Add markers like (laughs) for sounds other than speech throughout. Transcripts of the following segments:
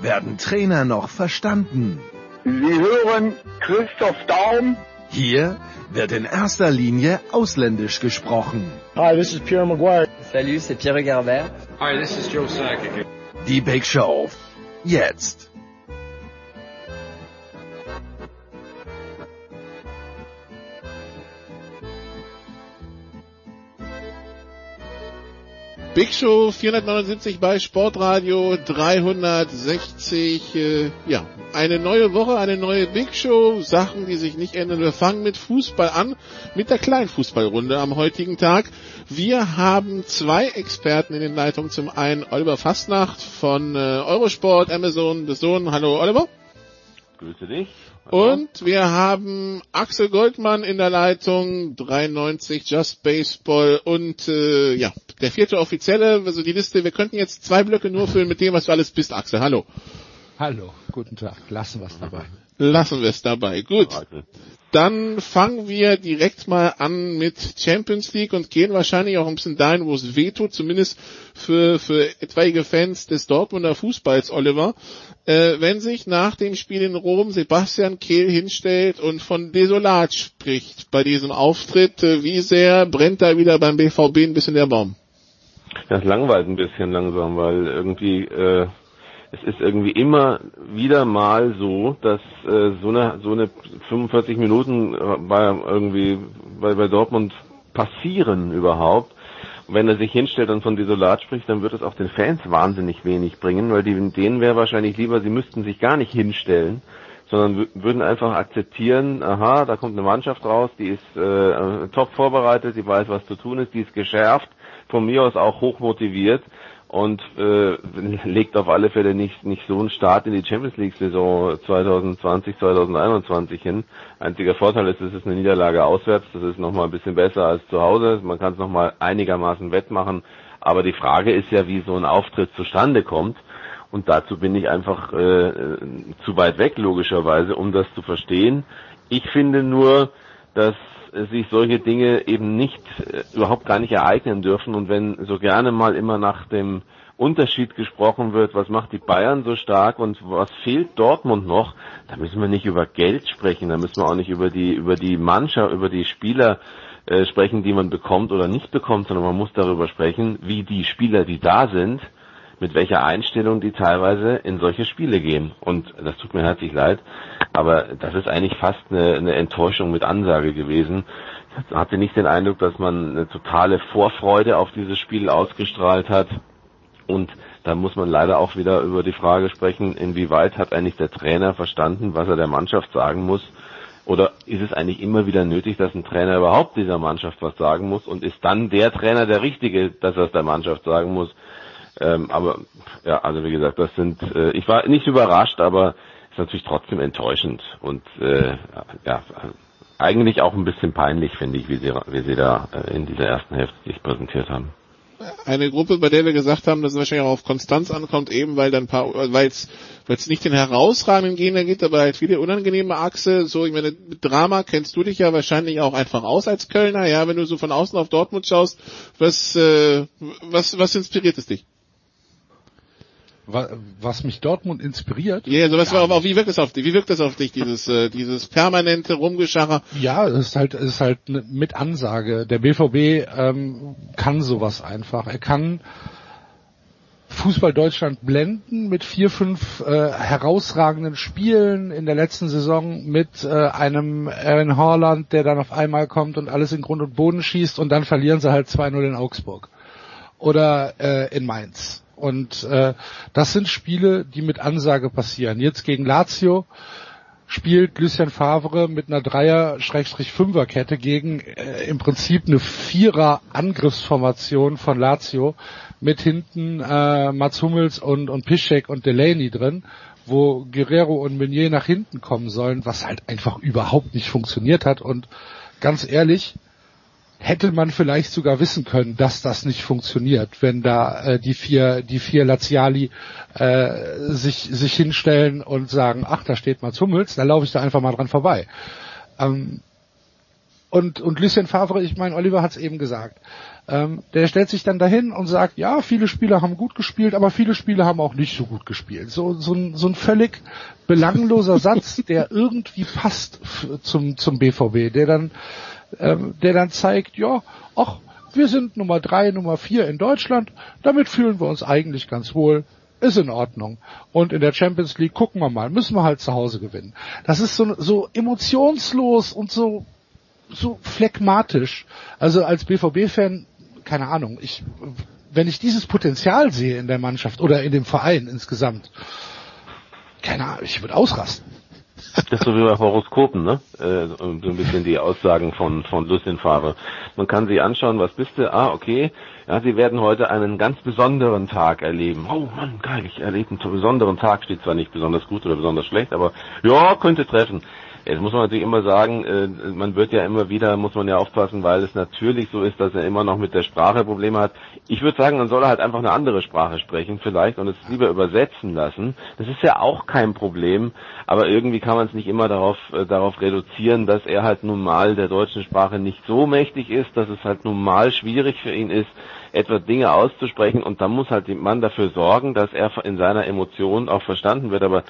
werden Trainer noch verstanden. Sie hören Christoph Daum. Hier wird in erster Linie ausländisch gesprochen. Hi, this is Pierre Maguire. Salut, c'est Pierre Garbert. Hi, this is Joe Sakic. Die Big Show. Jetzt. Big Show 479 bei Sportradio 360. Äh, ja, eine neue Woche, eine neue Big Show. Sachen, die sich nicht ändern. Wir fangen mit Fußball an, mit der Kleinfußballrunde am heutigen Tag. Wir haben zwei Experten in den Leitungen. Zum einen Oliver Fastnacht von äh, Eurosport, Amazon, The Zone. Hallo Oliver. Grüße dich. Und wir haben Axel Goldmann in der Leitung, 93 Just Baseball und äh, ja, der vierte Offizielle, also die Liste, wir könnten jetzt zwei Blöcke nur füllen mit dem, was du alles bist, Axel. Hallo. Hallo, guten Tag. Lassen wir es dabei. Lassen wir es dabei. Gut. Dann fangen wir direkt mal an mit Champions League und gehen wahrscheinlich auch ein bisschen dahin, wo es wehtut, zumindest für, für etwaige Fans des Dortmunder Fußballs, Oliver. Äh, wenn sich nach dem Spiel in Rom Sebastian Kehl hinstellt und von Desolat spricht bei diesem Auftritt, äh, wie sehr brennt da wieder beim BVB ein bisschen der Baum? Das langweilt ein bisschen langsam, weil irgendwie äh, es ist irgendwie immer wieder mal so, dass äh, so eine so eine 45 Minuten äh, bei irgendwie bei, bei Dortmund passieren überhaupt. Und wenn er sich hinstellt und von Desolat spricht, dann wird es auch den Fans wahnsinnig wenig bringen, weil die, denen wäre wahrscheinlich lieber, sie müssten sich gar nicht hinstellen, sondern würden einfach akzeptieren, aha, da kommt eine Mannschaft raus, die ist äh, top vorbereitet, die weiß, was zu tun ist, die ist geschärft, von mir aus auch hoch motiviert und äh, legt auf alle Fälle nicht, nicht so einen Start in die Champions League Saison 2020, 2021 hin. Einziger Vorteil ist, es ist eine Niederlage auswärts, das ist nochmal ein bisschen besser als zu Hause, man kann es nochmal einigermaßen wettmachen, aber die Frage ist ja, wie so ein Auftritt zustande kommt und dazu bin ich einfach äh, zu weit weg logischerweise, um das zu verstehen. Ich finde nur, dass sich solche Dinge eben nicht, äh, überhaupt gar nicht ereignen dürfen. Und wenn so gerne mal immer nach dem Unterschied gesprochen wird, was macht die Bayern so stark und was fehlt Dortmund noch, da müssen wir nicht über Geld sprechen, da müssen wir auch nicht über die, über die Mannschaft, über die Spieler äh, sprechen, die man bekommt oder nicht bekommt, sondern man muss darüber sprechen, wie die Spieler, die da sind, mit welcher Einstellung die teilweise in solche Spiele gehen. Und das tut mir herzlich leid, aber das ist eigentlich fast eine, eine Enttäuschung mit Ansage gewesen. Ich hatte nicht den Eindruck, dass man eine totale Vorfreude auf dieses Spiel ausgestrahlt hat. Und da muss man leider auch wieder über die Frage sprechen, inwieweit hat eigentlich der Trainer verstanden, was er der Mannschaft sagen muss. Oder ist es eigentlich immer wieder nötig, dass ein Trainer überhaupt dieser Mannschaft was sagen muss? Und ist dann der Trainer der Richtige, dass er es der Mannschaft sagen muss? Ähm, aber ja, also wie gesagt, das sind, äh, ich war nicht überrascht, aber ist natürlich trotzdem enttäuschend und äh, ja, eigentlich auch ein bisschen peinlich, finde ich, wie sie, wie sie da äh, in dieser ersten Hälfte sich präsentiert haben. Eine Gruppe, bei der wir gesagt haben, dass es wahrscheinlich auch auf Konstanz ankommt, eben weil dann paar, weil es weil es nicht den herausragenden Gegner gibt, aber halt viele unangenehme Achse. So, ich meine, Drama kennst du dich ja wahrscheinlich auch einfach aus als Kölner, ja, wenn du so von außen auf Dortmund schaust. Was, äh, was, was inspiriert es dich? Was mich Dortmund inspiriert. Ja, also was war, aber wie wirkt das auf dich? Wie wirkt das auf dich, dieses, äh, dieses permanente Rumgescharre? Ja, es ist halt, es ist halt ne, mit Ansage. Der BVB ähm, kann sowas einfach. Er kann Fußball Deutschland blenden mit vier, fünf äh, herausragenden Spielen in der letzten Saison mit äh, einem Aaron Haaland, der dann auf einmal kommt und alles in Grund und Boden schießt und dann verlieren sie halt 2-0 in Augsburg. Oder äh, in Mainz und äh, das sind Spiele, die mit Ansage passieren. Jetzt gegen Lazio spielt Lucien Favre mit einer Dreier-Fünfer-Kette gegen äh, im Prinzip eine Vierer-Angriffsformation von Lazio mit hinten äh, Mats Hummels und, und Piszczek und Delaney drin wo Guerrero und Meunier nach hinten kommen sollen, was halt einfach überhaupt nicht funktioniert hat und ganz ehrlich, hätte man vielleicht sogar wissen können, dass das nicht funktioniert, wenn da äh, die vier die vier Laziali äh, sich sich hinstellen und sagen, ach, da steht mal Hummels, da laufe ich da einfach mal dran vorbei. Ähm, und und Lucien Favre, ich meine, Oliver hat es eben gesagt, ähm, der stellt sich dann dahin und sagt, ja, viele Spieler haben gut gespielt, aber viele Spieler haben auch nicht so gut gespielt. So so ein, so ein völlig belangloser Satz, der irgendwie passt zum zum BVB, der dann ähm, der dann zeigt, ja, ach, wir sind Nummer drei, Nummer vier in Deutschland, damit fühlen wir uns eigentlich ganz wohl, ist in Ordnung. Und in der Champions League gucken wir mal, müssen wir halt zu Hause gewinnen. Das ist so, so emotionslos und so, so phlegmatisch. Also als BVB-Fan, keine Ahnung, ich, wenn ich dieses Potenzial sehe in der Mannschaft oder in dem Verein insgesamt, keine Ahnung, ich würde ausrasten. Das ist so wie bei Horoskopen, ne? Äh, so ein bisschen die Aussagen von, von Lucien Favre. Man kann sie anschauen, was bist du? Ah, okay. Ja, sie werden heute einen ganz besonderen Tag erleben. Oh Mann, geil, ich erlebe einen besonderen Tag. Steht zwar nicht besonders gut oder besonders schlecht, aber ja, könnte treffen. Jetzt muss man natürlich immer sagen, äh, man wird ja immer wieder, muss man ja aufpassen, weil es natürlich so ist, dass er immer noch mit der Sprache Probleme hat. Ich würde sagen, man soll halt einfach eine andere Sprache sprechen vielleicht und es lieber übersetzen lassen. Das ist ja auch kein Problem, aber irgendwie kann man es nicht immer darauf, äh, darauf reduzieren, dass er halt nun mal der deutschen Sprache nicht so mächtig ist, dass es halt nun mal schwierig für ihn ist, etwa Dinge auszusprechen und dann muss halt man dafür sorgen, dass er in seiner Emotion auch verstanden wird. Aber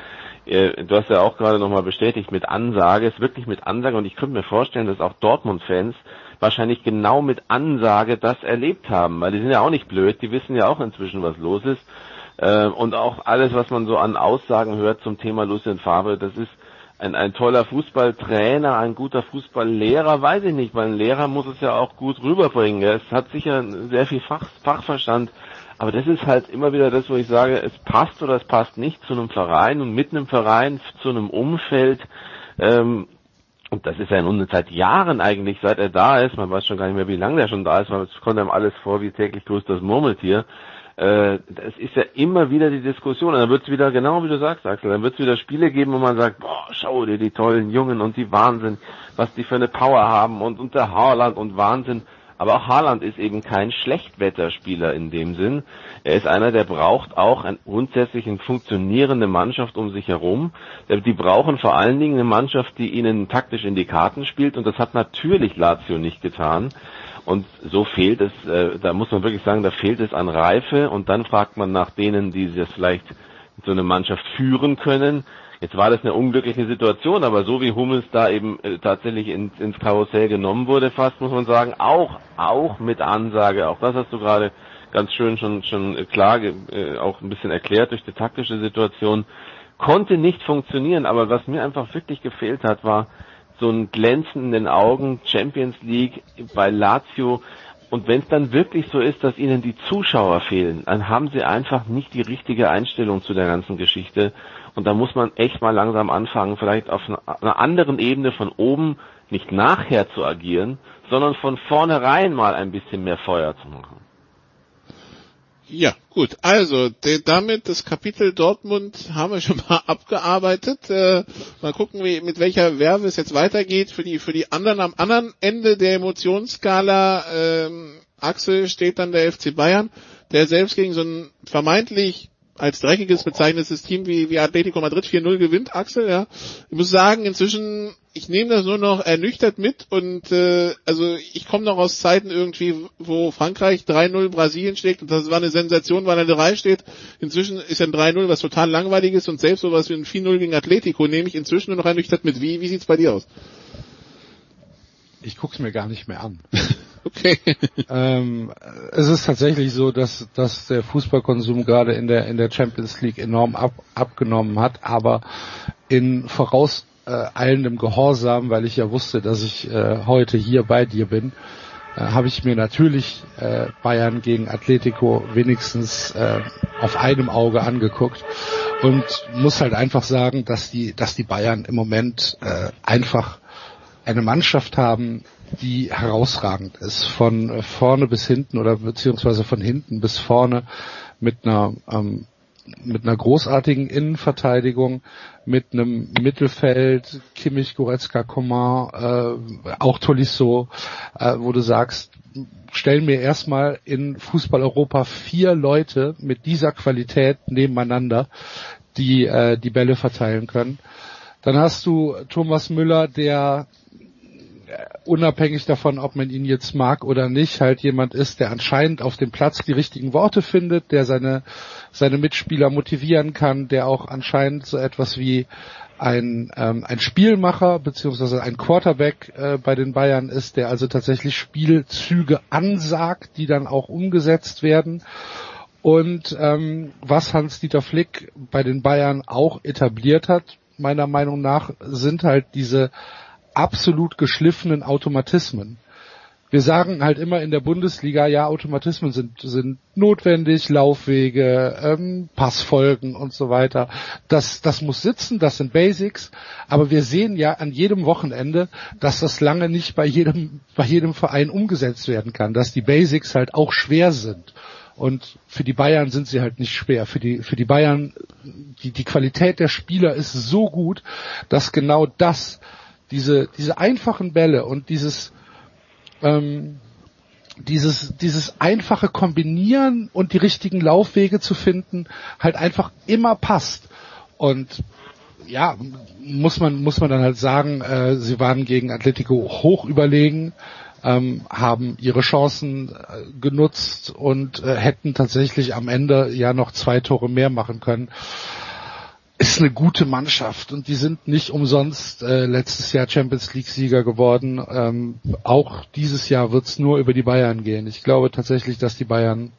du hast ja auch gerade nochmal bestätigt mit Ansage, ist wirklich mit Ansage und ich könnte mir vorstellen, dass auch Dortmund-Fans wahrscheinlich genau mit Ansage das erlebt haben, weil die sind ja auch nicht blöd, die wissen ja auch inzwischen, was los ist. Äh, und auch alles, was man so an Aussagen hört zum Thema Lucien Favre, das ist ein, ein toller Fußballtrainer, ein guter Fußballlehrer, weiß ich nicht, weil ein Lehrer muss es ja auch gut rüberbringen. Es hat sicher sehr viel Fach, Fachverstand, aber das ist halt immer wieder das, wo ich sage, es passt oder es passt nicht zu einem Verein und mit einem Verein zu einem Umfeld. Ähm, und das ist ja nun seit Jahren eigentlich, seit er da ist. Man weiß schon gar nicht mehr, wie lange er schon da ist, weil es kommt einem alles vor wie täglich grüßt das Murmeltier. Äh, es ist ja immer wieder die Diskussion. Und dann wird es wieder, genau wie du sagst, Axel, dann wird es wieder Spiele geben, wo man sagt, boah, schau dir die tollen Jungen und die Wahnsinn, was die für eine Power haben und, und der Haaland und Wahnsinn. Aber auch Haaland ist eben kein Schlechtwetterspieler in dem Sinn. Er ist einer, der braucht auch ein, grundsätzlich eine funktionierende Mannschaft um sich herum. Die brauchen vor allen Dingen eine Mannschaft, die ihnen taktisch in die Karten spielt. Und das hat natürlich Lazio nicht getan. Und so fehlt es, äh, da muss man wirklich sagen, da fehlt es an Reife. Und dann fragt man nach denen, die das vielleicht so eine Mannschaft führen können. Jetzt war das eine unglückliche Situation, aber so wie Hummels da eben äh, tatsächlich ins, ins Karussell genommen wurde, fast muss man sagen, auch auch mit Ansage. Auch das hast du gerade ganz schön schon schon klar äh, auch ein bisschen erklärt durch die taktische Situation. Konnte nicht funktionieren, aber was mir einfach wirklich gefehlt hat, war so ein Glänzen in den Augen Champions League bei Lazio. Und wenn es dann wirklich so ist, dass ihnen die Zuschauer fehlen, dann haben sie einfach nicht die richtige Einstellung zu der ganzen Geschichte. Und da muss man echt mal langsam anfangen, vielleicht auf einer anderen Ebene von oben nicht nachher zu agieren, sondern von vornherein mal ein bisschen mehr Feuer zu machen. Ja, gut. Also, damit das Kapitel Dortmund haben wir schon mal (laughs) abgearbeitet. Äh, mal gucken, wie, mit welcher Werbe es jetzt weitergeht. Für die, für die anderen am anderen Ende der Emotionsskala ähm, Axel steht dann der FC Bayern, der selbst gegen so ein vermeintlich als dreckiges bezeichnetes Team wie, wie Atletico Madrid 4-0 gewinnt, Axel, ja. Ich muss sagen, inzwischen, ich nehme das nur noch ernüchtert mit und äh, also ich komme noch aus Zeiten irgendwie, wo Frankreich 3-0 Brasilien schlägt und das war eine Sensation, weil er 3 steht. Inzwischen ist ein 3-0 was total langweilig ist und selbst sowas wie ein 4-0 gegen Atletico nehme ich inzwischen nur noch ernüchtert mit. Wie, wie sieht's bei dir aus? Ich guck's mir gar nicht mehr an. (laughs) Okay. (laughs) ähm, es ist tatsächlich so, dass, dass der Fußballkonsum gerade in der, in der Champions League enorm ab, abgenommen hat, aber in vorauseilendem Gehorsam, weil ich ja wusste, dass ich äh, heute hier bei dir bin, äh, habe ich mir natürlich äh, Bayern gegen Atletico wenigstens äh, auf einem Auge angeguckt und muss halt einfach sagen, dass die, dass die Bayern im Moment äh, einfach eine Mannschaft haben, die herausragend ist, von vorne bis hinten oder beziehungsweise von hinten bis vorne mit einer ähm, mit einer großartigen Innenverteidigung, mit einem Mittelfeld, Kimmich, Goretzka, Coman, äh, auch Tolisso, äh, wo du sagst, stellen mir erstmal in Fußball Europa vier Leute mit dieser Qualität nebeneinander, die äh, die Bälle verteilen können. Dann hast du Thomas Müller, der unabhängig davon, ob man ihn jetzt mag oder nicht, halt jemand ist, der anscheinend auf dem Platz die richtigen Worte findet, der seine, seine Mitspieler motivieren kann, der auch anscheinend so etwas wie ein, ähm, ein Spielmacher beziehungsweise ein Quarterback äh, bei den Bayern ist, der also tatsächlich Spielzüge ansagt, die dann auch umgesetzt werden. Und ähm, was Hans-Dieter Flick bei den Bayern auch etabliert hat, meiner Meinung nach, sind halt diese absolut geschliffenen Automatismen. Wir sagen halt immer in der Bundesliga, ja, Automatismen sind, sind notwendig, Laufwege, ähm, Passfolgen und so weiter. Das, das muss sitzen, das sind Basics. Aber wir sehen ja an jedem Wochenende, dass das lange nicht bei jedem, bei jedem Verein umgesetzt werden kann, dass die Basics halt auch schwer sind. Und für die Bayern sind sie halt nicht schwer. Für die, für die Bayern, die, die Qualität der Spieler ist so gut, dass genau das diese, diese einfachen Bälle und dieses, ähm, dieses, dieses einfache Kombinieren und die richtigen Laufwege zu finden, halt einfach immer passt. Und ja, muss man, muss man dann halt sagen, äh, sie waren gegen Atletico hoch überlegen, ähm, haben ihre Chancen äh, genutzt und äh, hätten tatsächlich am Ende ja noch zwei Tore mehr machen können ist eine gute Mannschaft und die sind nicht umsonst äh, letztes Jahr Champions League Sieger geworden. Ähm, auch dieses Jahr wird es nur über die Bayern gehen. Ich glaube tatsächlich, dass die Bayern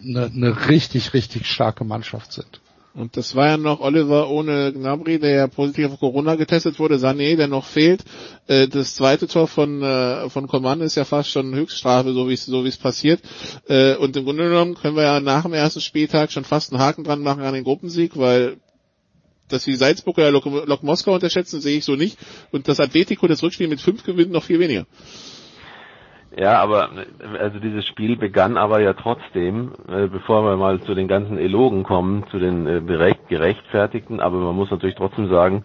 eine, eine richtig, richtig starke Mannschaft sind. Und das war ja noch Oliver ohne Gnabry, der ja positiv auf Corona getestet wurde, Sané, der noch fehlt. Äh, das zweite Tor von äh, von Coman ist ja fast schon Höchststrafe, so wie es so wie es passiert. Äh, und im Grunde genommen können wir ja nach dem ersten Spieltag schon fast einen Haken dran machen an den Gruppensieg, weil dass sie Salzburg oder Lok, Lok Moskau unterschätzen, sehe ich so nicht. Und das Atletico das Rückspiel mit fünf gewinnt noch viel weniger. Ja, aber also dieses Spiel begann aber ja trotzdem, äh, bevor wir mal zu den ganzen Elogen kommen, zu den äh, gerechtfertigten, aber man muss natürlich trotzdem sagen,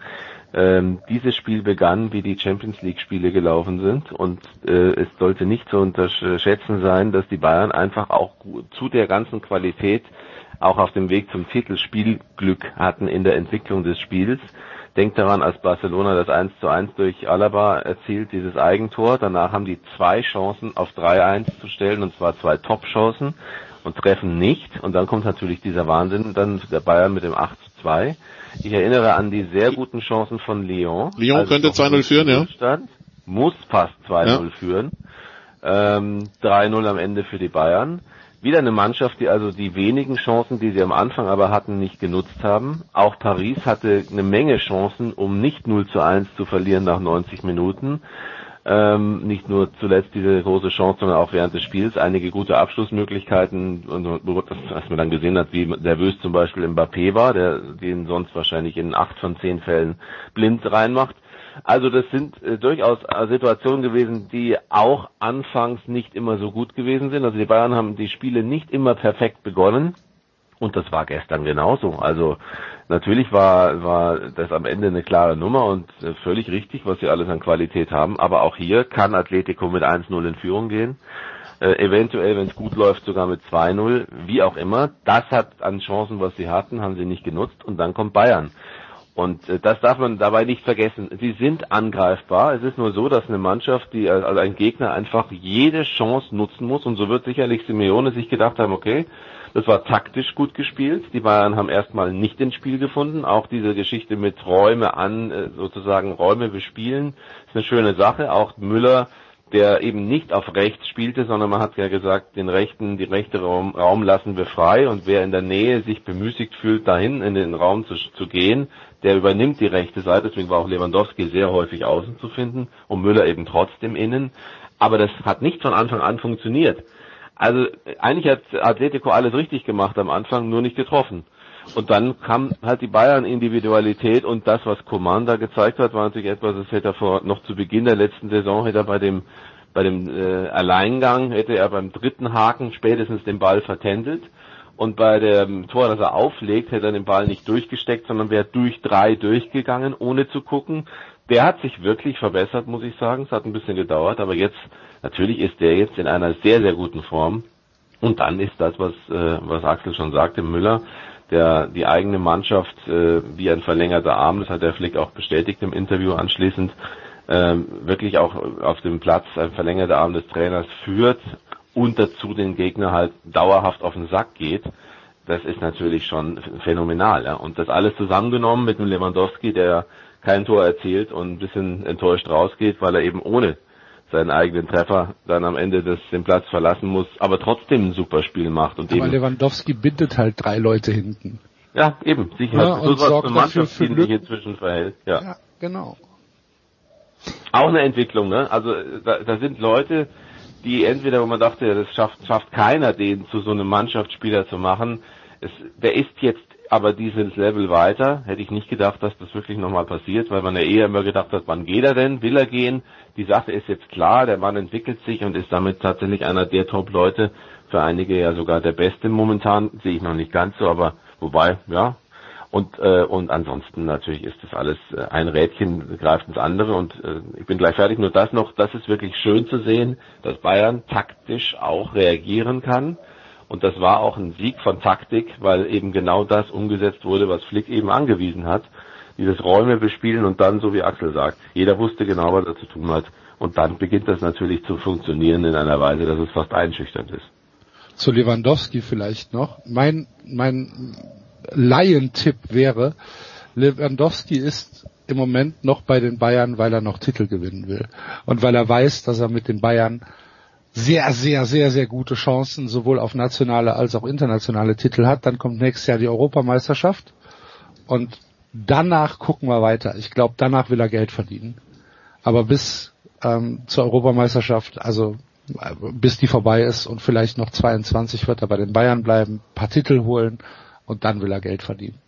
ähm, dieses Spiel begann, wie die Champions League Spiele gelaufen sind und äh, es sollte nicht zu unterschätzen sein, dass die Bayern einfach auch zu der ganzen Qualität auch auf dem Weg zum Titel Spielglück hatten in der Entwicklung des Spiels. Denkt daran, als Barcelona das 1 zu 1 durch Alaba erzielt, dieses Eigentor. Danach haben die zwei Chancen auf 3-1 zu stellen, und zwar zwei Top-Chancen und treffen nicht. Und dann kommt natürlich dieser Wahnsinn, dann der Bayern mit dem 8 zu 2. Ich erinnere an die sehr guten Chancen von Lyon. Lyon also könnte 2-0 führen, ja. Stand, muss fast 2-0 ja. führen. Ähm, 3-0 am Ende für die Bayern. Wieder eine Mannschaft, die also die wenigen Chancen, die sie am Anfang aber hatten, nicht genutzt haben. Auch Paris hatte eine Menge Chancen, um nicht 0 zu 1 zu verlieren nach 90 Minuten. Ähm, nicht nur zuletzt diese große Chance, sondern auch während des Spiels einige gute Abschlussmöglichkeiten, und, was man dann gesehen hat, wie nervös zum Beispiel Mbappé war, der den sonst wahrscheinlich in acht von zehn Fällen blind reinmacht. Also das sind äh, durchaus äh, Situationen gewesen, die auch anfangs nicht immer so gut gewesen sind. Also die Bayern haben die Spiele nicht immer perfekt begonnen. Und das war gestern genauso. Also natürlich war, war das am Ende eine klare Nummer und äh, völlig richtig, was sie alles an Qualität haben. Aber auch hier kann Atletico mit 1-0 in Führung gehen. Äh, eventuell, wenn es gut läuft, sogar mit 2-0, wie auch immer. Das hat an Chancen, was sie hatten, haben sie nicht genutzt. Und dann kommt Bayern. Und äh, das darf man dabei nicht vergessen. Sie sind angreifbar. Es ist nur so, dass eine Mannschaft, die also ein Gegner einfach jede Chance nutzen muss. Und so wird sicherlich Simeone sich gedacht haben, okay, das war taktisch gut gespielt. Die Bayern haben erstmal nicht ins Spiel gefunden. Auch diese Geschichte mit Räume an, äh, sozusagen Räume bespielen, ist eine schöne Sache. Auch Müller der eben nicht auf rechts spielte, sondern man hat ja gesagt, den rechten, die rechte Raum, Raum lassen wir frei und wer in der Nähe sich bemüßigt fühlt, dahin in den Raum zu, zu gehen, der übernimmt die rechte Seite, deswegen war auch Lewandowski sehr häufig außen zu finden und Müller eben trotzdem innen. Aber das hat nicht von Anfang an funktioniert. Also eigentlich hat Atletico alles richtig gemacht am Anfang, nur nicht getroffen. Und dann kam halt die Bayern-Individualität und das, was Commander gezeigt hat, war natürlich etwas, das hätte er vor, noch zu Beginn der letzten Saison, hätte er bei dem, bei dem äh, Alleingang, hätte er beim dritten Haken spätestens den Ball vertändelt. Und bei dem Tor, das er auflegt, hätte er den Ball nicht durchgesteckt, sondern wäre durch drei durchgegangen, ohne zu gucken. Der hat sich wirklich verbessert, muss ich sagen. Es hat ein bisschen gedauert, aber jetzt, natürlich ist der jetzt in einer sehr, sehr guten Form. Und dann ist das, was, äh, was Axel schon sagte, Müller, der die eigene Mannschaft äh, wie ein verlängerter Arm, das hat der Flick auch bestätigt im Interview anschließend, äh, wirklich auch auf dem Platz ein verlängerter Arm des Trainers führt und dazu den Gegner halt dauerhaft auf den Sack geht, das ist natürlich schon phänomenal. Ja? Und das alles zusammengenommen mit dem Lewandowski, der kein Tor erzielt und ein bisschen enttäuscht rausgeht, weil er eben ohne seinen eigenen Treffer dann am Ende des, den Platz verlassen muss, aber trotzdem ein super Spiel macht. Und aber eben, Lewandowski bindet halt drei Leute hinten. Ja, eben, sich Ja, halt so und sorgt dafür Mannschaft für sich Glück. inzwischen verhält. Ja. Ja, genau. Auch eine Entwicklung, ne? Also da, da sind Leute, die entweder, wo man dachte, das schafft, schafft keiner, den zu so einem Mannschaftsspieler zu machen. Es, der ist jetzt aber dieses Level weiter. Hätte ich nicht gedacht, dass das wirklich nochmal passiert, weil man ja eher immer gedacht hat, wann geht er denn? Will er gehen? Die Sache ist jetzt klar, der Mann entwickelt sich und ist damit tatsächlich einer der Top-Leute. Für einige ja sogar der Beste momentan, sehe ich noch nicht ganz so, aber wobei, ja, und, äh, und ansonsten natürlich ist das alles äh, ein Rädchen greift ins andere und äh, ich bin gleich fertig. Nur das noch, das ist wirklich schön zu sehen, dass Bayern taktisch auch reagieren kann. Und das war auch ein Sieg von Taktik, weil eben genau das umgesetzt wurde, was Flick eben angewiesen hat. Dieses Räume bespielen und dann, so wie Axel sagt, jeder wusste genau, was er zu tun hat. Und dann beginnt das natürlich zu funktionieren in einer Weise, dass es fast einschüchternd ist. Zu Lewandowski vielleicht noch. Mein, mein Laientipp wäre, Lewandowski ist im Moment noch bei den Bayern, weil er noch Titel gewinnen will. Und weil er weiß, dass er mit den Bayern sehr, sehr, sehr, sehr gute Chancen sowohl auf nationale als auch internationale Titel hat. Dann kommt nächstes Jahr die Europameisterschaft. Und danach gucken wir weiter. Ich glaube, danach will er Geld verdienen. Aber bis ähm, zur Europameisterschaft, also äh, bis die vorbei ist und vielleicht noch 22 wird er bei den Bayern bleiben, paar Titel holen und dann will er Geld verdienen.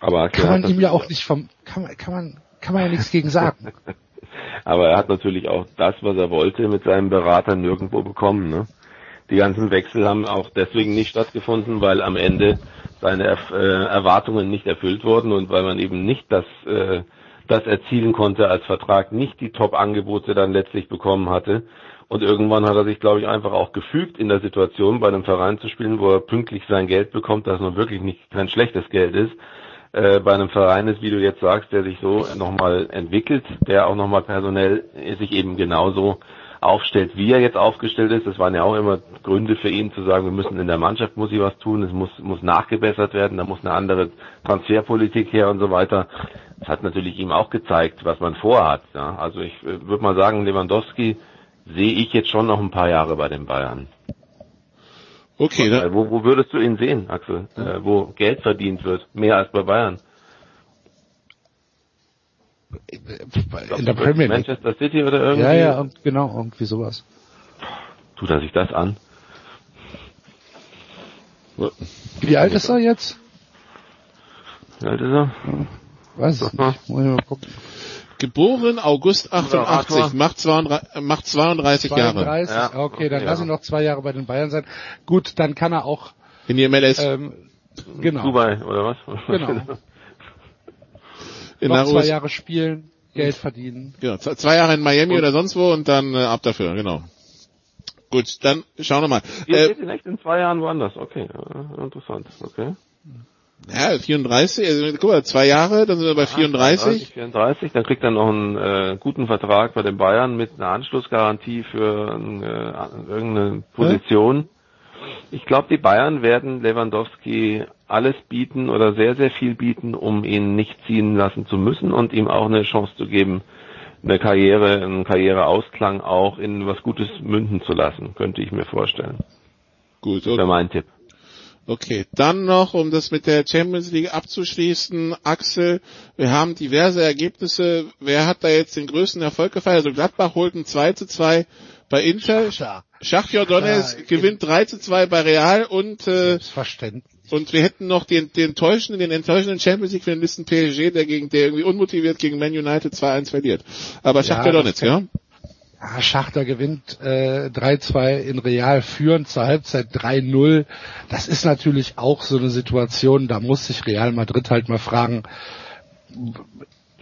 Aber Kann man ihm ja auch nicht vom, kann man, kann man, kann man ja nichts gegen sagen. (laughs) Aber er hat natürlich auch das, was er wollte, mit seinem Berater nirgendwo bekommen. Ne? Die ganzen Wechsel haben auch deswegen nicht stattgefunden, weil am Ende seine äh, Erwartungen nicht erfüllt wurden und weil man eben nicht das, äh, das erzielen konnte als Vertrag, nicht die Top-Angebote dann letztlich bekommen hatte. Und irgendwann hat er sich, glaube ich, einfach auch gefügt in der Situation, bei einem Verein zu spielen, wo er pünktlich sein Geld bekommt, das nun wirklich nicht kein schlechtes Geld ist äh, bei einem Verein ist, wie du jetzt sagst, der sich so nochmal entwickelt, der auch nochmal personell sich eben genauso aufstellt, wie er jetzt aufgestellt ist. Das waren ja auch immer Gründe für ihn zu sagen, wir müssen in der Mannschaft muss ich was tun, es muss, muss nachgebessert werden, da muss eine andere Transferpolitik her und so weiter. Das hat natürlich ihm auch gezeigt, was man vorhat. Ja. Also ich äh, würde mal sagen, Lewandowski sehe ich jetzt schon noch ein paar Jahre bei den Bayern. Okay, da, wo, wo würdest du ihn sehen, Axel? Äh, wo Geld verdient wird, mehr als bei Bayern? In der Premier League. Manchester City oder irgendwie? Ja, ja, genau, irgendwie sowas. Tut er sich das an? Wie alt ist er jetzt? Wie alt ist er? Weiß ich nicht. Muss ich mal gucken. Geboren August 88, Arthur. macht 32, macht 32 Jahre 32, Ja, okay, dann okay, lass ja. ihn noch zwei Jahre bei den Bayern sein. Gut, dann kann er auch, in die MLS. ähm, genau, Dubai, oder was? genau, (laughs) in noch zwei Jahre spielen, Geld verdienen. Genau, zwei Jahre in Miami oder sonst wo und dann äh, ab dafür, genau. Gut, dann schauen wir mal. Ihr Äh, seht ihn echt in zwei Jahren woanders. Okay, ja, interessant. Okay. Ja, 34, also guck mal, zwei Jahre, dann sind wir bei 34. 34, dann kriegt er noch einen äh, guten Vertrag bei den Bayern mit einer Anschlussgarantie für äh, irgendeine Position. Ich glaube, die Bayern werden Lewandowski alles bieten oder sehr, sehr viel bieten, um ihn nicht ziehen lassen zu müssen und ihm auch eine Chance zu geben, eine Karriere, einen Karriereausklang auch in was Gutes münden zu lassen, könnte ich mir vorstellen. Gut, Das wäre okay. mein Tipp. Okay. Dann noch, um das mit der Champions League abzuschließen, Axel, wir haben diverse Ergebnisse. Wer hat da jetzt den größten Erfolg gefeiert? Also Gladbach holt ein 2 zu 2 bei Inter. Schachtjor Donetsk Ja, gewinnt 3 zu 2 bei Real und äh. Und wir hätten noch den, den enttäuschenden, den enttäuschenden Champions League Finalisten PSG, der gegen, der irgendwie unmotiviert gegen Man United 2-1 verliert. Aber Shakhtar das Donetsk, ja? Ah, Schachter gewinnt äh, 3-2 in Real, führen zur Halbzeit 3-0. Das ist natürlich auch so eine Situation, da muss sich Real Madrid halt mal fragen,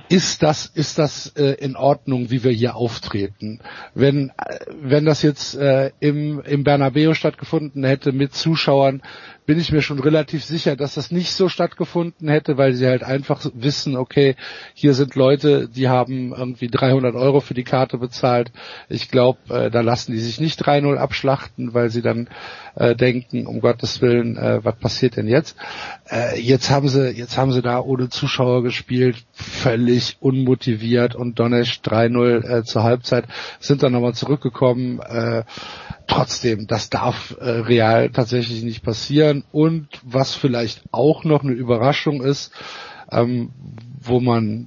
ist das ist das äh, in Ordnung, wie wir hier auftreten? Wenn äh, wenn das jetzt äh, im im Bernabeu stattgefunden hätte mit Zuschauern, bin ich mir schon relativ sicher, dass das nicht so stattgefunden hätte, weil sie halt einfach wissen, okay, hier sind Leute, die haben irgendwie 300 Euro für die Karte bezahlt. Ich glaube, äh, da lassen die sich nicht 3-0 abschlachten, weil sie dann äh, denken, um Gottes Willen, äh, was passiert denn jetzt? Äh, jetzt haben sie, jetzt haben sie da ohne Zuschauer gespielt, völlig unmotiviert und Donetsk 3-0 äh, zur Halbzeit, sind dann nochmal zurückgekommen. Trotzdem, das darf äh, real tatsächlich nicht passieren. Und was vielleicht auch noch eine Überraschung ist, ähm, wo man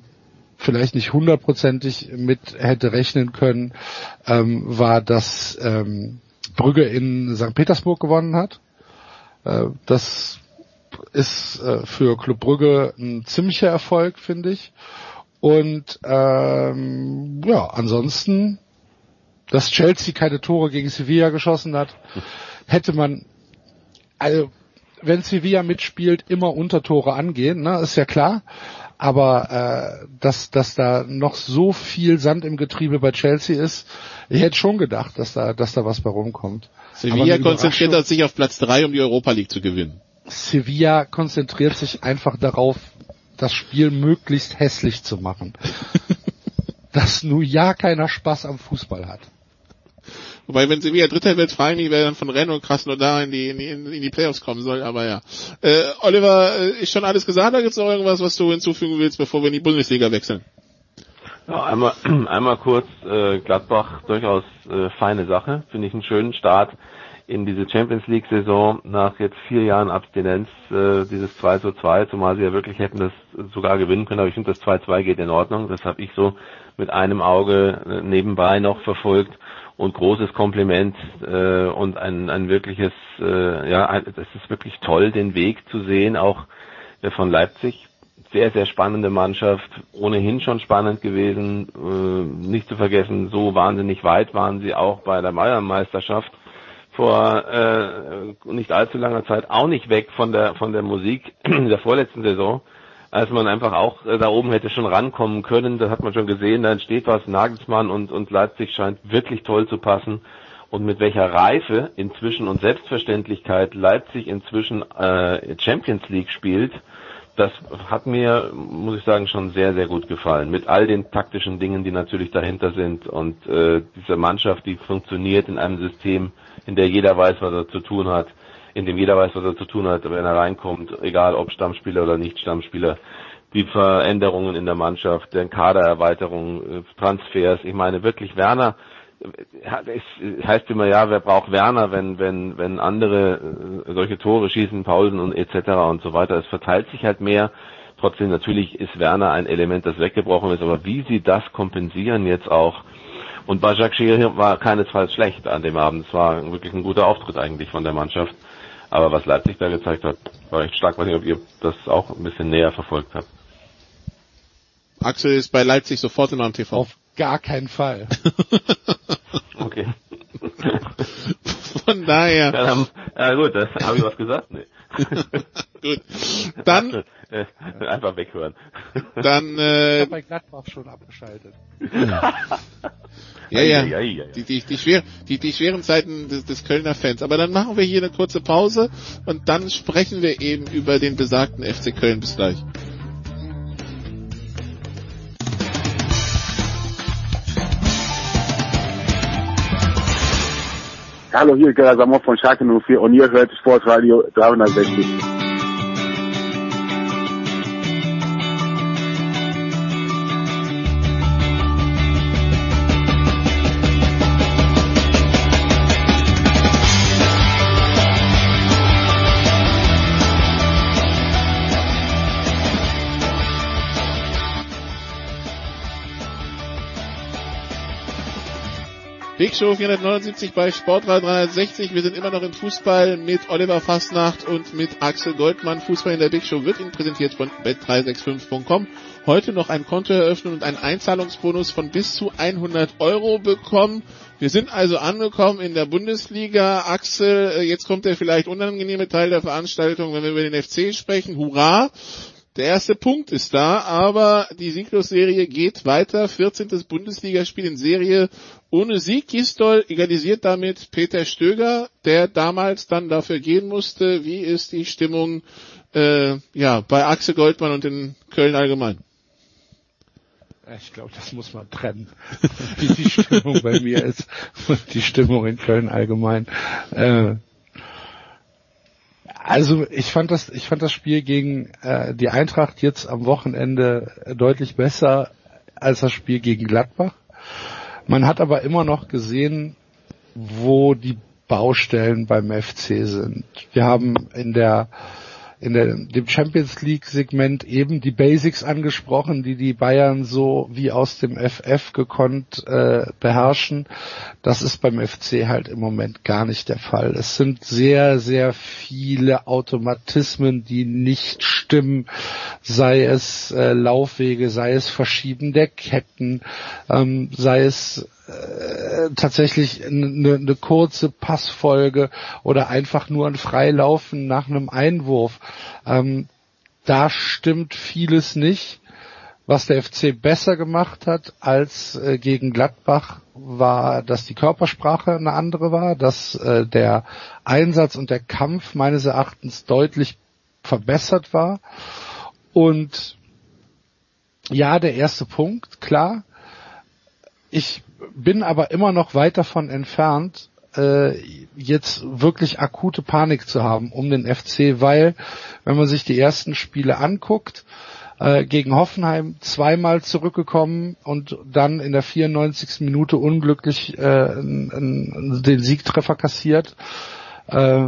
vielleicht nicht hundertprozentig mit hätte rechnen können, ähm, war, dass ähm, Brügge in St. Petersburg gewonnen hat. Äh, das ist äh, für Club Brügge ein ziemlicher Erfolg, finde ich. Und ähm, ja, ansonsten dass Chelsea keine Tore gegen Sevilla geschossen hat, hätte man, also wenn Sevilla mitspielt, immer Untertore angehen, ne, ist ja klar. Aber äh, dass, dass da noch so viel Sand im Getriebe bei Chelsea ist, ich hätte schon gedacht, dass da, dass da was bei rumkommt. Sevilla konzentriert sich auf Platz drei, um die Europa League zu gewinnen. Sevilla konzentriert sich einfach darauf, das Spiel möglichst hässlich zu machen. (laughs) dass nur ja keiner Spaß am Fußball hat. Wobei, wenn Sevilla Dritter wird, frage ich mich, wer dann von Rennes und Krasnodar in die, in die, in die Playoffs kommen soll, aber ja. Äh, Oliver, äh, ist schon alles gesagt, oder gibt es noch irgendwas, was du hinzufügen willst, bevor wir in die Bundesliga wechseln? Ja, einmal, (clears throat) einmal kurz, äh, Gladbach durchaus äh, feine Sache, finde ich einen schönen Start in diese Champions League Saison nach jetzt vier Jahren Abstinenz, äh, dieses 2 zu 2, zumal sie ja wirklich hätten das sogar gewinnen können, aber ich finde das 2-2 geht in Ordnung, das habe ich so mit einem Auge äh, nebenbei noch verfolgt und großes Kompliment äh, und ein, ein wirkliches, äh, ja, das ist wirklich toll, den Weg zu sehen, auch äh, von Leipzig. Sehr, sehr spannende Mannschaft, ohnehin schon spannend gewesen, äh, nicht zu vergessen, so wahnsinnig weit waren sie auch bei der Bayernmeisterschaft vor äh, nicht allzu langer Zeit auch nicht weg von der von der Musik der vorletzten Saison als man einfach auch äh, da oben hätte schon rankommen können. Das hat man schon gesehen, da entsteht was. Nagelsmann und, und Leipzig scheint wirklich toll zu passen. Und mit welcher Reife inzwischen und Selbstverständlichkeit Leipzig inzwischen äh, Champions League spielt, das hat mir, muss ich sagen, schon sehr, sehr gut gefallen. Mit all den taktischen Dingen, die natürlich dahinter sind und äh, dieser Mannschaft, die funktioniert in einem System, in der jeder weiß, was er zu tun hat in dem jeder weiß, was er zu tun hat, wenn er reinkommt, egal ob Stammspieler oder nicht Stammspieler. Die Veränderungen in der Mannschaft, der Kadererweiterung, äh, Transfers. Ich meine wirklich Werner, äh, es heißt immer ja, wer braucht Werner, wenn wenn wenn andere äh, solche Tore schießen, Pausen und etc. und so weiter. Es verteilt sich halt mehr. Trotzdem natürlich ist Werner ein Element, das weggebrochen ist, aber wie sie das kompensieren jetzt auch. Und Bajak war keinesfalls schlecht an dem Abend. Es war wirklich ein guter Auftritt eigentlich von der Mannschaft. Aber was Leipzig da gezeigt hat, war echt stark. Ich weiß nicht, ob ihr das auch ein bisschen näher verfolgt habt. Axel ist bei Leipzig sofort in am TV. Auf gar keinen Fall. (laughs) okay. Von daher. Ja, dann, ja gut, das habe ich was gesagt. Nee. Gut. Dann äh, einfach weghören. Dann äh, ich habe bei Gladbach schon abgeschaltet. Ja, ja. Die, die, die, schwer, die, die schweren Zeiten des, des Kölner Fans. Aber dann machen wir hier eine kurze Pause und dann sprechen wir eben über den besagten FC Köln. Bis gleich. Hallo, hier ist Gerhard Samov von Schalke 04 und ihr hört Sportradio 360. Big Show 479 bei Sportrad 360. Wir sind immer noch im Fußball mit Oliver Fastnacht und mit Axel Goldmann. Fußball in der Big Show wird Ihnen präsentiert von bet365.com. Heute noch ein Konto eröffnen und einen Einzahlungsbonus von bis zu 100 Euro bekommen. Wir sind also angekommen in der Bundesliga. Axel, äh, jetzt kommt der vielleicht unangenehme Teil der Veranstaltung, wenn wir über den FC sprechen. Hurra! Der erste Punkt ist da, aber die Sieglosserie geht weiter. 14. Bundesligaspiel in Serie ohne Sieg. Gistol egalisiert damit Peter Stöger, der damals dann dafür gehen musste. Wie ist die Stimmung äh, ja, bei Axel Goldmann und in Köln allgemein? Ich glaube, das muss man trennen, (laughs) wie die Stimmung bei mir ist und die Stimmung in Köln allgemein. Äh, also ich fand das, ich fand das Spiel gegen äh, die Eintracht jetzt am Wochenende deutlich besser als das Spiel gegen Gladbach. Man hat aber immer noch gesehen, wo die Baustellen beim FC sind. Wir haben in der in der, dem Champions League Segment eben die Basics angesprochen, die die Bayern so wie aus dem FF gekonnt äh, beherrschen. Das ist beim FC halt im Moment gar nicht der Fall. Es sind sehr, sehr viele Automatismen, die nicht stimmen, sei es äh, Laufwege, sei es Verschieben der Ketten, ähm, sei es äh, tatsächlich eine, eine kurze Passfolge oder einfach nur ein Freilaufen nach einem Einwurf. Ähm, da stimmt vieles nicht. Was der FC besser gemacht hat als äh, gegen Gladbach war, dass die Körpersprache eine andere war, dass äh, der Einsatz und der Kampf meines Erachtens deutlich verbessert war. Und ja, der erste Punkt, klar. Ich bin aber immer noch weit davon entfernt, äh, jetzt wirklich akute Panik zu haben um den FC, weil wenn man sich die ersten Spiele anguckt, äh, gegen Hoffenheim zweimal zurückgekommen und dann in der 94. Minute unglücklich äh, den Siegtreffer kassiert. Äh,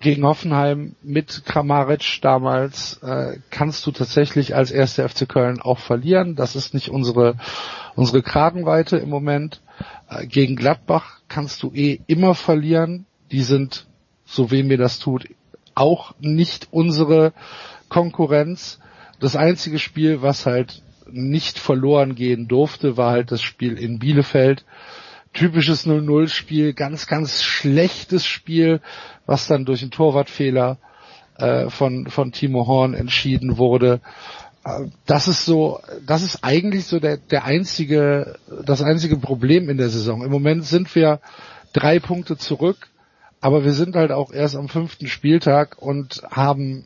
gegen Hoffenheim mit Kramaric damals äh, kannst du tatsächlich als erster FC Köln auch verlieren. Das ist nicht unsere unsere Kragenweite im Moment. Äh, gegen Gladbach kannst du eh immer verlieren. Die sind, so weh mir das tut, auch nicht unsere Konkurrenz. Das einzige Spiel, was halt nicht verloren gehen durfte, war halt das Spiel in Bielefeld. Typisches 0-0-Spiel, ganz, ganz schlechtes Spiel, was dann durch einen Torwartfehler äh, von, von Timo Horn entschieden wurde. Äh, das ist so, das ist eigentlich so der, der einzige, das einzige Problem in der Saison. Im Moment sind wir drei Punkte zurück, aber wir sind halt auch erst am fünften Spieltag und haben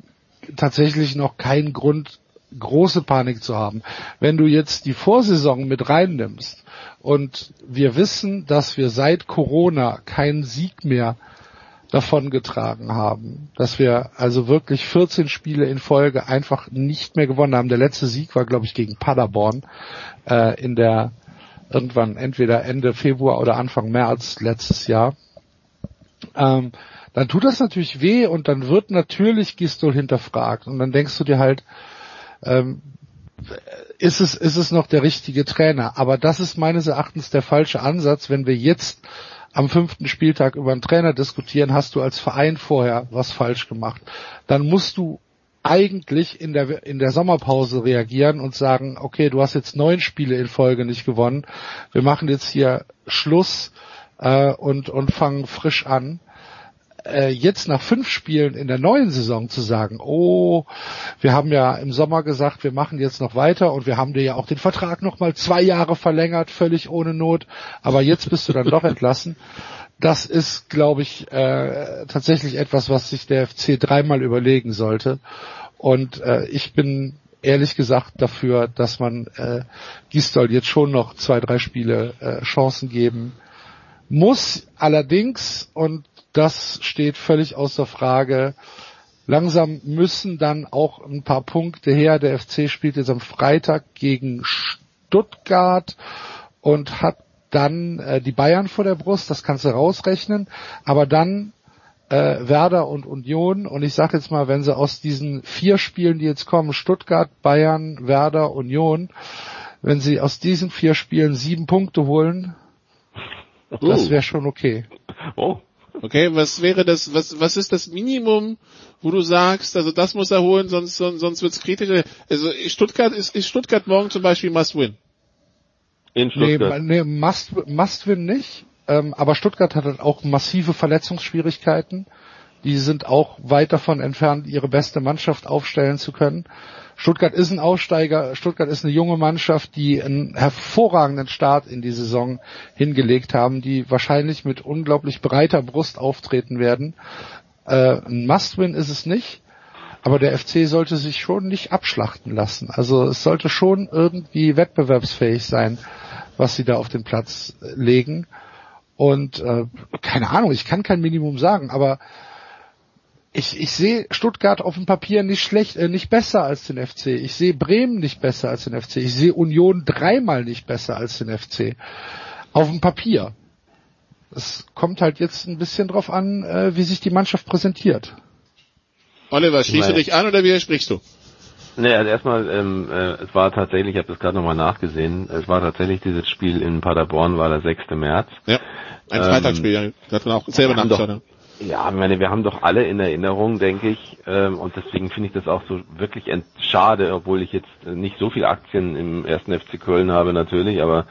tatsächlich noch keinen Grund, große Panik zu haben. Wenn du jetzt die Vorsaison mit reinnimmst und wir wissen, dass wir seit Corona keinen Sieg mehr davongetragen haben, dass wir also wirklich 14 Spiele in Folge einfach nicht mehr gewonnen haben. Der letzte Sieg war, glaube ich, gegen Paderborn äh, in der irgendwann entweder Ende Februar oder Anfang März letztes Jahr. Ähm, dann tut das natürlich weh und dann wird natürlich Gistol hinterfragt und dann denkst du dir halt, ähm, ist es, ist es noch der richtige Trainer? Aber das ist meines Erachtens der falsche Ansatz, wenn wir jetzt am fünften Spieltag über einen Trainer diskutieren, hast du als Verein vorher was falsch gemacht. Dann musst du eigentlich in der, in der Sommerpause reagieren und sagen, okay, du hast jetzt neun Spiele in Folge nicht gewonnen. Wir machen jetzt hier Schluss äh, und, und fangen frisch an äh, jetzt nach fünf Spielen in der neuen Saison zu sagen, oh, wir haben ja im Sommer gesagt, wir machen jetzt noch weiter und wir haben dir ja auch den Vertrag noch mal zwei Jahre verlängert, völlig ohne Not, aber jetzt bist du dann doch (laughs) entlassen. Das ist, glaube ich, äh, tatsächlich etwas, was sich der FC dreimal überlegen sollte. Und äh, ich bin ehrlich gesagt dafür, dass man äh, Gistol jetzt schon noch zwei, drei Spiele äh, Chancen geben muss. Allerdings, und das steht völlig außer Frage. Langsam müssen dann auch ein paar Punkte her. Der FC spielt jetzt am Freitag gegen Stuttgart und hat dann äh, die Bayern vor der Brust, das kannst du rausrechnen, aber dann äh, Werder und Union und ich sage jetzt mal, wenn sie aus diesen vier Spielen, die jetzt kommen, Stuttgart, Bayern, Werder, Union, wenn sie aus diesen vier Spielen sieben Punkte holen, Das wäre schon okay. Oh, Okay, was wäre das, was, was ist das Minimum, wo du sagst, also das muss er holen, sonst, sonst, sonst wird's kritisch. Also Stuttgart ist, ist Stuttgart morgen zum Beispiel must win. in Nee, Stuttgart. nee must, must win nicht. Ähm, aber Stuttgart hat halt auch massive Verletzungsschwierigkeiten. Die sind auch weit davon entfernt, ihre beste Mannschaft aufstellen zu können. Stuttgart ist ein Aufsteiger. Stuttgart ist eine junge Mannschaft, die einen hervorragenden Start in die Saison hingelegt haben, die wahrscheinlich mit unglaublich breiter Brust auftreten werden. Äh, ein Must-Win ist es nicht. Aber der FC sollte sich schon nicht abschlachten lassen. Also es sollte schon irgendwie wettbewerbsfähig sein, was sie da auf den Platz legen. Und äh, keine Ahnung, ich kann kein Minimum sagen, aber ich, ich sehe Stuttgart auf dem Papier nicht schlecht, äh, nicht besser als den FC. Ich sehe Bremen nicht besser als den FC. Ich sehe Union dreimal nicht besser als den FC. Auf dem Papier. Es kommt halt jetzt ein bisschen drauf an, äh, wie sich die Mannschaft präsentiert. Oliver, schließt du dich an oder widersprichst du? Nee, also erstmal, ähm, äh, es war tatsächlich, ich habe das gerade nochmal nachgesehen, es war tatsächlich dieses Spiel in Paderborn, war der 6. März. Ja. Ein Ähm, Freitagsspiel, ja. Da hat man auch selber nachgeschaut. Ja. Ich meine, wir haben doch alle in Erinnerung, denke ich, ähm, und deswegen finde ich das auch so wirklich schade, obwohl ich jetzt äh, nicht so viel Aktien im ersten FC Köln habe natürlich, aber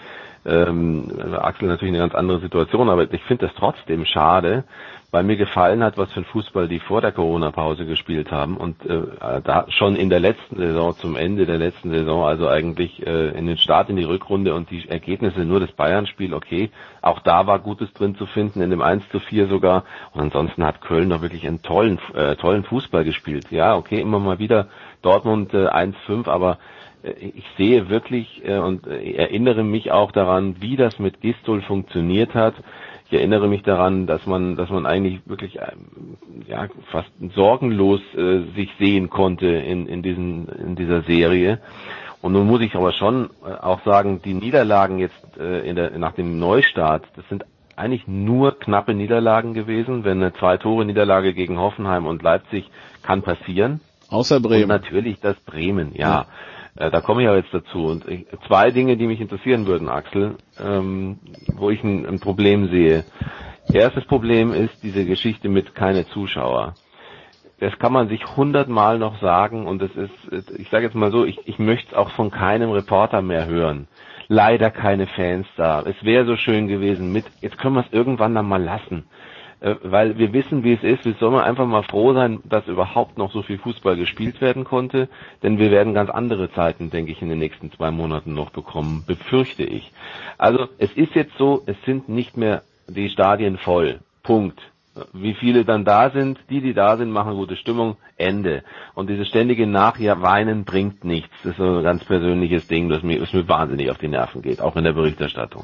ähm, Axel natürlich eine ganz andere Situation, aber ich finde das trotzdem schade, weil mir gefallen hat, was für ein Fußball die vor der Corona-Pause gespielt haben und äh, da schon in der letzten Saison, zum Ende der letzten Saison, also eigentlich äh, in den Start in die Rückrunde und die Ergebnisse nur das Bayern-Spiel, okay, auch da war Gutes drin zu finden, in dem 1 zu 4 sogar und ansonsten hat Köln doch wirklich einen tollen, äh, tollen Fußball gespielt. Ja, okay, immer mal wieder Dortmund äh, 1-5, aber äh, ich sehe wirklich äh, und äh, erinnere mich auch daran, wie das mit Gistol funktioniert hat. Ich erinnere mich daran, dass man, dass man eigentlich wirklich ähm, ja fast sorgenlos äh, sich sehen konnte in, in diesen in dieser Serie. Und nun muss ich aber schon äh, auch sagen, die Niederlagen jetzt äh, in der, nach dem Neustart, das sind eigentlich nur knappe Niederlagen gewesen. Wenn eine zwei Tore Niederlage gegen Hoffenheim und Leipzig kann passieren. Außer Und Bremen. natürlich das Bremen, ja. Äh, Da komme ich ja jetzt dazu. Und ich, zwei Dinge, die mich interessieren würden, Axel, ähm, wo ich ein, ein Problem sehe. Erstes Problem ist diese Geschichte mit keine Zuschauer. Das kann man sich hundertmal noch sagen und es ist, ich sage jetzt mal so, ich, ich möchte es auch von keinem Reporter mehr hören. Leider keine Fans da. Es wäre so schön gewesen mit, jetzt können wir es irgendwann dann mal lassen weil wir wissen, wie es ist. Wir sollen einfach mal froh sein, dass überhaupt noch so viel Fußball gespielt werden konnte, denn wir werden ganz andere Zeiten, denke ich, in den nächsten zwei Monaten noch bekommen, befürchte ich. Also es ist jetzt so, es sind nicht mehr die Stadien voll. Punkt. Wie viele dann da sind, die, die da sind, machen gute Stimmung, Ende. Und dieses ständige Nachweinen bringt nichts. Das ist so ein ganz persönliches Ding, das mir, das mir wahnsinnig auf die Nerven geht, auch in der Berichterstattung.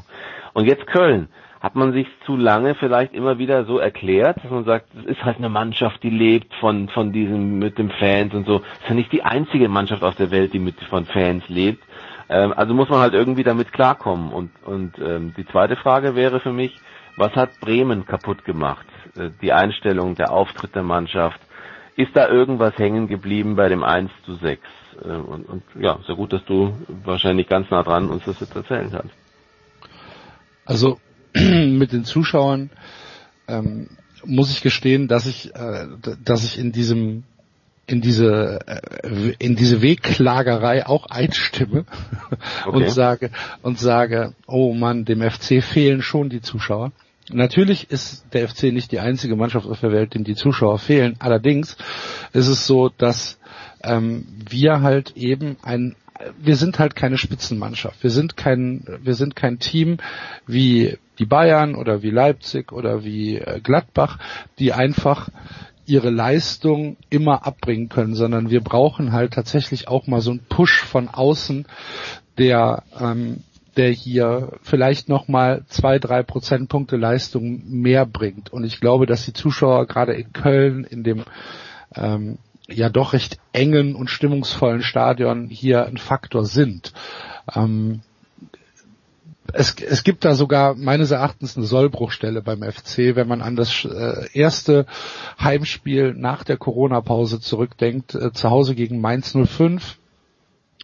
Und jetzt Köln hat man sich zu lange vielleicht immer wieder so erklärt, dass man sagt, es ist halt eine Mannschaft, die lebt von, von diesem, mit den Fans und so. Es ist ja nicht die einzige Mannschaft auf der Welt, die mit, von Fans lebt. Ähm, also muss man halt irgendwie damit klarkommen. Und, und ähm, die zweite Frage wäre für mich, was hat Bremen kaputt gemacht? Äh, die Einstellung, der Auftritt der Mannschaft. Ist da irgendwas hängen geblieben bei dem 1 zu 6? Äh, und, und ja, sehr gut, dass du wahrscheinlich ganz nah dran uns das jetzt erzählen kannst. Also (clears throat) mit den Zuschauern ähm, muss ich gestehen, dass ich, äh, dass ich in diesem in diese äh, in diese Wegklagerei auch einstimme (laughs) Okay. und sage und sage, oh Mann, dem FC fehlen schon die Zuschauer. Natürlich ist der FC nicht die einzige Mannschaft auf der Welt, dem die Zuschauer fehlen. Allerdings ist es so, dass ähm, wir halt eben ein wir sind halt keine Spitzenmannschaft. Wir sind kein, wir sind kein Team wie die Bayern oder wie Leipzig oder wie äh, Gladbach, die einfach ihre Leistung immer abbringen können, sondern wir brauchen halt tatsächlich auch mal so einen Push von außen, der ähm, der hier vielleicht noch mal zwei, drei Prozentpunkte Leistung mehr bringt. Und ich glaube, dass die Zuschauer gerade in Köln in dem ähm, ja doch recht engen und stimmungsvollen Stadion hier ein Faktor sind. Ähm, es, es gibt da sogar meines Erachtens eine Sollbruchstelle beim FC, wenn man an das äh, erste Heimspiel nach der Corona-Pause zurückdenkt, äh, zu Hause gegen Mainz 05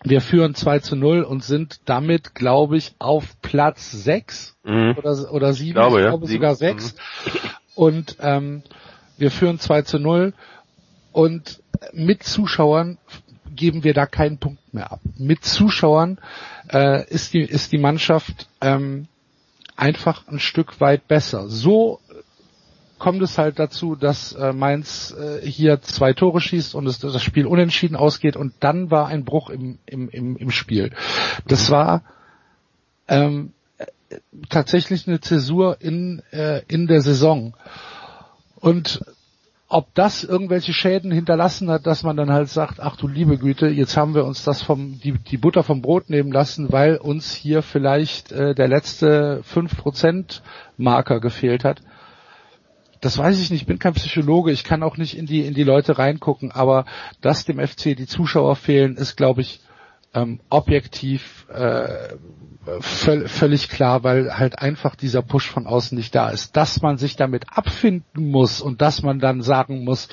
Wir führen 2 zu 0 und sind damit, glaube ich, auf Platz 6 Mhm. oder, oder 7, Ich glaube, ja. glaube Sieben. sogar 6. Und ähm, wir führen 2 zu 0 und mit Zuschauern geben wir da keinen Punkt mehr ab. Mit Zuschauern äh, ist, die, ist die Mannschaft ähm, einfach ein Stück weit besser. So kommt es halt dazu, dass äh, Mainz äh, hier zwei Tore schießt und es, das Spiel unentschieden ausgeht und dann war ein Bruch im, im, im, im Spiel. Das war ähm, äh, tatsächlich eine Zäsur in, äh, in der Saison. Und ob das irgendwelche Schäden hinterlassen hat, dass man dann halt sagt, ach du liebe Güte, jetzt haben wir uns das vom die, die Butter vom Brot nehmen lassen, weil uns hier vielleicht äh, der letzte 5% Marker gefehlt hat. Das weiß ich nicht, ich bin kein Psychologe, ich kann auch nicht in die in die Leute reingucken, aber dass dem FC die Zuschauer fehlen, ist glaube ich ähm, objektiv äh, völ völlig klar, weil halt einfach dieser Push von außen nicht da ist. Dass man sich damit abfinden muss und dass man dann sagen muss,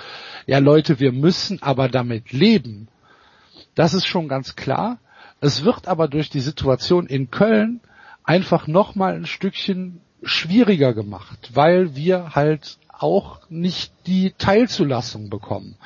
ja Leute, wir müssen aber damit leben, das ist schon ganz klar. Es wird aber durch die Situation in Köln einfach nochmal ein Stückchen schwieriger gemacht, weil wir halt auch nicht die Teilzulassung bekommen,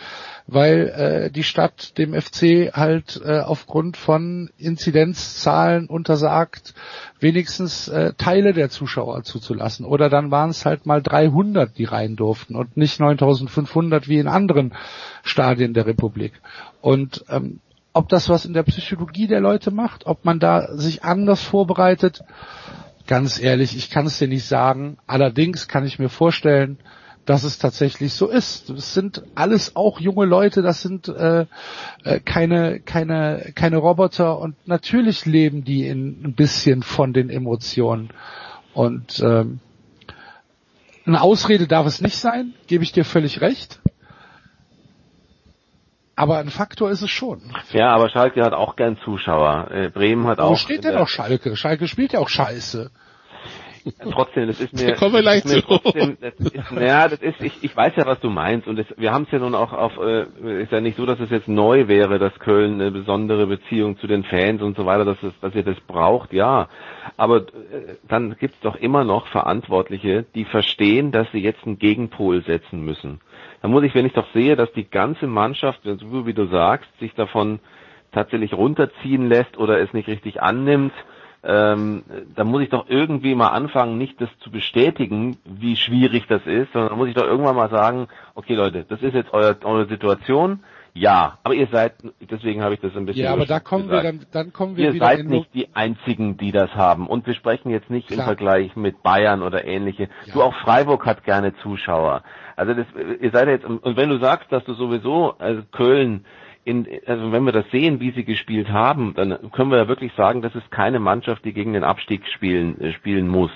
weil äh, die Stadt dem FC halt äh, aufgrund von Inzidenzzahlen untersagt, wenigstens äh, Teile der Zuschauer zuzulassen. Oder dann waren es halt mal 300, die rein durften und nicht 9500 wie in anderen Stadien der Republik. Und ähm, ob das was in der Psychologie der Leute macht, ob man da sich anders vorbereitet, ganz ehrlich, ich kann es dir nicht sagen. Allerdings kann ich mir vorstellen, dass es tatsächlich so ist. Es sind alles auch junge Leute, das sind äh, äh, keine, keine, keine Roboter und natürlich leben die in, ein bisschen von den Emotionen. Und ähm, eine Ausrede darf es nicht sein, gebe ich dir völlig recht. Aber ein Faktor ist es schon. Ja, aber Schalke hat auch gern Zuschauer. Äh, Bremen hat Wo auch. steht in denn noch Schalke? Schalke spielt ja auch scheiße. Trotzdem, das ist mir, (laughs) Da kommen wir gleich zu. trotzdem, das ist, ja, das ist, ich, ich weiß ja, was du meinst und das, wir haben es ja nun auch auf, äh, ist ja nicht so, dass es jetzt neu wäre, dass Köln eine besondere Beziehung zu den Fans und so weiter, dass es, dass ihr das braucht, ja. Aber äh, dann gibt's doch immer noch Verantwortliche, die verstehen, dass sie jetzt einen Gegenpol setzen müssen. Da muss ich, wenn ich doch sehe, dass die ganze Mannschaft, so wie du sagst, sich davon tatsächlich runterziehen lässt oder es nicht richtig annimmt, ähm, da muss ich doch irgendwie mal anfangen, nicht das zu bestätigen, wie schwierig das ist, sondern da muss ich doch irgendwann mal sagen, okay Leute, das ist jetzt euer, eure Situation, ja, aber ihr seid, deswegen habe ich das ein bisschen Ja, aber da kommen wir gesagt. dann, dann kommen wir Ihr wieder seid in nicht die einzigen, die das haben. Und wir sprechen jetzt nicht im Klar. Vergleich mit Bayern oder ähnliche. Ja. Du auch Freiburg hat gerne Zuschauer. Also das, ihr seid jetzt und wenn du sagst, dass du sowieso also Köln in, also wenn wir das sehen, wie sie gespielt haben, dann können wir ja wirklich sagen, das ist keine Mannschaft, die gegen den Abstieg spielen äh, spielen muss.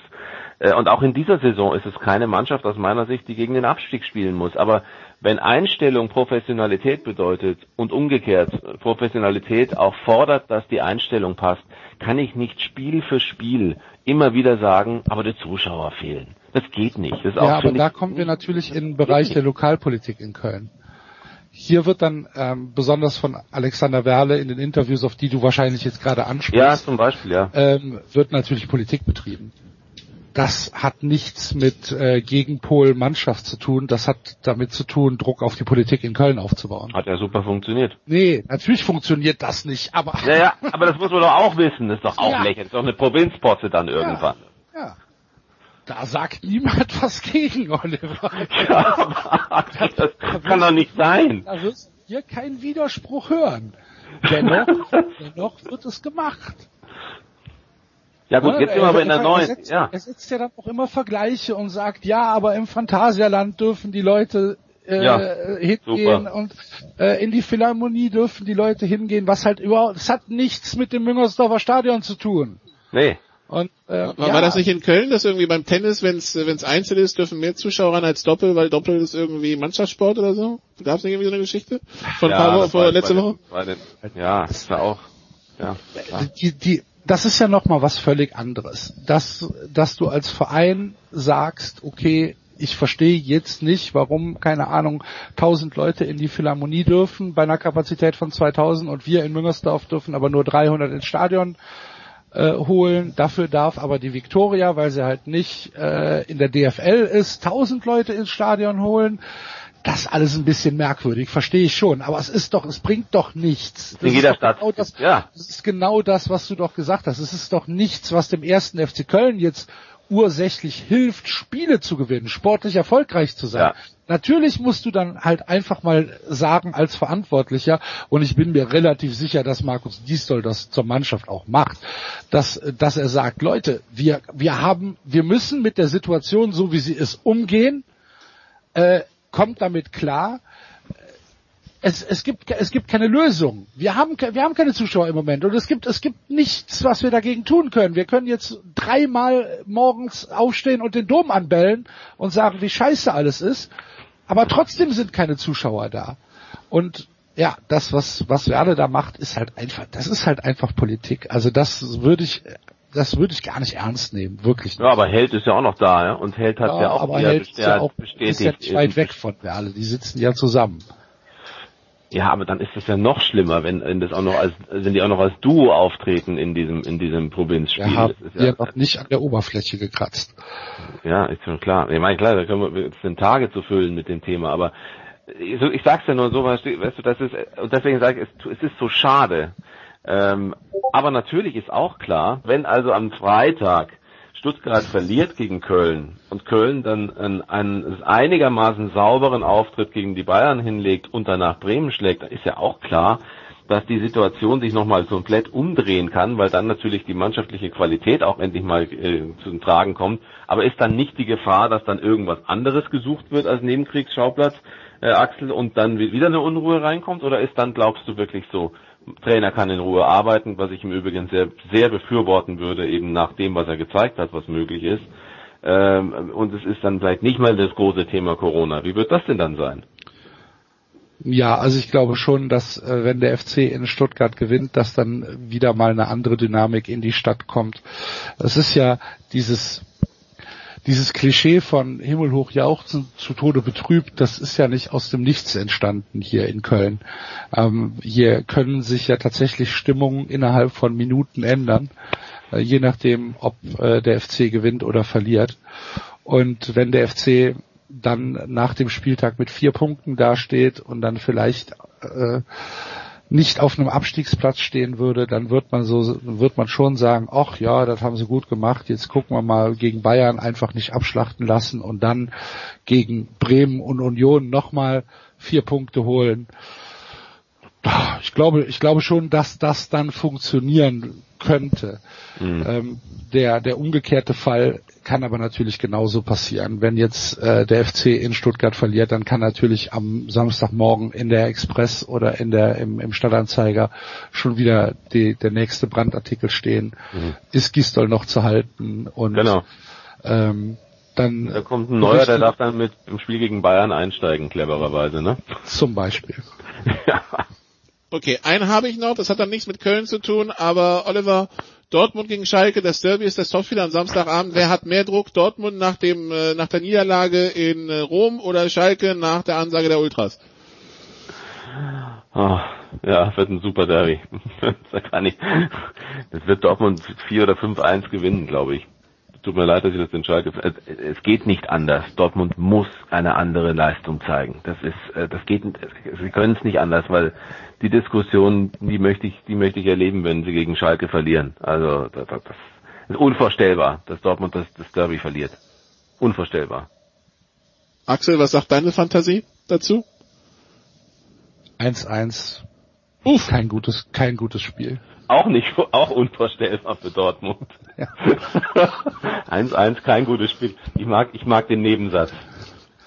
Äh, Und auch in dieser Saison ist es keine Mannschaft aus meiner Sicht, die gegen den Abstieg spielen muss. Aber wenn Einstellung Professionalität bedeutet und umgekehrt Professionalität auch fordert, dass die Einstellung passt, kann ich nicht Spiel für Spiel immer wieder sagen, aber die Zuschauer fehlen. Das geht nicht. Das Ja, aber da kommen wir natürlich in den Bereich der Lokalpolitik in Köln. Hier wird dann ähm, besonders von Alexander Werle in den Interviews, auf die du wahrscheinlich jetzt gerade Ja, ansprichst, zum Beispiel, ja. ähm, wird natürlich Politik betrieben. Das hat nichts mit äh, Gegenpol Mannschaft zu tun. Das hat damit zu tun, Druck auf die Politik in Köln aufzubauen. Hat ja super funktioniert. Nee, natürlich funktioniert das nicht, aber Ja, ja, aber das muss man doch auch wissen. Das ist doch auch Ja. lächerlich. Das ist doch eine Provinzposse dann irgendwann. ja. Da sagt niemand was gegen, Oliver. Ja, aber das kann doch nicht sein. Da wirst du hier keinen Widerspruch hören. Dennoch, (laughs) dennoch wird es gemacht. Ja gut, Ne? jetzt sind wir aber in der Er- neuen. Er setzt, Ja. er setzt ja dann auch immer Vergleiche und sagt, ja, aber im Phantasialand dürfen die Leute äh, Ja, hingehen super. und äh, in die Philharmonie dürfen die Leute hingehen, was halt überhaupt, es hat nichts mit dem Müngersdorfer Stadion zu tun. Nee. Und äh, War, ja, war das nicht in Köln, dass irgendwie beim Tennis, wenn es Einzel ist, dürfen mehr Zuschauer ran als Doppel, weil Doppel ist irgendwie Mannschaftssport oder so? Gab es nicht irgendwie so eine Geschichte? Von ja, ein paar Wochen, das vor letzte bei Woche? den- den- Ja, das war auch. Ja. klar. die, die, das ist ja noch mal was völlig anderes. Dass, dass du als Verein sagst, okay, ich verstehe jetzt nicht, warum, keine Ahnung, 1000 Leute in die Philharmonie dürfen bei einer Kapazität von 2000 und wir in Müngersdorf dürfen aber nur 300 ins Stadion äh, holen. Dafür darf aber die Victoria, weil sie halt nicht äh, in der DFL ist, 1000 Leute ins Stadion holen. Das alles ein bisschen merkwürdig, verstehe ich schon. Aber es ist doch, es bringt doch nichts. Das In jeder Stadt. Genau das, Ja. das ist genau das, was du doch gesagt hast. Es ist doch nichts, was dem ersten FC Köln jetzt ursächlich hilft, Spiele zu gewinnen, sportlich erfolgreich zu sein. Ja. Natürlich musst du dann halt einfach mal sagen als Verantwortlicher, und ich bin mir relativ sicher, dass Markus Gisdol das zur Mannschaft auch macht, dass, dass er sagt, Leute, wir, wir haben, wir müssen mit der Situation, so wie sie ist, umgehen, äh, kommt damit klar, es, es gibt es gibt keine Lösung. Wir haben wir haben keine Zuschauer im Moment und es gibt es gibt nichts, was wir dagegen tun können. Wir können jetzt dreimal morgens aufstehen und den Dom anbellen und sagen, wie scheiße alles ist, aber trotzdem sind keine Zuschauer da. Und ja, das was was Werle da macht, ist halt einfach, das ist halt einfach Politik. Also das würde ich das würde ich gar nicht ernst nehmen, wirklich nicht. Ja, aber Held ist ja auch noch da, ja. Und Held hat ja, auch aber Held ist ja auch bestätigt. ist ja nicht weit weg von Werle. Die sitzen ja zusammen. Ja, aber dann ist es ja noch schlimmer, wenn, wenn das auch noch als, wenn die auch noch als Duo auftreten in diesem, in diesem Provinzspiel. Wir haben wir ja, noch nicht an der Oberfläche gekratzt. ja, ist schon klar. Ich meine, klar, da können wir, es sind Tage zu füllen mit dem Thema, aber ich, ich sag's ja nur so, weißt du, weißt du, das ist, und deswegen sage ich, es, es ist so schade. Ähm, aber natürlich ist auch klar, wenn also am Freitag Stuttgart verliert gegen Köln und Köln dann einen, einen einigermaßen sauberen Auftritt gegen die Bayern hinlegt und danach Bremen schlägt, ist ja auch klar, dass die Situation sich nochmal komplett umdrehen kann, weil dann natürlich die mannschaftliche Qualität auch endlich mal äh, zum Tragen kommt. Aber ist dann nicht die Gefahr, dass dann irgendwas anderes gesucht wird als Nebenkriegsschauplatz, äh, Axel, und dann wieder eine Unruhe reinkommt? Oder ist dann, glaubst du wirklich so, Trainer kann in Ruhe arbeiten, was ich im Übrigen sehr, sehr befürworten würde, eben nach dem, was er gezeigt hat, was möglich ist. Ähm, und es ist dann vielleicht nicht mal das große Thema Corona. Wie wird das denn dann sein? Ja, also ich glaube schon, dass äh, wenn der FC in Stuttgart gewinnt, dass dann wieder mal eine andere Dynamik in die Stadt kommt. Es ist ja dieses dieses Klischee von himmelhoch jauchzen zu Tode betrübt, das ist ja nicht aus dem Nichts entstanden hier in Köln. Ähm, hier können sich ja tatsächlich Stimmungen innerhalb von Minuten ändern, äh, je nachdem, ob äh, der FC gewinnt oder verliert. Und wenn der FC dann nach dem Spieltag mit vier Punkten dasteht und dann vielleicht äh, nicht auf einem Abstiegsplatz stehen würde, dann wird man so, wird man schon sagen, ach ja, das haben sie gut gemacht, jetzt gucken wir mal gegen Bayern einfach nicht abschlachten lassen und dann gegen Bremen und Union nochmal vier Punkte holen. Ich glaube, ich glaube schon, dass das dann funktionieren könnte. Mhm. Ähm, der, der umgekehrte Fall kann aber natürlich genauso passieren. Wenn jetzt äh, der FC in Stuttgart verliert, dann kann natürlich am Samstagmorgen in der Express oder in der im, im Stadtanzeiger schon wieder die, der nächste Brandartikel stehen. Mhm. Ist Gistol noch zu halten? Und Genau. ähm, dann Da kommt ein neuer, der darf dann mit im Spiel gegen Bayern einsteigen, clevererweise, ne? zum Beispiel. ja. (laughs) Okay, einen habe ich noch, das hat dann nichts mit Köln zu tun, aber Oliver, Dortmund gegen Schalke, das Derby ist das Topspiel am Samstagabend. Wer hat mehr Druck? Dortmund nach dem äh, nach der Niederlage in äh, Rom oder Schalke nach der Ansage der Ultras? Ah, ja, wird ein super Derby. (laughs) das kann ich. Das wird Dortmund 4 oder 5-1 gewinnen, glaube ich. Tut mir leid, dass ich das den Schalke. Es- geht nicht anders. Dortmund muss eine andere Leistung zeigen. Das ist, äh, das geht. Sie können es nicht anders, weil die Diskussion, die möchte ich, die möchte ich erleben, wenn sie gegen Schalke verlieren. Also das, das ist unvorstellbar, dass Dortmund das, das Derby verliert. Unvorstellbar. Axel, was sagt deine Fantasie dazu? 1-1. Uff. Kein gutes, kein gutes Spiel. Auch nicht, (laughs) auch unvorstellbar für Dortmund. Ja. (laughs) 1-1, kein gutes Spiel. Ich mag, ich mag den Nebensatz.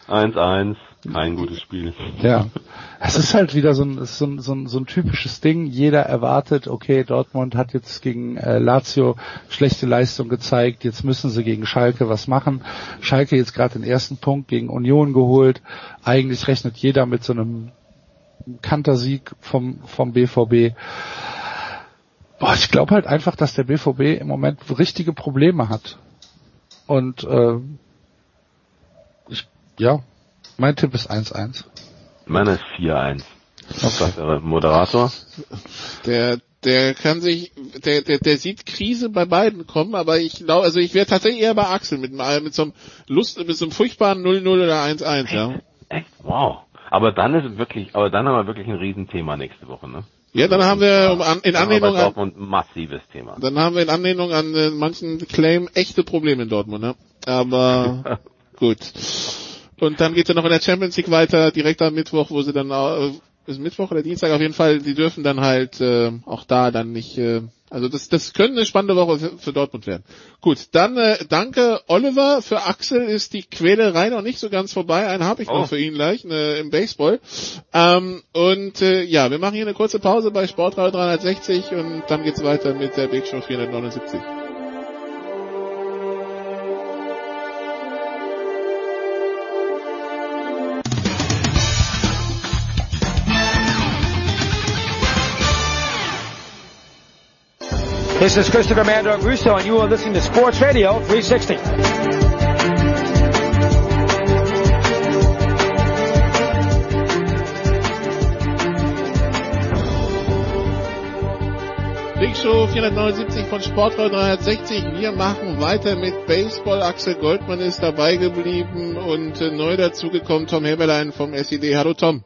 1-1, kein gutes Spiel. Ja, es ist halt wieder so ein, so ein, so ein, so ein typisches Ding. Jeder erwartet, okay, Dortmund hat jetzt gegen äh, Lazio schlechte Leistung gezeigt, jetzt müssen sie gegen Schalke was machen. Schalke jetzt gerade den ersten Punkt gegen Union geholt. Eigentlich rechnet jeder mit so einem Kantersieg vom, vom BVB. Boah, ich glaube halt einfach, dass der BVB im Moment richtige Probleme hat. Und äh, ich Ja, mein Tipp ist 1-1. Meiner ist 4-1. Was sagt der Moderator? Der, der kann sich, der, der, der sieht Krise bei beiden kommen, aber ich glaube, also ich wäre tatsächlich eher bei Axel mit, mit so einem Lust, mit so einem furchtbaren 0-0 oder 1-1, ja. Echt? Wow. Aber dann ist es wirklich, aber dann haben wir wirklich ein Riesenthema nächste Woche, ne? Ja, dann haben wir um, an, in Anlehnung an, Dortmund ein massives Thema. dann haben wir in Anlehnung an äh, manchen Claim echte Probleme in Dortmund, ne? Aber (laughs) gut. Und dann geht's ja noch in der Champions League weiter, direkt am Mittwoch, wo sie dann äh, ist Mittwoch oder Dienstag auf jeden Fall, die dürfen dann halt äh, auch da dann nicht äh, also das das könnte eine spannende Woche für, für Dortmund werden. Gut, dann äh, danke Oliver, für Axel ist die Quälerei noch nicht so ganz vorbei, einen habe ich Oh. noch für ihn gleich ne, im Baseball. Ähm, und äh, ja, wir machen hier eine kurze Pause bei Sportradio 360 und dann geht's weiter mit der Big Show 479. This is Christopher Mando Russo, and you are listening to Sports Radio 360. Big Show 479 von Sportradio 360. Wir machen weiter mit Baseball. Axel Goldmann ist dabei geblieben und äh, neu dazugekommen Tom Heberlein vom SED. Hallo Tom.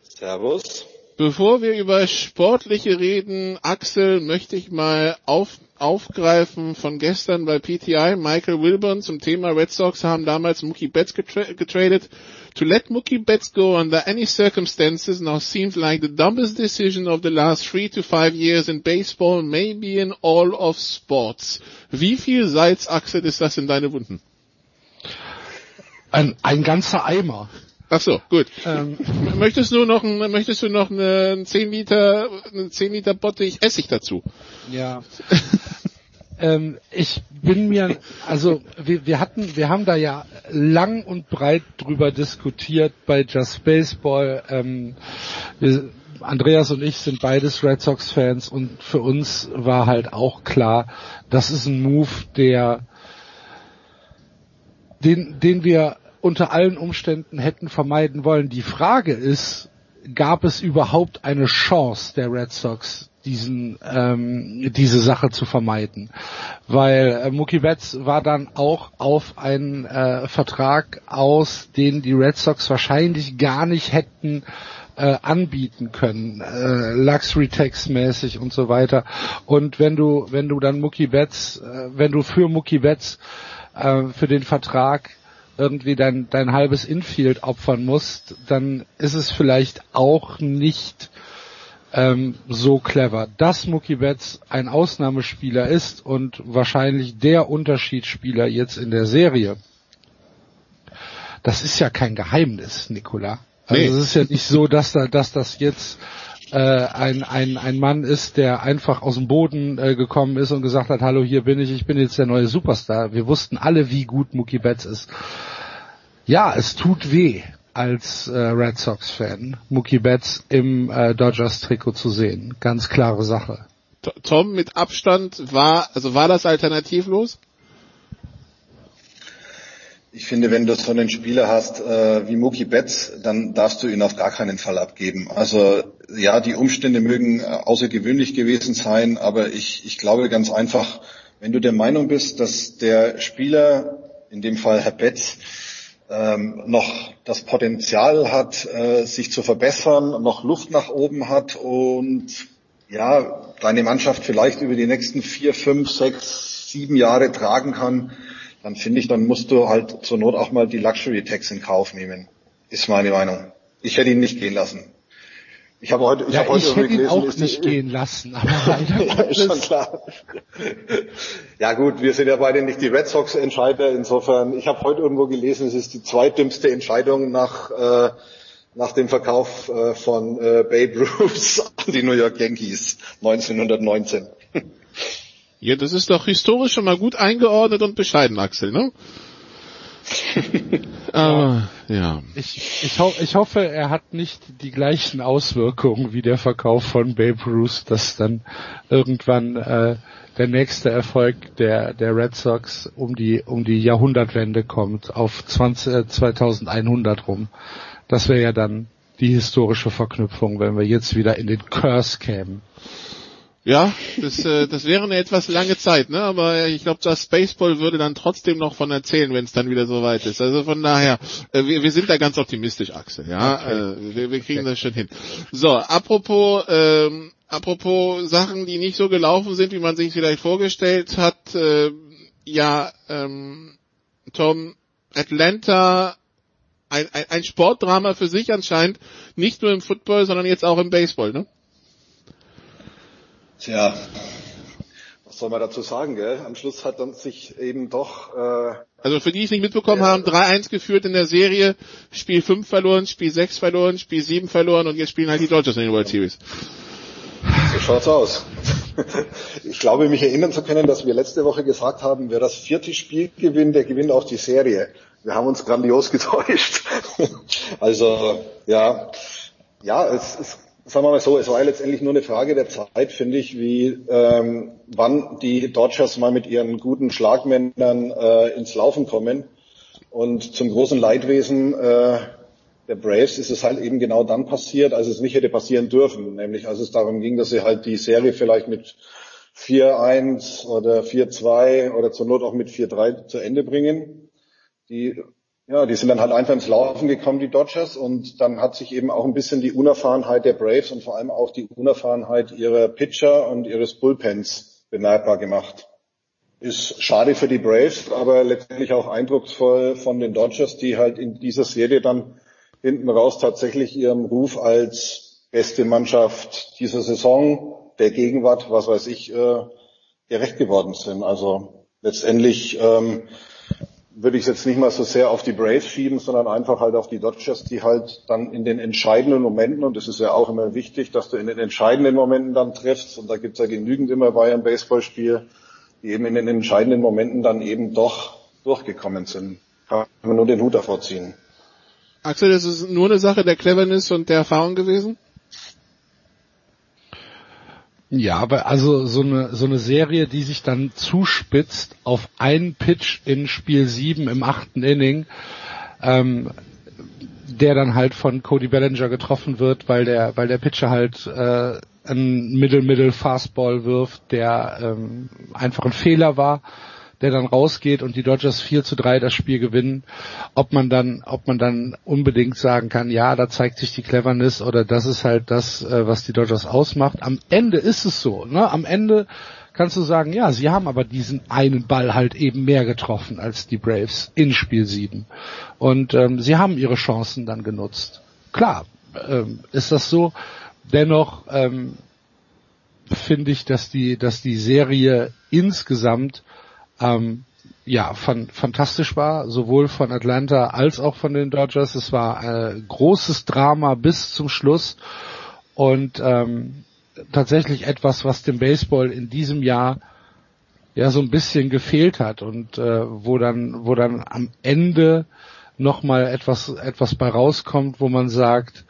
Servus. Bevor wir über Sportliche reden, Axel, möchte ich mal auf, aufgreifen von gestern bei PTI. Michael Wilburn zum Thema Red Sox haben damals Mookie Betts getra getradet. To let Mookie Betts go under any circumstances now seems like the dumbest decision of the last three to five years in baseball, maybe in all of sports. Wie viel Salz, Axel, ist das in deine Wunden? Ein, ein ganzer Eimer. Ach so, gut. Ähm, Möchtest du noch, ein, möchtest du noch eine 10 Liter, eine 10 Liter Bottich Essig dazu? Ja. ähm, ich bin mir, also wir, wir hatten, wir haben da ja lang und breit drüber diskutiert bei Just Baseball. Ähm, wir, Andreas und ich sind beides Red Sox Fans und für uns war halt auch klar, das ist ein Move, der den, den wir unter allen Umständen hätten vermeiden wollen. Die Frage ist, gab es überhaupt eine Chance der Red Sox, diesen ähm, diese Sache zu vermeiden, weil äh, Mookie Betts war dann auch auf einen äh, Vertrag aus, den die Red Sox wahrscheinlich gar nicht hätten äh, anbieten können, äh, Luxury Tax mäßig und so weiter. Und wenn du wenn du dann Mookie Betts, äh, wenn du für Mookie Betts äh, für den Vertrag irgendwie dein, dein halbes Infield opfern musst, dann ist es vielleicht auch nicht ähm, so clever. Dass Mookie Betts ein Ausnahmespieler ist und wahrscheinlich der Unterschiedsspieler jetzt in der Serie, das ist ja kein Geheimnis, Nicola. Also Nee. es ist ja nicht so, dass da, dass das jetzt äh, ein, ein, ein Mann ist, der einfach aus dem Boden äh, gekommen ist und gesagt hat, hallo, hier bin ich, ich bin jetzt der neue Superstar. Wir wussten alle, wie gut Mookie Betts ist. Ja, es tut weh, als äh, Red Sox-Fan Mookie Betts im äh, Dodgers-Trikot zu sehen. Ganz klare Sache. Tom mit Abstand war, also war das alternativlos? Ich finde, wenn du so einen Spieler hast äh, wie Mookie Betts, dann darfst du ihn auf gar keinen Fall abgeben. Also ja, die Umstände mögen äh, außergewöhnlich gewesen sein, aber ich, ich glaube ganz einfach, wenn du der Meinung bist, dass der Spieler, in dem Fall Herr Betts, ähm, noch das Potenzial hat, äh, sich zu verbessern, noch Luft nach oben hat und ja, deine Mannschaft vielleicht über die nächsten vier, fünf, sechs, sieben Jahre tragen kann, dann finde ich, dann musst du halt zur Not auch mal die Luxury Tax in Kauf nehmen. Ist meine Meinung. Ich hätte ihn nicht gehen lassen. Ich habe heute, ich ja, habe heute ich hätte ihn gelesen, auch nicht gehen lassen, aber (laughs) leider ja, schon klar. Ja gut, wir sind ja beide nicht die Red Sox Entscheider. Insofern, ich habe heute irgendwo gelesen, es ist die zweitdümmste Entscheidung nach äh, nach dem Verkauf äh, von äh, Babe Ruth an die New York Yankees 1919. Ja, das ist doch historisch schon mal gut eingeordnet und bescheiden, Axel, ne? (laughs) Aber, ja. Ich, ich, ho ich hoffe, er hat nicht die gleichen Auswirkungen wie der Verkauf von Babe Ruth, dass dann irgendwann äh, der nächste Erfolg der, der Red Sox um die, um die Jahrhundertwende kommt, auf 20, äh, 2100 rum. Das wäre ja dann die historische Verknüpfung, wenn wir jetzt wieder in den Curse kämen. Ja, das, äh, das wäre eine etwas lange Zeit, ne? Aber ich glaube, das Baseball würde dann trotzdem noch von erzählen, wenn es dann wieder so weit ist. Also von daher, äh, wir, wir sind da ganz optimistisch, Axel. Ja, okay. äh, wir, wir kriegen okay. das schon hin. So, apropos, ähm, apropos Sachen, die nicht so gelaufen sind, wie man sich vielleicht vorgestellt hat. Äh, ja, ähm, Tom, Atlanta ein, ein, ein Sportdrama für sich anscheinend, nicht nur im Football, sondern jetzt auch im Baseball, ne? Tja, was soll man dazu sagen, gell? Am Schluss hat dann sich eben doch... Äh, also für die, die es nicht mitbekommen ja, haben, 3-1 geführt in der Serie, Spiel 5 verloren, Spiel 6 verloren, Spiel 7 verloren und jetzt spielen halt die Dodgers in den World Series. So schaut's aus. (laughs) Ich glaube, mich erinnern zu können, dass wir letzte Woche gesagt haben, wer das vierte Spiel gewinnt, der gewinnt auch die Serie. Wir haben uns grandios (laughs) getäuscht. Also ja, ja, es, es sagen wir mal so, es war letztendlich nur eine Frage der Zeit, finde ich, wie ähm, wann die Dodgers mal mit ihren guten Schlagmännern äh, ins Laufen kommen. Und zum großen Leidwesen äh, der Braves ist es halt eben genau dann passiert, als es nicht hätte passieren dürfen, nämlich als es darum ging, dass sie halt die Serie vielleicht mit 4-1 oder 4-2 oder zur Not auch mit 4-3 zu Ende bringen. Die ja, die sind dann halt einfach ins Laufen gekommen, die Dodgers, und dann hat sich eben auch ein bisschen die Unerfahrenheit der Braves und vor allem auch die Unerfahrenheit ihrer Pitcher und ihres Bullpens bemerkbar gemacht. Ist schade für die Braves, aber letztendlich auch eindrucksvoll von den Dodgers, die halt in dieser Serie dann hinten raus tatsächlich ihrem Ruf als beste Mannschaft dieser Saison, der Gegenwart, was weiß ich, äh, gerecht geworden sind. Also letztendlich ähm, würde ich jetzt nicht mal so sehr auf die Braves schieben, sondern einfach halt auf die Dodgers, die halt dann in den entscheidenden Momenten, und das ist ja auch immer wichtig, dass du in den entscheidenden Momenten dann triffst, und da gibt's ja genügend immer bei einem Baseballspiel, die eben in den entscheidenden Momenten dann eben doch durchgekommen sind. Kann man nur den Hut davor ziehen. Axel, das ist nur eine Sache der Cleverness und der Erfahrung gewesen? Ja, aber also so eine so eine Serie, die sich dann zuspitzt auf einen Pitch in Spiel 7 im achten Inning, ähm, der dann halt von Cody Bellinger getroffen wird, weil der weil der Pitcher halt äh, ein Middle Middle Fastball wirft, der ähm, einfach ein Fehler war der dann rausgeht und die Dodgers 4 zu 3 das Spiel gewinnen, ob man dann, ob man dann unbedingt sagen kann, ja, da zeigt sich die Cleverness oder das ist halt das, äh, was die Dodgers ausmacht. Am Ende ist es so, ne? Am Ende kannst du sagen, ja, sie haben aber diesen einen Ball halt eben mehr getroffen als die Braves in Spiel 7. Und ähm, sie haben ihre Chancen dann genutzt. Klar, ähm, ist das so. Dennoch ähm, finde ich, dass die, dass die Serie insgesamt ähm, ja, fan, fantastisch war, sowohl von Atlanta als auch von den Dodgers. Es war ein großes Drama bis zum Schluss und ähm, tatsächlich etwas, was dem Baseball in diesem Jahr ja so ein bisschen gefehlt hat und äh, wo dann, wo dann am Ende nochmal etwas, etwas bei rauskommt, wo man sagt,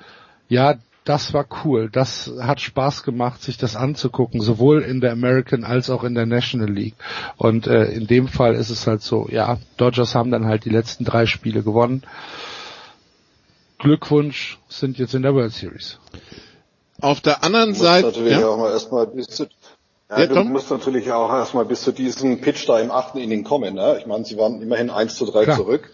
ja, das war cool. Das hat Spaß gemacht, sich das anzugucken, sowohl in der American als auch in der National League. Und äh, in dem Fall ist es halt so, ja, Dodgers haben dann halt die letzten drei Spiele gewonnen. Glückwunsch, sind jetzt in der World Series. Auf der anderen Seite. Natürlich ja? auch mal erstmal bis zu, ja, ja, du Tom? musst natürlich auch erstmal bis zu diesem Pitch da im achten Inning kommen. Ne? Ich meine, sie waren immerhin 1 zu 3 Klar. zurück.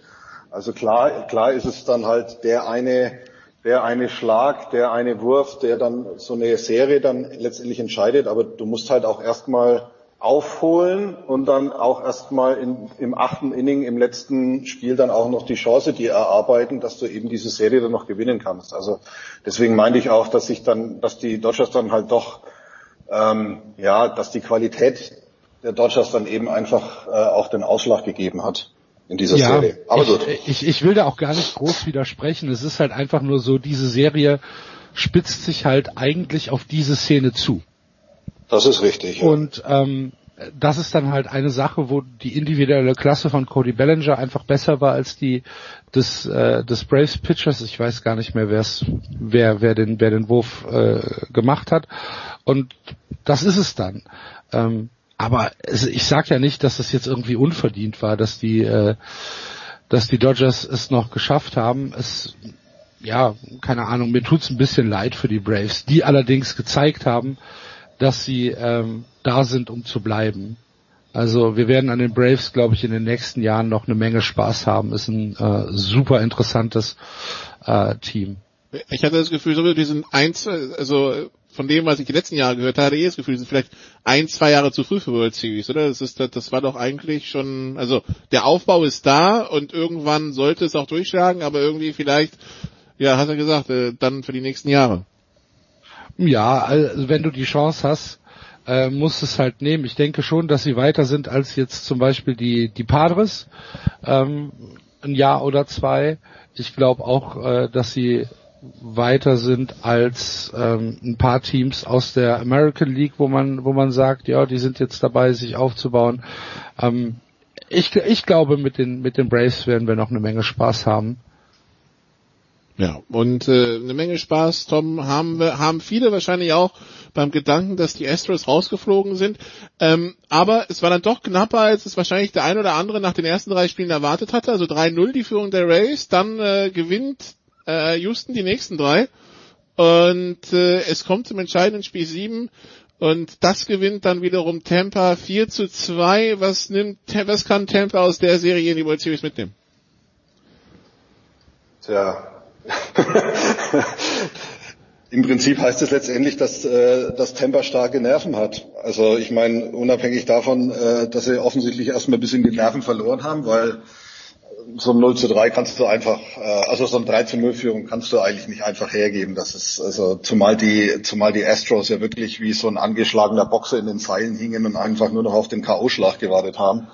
Also klar, klar ist es dann halt der eine der eine Schlag, der eine Wurf, der dann so eine Serie dann letztendlich entscheidet. Aber du musst halt auch erstmal aufholen und dann auch erstmal im achten Inning im letzten Spiel dann auch noch die Chance dir erarbeiten, dass du eben diese Serie dann noch gewinnen kannst. Also deswegen meinte ich auch, dass sich dann, dass die Dodgers dann halt doch, ähm, ja, dass die Qualität der Dodgers dann eben einfach äh, auch den Ausschlag gegeben hat in dieser ja, Serie. Aber ich, gut. Ich, ich will da auch gar nicht groß widersprechen. Es ist halt einfach nur so, diese Serie spitzt sich halt eigentlich auf diese Szene zu. Das ist richtig. Ja. Und ähm, das ist dann halt eine Sache, wo die individuelle Klasse von Cody Bellinger einfach besser war als die des, äh, des Braves Pitchers. Ich weiß gar nicht mehr, wer's, wer, wer den, wer den Wurf äh, gemacht hat. Und das ist es dann. Ähm, aber ich sage ja nicht, dass das jetzt irgendwie unverdient war, dass die, äh, dass die Dodgers es noch geschafft haben. Es, ja, keine Ahnung, mir tut's ein bisschen leid für die Braves, die allerdings gezeigt haben, dass sie ähm, da sind, um zu bleiben. Also wir werden an den Braves, glaube ich, in den nächsten Jahren noch eine Menge Spaß haben. Ist ein äh, super interessantes äh, Team. Ich hatte das Gefühl, so die sind eins, also von dem, was ich die letzten Jahre gehört habe, hatte ich das Gefühl, sind vielleicht ein, zwei Jahre zu früh für World Series, oder? Das ist, das war doch eigentlich schon, also der Aufbau ist da und irgendwann sollte es auch durchschlagen, aber irgendwie vielleicht, ja, hast du gesagt, äh, dann für die nächsten Jahre. Ja, also wenn du die Chance hast, äh, musst es halt nehmen. Ich denke schon, dass sie weiter sind als jetzt zum Beispiel die, die Padres, ähm, ein Jahr oder zwei. Ich glaube auch, äh, dass sie weiter sind als ähm, ein paar Teams aus der American League, wo man, wo man sagt, ja, die sind jetzt dabei, sich aufzubauen. Ähm, ich, ich glaube, mit den, mit den Braves werden wir noch eine Menge Spaß haben. Ja, und äh, eine Menge Spaß, Tom, haben wir, haben viele wahrscheinlich auch beim Gedanken, dass die Astros rausgeflogen sind. Ähm, aber es war dann doch knapper, als es wahrscheinlich der ein oder andere nach den ersten drei Spielen erwartet hatte. Also 3-0 die Führung der Rays, dann äh, gewinnt äh, Houston die nächsten drei. Und äh, es kommt zum entscheidenden Spiel 7 und das gewinnt dann wiederum Tampa 4 zu 2. Was nimmt, was kann Tampa aus der Serie in die World Series mitnehmen? Tja, (laughs) Im Prinzip heißt es letztendlich, dass, äh, dass Tampa starke Nerven hat. Also ich meine, unabhängig davon, äh, dass sie offensichtlich erstmal ein bisschen die Nerven verloren haben, weil so ein 0 zu 3 kannst du einfach, äh, also so ein 3 zu 0 Führung kannst du eigentlich nicht einfach hergeben. Das ist, also zumal die, zumal die Astros ja wirklich wie so ein angeschlagener Boxer in den Seilen hingen und einfach nur noch auf den K.O.-Schlag gewartet haben.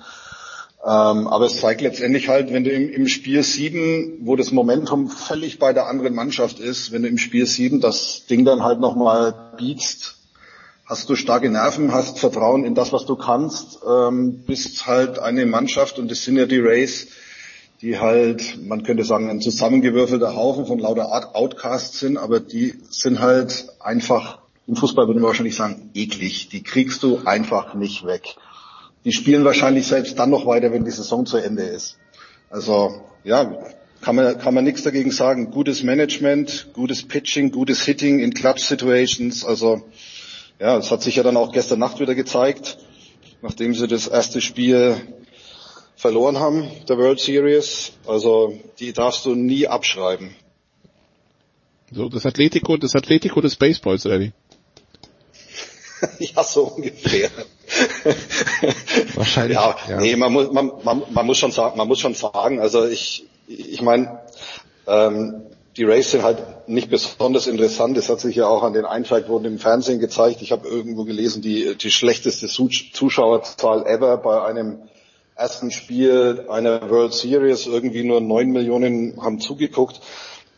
Ähm, aber es zeigt letztendlich halt, wenn du im, Spiel 7, wo das Momentum völlig bei der anderen Mannschaft ist, wenn du im Spiel 7 das Ding dann halt nochmal biegst, hast du starke Nerven, hast Vertrauen in das, was du kannst, ähm, bist halt eine Mannschaft und das sind ja die Rays, die halt, man könnte sagen, ein zusammengewürfelter Haufen von lauter Outcasts sind, aber die sind halt einfach, im Fußball würde man wahrscheinlich sagen, eklig. Die kriegst du einfach nicht weg die spielen wahrscheinlich selbst dann noch weiter, wenn die Saison zu Ende ist. Also ja, kann man, kann man nichts dagegen sagen. Gutes Management, gutes Pitching, gutes Hitting in Clutch Situations. Also ja, es hat sich ja dann auch gestern Nacht wieder gezeigt, nachdem sie das erste Spiel verloren haben, der World Series. Also die darfst du nie abschreiben. So, das Atletico, das Atletico des Baseballs, wie? (laughs) ja, so ungefähr. (laughs) Wahrscheinlich. ja, ja, nee, man muss, man, man, man muss schon sagen, man muss schon sagen, also ich, ich meine, ähm, die Race sind halt nicht besonders interessant. Das hat sich ja auch an den Einschaltquoten im Fernsehen gezeigt. Ich habe irgendwo gelesen, die, die schlechteste Zuschauerzahl ever bei einem ersten Spiel einer World Series. Irgendwie nur neun Millionen haben zugeguckt.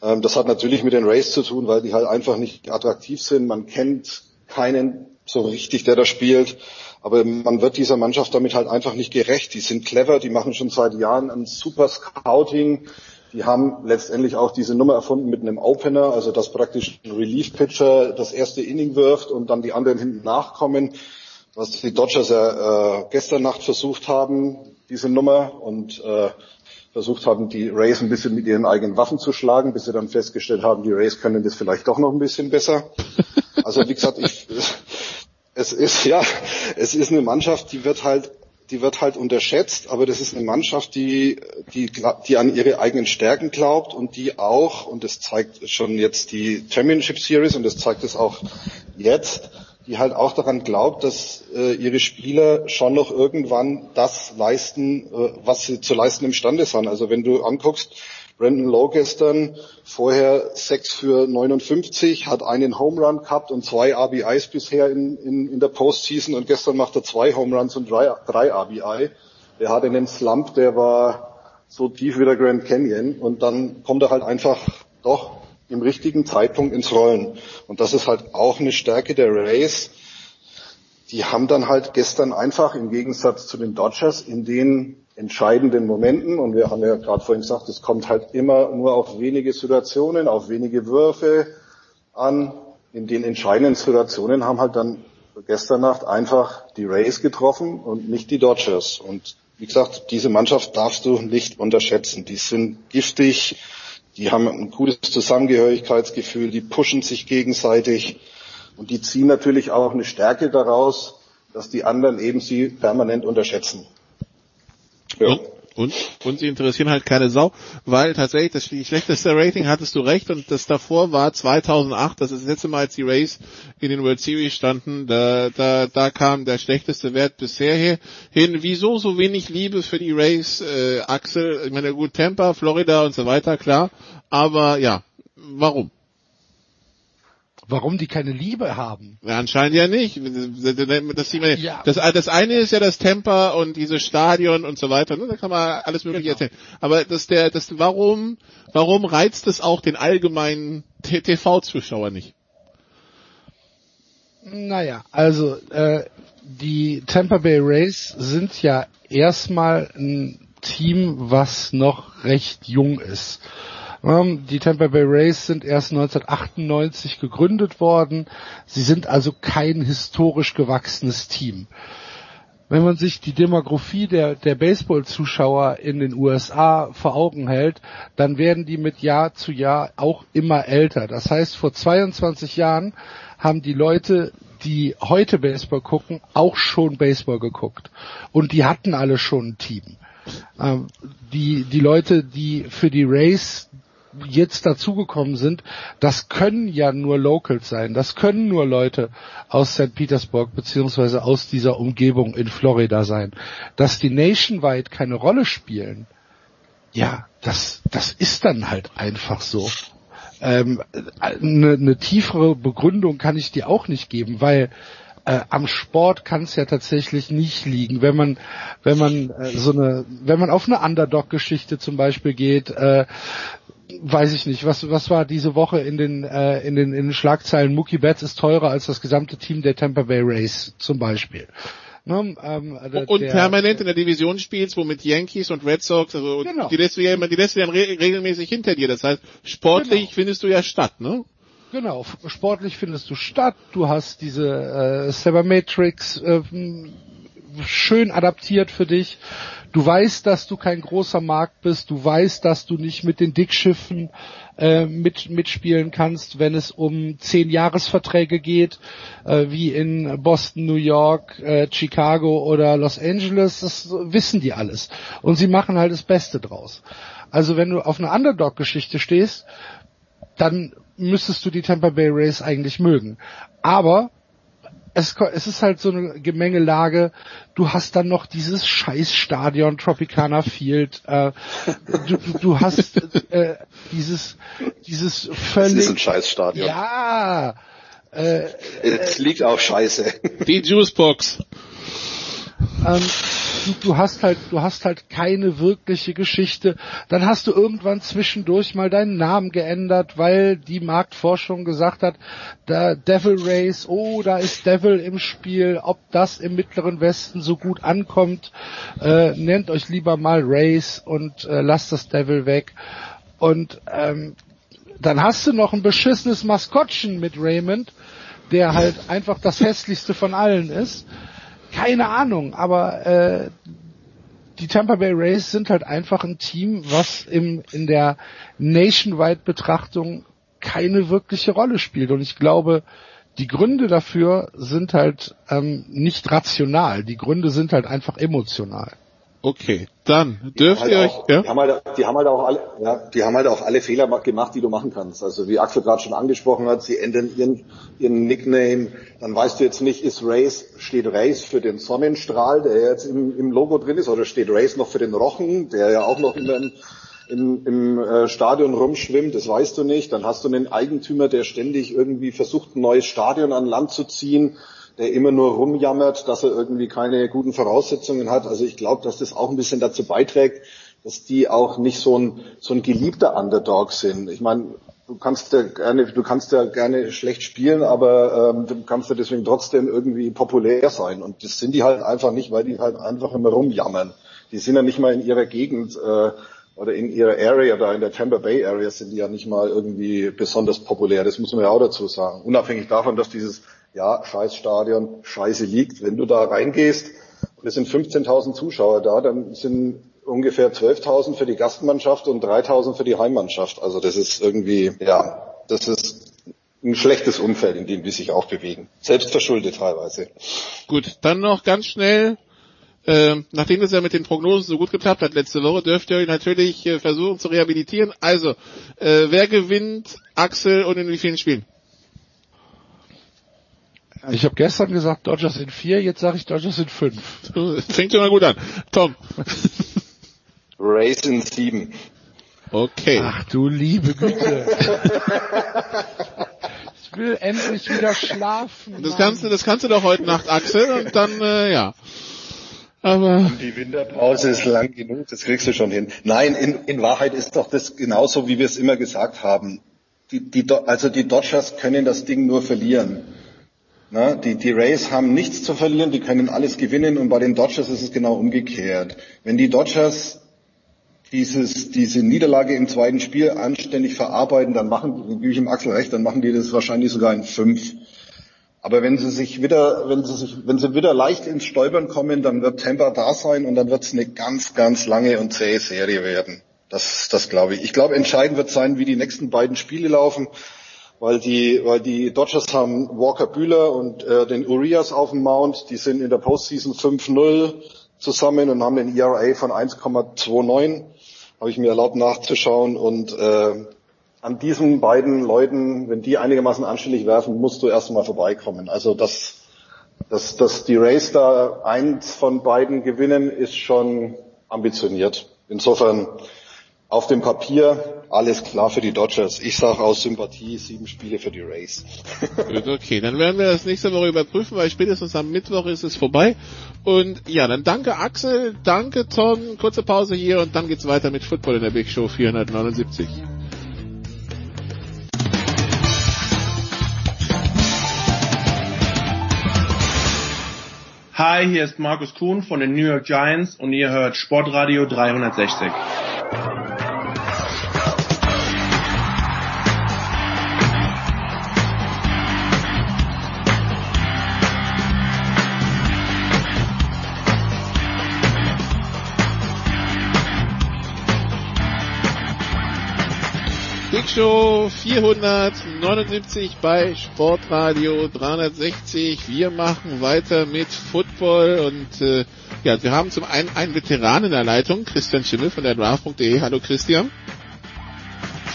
Ähm, das hat natürlich mit den Race zu tun, weil die halt einfach nicht attraktiv sind. Man kennt keinen so richtig, der da spielt. Aber man wird dieser Mannschaft damit halt einfach nicht gerecht. Die sind clever, die machen schon seit Jahren ein super Scouting. Die haben letztendlich auch diese Nummer erfunden mit einem Opener, also dass praktisch ein Relief-Pitcher das erste Inning wirft und dann die anderen hinten nachkommen, was die Dodgers ja äh, gestern Nacht versucht haben, diese Nummer, und äh, versucht haben, die Rays ein bisschen mit ihren eigenen Waffen zu schlagen, bis sie dann festgestellt haben, die Rays können das vielleicht doch noch ein bisschen besser. (laughs) Also wie gesagt, ich, es ist ja, es ist eine Mannschaft, die wird halt, die wird halt unterschätzt, aber das ist eine Mannschaft, die, die, die an ihre eigenen Stärken glaubt und die auch, und das zeigt schon jetzt die Championship Series und das zeigt es auch jetzt, die halt auch daran glaubt, dass äh, ihre Spieler schon noch irgendwann das leisten, äh, was sie zu leisten imstande sind. Also wenn du anguckst, Brandon Lowe gestern, vorher 6 für 59, hat einen Home Run gehabt und zwei RBIs bisher in, in, in der Postseason und gestern macht er zwei Home Runs und drei, drei RBI. Er hatte einen Slump, der war so tief wie der Grand Canyon und dann kommt er halt einfach doch im richtigen Zeitpunkt ins Rollen. Und das ist halt auch eine Stärke der Race die haben dann halt gestern einfach im Gegensatz zu den Dodgers in den entscheidenden Momenten, und wir haben ja gerade vorhin gesagt, es kommt halt immer nur auf wenige Situationen, auf wenige Würfe an. In den entscheidenden Situationen haben halt dann gestern Nacht einfach die Rays getroffen und nicht die Dodgers. Und wie gesagt, diese Mannschaft darfst du nicht unterschätzen. Die sind giftig, die haben ein gutes Zusammengehörigkeitsgefühl, die pushen sich gegenseitig und die ziehen natürlich auch eine Stärke daraus, dass die anderen eben sie permanent unterschätzen. Ja. Und, und, sie interessieren halt keine Sau, weil tatsächlich das schlechteste Rating hattest du recht und das davor war 2008, das ist das letzte Mal, als die Rays in den World Series standen, da, da, da kam der schlechteste Wert bisher hier hin. Wieso so wenig Liebe für die Rays, äh, Axel? Ich meine, gut, Tampa, Florida und so weiter, klar, aber ja, warum? Warum die keine Liebe haben. Ja, anscheinend ja nicht. Das, ja. das, das, eine ist ja das Temper und dieses Stadion und so weiter. Ne? Da kann man alles mögliche genau. erzählen. Aber das, der, das, warum, warum reizt es auch den allgemeinen TV-Zuschauer nicht? Naja, also äh, die Tampa Bay Rays sind ja erstmal ein Team, was noch recht jung ist. Ähm, die Tampa Bay Rays sind erst 1998 gegründet worden. Sie sind also kein historisch gewachsenes Team. Wenn man sich die Demografie der, der Baseball-Zuschauer in den USA vor Augen hält, dann werden die mit Jahr zu Jahr auch immer älter. Das heißt, vor 22 Jahren haben die Leute, die heute Baseball gucken, auch schon Baseball geguckt. Und die hatten alle schon ein Team. Ähm, die, die Leute, die für die Rays jetzt dazugekommen sind, das können ja nur Locals sein. Das können nur Leute aus St. Petersburg beziehungsweise aus dieser Umgebung in Florida sein. Dass die nationwide keine Rolle spielen, ja, das, das ist dann halt einfach so. Ähm, eine, eine tiefere Begründung kann ich dir auch nicht geben, weil äh, am Sport kann es ja tatsächlich nicht liegen. Wenn man, wenn man äh, so eine, wenn man auf eine Underdog-Geschichte zum Beispiel geht, äh, weiß ich nicht, was, was war diese Woche in den, äh, in den, in den Schlagzeilen, Mookie Betts ist teurer als das gesamte Team der Tampa Bay Rays zum Beispiel. Ne, ähm, der, und permanent in der Division spielst, wo mit Yankees und Red Sox, also genau. die lässt du ja immer, die lässt du ja re regelmäßig hinter dir. Das heißt, sportlich genau. findest du ja statt, ne? Genau, sportlich findest du statt. Du hast diese äh, Sabermetrics äh, schön adaptiert für dich. Du weißt, dass du kein großer Markt bist. Du weißt, dass du nicht mit den Dickschiffen äh, mit, mitspielen kannst, wenn es um zehn Jahresverträge geht, äh, wie in Boston, New York, äh, Chicago oder Los Angeles. Das wissen die alles. Und sie machen halt das Beste draus. Also wenn du auf eine Underdog-Geschichte stehst, dann müsstest du die Tampa Bay Rays eigentlich mögen. Aber es, es ist halt so eine Gemengelage. Du hast dann noch dieses Scheißstadion Tropicana Field. Äh, du, du, hast äh, dieses dieses völlig. Das ist ein Scheißstadion. Ja. Äh, es liegt auch Scheiße. Die Juicebox. Ähm, du, hast halt, du hast halt keine wirkliche Geschichte. Dann hast du irgendwann zwischendurch mal deinen Namen geändert, weil die Marktforschung gesagt hat, da Devil Race, oh, da ist Devil im Spiel, ob das im Mittleren Westen so gut ankommt, äh, nennt euch lieber mal Race und äh, lasst das Devil weg. Und ähm, dann hast du noch ein beschissenes Maskottchen mit Raymond, der halt einfach das hässlichste von allen ist. Keine Ahnung, aber äh, die Tampa Bay Rays sind halt einfach ein Team, was im, in der nationwide Betrachtung keine wirkliche Rolle spielt. Und ich glaube, die Gründe dafür sind halt ähm, nicht rational. Die Gründe sind halt einfach emotional. Okay, dann dürft halt ihr euch. Auch, ja? die, haben halt, die haben halt auch alle, ja, die haben halt auch alle Fehler gemacht, die du machen kannst. Also wie Axel gerade schon angesprochen hat, sie ändern ihren, ihren Nickname. Dann weißt du jetzt nicht, ist Race steht Race für den Sonnenstrahl, der jetzt im, im Logo drin ist, oder steht Race noch für den Rochen, der ja auch noch immer im, im, im äh, Stadion rumschwimmt. Das weißt du nicht. Dann hast du einen Eigentümer, der ständig irgendwie versucht, ein neues Stadion an Land zu ziehen der immer nur rumjammert, dass er irgendwie keine guten Voraussetzungen hat. Also ich glaube, dass das auch ein bisschen dazu beiträgt, dass die auch nicht so ein, so ein geliebter Underdog sind. Ich meine, du kannst ja gerne, du kannst ja gerne schlecht spielen, aber ähm, du kannst ja deswegen trotzdem irgendwie populär sein. Und das sind die halt einfach nicht, weil die halt einfach immer rumjammern. Die sind ja nicht mal in ihrer Gegend äh, oder in ihrer Area, da in der Tampa Bay Area sind die ja nicht mal irgendwie besonders populär. Das muss man ja auch dazu sagen. Unabhängig davon, dass dieses ja, scheiß Stadion, scheiße liegt. Wenn du da reingehst, und es sind 15.000 Zuschauer da, dann sind ungefähr 12.000 für die Gastmannschaft und 3.000 für die Heimmannschaft. Also das ist irgendwie, ja, das ist ein schlechtes Umfeld, in dem die sich auch bewegen. Selbstverschuldet teilweise. Gut, dann noch ganz schnell, äh, nachdem es ja mit den Prognosen so gut geklappt hat letzte Woche, dürft ihr euch natürlich äh, versuchen zu rehabilitieren. Also, äh, wer gewinnt Axel und in wie vielen Spielen? Ich habe gestern gesagt, Dodgers in vier, jetzt sage ich Dodgers in fünf. (laughs) Fängt schon mal gut an. Tom. (laughs) Race in sieben. Okay. Ach du liebe Güte. (laughs) ich will endlich wieder schlafen. Das kannst du, das kannst du doch heute Nacht, Axel, und dann, äh, ja. Aber die Winterpause ist lang genug, das kriegst du schon hin. Nein, in, in Wahrheit ist doch das genauso, wie wir es immer gesagt haben. Die, die, also die Dodgers können das Ding nur verlieren. Na, die, die Rays haben nichts zu verlieren, die können alles gewinnen und bei den Dodgers ist es genau umgekehrt. Wenn die Dodgers dieses, diese Niederlage im zweiten Spiel anständig verarbeiten, dann machen, gebe ich im Axel recht, dann machen die das wahrscheinlich sogar in fünf. Aber wenn sie sich wieder, wenn sie sich, wenn sie wieder leicht ins Stolpern kommen, dann wird Tampa da sein und dann wird es eine ganz, ganz lange und zähe Serie werden. Das, das glaube ich. Ich glaube, entscheidend wird sein, wie die nächsten beiden Spiele laufen, weil die, weil die Dodgers haben Walker Bühler und äh, den Urias auf dem Mount. Die sind in der Postseason 5-0 zusammen und haben den ERA von 1,29. Habe ich mir erlaubt nachzuschauen und äh, an diesen beiden Leuten, wenn die einigermaßen anständig werfen, musst du erst mal vorbeikommen. Also dass, dass, dass die Race da eins von beiden gewinnen, ist schon ambitioniert. Insofern auf dem Papier alles klar für die Dodgers. Ich sage aus Sympathie sieben Spiele für die Race. (laughs) Gut, okay, dann werden wir das nächste Woche überprüfen, weil spätestens am Mittwoch ist es vorbei. Und ja, dann danke Axel, danke Tom, kurze Pause hier und dann geht's weiter mit Football in der Big Show 479. Hi, hier ist Markus Kuhn von den New York Giants und ihr hört Sportradio 360. Show 479 bei Sportradio 360. Wir machen weiter mit Football und äh, ja, wir haben zum einen einen Veteran in der Leitung, Christian Schimmel von der Draft.de. Hallo Christian.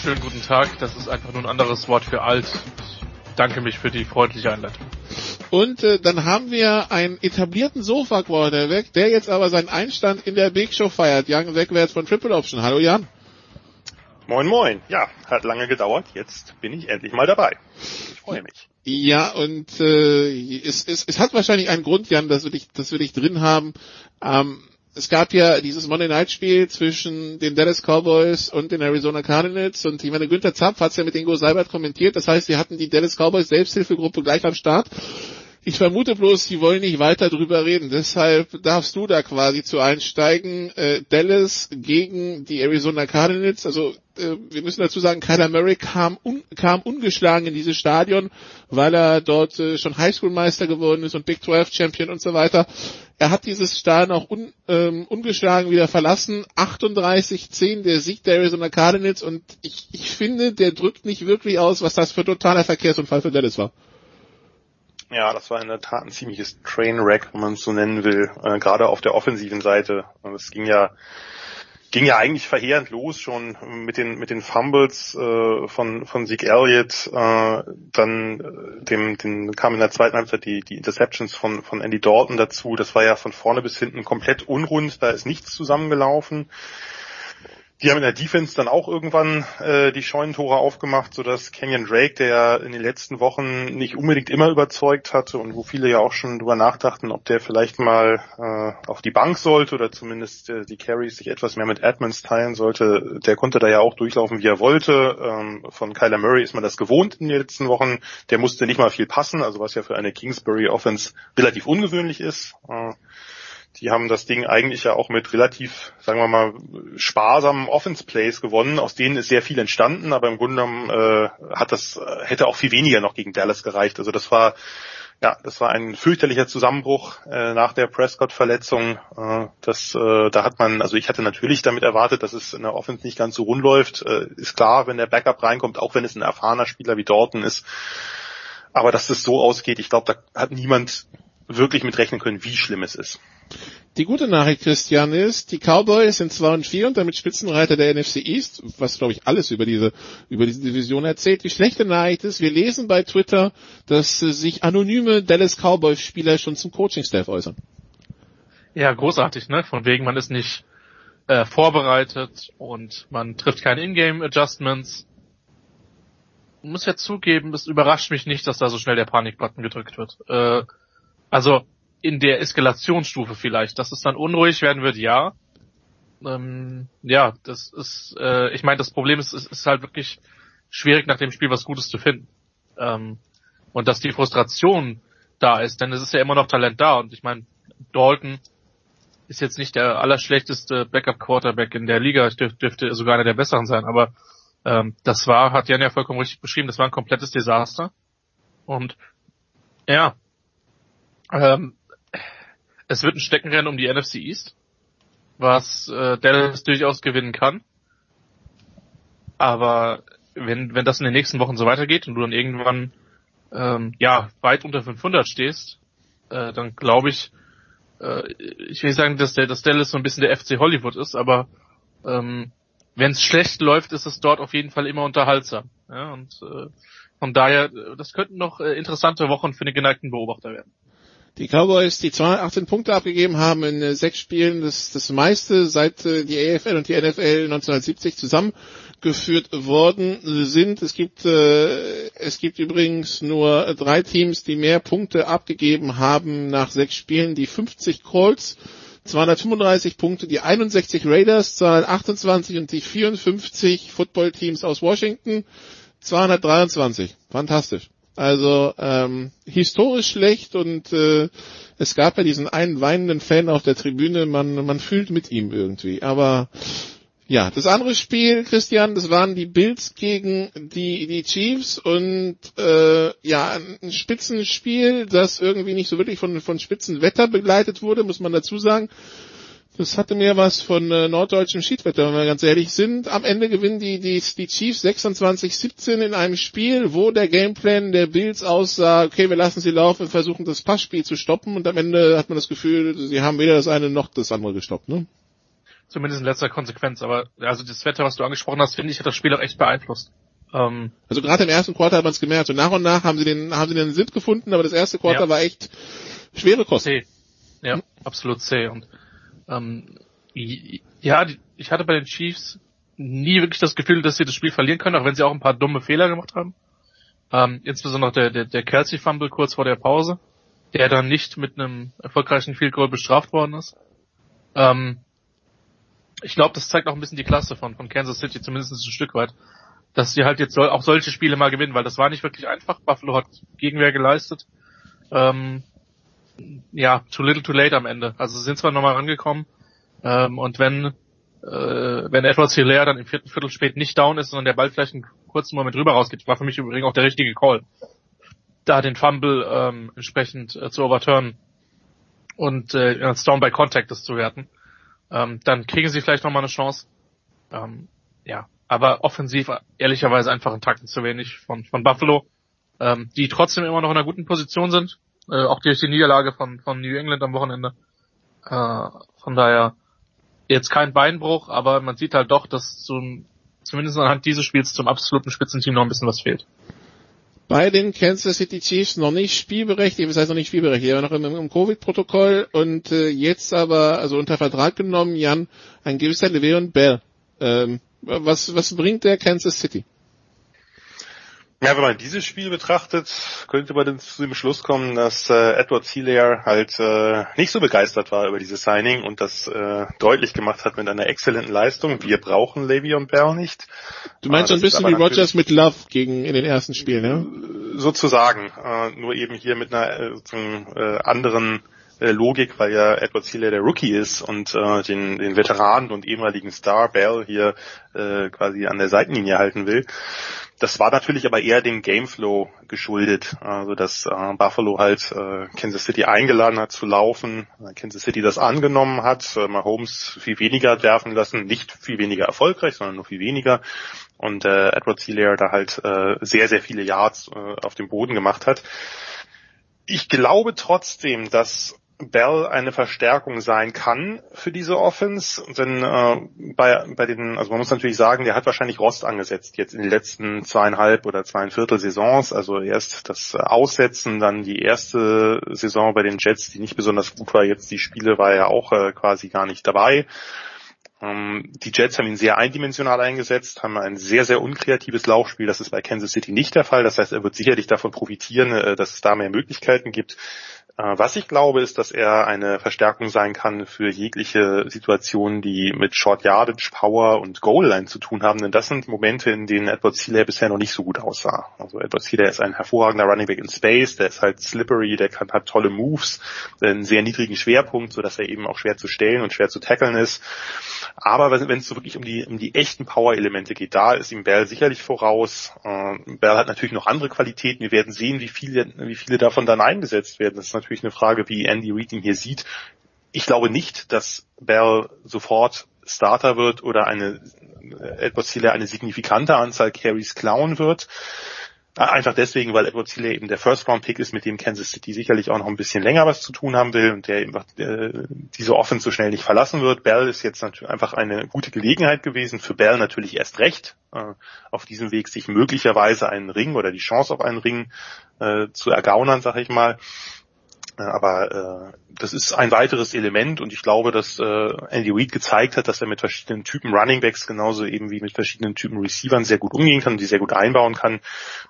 Schönen guten Tag. Das ist einfach nur ein anderes Wort für alt. Ich danke mich für die freundliche Einleitung. Und äh, dann haben wir einen etablierten Sofa-Quarterback, der jetzt aber seinen Einstand in der Big Show feiert. Jan Wegwärts von Triple Option. Hallo Jan. Moin Moin. Ja, hat lange gedauert. Jetzt bin ich endlich mal dabei. Ich freue mich. Ja, und äh, es, es, es hat wahrscheinlich einen Grund, Jan, dass wir dich, dass wir dich drin haben. Ähm, es gab ja dieses Monday Night Spiel zwischen den Dallas Cowboys und den Arizona Cardinals und ich meine, Günther Zapf hat es ja mit Ingo Seibert kommentiert. Das heißt, sie hatten die Dallas Cowboys Selbsthilfegruppe gleich am Start. Ich vermute bloß, sie wollen nicht weiter drüber reden. Deshalb darfst du da quasi zu einsteigen. Äh, Dallas gegen die Arizona Cardinals. Also äh, wir müssen dazu sagen, Kyler Murray kam, un, kam ungeschlagen in dieses Stadion, weil er dort äh, schon Highschool-Meister geworden ist und Big 12 Champion und so weiter. Er hat dieses Stadion auch un, ähm, ungeschlagen wieder verlassen. 38-10 der Sieg der Arizona Cardinals und ich, ich finde, der drückt nicht wirklich aus, was das für totaler Verkehrsunfall für Dallas war. Ja, das war in der Tat ein ziemliches Trainwreck, wenn man es so nennen will, äh, gerade auf der offensiven Seite. Es ging ja ging ja eigentlich verheerend los schon mit den mit den Fumbles äh, von von Zeke Elliott, äh, dann äh, dem den kam in der zweiten Halbzeit die die Interceptions von von Andy Dalton dazu. Das war ja von vorne bis hinten komplett unrund, da ist nichts zusammengelaufen. Die haben in der Defense dann auch irgendwann äh, die Scheunentore aufgemacht, sodass Kenyon Drake, der ja in den letzten Wochen nicht unbedingt immer überzeugt hatte und wo viele ja auch schon drüber nachdachten, ob der vielleicht mal äh, auf die Bank sollte oder zumindest äh, die Carries sich etwas mehr mit Edmonds teilen sollte, der konnte da ja auch durchlaufen, wie er wollte. Ähm, von Kyler Murray ist man das gewohnt in den letzten Wochen. Der musste nicht mal viel passen, also was ja für eine Kingsbury Offense relativ ungewöhnlich ist. Äh, die haben das Ding eigentlich ja auch mit relativ, sagen wir mal, sparsamen Offense-Plays gewonnen, aus denen ist sehr viel entstanden, aber im Grunde genommen äh, hat das, hätte auch viel weniger noch gegen Dallas gereicht. Also das war ja, das war ein fürchterlicher Zusammenbruch äh, nach der Prescott-Verletzung. Äh, das, äh, da hat man, also ich hatte natürlich damit erwartet, dass es in der Offense nicht ganz so rund läuft. Äh, ist klar, wenn der Backup reinkommt, auch wenn es ein erfahrener Spieler wie Dorton ist. Aber dass das so ausgeht, ich glaube, da hat niemand wirklich mit rechnen können, wie schlimm es ist. Die gute Nachricht, Christian, ist, die Cowboys sind 2 und 4 und damit Spitzenreiter der NFC East, was glaube ich alles über diese, über diese Division erzählt. Die schlechte Nachricht ist, wir lesen bei Twitter, dass sich anonyme Dallas Cowboys Spieler schon zum Coaching-Staff äußern. Ja, großartig, ne? Von wegen, man ist nicht äh, vorbereitet und man trifft keine Ingame-Adjustments. Ich muss ja zugeben, es überrascht mich nicht, dass da so schnell der Panikbutton gedrückt wird. Äh, also in der Eskalationsstufe vielleicht, dass es dann unruhig werden wird, ja. Ähm, ja, das ist, äh, ich meine, das Problem ist, es ist halt wirklich schwierig nach dem Spiel was Gutes zu finden. Ähm, und dass die Frustration da ist, denn es ist ja immer noch Talent da und ich meine, Dalton ist jetzt nicht der allerschlechteste Backup-Quarterback in der Liga, ich dürf, dürfte sogar einer der besseren sein, aber ähm, das war, hat Jan ja vollkommen richtig beschrieben, das war ein komplettes Desaster. Und ja, ähm, es wird ein Steckenrennen um die NFC East, was äh, Dallas durchaus gewinnen kann. Aber wenn, wenn das in den nächsten Wochen so weitergeht und du dann irgendwann ähm, ja weit unter 500 stehst, äh, dann glaube ich, äh, ich will nicht sagen, dass der dass Dallas so ein bisschen der FC Hollywood ist, aber ähm, wenn es schlecht läuft, ist es dort auf jeden Fall immer unterhaltsam. Ja, und äh, von daher, das könnten noch äh, interessante Wochen für den geneigten Beobachter werden. Die Cowboys, die 218 Punkte abgegeben haben in äh, sechs Spielen, das, das meiste seit äh, die AFL und die NFL 1970 zusammengeführt worden sind. Es gibt, äh, es gibt übrigens nur drei Teams, die mehr Punkte abgegeben haben nach sechs Spielen. Die 50 Colts, 235 Punkte, die 61 Raiders, 228 und die 54 Football-Teams aus Washington, 223. Fantastisch. Also ähm, historisch schlecht und äh, es gab ja diesen einen weinenden Fan auf der Tribüne, man, man fühlt mit ihm irgendwie. Aber ja, das andere Spiel, Christian, das waren die Bills gegen die, die Chiefs und äh, ja, ein Spitzenspiel, das irgendwie nicht so wirklich von, von Spitzenwetter begleitet wurde, muss man dazu sagen. Das hatte mir was von äh, norddeutschem Schiedwetter, wenn wir ganz ehrlich sind. Am Ende gewinnen die, die, die Chiefs 26-17 in einem Spiel, wo der Gameplan der Bills aussah, okay, wir lassen sie laufen, versuchen das Passspiel zu stoppen und am Ende hat man das Gefühl, sie haben weder das eine noch das andere gestoppt, ne? Zumindest in letzter Konsequenz, aber also das Wetter, was du angesprochen hast, finde ich, hat das Spiel auch echt beeinflusst. Ähm, also gerade im ersten Quarter hat man es gemerkt. Und nach und nach haben sie den, haben sie den Sinn gefunden, aber das erste Quarter ja. war echt schwere Kosten. C. Ja, absolut C. Und ähm, ja, ich hatte bei den Chiefs nie wirklich das Gefühl, dass sie das Spiel verlieren können, auch wenn sie auch ein paar dumme Fehler gemacht haben. Ähm, insbesondere der, der, der Kelsey-Fumble kurz vor der Pause, der dann nicht mit einem erfolgreichen Field Goal bestraft worden ist. Ähm, ich glaube, das zeigt auch ein bisschen die Klasse von, von Kansas City, zumindest ein Stück weit, dass sie halt jetzt auch solche Spiele mal gewinnen, weil das war nicht wirklich einfach. Buffalo hat Gegenwehr geleistet. Ähm, ja, too little too late am Ende. Also sind zwar nochmal rangekommen, ähm, und wenn, äh, wenn Edwards Hilaire dann im vierten Viertel spät nicht down ist, sondern der Ball vielleicht einen kurzen Moment rüber rausgeht, war für mich übrigens auch der richtige Call. Da den Fumble ähm, entsprechend äh, zu overturnen und äh, als Down by Contact das zu werten, ähm, dann kriegen sie vielleicht nochmal eine Chance. Ähm, ja, aber offensiv ehrlicherweise einfach einen Takten zu wenig von, von Buffalo, ähm, die trotzdem immer noch in einer guten Position sind, äh, auch durch die Niederlage von, von New England am Wochenende. Äh, von daher jetzt kein Beinbruch, aber man sieht halt doch, dass zum, zumindest anhand dieses Spiels zum absoluten Spitzenteam noch ein bisschen was fehlt. Bei den Kansas City Chiefs noch nicht spielberechtigt, das heißt noch nicht spielberechtigt, aber noch im, im Covid-Protokoll und äh, jetzt aber, also unter Vertrag genommen, Jan, ein gewisser Le'Veon Bell. Ähm, was, was bringt der Kansas City? Ja, wenn man dieses Spiel betrachtet, könnte man zu dem Schluss kommen, dass äh, Edward Sealair halt äh, nicht so begeistert war über dieses Signing und das äh, deutlich gemacht hat mit einer exzellenten Leistung. Wir brauchen Le'Veon Bell nicht. Du meinst so ein bisschen wie Rogers mit Love gegen in den ersten Spielen, ne? Sozusagen, äh, nur eben hier mit einer äh, äh, anderen äh, Logik, weil ja Edward Sealer der Rookie ist und äh, den, den Veteranen und ehemaligen Star Bell hier äh, quasi an der Seitenlinie halten will. Das war natürlich aber eher dem Gameflow geschuldet, also dass äh, Buffalo halt äh, Kansas City eingeladen hat zu laufen, äh, Kansas City das angenommen hat, äh, Mahomes viel weniger hat werfen lassen, nicht viel weniger erfolgreich, sondern nur viel weniger und äh, Edward Sealer da halt äh, sehr, sehr viele Yards äh, auf dem Boden gemacht hat. Ich glaube trotzdem, dass Bell eine Verstärkung sein kann für diese Offense. Denn äh, bei, bei den, also man muss natürlich sagen, der hat wahrscheinlich Rost angesetzt jetzt in den letzten zweieinhalb oder zweieinviertel Saisons. Also erst das Aussetzen, dann die erste Saison bei den Jets, die nicht besonders gut war. Jetzt die Spiele war er auch äh, quasi gar nicht dabei. Ähm, die Jets haben ihn sehr eindimensional eingesetzt, haben ein sehr, sehr unkreatives Laufspiel. Das ist bei Kansas City nicht der Fall. Das heißt, er wird sicherlich davon profitieren, äh, dass es da mehr Möglichkeiten gibt. Äh, was ich glaube, ist, dass er eine Verstärkung sein kann für jegliche Situationen, die mit Short Yardage, Power und Goal Line zu tun haben, denn das sind Momente, in denen Edward Sealer bisher noch nicht so gut aussah. Also Edward Sealer ist ein hervorragender Running Back in Space, der ist halt slippery, der kann, hat tolle Moves, einen sehr niedrigen Schwerpunkt, so dass er eben auch schwer zu stellen und schwer zu tackeln ist. Aber wenn es so wirklich um die, um die echten Power-Elemente geht, da ist ihm Bell sicherlich voraus. Äh, Bell hat natürlich noch andere Qualitäten. Wir werden sehen, wie viele, wie viele davon dann eingesetzt werden. Natürlich eine Frage, wie Andy Reid ihn hier sieht. Ich glaube nicht, dass Bell sofort Starter wird oder eine Edward Sealer eine signifikante Anzahl Carries klauen wird. Einfach deswegen, weil Edward Sealer eben der First-Round-Pick ist, mit dem Kansas City sicherlich auch noch ein bisschen länger was zu tun haben will und der eben äh, diese Offense so schnell nicht verlassen wird. Bell ist jetzt natürlich einfach eine gute Gelegenheit gewesen, für Bell natürlich erst recht, äh, auf diesem Weg sich möglicherweise einen Ring oder die Chance auf einen Ring äh, zu ergaunern, sag ich mal. Äh, aber äh, das ist ein weiteres Element und ich glaube, dass äh, Andy Reid gezeigt hat, dass er mit verschiedenen Typen Runningbacks genauso eben wie mit verschiedenen Typen Receivern sehr gut umgehen kann und die sehr gut einbauen kann.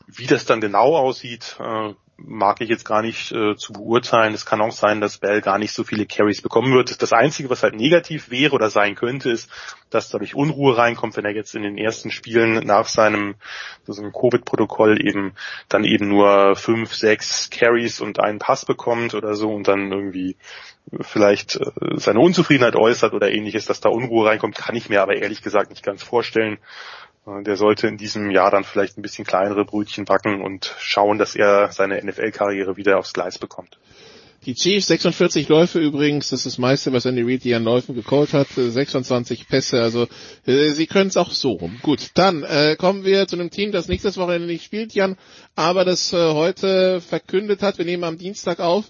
Wie das dann genau aussieht, äh, mag ich jetzt gar nicht äh, zu beurteilen. Es kann auch sein, dass Bell gar nicht so viele Carries bekommen wird. Das Einzige, was halt negativ wäre oder sein könnte, ist, dass dadurch Unruhe reinkommt, wenn er jetzt in den ersten Spielen nach seinem Covid-Protokoll eben dann eben nur fünf, sechs Carries und einen Pass bekommt oder so und dann irgendwie vielleicht äh, seine Unzufriedenheit äußert oder ähnliches, dass da Unruhe reinkommt, kann ich mir aber ehrlich gesagt nicht ganz vorstellen. Äh, der sollte in diesem Jahr dann vielleicht ein bisschen kleinere Brötchen backen und schauen, dass er seine NFL-Karriere wieder aufs Gleis bekommt. Die Chiefs 46 Läufe übrigens, das ist das meiste, was Andy Reid hier an Läufen gecallt hat, 26 Pässe, also äh, sie können es auch so rum. Gut, dann äh, kommen wir zu einem Team, das nächstes Wochenende nicht spielt, Jan, aber das äh, heute verkündet hat, wir nehmen am Dienstag auf,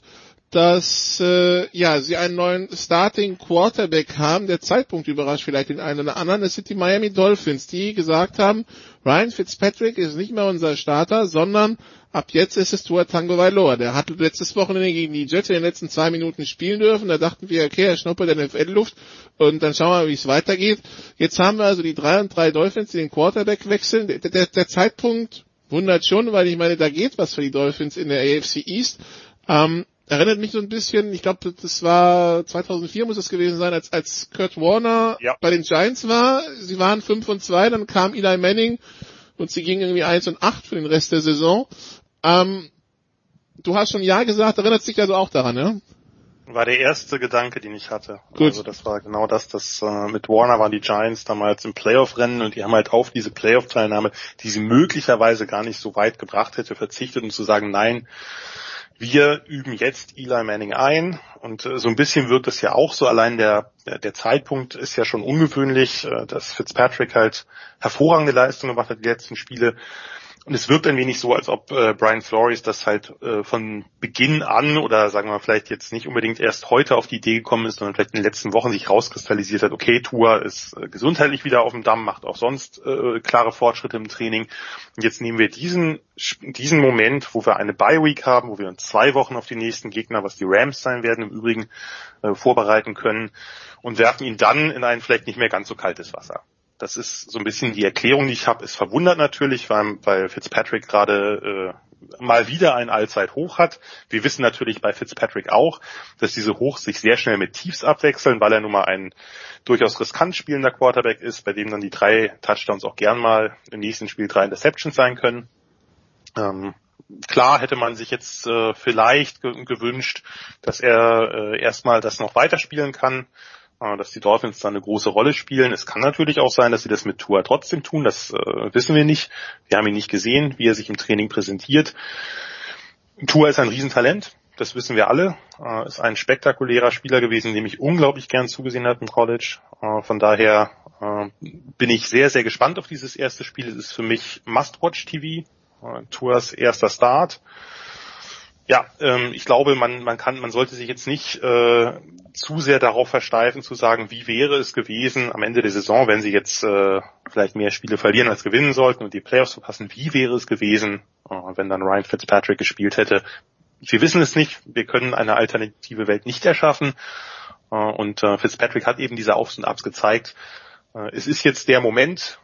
dass äh, ja sie einen neuen Starting Quarterback haben. Der Zeitpunkt überrascht vielleicht den einen oder anderen. Es sind die Miami Dolphins, die gesagt haben, Ryan Fitzpatrick ist nicht mehr unser Starter, sondern ab jetzt ist es Tua Tango Vailoa. Der hat letztes Wochenende gegen die Jets in den letzten zwei Minuten spielen dürfen. Da dachten wir, okay, er schnuppert in der NFL-Luft und dann schauen wir mal, wie es weitergeht. Jetzt haben wir also die drei und drei Dolphins, die den Quarterback wechseln. Der, der, der Zeitpunkt wundert schon, weil ich meine, da geht was für die Dolphins in der AFC East. Ähm, erinnert mich so ein bisschen, ich glaube, das war 2004 muss es gewesen sein, als, als Kurt Warner ja. bei den Giants war. Sie waren 5 und 2, dann kam Eli Manning und sie gingen irgendwie 1 und 8 für den Rest der Saison. Ähm, du hast schon Ja gesagt, erinnert dich also auch daran, ja? War der erste Gedanke, den ich hatte. Gut. Also das war genau das, das äh, mit Warner waren die Giants damals im Playoff-Rennen und die haben halt auf diese Playoff-Teilnahme, die sie möglicherweise gar nicht so weit gebracht hätte, verzichtet und zu sagen, nein, wir üben jetzt Eli Manning ein und äh, so ein bisschen wirkt es ja auch so. Allein der, der Zeitpunkt ist ja schon ungewöhnlich, äh, dass Fitzpatrick halt hervorragende Leistungen gemacht hat die letzten Spiele. Und es wirkt ein wenig so, als ob äh, Brian Flores das halt äh, von Beginn an oder sagen wir vielleicht jetzt nicht unbedingt erst heute auf die Idee gekommen ist, sondern vielleicht in den letzten Wochen sich rauskristallisiert hat, okay, Tour ist äh, gesundheitlich wieder auf dem Damm, macht auch sonst äh, klare Fortschritte im Training. Und jetzt nehmen wir diesen, diesen Moment, wo wir eine Bye Week haben, wo wir uns zwei Wochen auf die nächsten Gegner, was die Rams sein werden, im Übrigen äh, vorbereiten können und werfen ihn dann in ein vielleicht nicht mehr ganz so kaltes Wasser. Das ist so ein bisschen die Erklärung, die ich habe. Es verwundert natürlich, weil, weil Fitzpatrick gerade äh, mal wieder ein Allzeithoch hat. Wir wissen natürlich bei Fitzpatrick auch, dass diese Hochs sich sehr schnell mit Tiefs abwechseln, weil er nun mal ein durchaus riskant spielender Quarterback ist, bei dem dann die drei Touchdowns auch gern mal im nächsten Spiel drei Interceptions sein können. Ähm, klar hätte man sich jetzt äh, vielleicht ge gewünscht, dass er äh, erstmal das noch weiterspielen kann dass die Dolphins da eine große Rolle spielen. Es kann natürlich auch sein, dass sie das mit Tua trotzdem tun. Das äh, wissen wir nicht. Wir haben ihn nicht gesehen, wie er sich im Training präsentiert. Tua ist ein Riesentalent. Das wissen wir alle. Äh, ist ein spektakulärer Spieler gewesen, dem ich unglaublich gern zugesehen habe im College. Äh, von daher äh, bin ich sehr, sehr gespannt auf dieses erste Spiel. Es ist für mich Must-Watch-TV. Äh, Tuas erster Start ja, ähm, ich glaube, man, man kann, man sollte sich jetzt nicht äh, zu sehr darauf versteifen zu sagen, wie wäre es gewesen am Ende der Saison, wenn sie jetzt äh, vielleicht mehr Spiele verlieren als gewinnen sollten und die Playoffs verpassen. Wie wäre es gewesen, äh, wenn dann Ryan Fitzpatrick gespielt hätte? Wir wissen es nicht. Wir können eine alternative Welt nicht erschaffen. Äh, und äh, Fitzpatrick hat eben diese Aufs und Abs gezeigt. Äh, es ist jetzt der Moment,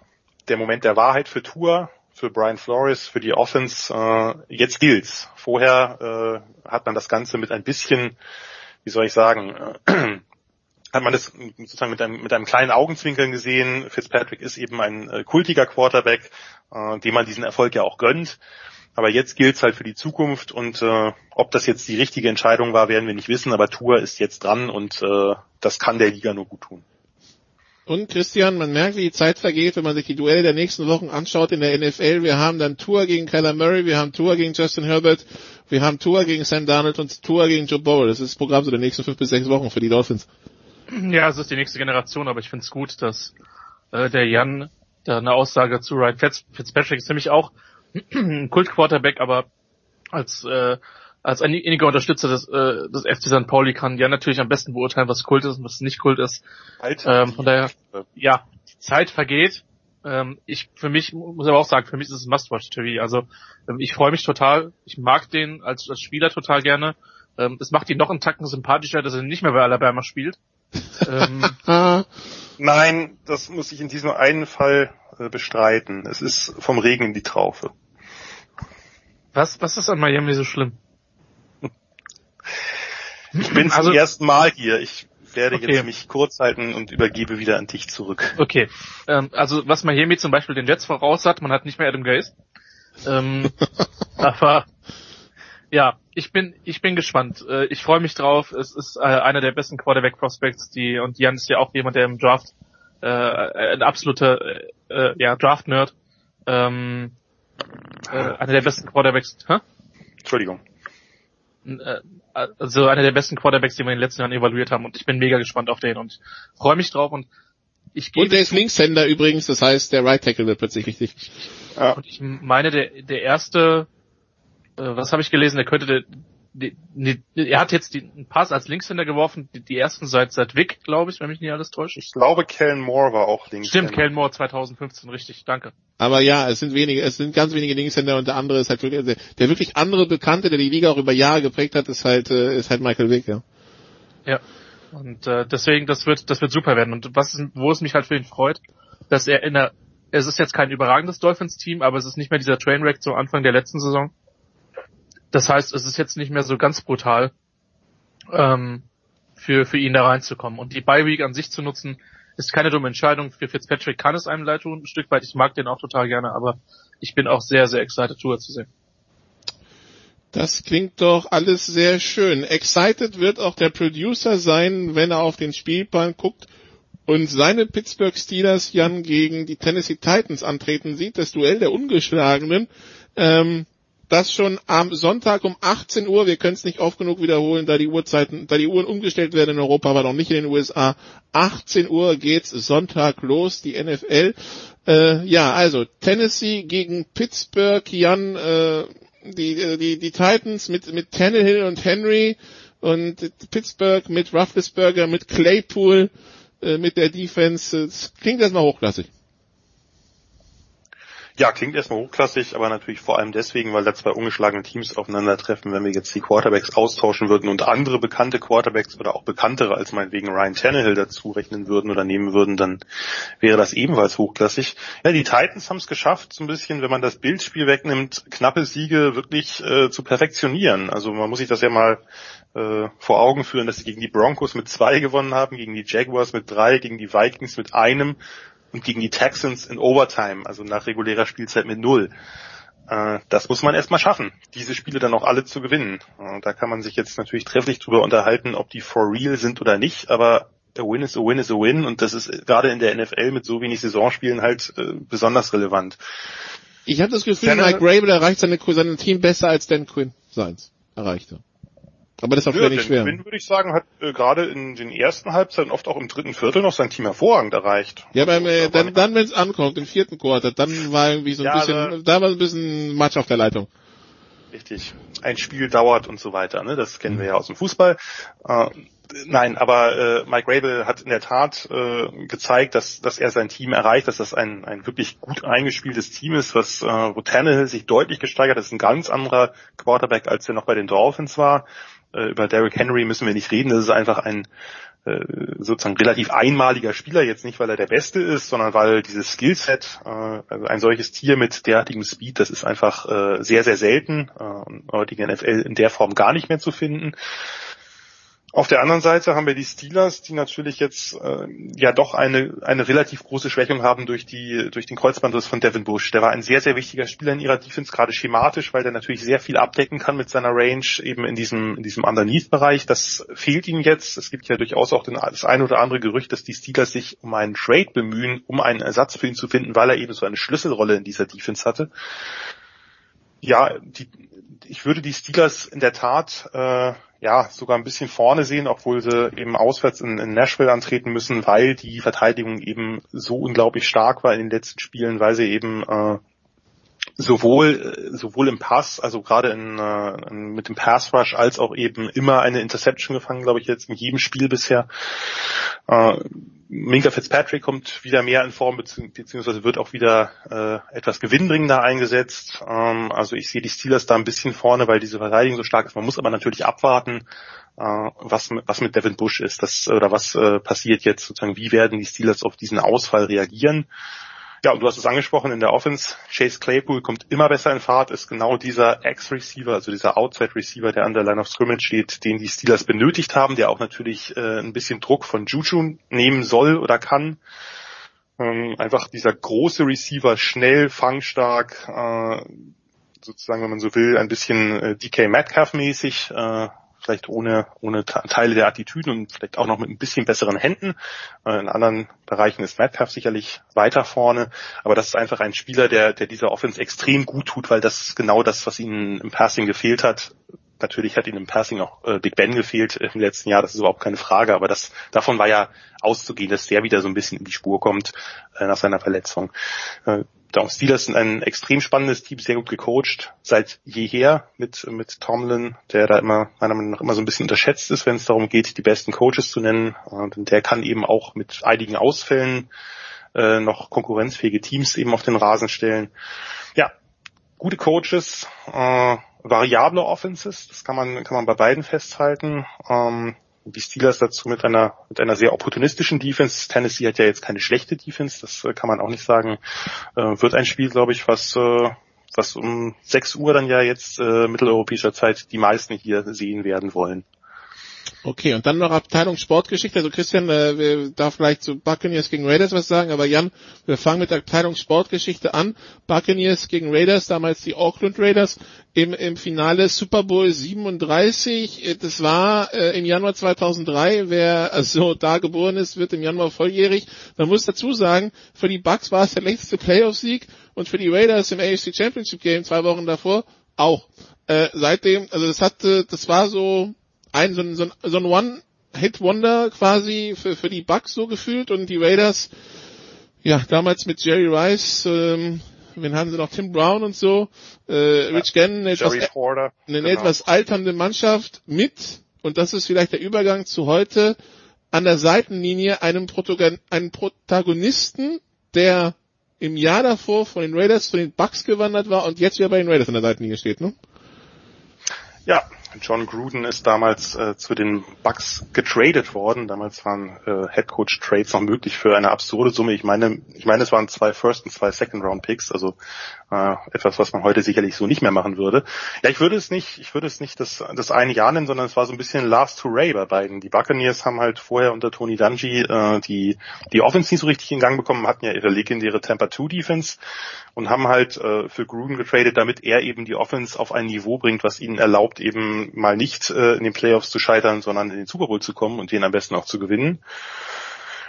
der Moment der Wahrheit für Tour für Brian Flores, für die Offense. Äh, jetzt gilt's. Vorher äh, hat man das Ganze mit ein bisschen, wie soll ich sagen, äh, (clears throat) hat man das sozusagen mit einem, mit einem kleinen Augenzwinkeln gesehen. Fitzpatrick ist eben ein äh, kultiger Quarterback, äh, dem man diesen Erfolg ja auch gönnt. Aber jetzt gilt's halt für die Zukunft und äh, ob das jetzt die richtige Entscheidung war, werden wir nicht wissen. Aber Tour ist jetzt dran und äh, das kann der Liga nur gut tun. Und Christian, man merkt, wie die Zeit vergeht, wenn man sich die Duelle der nächsten Wochen anschaut in der NFL. Wir haben dann Tour gegen Kyler Murray, wir haben Tour gegen Justin Herbert, wir haben Tour gegen Sam Darnold und Tour gegen Joe Burrow. Das ist das Programm so der nächsten fünf bis sechs Wochen für die Dolphins. Ja, es ist die nächste Generation, aber ich finde es gut, dass äh, der Jan da eine Aussage zu Ryan Fitz, Fitzpatrick ist nämlich auch (clears throat) ein Kult-Quarterback, aber als äh, als einiger Unterstützer des, äh, des FC St. Pauli kann ja natürlich am besten beurteilen, was Kult ist und was nicht Kult ist. Ähm, von daher, ja, die Zeit vergeht. Ähm, ich für mich muss aber auch sagen, für mich ist es Must-Watch-TV. Also ähm, ich freue mich total. Ich mag den als, als Spieler total gerne. Ähm, es macht ihn noch einen Tacken sympathischer, dass er nicht mehr bei Alabama spielt. ähm, (laughs) Nein, das muss ich in diesem einen Fall äh, bestreiten. Es ist vom Regen in die Traufe. Was, was ist an Miami so schlimm? Ich bin also, zum ersten Mal hier. Ich werde okay. jetzt mich kurz halten und übergebe wieder an dich zurück. Okay. Ähm, also was Miami zum Beispiel den Jets voraus hat, man hat nicht mehr Adam Gaze. Ähm, (laughs) aber ja, ich bin ich bin gespannt. Äh, ich freue mich drauf. Es ist äh, einer der besten Quarterback Prospects, die und Jan ist ja auch jemand, der im Draft äh, ein absoluter äh, äh ja Draft Nerd. Ähm, äh, einer der besten Quarterbacks. Hä? Entschuldigung. Äh, also einer der besten Quarterbacks, die wir in den letzten Jahren evaluiert haben und ich bin mega gespannt auf den und freue mich drauf und ich gehe. Und der ist Linkshänder übrigens, das heißt, der Right Tackle wird plötzlich wichtig. Ja. Und ich meine, der, der erste, äh, was habe ich gelesen, der könnte der, die, die, er hat jetzt den Pass als Linkshänder geworfen, die, die ersten seit seit Wick, glaube ich, wenn mich nicht alles täuscht. Ich glaube, Kellen Moore war auch Linkshänder. Stimmt, Kellen Moore 2015, richtig, danke. Aber ja, es sind wenige, es sind ganz wenige Linkshänder und der andere ist halt wirklich, der wirklich andere Bekannte, der die Liga auch über Jahre geprägt hat, ist halt, äh, ist halt Michael Wick, ja. Ja. Und äh, deswegen, das wird, das wird super werden. Und was, wo es mich halt für ihn freut, dass er in der, es ist jetzt kein überragendes Dolphins-Team, aber es ist nicht mehr dieser Trainwreck zum Anfang der letzten Saison das heißt, es ist jetzt nicht mehr so ganz brutal, ähm, für, für ihn da reinzukommen. Und die Bye Week an sich zu nutzen, ist keine dumme Entscheidung. Für Fitzpatrick kann es einem leid tun, ein Stück weit. Ich mag den auch total gerne, aber ich bin auch sehr, sehr excited, Tour zu sehen. Das klingt doch alles sehr schön. Excited wird auch der Producer sein, wenn er auf den Spielplan guckt und seine Pittsburgh Steelers Jan gegen die Tennessee Titans antreten sieht. Das Duell der Ungeschlagenen. Ähm, das schon am Sonntag um 18 Uhr. Wir können es nicht oft genug wiederholen, da die Uhrzeiten, da die Uhren umgestellt werden in Europa, aber noch nicht in den USA. 18 Uhr geht's Sonntag los, die NFL. Äh, ja, also Tennessee gegen Pittsburgh, Jan, äh, die, die, die Titans mit, mit Tannehill und Henry und Pittsburgh mit Rufflesberger, mit Claypool, äh, mit der Defense. Das klingt erstmal hochklassig. Ja, klingt erstmal hochklassig, aber natürlich vor allem deswegen, weil da zwei ungeschlagene Teams aufeinandertreffen. Wenn wir jetzt die Quarterbacks austauschen würden und andere bekannte Quarterbacks oder auch bekanntere als meinetwegen Ryan Tannehill dazu rechnen würden oder nehmen würden, dann wäre das ebenfalls hochklassig. Ja, die Titans haben es geschafft, so ein bisschen, wenn man das Bildspiel wegnimmt, knappe Siege wirklich äh, zu perfektionieren. Also man muss sich das ja mal äh, vor Augen führen, dass sie gegen die Broncos mit zwei gewonnen haben, gegen die Jaguars mit drei, gegen die Vikings mit einem und gegen die Texans in Overtime, also nach regulärer Spielzeit mit null. Äh, das muss man erstmal schaffen, diese Spiele dann auch alle zu gewinnen. Äh, da kann man sich jetzt natürlich trefflich drüber unterhalten, ob die for real sind oder nicht, aber a win is a win is a win und das ist gerade in der NFL mit so wenig Saisonspielen halt äh, besonders relevant. Ich habe das Gefühl, Mike Rabel erreicht seine, sein Team besser als Dan Quinn seins erreichte. Aber das ist auch ja, nicht schwer. Quinn, würde ich sagen, hat äh, gerade in den ersten Halbzeiten, oft auch im dritten Viertel noch sein Team hervorragend erreicht. Ja, beim, äh, dann, dann wenn es ankommt, im vierten Quarter, dann war irgendwie so ein ja, bisschen, also, da war ein bisschen Matsch auf der Leitung. Richtig. Ein Spiel dauert und so weiter, ne? Das kennen wir ja aus dem Fußball. Äh, nein, aber äh, Mike Rabel hat in der Tat äh, gezeigt, dass, dass er sein Team erreicht, dass das ein, ein wirklich gut eingespieltes Team ist, was äh, wo Tannehill sich deutlich gesteigert hat. Das ist ein ganz anderer Quarterback, als er noch bei den Dolphins war äh, über Derrick Henry müssen wir nicht reden. Das ist einfach ein äh, sozusagen relativ einmaliger Spieler, jetzt nicht, weil er der Beste ist, sondern weil dieses Skillset, äh, also ein solches Tier mit derartigem Speed, das ist einfach sehr, sehr selten, äh, heutigen NFL in der Form gar nicht mehr zu finden. Auf der anderen Seite haben wir die Steelers, die natürlich jetzt äh, ja doch eine eine relativ große Schwächung haben durch die durch den Kreuzbandriss von Devin Bush. Der war ein sehr sehr wichtiger Spieler in ihrer Defense, gerade schematisch, weil der natürlich sehr viel abdecken kann mit seiner Range eben in diesem in diesem Underneath-Bereich. Das fehlt ihm jetzt. Es gibt ja durchaus auch den, das ein oder andere Gerücht, dass die Steelers sich um einen Trade bemühen, um einen Ersatz für ihn zu finden, weil er eben so eine Schlüsselrolle in dieser Defense hatte. Ja, die, ich würde die Steelers in der Tat äh, ja sogar ein bisschen vorne sehen, obwohl sie eben auswärts in, in Nashville antreten müssen, weil die Verteidigung eben so unglaublich stark war in den letzten Spielen, weil sie eben äh, sowohl sowohl im Pass, also gerade in, äh, mit dem Pass Rush, als auch eben immer eine Interception gefangen, glaube ich jetzt in jedem Spiel bisher. Äh, Minka Fitzpatrick kommt wieder mehr in Form, beziehungsweise wird auch wieder äh, etwas gewinnbringender eingesetzt. Ähm, also ich sehe die Steelers da ein bisschen vorne, weil diese Verteidigung so stark ist. Man muss aber natürlich abwarten, äh, was, was mit Devin Bush ist, das, oder was äh, passiert jetzt sozusagen, wie werden die Steelers auf diesen Ausfall reagieren. Ja, und du hast es angesprochen in der Offense. Chase Claypool kommt immer besser in Fahrt, ist genau dieser X-Receiver, also dieser Outside-Receiver, der an der Line of Scrimmage steht, den die Steelers benötigt haben, der auch natürlich äh, ein bisschen Druck von Juju nehmen soll oder kann. Ähm, einfach dieser große Receiver, schnell, fangstark, äh, sozusagen, wenn man so will, ein bisschen äh, DK Metcalf-mäßig, äh, vielleicht ohne, ohne Teile der Attitüden und vielleicht auch noch mit ein bisschen besseren Händen. Äh, in anderen Bereichen ist Metcalf sicherlich weiter vorne, aber das ist einfach ein Spieler, der, der dieser Offense extrem gut tut, weil das ist genau das, was ihnen im Passing gefehlt hat. Natürlich hat ihnen im Passing auch äh, Big Ben gefehlt im letzten Jahr, das ist überhaupt keine Frage, aber das, davon war ja auszugehen, dass der wieder so ein bisschen in die Spur kommt äh, nach seiner Verletzung. Äh, Down Steelers sind ein extrem spannendes Team, sehr gut gecoacht, seit jeher mit, mit Tomlin, der da immer, meiner Meinung nach immer so ein bisschen unterschätzt ist, wenn es darum geht, die besten Coaches zu nennen. Und der kann eben auch mit einigen Ausfällen äh, noch konkurrenzfähige Teams eben auf den Rasen stellen. Ja, gute Coaches, äh, variable Offenses, das kann man, kann man bei beiden festhalten. Ähm, die Steelers dazu mit einer mit einer sehr opportunistischen Defense. Tennessee hat ja jetzt keine schlechte Defense, das äh, kann man auch nicht sagen. Äh, wird ein Spiel, glaube ich, was äh, was um 6 Uhr dann ja jetzt äh, mitteleuropäischer Zeit die meisten hier sehen werden wollen. Okay, und dann noch Abteilung Sportgeschichte. Also Christian äh, darf vielleicht zu Buccaneers gegen Raiders was sagen, aber Jan, wir fangen mit der Abteilung Sportgeschichte an. Buccaneers gegen Raiders, damals die Auckland Raiders im, im Finale Super Bowl 37. Äh, das war äh, im Januar 2003. Wer also (laughs) da geboren ist, wird im Januar volljährig. Man muss dazu sagen, für die Bucks war es der letzte Playoff-Sieg und für die Raiders im AFC Championship Game zwei Wochen davor auch. Äh, seitdem, also das hatte, das war so ein, so ein, so ein, so ein One-Hit-Wonder quasi für, für die Bucks so gefühlt und die Raiders, ja, damals mit Jerry Rice, ähm, wen haben sie noch, Tim Brown und so, äh, Rich Gannon, eine, etwas, Porter, eine genau. etwas alternde Mannschaft mit, und das ist vielleicht der Übergang zu heute, an der Seitenlinie einem, Protagon einen Protagonisten, der im Jahr davor von den Raiders zu den Bucks gewandert war und jetzt wieder bei den Raiders an der Seitenlinie steht, ne? Ja, John Gruden ist damals äh, zu den Bucks getradet worden. Damals waren äh, Headcoach Trades noch möglich für eine absurde Summe. Ich meine, ich meine, es waren zwei First und zwei Second Round Picks, also äh, etwas, was man heute sicherlich so nicht mehr machen würde. Ja, ich würde es nicht, ich würde es nicht das, das eine Jahr nennen, sondern es war so ein bisschen Last Hooray bei beiden. Die Buccaneers haben halt vorher unter Tony Dungy äh, die die Offense nicht so richtig in Gang bekommen, hatten ja ihre legendäre Tampa 2 Defense und haben halt äh, für Gruden getradet, damit er eben die Offense auf ein Niveau bringt, was ihnen erlaubt, eben mal nicht äh, in den Playoffs zu scheitern, sondern in den Super Bowl zu kommen und den am besten auch zu gewinnen.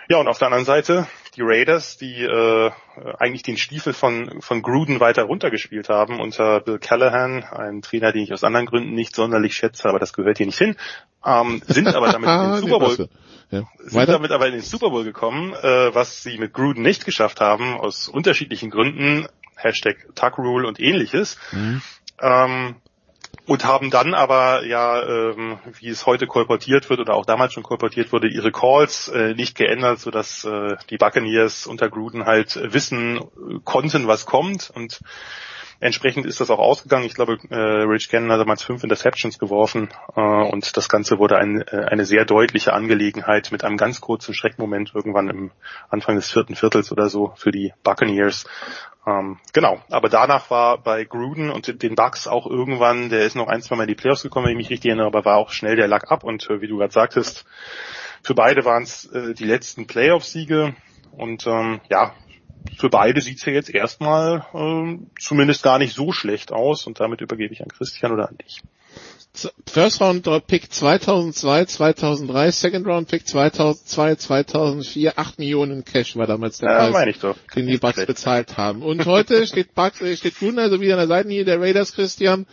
Ja, und auf der anderen Seite die Raiders, die äh, eigentlich den Stiefel von, von Gruden weiter runtergespielt haben unter Bill Callahan, einem Trainer, den ich aus anderen Gründen nicht sonderlich schätze, aber das gehört hier nicht hin, ähm, sind aber damit in den (laughs) Super Bowl, ja. sind damit aber in den Super Bowl gekommen, äh, was sie mit Gruden nicht geschafft haben, aus unterschiedlichen Gründen, Hashtag Tuck Rule und ähnliches. Mhm. Ähm, und haben dann aber ja, ähm, wie es heute kolportiert wird oder auch damals schon kolportiert wurde, ihre Calls äh, nicht geändert, sodass äh, die Buccaneers unter Gruden halt wissen konnten, was kommt. Und Entsprechend ist das auch ausgegangen. Ich glaube, äh, Rich Cannon hat damals fünf Interceptions geworfen äh, und das Ganze wurde ein, äh, eine sehr deutliche Angelegenheit mit einem ganz kurzen Schreckmoment irgendwann im Anfang des vierten Viertels oder so für die Buccaneers. Ähm, genau, aber danach war bei Gruden und den Bucks auch irgendwann, der ist noch ein, zwei Mal in die Playoffs gekommen, wenn ich mich richtig erinnere, aber war auch schnell der Lack ab und äh, wie du gerade sagtest, für beide waren es äh, die letzten Playoff-Siege und ähm, ja, für beide sieht's ja jetzt erstmal ähm, zumindest gar nicht so schlecht aus und damit übergebe ich an Christian oder an dich. First Round Pick 2002, 2003, Second Round Pick 2002, 2004, 8 Millionen Cash war damals der ja, Preis, den die Bucks bezahlt haben. Und heute (laughs) steht Bucks, äh, steht Gruden also wieder an der Seitenlinie der Raiders, Christian,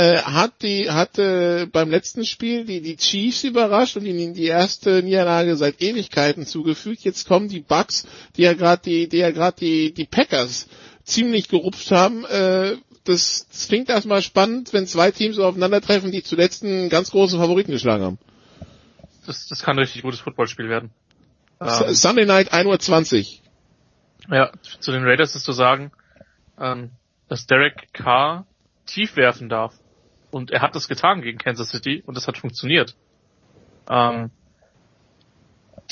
äh, hat die hatte beim letzten Spiel die die Chiefs überrascht und ihnen die erste Niederlage seit Ewigkeiten zugefügt. Jetzt kommen die Bucks, die ja gerade die die ja gerade die die Packers ziemlich gerupft haben. Äh, das, das klingt erstmal spannend, wenn zwei Teams so aufeinandertreffen, die zuletzt einen ganz großen Favoriten geschlagen haben. Das, das kann ein richtig gutes Footballspiel werden. Ähm, Sunday Night 1.20 Uhr. Ja, zu den Raiders ist zu sagen, ähm, dass Derek Carr tief werfen darf. Und er hat das getan gegen Kansas City und das hat funktioniert. Ähm,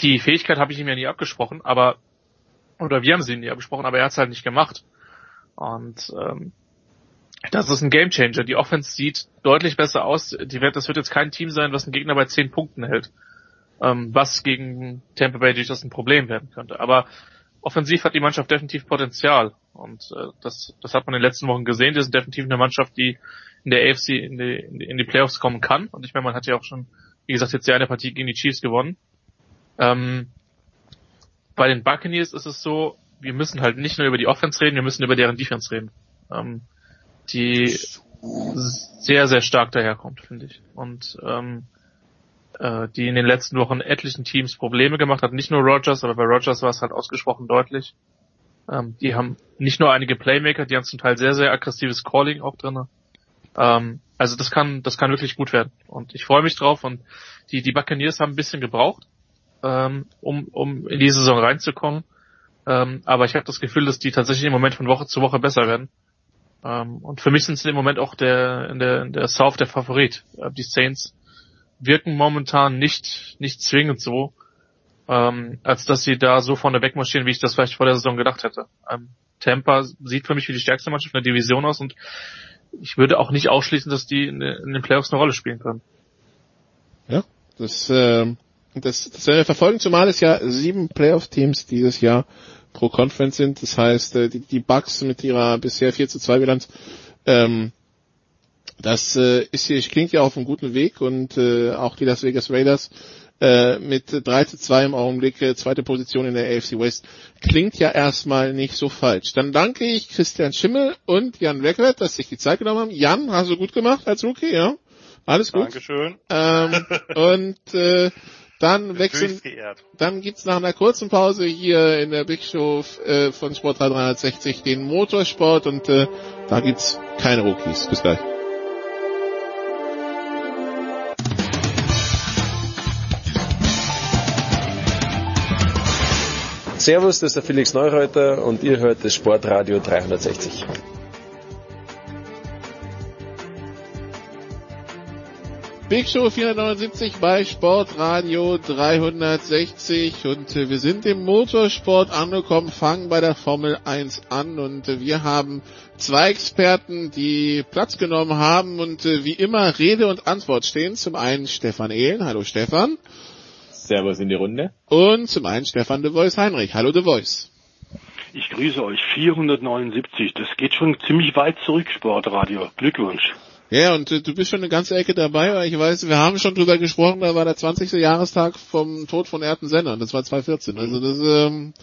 die Fähigkeit habe ich ihm ja nie abgesprochen, aber oder wir haben sie nie abgesprochen, aber er hat es halt nicht gemacht. Und ähm, das ist ein Gamechanger. Die Offense sieht deutlich besser aus. Die wird, das wird jetzt kein Team sein, was einen Gegner bei zehn Punkten hält. Ähm, was gegen Tampa Bay durchaus ein Problem werden könnte. Aber offensiv hat die Mannschaft definitiv Potenzial. Und äh, das, das hat man in den letzten Wochen gesehen. Die sind definitiv eine Mannschaft, die in der AFC in die, in die, Playoffs kommen kann. Und ich meine, man hat ja auch schon, wie gesagt, jetzt ja eine Partie gegen die Chiefs gewonnen. Ähm, bei den Buccaneers ist es so, wir müssen halt nicht nur über die Offense reden, wir müssen über deren Defense reden. Ähm, die sehr, sehr stark daherkommt, finde ich. Und ähm, äh, die in den letzten Wochen etlichen Teams Probleme gemacht hat. Nicht nur Rogers, aber bei Rogers war es halt ausgesprochen deutlich. Ähm, die haben nicht nur einige Playmaker, die haben zum Teil sehr, sehr aggressives Calling auch drinne. Ähm, also das kann, das kann wirklich gut werden. Und ich freue mich drauf. Und die, die Buccaneers haben ein bisschen gebraucht, ähm, um, um in die Saison reinzukommen. Ähm, aber ich habe das Gefühl, dass die tatsächlich im Moment von Woche zu Woche besser werden. Ähm, und für mich sind sie im Moment auch der, in der, in der South der Favorit. Äh, die Saints wirken momentan nicht, nicht zwingend so, ähm, als dass sie da so vorne wegmarschieren, wie ich das vielleicht vor der Saison gedacht hätte. Ähm, Tampa sieht für mich wie die stärkste Mannschaft in der Division aus und ich würde auch nicht ausschließen, dass die in, in den Playoffs eine Rolle spielen können. Ja, das, äh, das, das werden wir verfolgen, zumal es ja sieben Playoff-Teams dieses Jahr pro Conference sind. Das heißt, äh, die, die Bucks mit ihrer bisher 4 zu 2 Bilanz, ähm, das äh, ist hier, klingt ja auf einem guten Weg und äh, auch die Las Vegas Raiders äh, mit 3 zu 2 im Augenblick, äh, zweite Position in der AFC West, klingt ja erstmal nicht so falsch. Dann danke ich Christian Schimmel und Jan Weckert, dass sich die Zeit genommen haben. Jan, hast du gut gemacht als Rookie, ja? Alles gut. Dankeschön. Ähm, (laughs) und äh, dann wechseln, dann gibt's nach einer kurzen Pause hier in der Big Show äh, von Sport 360 den Motorsport und äh, da gibt's keine Rookies. Bis gleich. Servus, das ist der Felix Neureuter und ihr hört das Sportradio 360. Big Show 479 bei Sportradio 360 und äh, wir sind im Motorsport angekommen, fangen bei der Formel 1 an und äh, wir haben zwei Experten, die Platz genommen haben und äh, wie immer Rede und Antwort stehen. Zum einen Stefan Ehlen. Hallo Stefan. Servus in die Runde. Und zum einen Stefan de Voice Heinrich. Hallo de Voice. Ich grüße euch. 479. Das geht schon ziemlich weit zurück, Sportradio. Glückwunsch. Ja, und äh, du bist schon eine ganze Ecke dabei, weil ich weiß, wir haben schon drüber gesprochen, da war der 20. Jahrestag vom Tod von Erten Senner, das war 2014. Also das, ähm,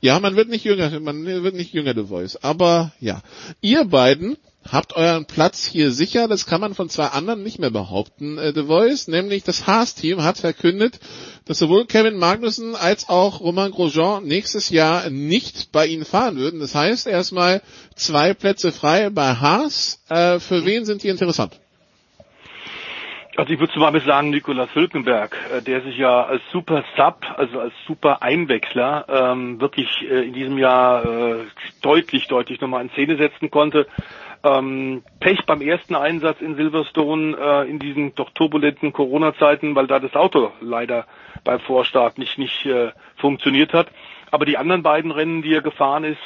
ja, man wird nicht jünger, man wird nicht jünger, The Voice. Aber ja, ihr beiden habt euren Platz hier sicher, das kann man von zwei anderen nicht mehr behaupten, äh, The Voice, nämlich das Haas-Team hat verkündet, dass sowohl Kevin Magnussen als auch Romain Grosjean nächstes Jahr nicht bei ihnen fahren würden. Das heißt erstmal zwei Plätze frei bei Haas. Äh, für wen sind die interessant? Also ich würde zum Beispiel sagen Nikolaus Hülkenberg, äh, der sich ja als Super Sub, also als Super Einwechsler ähm, wirklich äh, in diesem Jahr äh, deutlich, deutlich nochmal in Szene setzen konnte. Ähm, Pech beim ersten Einsatz in Silverstone äh, in diesen doch turbulenten Corona-Zeiten, weil da das Auto leider beim Vorstart nicht nicht äh, funktioniert hat. Aber die anderen beiden Rennen, die er gefahren ist,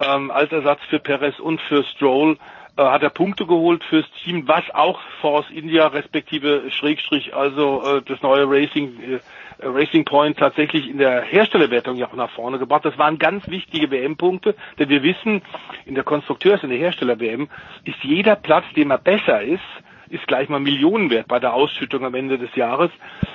ähm, als Ersatz für Perez und für Stroll, äh, hat er Punkte geholt fürs Team, was auch Force India respektive Schrägstrich, also äh, das neue Racing äh, Racing Point tatsächlich in der Herstellerwertung ja auch nach vorne gebracht. Das waren ganz wichtige WM-Punkte, denn wir wissen, in der Konstrukteurs- und der Hersteller-WM ist jeder Platz, dem er besser ist, ist gleich mal Millionenwert bei der Ausschüttung am Ende des Jahres.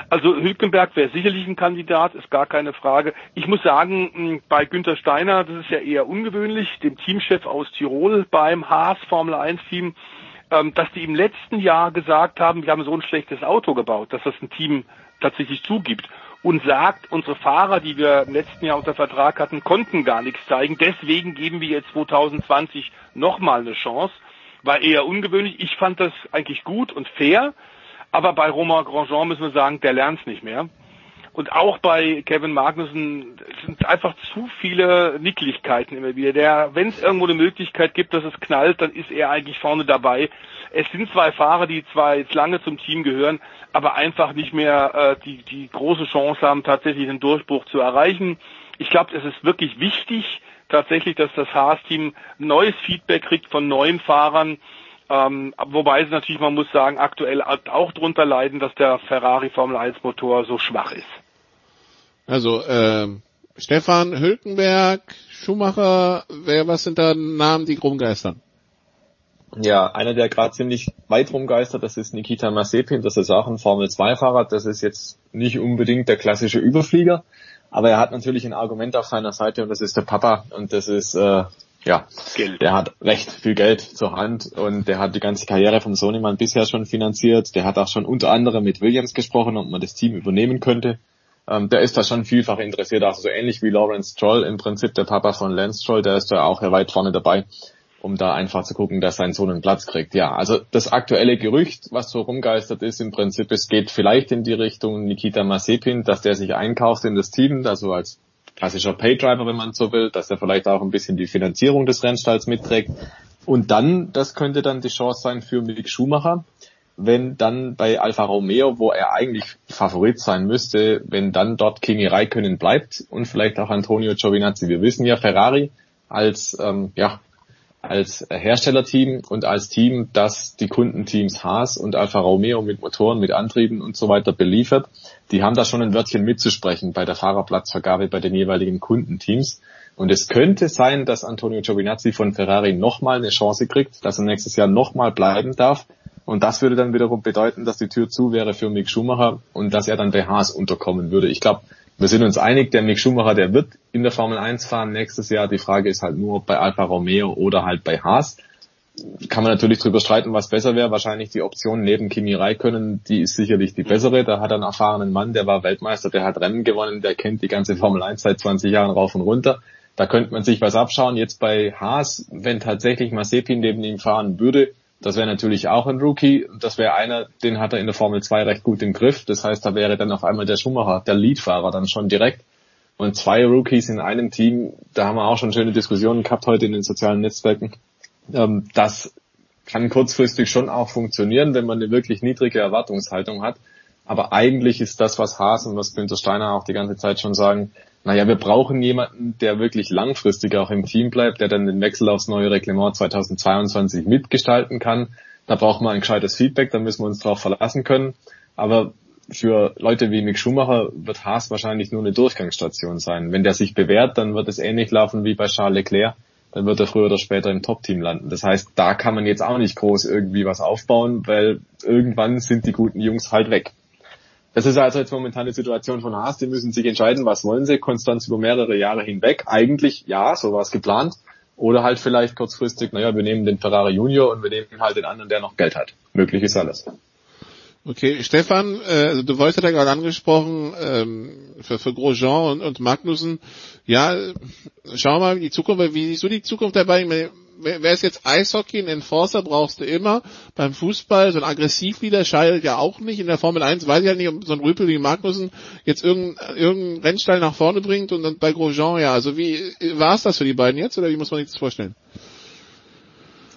Also Hülkenberg wäre sicherlich ein Kandidat, ist gar keine Frage. Ich muss sagen, bei Günter Steiner, das ist ja eher ungewöhnlich, dem Teamchef aus Tirol beim Haas Formel 1 Team, ähm, dass die im letzten Jahr gesagt haben, wir haben so ein schlechtes Auto gebaut, dass das ein Team tatsächlich zugibt und sagt, unsere Fahrer, die wir im letzten Jahr unter Vertrag hatten, konnten gar nichts zeigen. Deswegen geben wir jetzt 2020 nochmal eine Chance. War eher ungewöhnlich. Ich fand das eigentlich gut und fair. Aber bei Romain Grandjean müssen wir sagen, der lernt es nicht mehr. Und auch bei Kevin Magnussen sind einfach zu viele Nicklichkeiten immer wieder. Der, wenn es irgendwo eine Möglichkeit gibt, dass es knallt, dann ist er eigentlich vorne dabei. Es sind zwei Fahrer, die zwar jetzt lange zum Team gehören, aber einfach nicht mehr äh, die, die große Chance haben, tatsächlich den Durchbruch zu erreichen. Ich glaube, es ist wirklich wichtig, tatsächlich, dass das Haas-Team neues Feedback kriegt von neuen Fahrern. Ähm, wobei sie natürlich, man muss sagen, aktuell auch drunter leiden, dass der Ferrari Formel 1 Motor so schwach ist. Also, äh, Stefan Hülkenberg, Schumacher, wer, was sind da Namen, die rumgeistern? Ja, einer, der gerade ziemlich weit rumgeistert, das ist Nikita Mazepin, das ist auch ein Formel-2-Fahrer, das ist jetzt nicht unbedingt der klassische Überflieger, aber er hat natürlich ein Argument auf seiner Seite und das ist der Papa und das ist, äh, ja, Geld. der hat recht viel Geld zur Hand und der hat die ganze Karriere vom Sonyman bisher schon finanziert, der hat auch schon unter anderem mit Williams gesprochen, ob man das Team übernehmen könnte. Ähm, der ist da schon vielfach interessiert, auch so ähnlich wie Lawrence Stroll, im Prinzip der Papa von Lance Stroll, der ist da auch weit vorne dabei um da einfach zu gucken, dass sein Sohn einen Platz kriegt. Ja, also das aktuelle Gerücht, was so rumgeistert ist, im Prinzip, es geht vielleicht in die Richtung Nikita Mazepin, dass der sich einkauft in das Team, also als klassischer Paydriver, wenn man so will, dass er vielleicht auch ein bisschen die Finanzierung des Rennstalls mitträgt. Und dann, das könnte dann die Chance sein für Mick Schumacher, wenn dann bei Alfa Romeo, wo er eigentlich Favorit sein müsste, wenn dann dort Kimi Räikkönen bleibt und vielleicht auch Antonio Giovinazzi. Wir wissen ja, Ferrari als ähm, ja, als Herstellerteam und als Team, das die Kundenteams Haas und Alfa Romeo mit Motoren, mit Antrieben und so weiter beliefert, die haben da schon ein Wörtchen mitzusprechen bei der Fahrerplatzvergabe bei den jeweiligen Kundenteams. Und es könnte sein, dass Antonio Giovinazzi von Ferrari nochmal eine Chance kriegt, dass er nächstes Jahr nochmal bleiben darf. Und das würde dann wiederum bedeuten, dass die Tür zu wäre für Mick Schumacher und dass er dann bei Haas unterkommen würde. Ich glaube, wir sind uns einig, der Mick Schumacher, der wird in der Formel 1 fahren nächstes Jahr. Die Frage ist halt nur, ob bei Alfa Romeo oder halt bei Haas. Kann man natürlich drüber streiten, was besser wäre. Wahrscheinlich die Option neben Kimi Räikkönen, die ist sicherlich die bessere. Da hat er einen erfahrenen Mann, der war Weltmeister, der hat Rennen gewonnen, der kennt die ganze Formel 1 seit 20 Jahren rauf und runter. Da könnte man sich was abschauen. Jetzt bei Haas, wenn tatsächlich Mazepin neben ihm fahren würde, das wäre natürlich auch ein Rookie. Das wäre einer, den hat er in der Formel 2 recht gut im Griff. Das heißt, da wäre dann auf einmal der Schumacher, der Leadfahrer dann schon direkt. Und zwei Rookies in einem Team, da haben wir auch schon schöne Diskussionen gehabt heute in den sozialen Netzwerken. Ähm, das kann kurzfristig schon auch funktionieren, wenn man eine wirklich niedrige Erwartungshaltung hat. Aber eigentlich ist das, was Haas und was Günther Steiner auch die ganze Zeit schon sagen, naja, wir brauchen jemanden, der wirklich langfristig auch im Team bleibt, der dann den Wechsel aufs neue Reglement 2022 mitgestalten kann. Da braucht man ein gescheites Feedback, da müssen wir uns darauf verlassen können. Aber für Leute wie Mick Schumacher wird Haas wahrscheinlich nur eine Durchgangsstation sein. Wenn der sich bewährt, dann wird es ähnlich laufen wie bei Charles Leclerc. Dann wird er früher oder später im Top-Team landen. Das heißt, da kann man jetzt auch nicht groß irgendwie was aufbauen, weil irgendwann sind die guten Jungs halt weg. Das ist also jetzt momentan die Situation von Haas. Die müssen sich entscheiden, was wollen sie. Konstanz über mehrere Jahre hinweg. Eigentlich ja, so war es geplant. Oder halt vielleicht kurzfristig, naja, wir nehmen den Ferrari Junior und wir nehmen halt den anderen, der noch Geld hat. Möglich ist alles. Okay, Stefan, äh, also du wolltest ja gerade angesprochen, ähm, für, für Grosjean und, und Magnussen, ja, schau mal, die Zukunft, wie siehst du die Zukunft dabei? wer ist jetzt Eishockey, ein Enforcer brauchst du immer. Beim Fußball, so ein Aggressivleader scheidet ja auch nicht. In der Formel 1 weiß ich ja nicht, ob so ein Rüpel wie Magnussen jetzt irgendeinen irgendein Rennstall nach vorne bringt und dann bei Grosjean, ja. Also wie, war es das für die beiden jetzt oder wie muss man sich das vorstellen?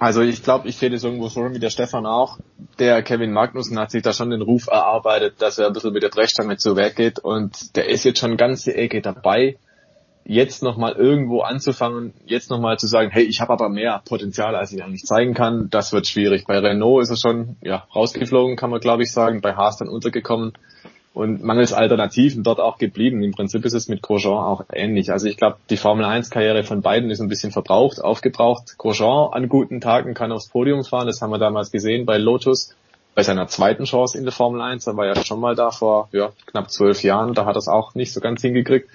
Also ich glaube, ich sehe das irgendwo so wie der Stefan auch. Der Kevin Magnussen hat sich da schon den Ruf erarbeitet, dass er ein bisschen mit der Brechstange zu Werk geht und der ist jetzt schon ganz die Ecke dabei jetzt nochmal irgendwo anzufangen, jetzt nochmal zu sagen, hey, ich habe aber mehr Potenzial, als ich eigentlich zeigen kann, das wird schwierig. Bei Renault ist er schon ja, rausgeflogen, kann man glaube ich sagen, bei Haas dann untergekommen und mangels Alternativen dort auch geblieben. Im Prinzip ist es mit Grosjean auch ähnlich. Also ich glaube, die Formel 1 Karriere von beiden ist ein bisschen verbraucht, aufgebraucht. Grosjean an guten Tagen kann aufs Podium fahren, das haben wir damals gesehen bei Lotus. Bei seiner zweiten Chance in der Formel 1, da war er schon mal da vor ja, knapp zwölf Jahren, da hat er es auch nicht so ganz hingekriegt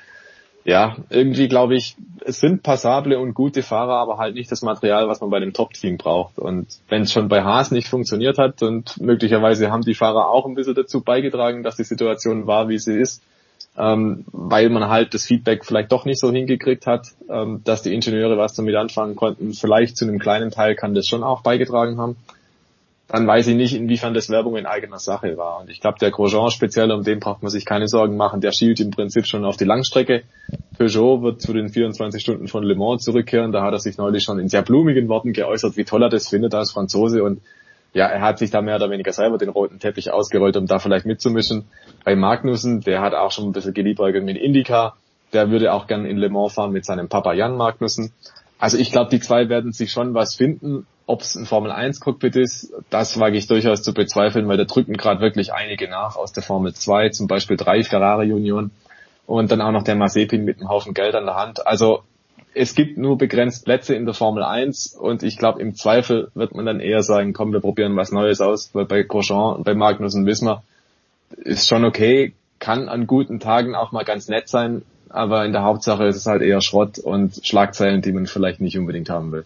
ja, irgendwie glaube ich, es sind passable und gute Fahrer, aber halt nicht das Material, was man bei dem Top-Team braucht. Und wenn es schon bei Haas nicht funktioniert hat und möglicherweise haben die Fahrer auch ein bisschen dazu beigetragen, dass die Situation war, wie sie ist, ähm, weil man halt das Feedback vielleicht doch nicht so hingekriegt hat, ähm, dass die Ingenieure was damit anfangen konnten. Vielleicht zu einem kleinen Teil kann das schon auch beigetragen haben dann weiß ich nicht, inwiefern das Werbung in eigener Sache war. Und ich glaube, der Grosjean speziell, um den braucht man sich keine Sorgen machen, der schielt im Prinzip schon auf die Langstrecke. Peugeot wird zu den 24 Stunden von Le Mans zurückkehren. Da hat er sich neulich schon in sehr blumigen Worten geäußert, wie toll er das findet als Franzose. Und ja, er hat sich da mehr oder weniger selber den roten Teppich ausgerollt, um da vielleicht mitzumischen. Bei Magnussen, der hat auch schon ein bisschen geliebäugelt mit Indica. Der würde auch gern in Le Mans fahren mit seinem Papa Jan Magnussen. Also ich glaube, die zwei werden sich schon was finden. Ob es ein Formel 1 Cockpit ist, das wage ich durchaus zu bezweifeln, weil da drücken gerade wirklich einige nach aus der Formel 2, zum Beispiel drei Ferrari Union und dann auch noch der Mazepin mit einem Haufen Geld an der Hand. Also es gibt nur begrenzt Plätze in der Formel 1 und ich glaube im Zweifel wird man dann eher sagen, komm, wir probieren was Neues aus, weil bei Grosjean und bei Magnussen wissen wir, ist schon okay, kann an guten Tagen auch mal ganz nett sein, aber in der Hauptsache ist es halt eher Schrott und Schlagzeilen, die man vielleicht nicht unbedingt haben will.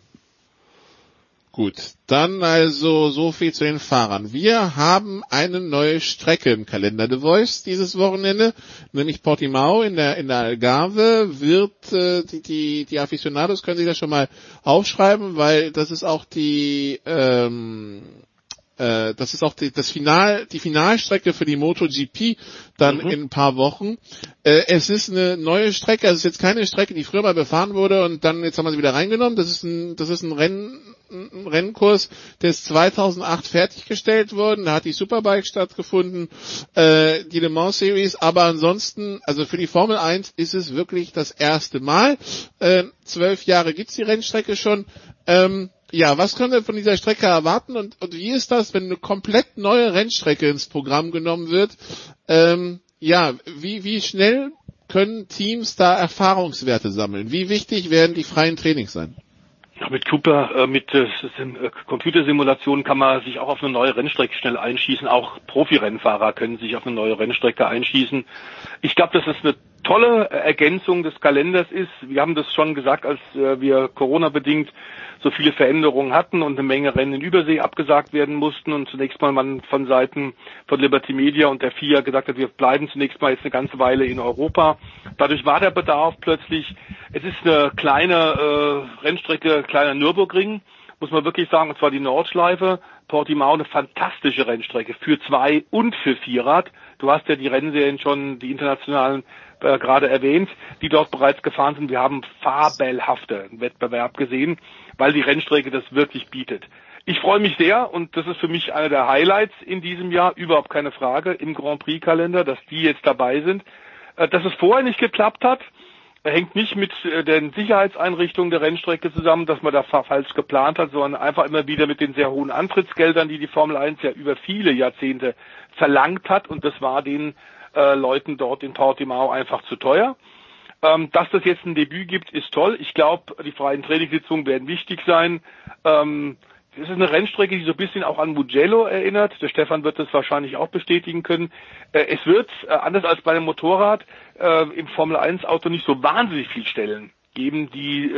Gut, dann also so viel zu den Fahrern. Wir haben eine neue Strecke im Kalender The Voice dieses Wochenende, nämlich Portimao in der in der Algarve wird äh, die, die die Aficionados können sich das schon mal aufschreiben, weil das ist auch die ähm, äh, das ist auch die, das Final, die Finalstrecke für die MotoGP dann mhm. in ein paar Wochen. Äh, es ist eine neue Strecke, also es ist jetzt keine Strecke, die früher mal befahren wurde und dann jetzt haben wir sie wieder reingenommen. Das ist ein, das ist ein Rennen, ein Rennkurs, der ist 2008 fertiggestellt worden. Da hat die Superbike stattgefunden, äh, die Le Mans Series. Aber ansonsten, also für die Formel 1 ist es wirklich das erste Mal. Äh, zwölf Jahre gibt's die Rennstrecke schon. Ähm, ja, was können wir von dieser Strecke erwarten und, und wie ist das, wenn eine komplett neue Rennstrecke ins Programm genommen wird? Ähm, ja, wie, wie schnell können Teams da Erfahrungswerte sammeln? Wie wichtig werden die freien Trainings sein? Ja, mit Cooper, äh, mit äh, äh, Computersimulationen kann man sich auch auf eine neue Rennstrecke schnell einschießen. Auch Profirennfahrer können sich auf eine neue Rennstrecke einschießen. Ich glaube, dass es eine tolle Ergänzung des Kalenders ist. Wir haben das schon gesagt, als äh, wir Corona-bedingt so viele Veränderungen hatten und eine Menge Rennen in Übersee abgesagt werden mussten und zunächst mal man von Seiten von Liberty Media und der FIA gesagt hat, wir bleiben zunächst mal jetzt eine ganze Weile in Europa. Dadurch war der Bedarf plötzlich, es ist eine kleine äh, Rennstrecke, kleiner Nürburgring, muss man wirklich sagen, und zwar die Nordschleife, Portimao eine fantastische Rennstrecke für zwei und für Vierrad. Du hast ja die Rennserien schon, die internationalen äh, gerade erwähnt, die dort bereits gefahren sind. Wir haben fabelhafte Wettbewerb gesehen, weil die Rennstrecke das wirklich bietet. Ich freue mich sehr und das ist für mich einer der Highlights in diesem Jahr, überhaupt keine Frage, im Grand Prix Kalender, dass die jetzt dabei sind. Äh, dass es vorher nicht geklappt hat, hängt nicht mit äh, den Sicherheitseinrichtungen der Rennstrecke zusammen, dass man da falsch geplant hat, sondern einfach immer wieder mit den sehr hohen Antrittsgeldern, die die Formel 1 ja über viele Jahrzehnte verlangt hat und das war den äh, Leuten dort in Portimao einfach zu teuer. Ähm, dass das jetzt ein Debüt gibt, ist toll. Ich glaube, die freien Trainingssitzungen werden wichtig sein. Ähm, es ist eine Rennstrecke, die so ein bisschen auch an Mugello erinnert. Der Stefan wird das wahrscheinlich auch bestätigen können. Äh, es wird, äh, anders als bei einem Motorrad, äh, im Formel 1 Auto nicht so wahnsinnig viel Stellen geben, die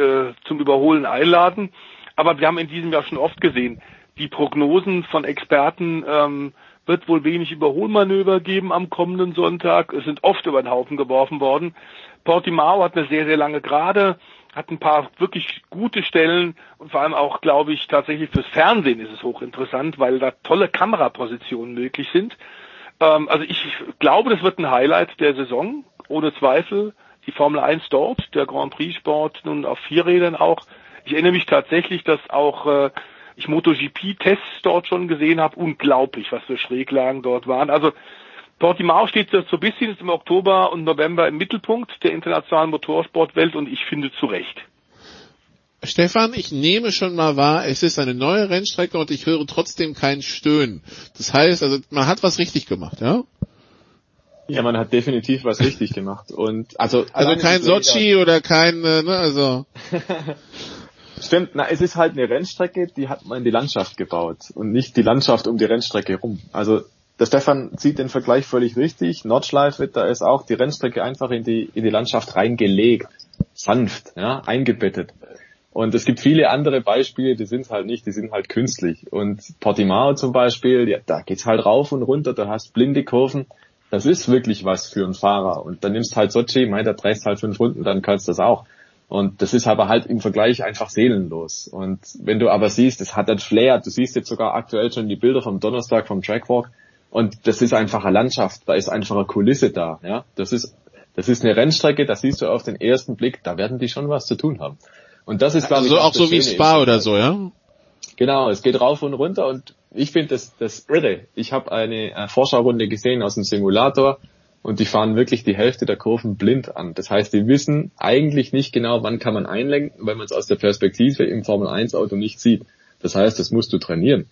zum Überholen einladen. Aber wir haben in diesem Jahr schon oft gesehen, die Prognosen von Experten ähm, wird wohl wenig Überholmanöver geben am kommenden Sonntag. Es sind oft über den Haufen geworfen worden. Portimao hat eine sehr, sehr lange Gerade hat ein paar wirklich gute Stellen und vor allem auch, glaube ich, tatsächlich fürs Fernsehen ist es hochinteressant, weil da tolle Kamerapositionen möglich sind. Ähm, also ich glaube, das wird ein Highlight der Saison, ohne Zweifel. Die Formel 1 dort, der Grand Prix Sport nun auf vier Rädern auch. Ich erinnere mich tatsächlich, dass auch äh, ich MotoGP-Tests dort schon gesehen habe. Unglaublich, was für Schräglagen dort waren. Also Portimao steht so ein bisschen im Oktober und November im Mittelpunkt der internationalen Motorsportwelt und ich finde zu Recht. Stefan, ich nehme schon mal wahr, es ist eine neue Rennstrecke und ich höre trotzdem kein Stöhnen. Das heißt, also man hat was richtig gemacht, ja? Ja, man hat definitiv was richtig gemacht und also also kein Sochi oder kein äh, ne, also (laughs) Stimmt, na, es ist halt eine Rennstrecke, die hat man in die Landschaft gebaut und nicht die Landschaft um die Rennstrecke rum. Also der Stefan sieht den Vergleich völlig richtig. Nordschleife, da ist auch die Rennstrecke einfach in die, in die Landschaft reingelegt. Sanft, ja, eingebettet. Und es gibt viele andere Beispiele, die sind halt nicht, die sind halt künstlich. Und Portimao zum Beispiel, ja, da geht's halt rauf und runter, da hast blinde Kurven. Das ist wirklich was für einen Fahrer. Und dann nimmst halt Sochi, mei, da drehst halt fünf Runden, dann kannst du das auch. Und das ist aber halt im Vergleich einfach seelenlos. Und wenn du aber siehst, es hat einen Flair, du siehst jetzt sogar aktuell schon die Bilder vom Donnerstag vom Trackwalk, und das ist einfach eine Landschaft, da ist einfach eine Kulisse da. Ja, das ist das ist eine Rennstrecke, da siehst du auf den ersten Blick, da werden die schon was zu tun haben. Und das ist glaube also ich auch, auch so wie Spa oder so, ja? Genau, es geht rauf und runter und ich finde das das irre. Ich habe eine äh, Vorschau-Runde gesehen aus dem Simulator und die fahren wirklich die Hälfte der Kurven blind an. Das heißt, die wissen eigentlich nicht genau, wann kann man einlenken, weil man es aus der Perspektive im Formel 1 Auto nicht sieht. Das heißt, das musst du trainieren.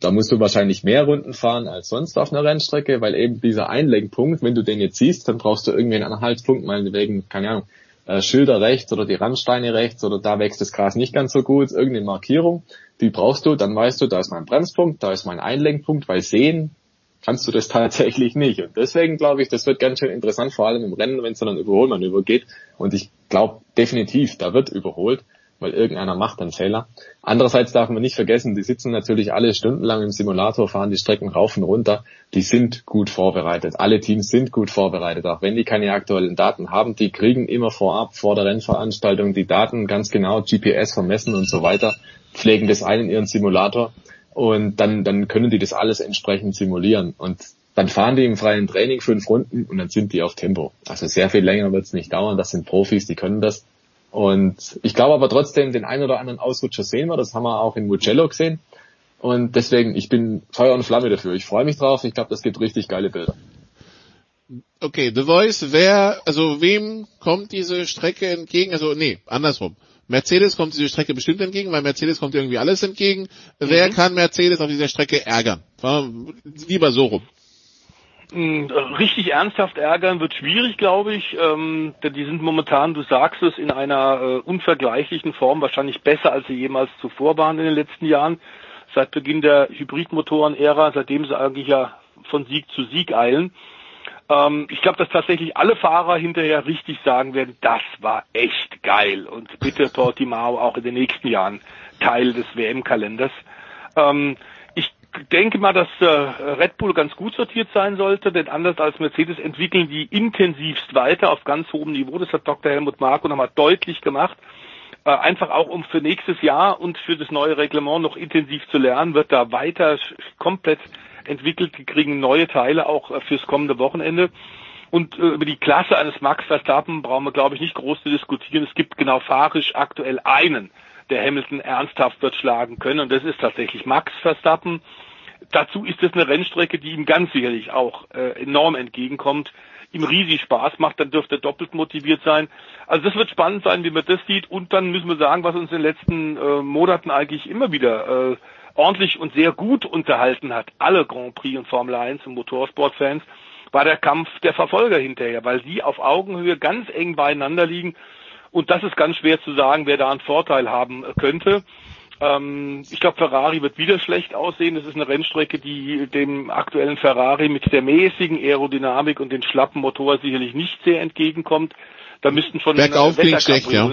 Da musst du wahrscheinlich mehr Runden fahren als sonst auf einer Rennstrecke, weil eben dieser Einlenkpunkt, wenn du den jetzt siehst, dann brauchst du irgendwie einen Anhaltspunkt, meinetwegen, keine Ahnung, äh, Schilder rechts oder die Randsteine rechts oder da wächst das Gras nicht ganz so gut, irgendeine Markierung, die brauchst du, dann weißt du, da ist mein Bremspunkt, da ist mein Einlenkpunkt, weil sehen kannst du das (laughs) tatsächlich nicht. Und deswegen glaube ich, das wird ganz schön interessant, vor allem im Rennen, wenn es dann ein Überholmanöver geht. Und ich glaube definitiv, da wird überholt weil irgendeiner macht einen Fehler. Andererseits darf man nicht vergessen, die sitzen natürlich alle stundenlang im Simulator, fahren die Strecken rauf und runter. Die sind gut vorbereitet. Alle Teams sind gut vorbereitet, auch wenn die keine aktuellen Daten haben. Die kriegen immer vorab, vor der Rennveranstaltung, die Daten ganz genau, GPS vermessen und so weiter, pflegen das ein in ihren Simulator und dann, dann können die das alles entsprechend simulieren. Und dann fahren die im freien Training fünf Runden und dann sind die auf Tempo. Also sehr viel länger wird es nicht dauern. Das sind Profis, die können das. Und ich glaube aber trotzdem, den einen oder anderen Ausrutscher sehen wir. Das haben wir auch in Mugello gesehen. Und deswegen, ich bin Feuer und Flamme dafür. Ich freue mich drauf. Ich glaube, das gibt richtig geile Bilder. Okay, The Voice, wer, also wem kommt diese Strecke entgegen? Also nee, andersrum. Mercedes kommt diese Strecke bestimmt entgegen, weil Mercedes kommt irgendwie alles entgegen. Mhm. Wer kann Mercedes auf dieser Strecke ärgern? Lieber so rum. Hm, richtig ernsthaft ärgern wird schwierig, glaube ich. Ähm, denn die sind momentan, du sagst es, in einer äh, unvergleichlichen Form, wahrscheinlich besser, als sie jemals zuvor waren in den letzten Jahren. Seit Beginn der Hybridmotoren-Ära, seitdem sie eigentlich ja von Sieg zu Sieg eilen. Ähm, ich glaube, dass tatsächlich alle Fahrer hinterher richtig sagen werden, das war echt geil. Und bitte (laughs) Portimao auch in den nächsten Jahren Teil des WM-Kalenders. Ähm, denke mal, dass äh, Red Bull ganz gut sortiert sein sollte, denn anders als Mercedes entwickeln die intensivst weiter auf ganz hohem Niveau. Das hat Dr. Helmut Marko nochmal deutlich gemacht. Äh, einfach auch um für nächstes Jahr und für das neue Reglement noch intensiv zu lernen, wird da weiter komplett entwickelt. Die kriegen neue Teile auch äh, fürs kommende Wochenende. Und äh, über die Klasse eines Max Verstappen brauchen wir, glaube ich, nicht groß zu diskutieren. Es gibt genau fahrisch aktuell einen, der Hamilton ernsthaft wird schlagen können. Und das ist tatsächlich Max Verstappen. Dazu ist es eine Rennstrecke, die ihm ganz sicherlich auch äh, enorm entgegenkommt, ihm riesig Spaß macht, dann dürfte er doppelt motiviert sein. Also das wird spannend sein, wie man das sieht. Und dann müssen wir sagen, was uns in den letzten äh, Monaten eigentlich immer wieder äh, ordentlich und sehr gut unterhalten hat, alle Grand Prix und Formel 1 und Motorsportfans, war der Kampf der Verfolger hinterher, weil die auf Augenhöhe ganz eng beieinander liegen. Und das ist ganz schwer zu sagen, wer da einen Vorteil haben könnte. Ähm, ich glaube, Ferrari wird wieder schlecht aussehen. Das ist eine Rennstrecke, die dem aktuellen Ferrari mit der mäßigen Aerodynamik und den schlappen Motor sicherlich nicht sehr entgegenkommt. Da müssten schon Bergauf schlecht, ja.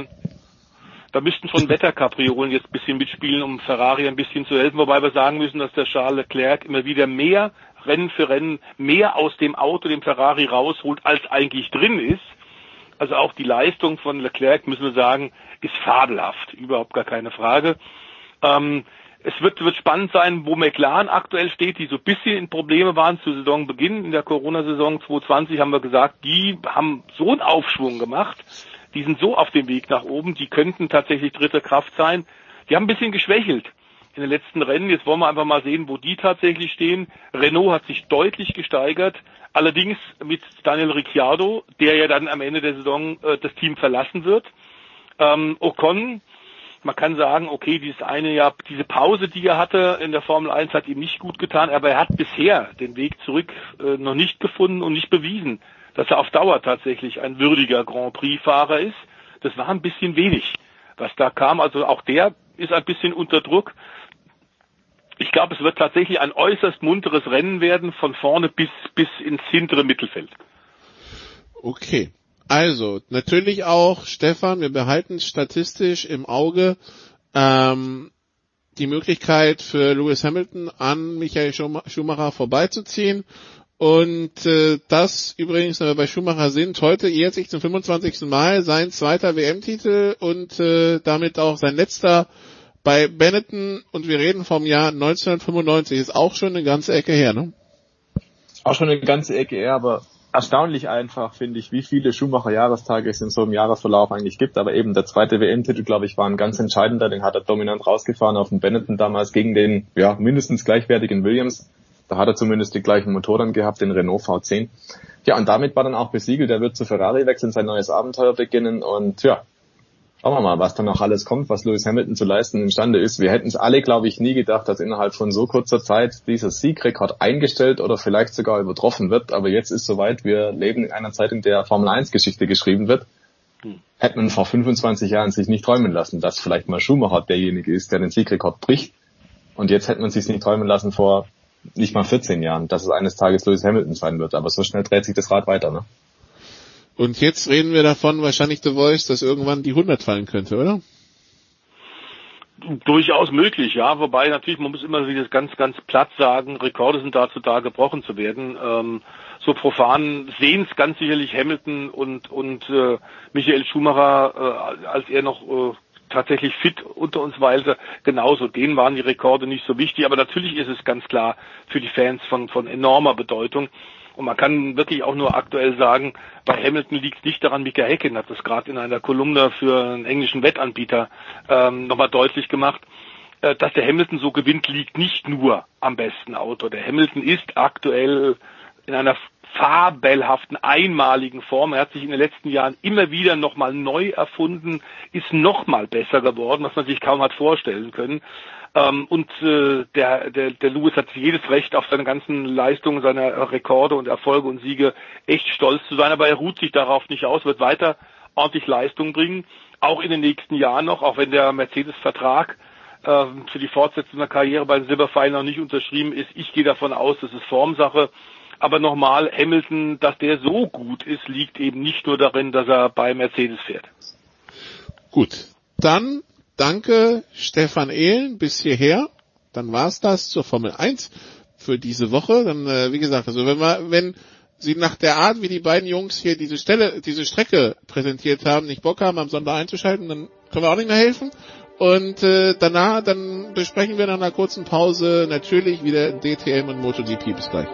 Da müssten schon (laughs) Wetterkapriolen jetzt ein bisschen mitspielen, um Ferrari ein bisschen zu helfen. Wobei wir sagen müssen, dass der Charles Leclerc immer wieder mehr Rennen für Rennen mehr aus dem Auto, dem Ferrari rausholt, als eigentlich drin ist. Also auch die Leistung von Leclerc, müssen wir sagen, ist fabelhaft. Überhaupt gar keine Frage. Ähm, es wird, wird spannend sein, wo McLaren aktuell steht, die so ein bisschen in Probleme waren zu Saisonbeginn. In der Corona-Saison 2020 haben wir gesagt, die haben so einen Aufschwung gemacht. Die sind so auf dem Weg nach oben, die könnten tatsächlich dritte Kraft sein. Die haben ein bisschen geschwächelt in den letzten Rennen. Jetzt wollen wir einfach mal sehen, wo die tatsächlich stehen. Renault hat sich deutlich gesteigert. Allerdings mit Daniel Ricciardo, der ja dann am Ende der Saison äh, das Team verlassen wird. Ähm, Ocon man kann sagen, okay, dieses eine Jahr, diese Pause, die er hatte in der Formel 1, hat ihm nicht gut getan, aber er hat bisher den Weg zurück äh, noch nicht gefunden und nicht bewiesen, dass er auf Dauer tatsächlich ein würdiger Grand Prix-Fahrer ist. Das war ein bisschen wenig, was da kam. Also auch der ist ein bisschen unter Druck. Ich glaube, es wird tatsächlich ein äußerst munteres Rennen werden, von vorne bis, bis ins hintere Mittelfeld. Okay. Also, natürlich auch, Stefan, wir behalten statistisch im Auge ähm, die Möglichkeit für Lewis Hamilton an Michael Schumacher vorbeizuziehen. Und äh, das übrigens, wenn wir bei Schumacher sind, heute ehrt sich zum 25. Mal sein zweiter WM-Titel und äh, damit auch sein letzter bei Benetton. Und wir reden vom Jahr 1995. Ist auch schon eine ganze Ecke her, ne? Auch schon eine ganze Ecke her, aber erstaunlich einfach, finde ich, wie viele Schumacher-Jahrestage es in so einem Jahresverlauf eigentlich gibt. Aber eben der zweite WM-Titel, glaube ich, war ein ganz entscheidender. Den hat er dominant rausgefahren auf dem Benetton damals gegen den ja mindestens gleichwertigen Williams. Da hat er zumindest die gleichen Motoren gehabt, den Renault V10. Ja, und damit war dann auch besiegelt. Er wird zu Ferrari wechseln, sein neues Abenteuer beginnen. Und ja, Schauen wir mal, was dann noch alles kommt, was Lewis Hamilton zu leisten imstande ist. Wir hätten es alle, glaube ich, nie gedacht, dass innerhalb von so kurzer Zeit dieser Siegrekord eingestellt oder vielleicht sogar übertroffen wird. Aber jetzt ist soweit. Wir leben in einer Zeit, in der Formel 1 Geschichte geschrieben wird. Hm. Hätte man vor 25 Jahren sich nicht träumen lassen, dass vielleicht mal Schumacher derjenige ist, der den Siegrekord bricht. Und jetzt hätte man sich nicht träumen lassen vor nicht mal 14 Jahren, dass es eines Tages Lewis Hamilton sein wird. Aber so schnell dreht sich das Rad weiter, ne? Und jetzt reden wir davon, wahrscheinlich The Voice, dass irgendwann die 100 fallen könnte, oder? Durchaus möglich, ja. Wobei natürlich, man muss immer wieder ganz, ganz platt sagen, Rekorde sind dazu da, gebrochen zu werden. Ähm, so profan sehen es ganz sicherlich Hamilton und, und äh, Michael Schumacher, äh, als er noch äh, tatsächlich fit unter uns weilte, genauso. Denen waren die Rekorde nicht so wichtig, aber natürlich ist es ganz klar für die Fans von, von enormer Bedeutung. Und man kann wirklich auch nur aktuell sagen, bei Hamilton liegt es nicht daran, Mika Häkkinen hat das gerade in einer Kolumne für einen englischen Wettanbieter ähm, nochmal deutlich gemacht, äh, dass der Hamilton so gewinnt, liegt nicht nur am besten Auto. Der Hamilton ist aktuell in einer fabelhaften, einmaligen Form. Er hat sich in den letzten Jahren immer wieder nochmal neu erfunden, ist nochmal besser geworden, was man sich kaum hat vorstellen können. Ähm, und äh, der, der, der Lewis hat jedes Recht auf seine ganzen Leistungen, seine Rekorde und Erfolge und Siege echt stolz zu sein, aber er ruht sich darauf nicht aus, wird weiter ordentlich Leistung bringen, auch in den nächsten Jahren noch, auch wenn der Mercedes-Vertrag äh, für die Fortsetzung der Karriere bei den Silberpfeilen noch nicht unterschrieben ist. Ich gehe davon aus, das ist Formsache. Aber nochmal, Hamilton, dass der so gut ist, liegt eben nicht nur darin, dass er bei Mercedes fährt. Gut, dann Danke, Stefan Ehlen, bis hierher. Dann war's das zur Formel 1 für diese Woche. Dann, äh, wie gesagt, also wenn wir, wenn Sie nach der Art, wie die beiden Jungs hier diese Stelle, diese Strecke präsentiert haben, nicht Bock haben, am Sonntag einzuschalten, dann können wir auch nicht mehr helfen. Und äh, danach, dann besprechen wir nach einer kurzen Pause natürlich wieder DTM und MotoGP. Bis gleich.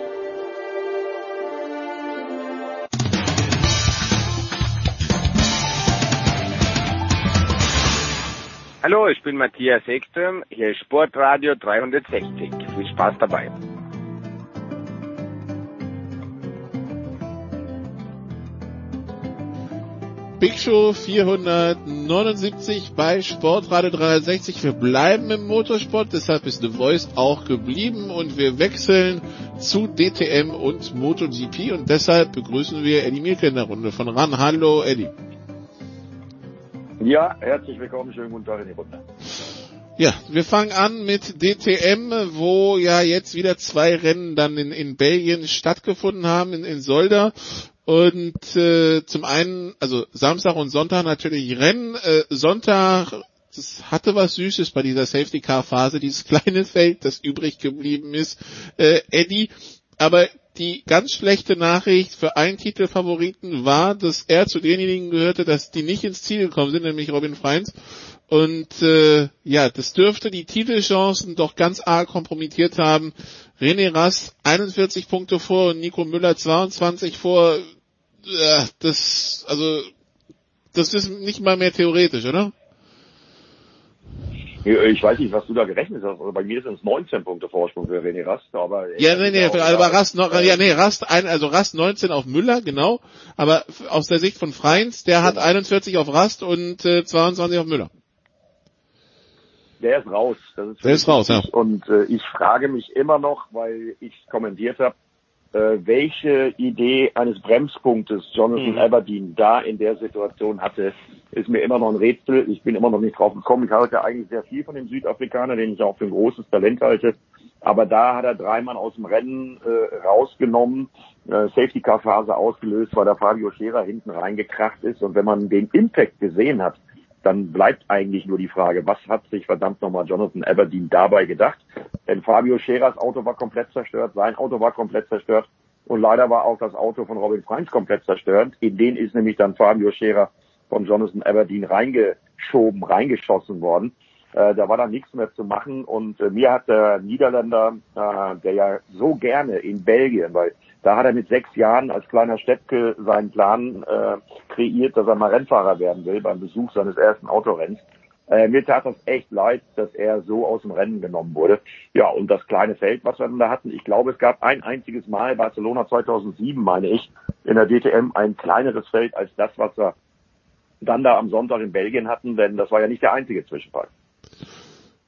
Hallo, ich bin Matthias Ekström, hier ist Sportradio 360. Viel Spaß dabei. Big Show 479 bei Sportradio 360. Wir bleiben im Motorsport, deshalb ist The Voice auch geblieben und wir wechseln zu DTM und MotoGP und deshalb begrüßen wir Eddie Mielke in der Runde von RAN. Hallo Eddie. Ja, herzlich willkommen, schönen guten Tag in die Runde. Ja, wir fangen an mit DTM, wo ja jetzt wieder zwei Rennen dann in, in Belgien stattgefunden haben, in, in Solda. Und äh, zum einen, also Samstag und Sonntag natürlich Rennen. Äh, Sonntag, das hatte was Süßes bei dieser Safety Car Phase, dieses (laughs) kleine Feld, das übrig geblieben ist. Äh, Eddie, aber die ganz schlechte Nachricht für einen Titelfavoriten war, dass er zu denjenigen gehörte, dass die nicht ins Ziel gekommen sind, nämlich Robin Freins. Und äh, ja, das dürfte die Titelchancen doch ganz arg kompromittiert haben. René Rast 41 Punkte vor und Nico Müller 22 vor. Äh, das, also, das ist nicht mal mehr theoretisch, oder? Ich weiß nicht, was du da gerechnet hast. Also bei mir sind es 19 Punkte Vorsprung für René Rast, aber. Ja, nee, nee, aber Rast noch, ja, nee, Rast, ein, also Rast 19 auf Müller, genau. Aber aus der Sicht von Freins, der hat 41 auf Rast und äh, 22 auf Müller. Der ist raus. Das ist der ist raus, ja. Und äh, ich frage mich immer noch, weil ich kommentiert habe, äh, welche Idee eines Bremspunktes Jonathan mhm. Aberdeen da in der Situation hatte, ist mir immer noch ein Rätsel. Ich bin immer noch nicht drauf gekommen. Ich halte eigentlich sehr viel von dem Südafrikaner, den ich auch für ein großes Talent halte. Aber da hat er dreimal aus dem Rennen äh, rausgenommen, äh, Safety Car Phase ausgelöst, weil der Fabio Scherer hinten reingekracht ist. Und wenn man den Impact gesehen hat, dann bleibt eigentlich nur die Frage, was hat sich verdammt nochmal Jonathan Aberdeen dabei gedacht? Denn Fabio Scherers Auto war komplett zerstört, sein Auto war komplett zerstört und leider war auch das Auto von Robin Freins komplett zerstört. In den ist nämlich dann Fabio Scherer von Jonathan Aberdeen reingeschoben, reingeschossen worden. Äh, da war dann nichts mehr zu machen und äh, mir hat der Niederländer, äh, der ja so gerne in Belgien, weil da hat er mit sechs Jahren als kleiner Steppke seinen Plan äh, kreiert, dass er mal Rennfahrer werden will beim Besuch seines ersten Autorenns. Äh, mir tat das echt leid, dass er so aus dem Rennen genommen wurde. Ja, und das kleine Feld, was wir dann da hatten, ich glaube, es gab ein einziges Mal, Barcelona 2007, meine ich, in der DTM ein kleineres Feld als das, was wir dann da am Sonntag in Belgien hatten, denn das war ja nicht der einzige Zwischenfall.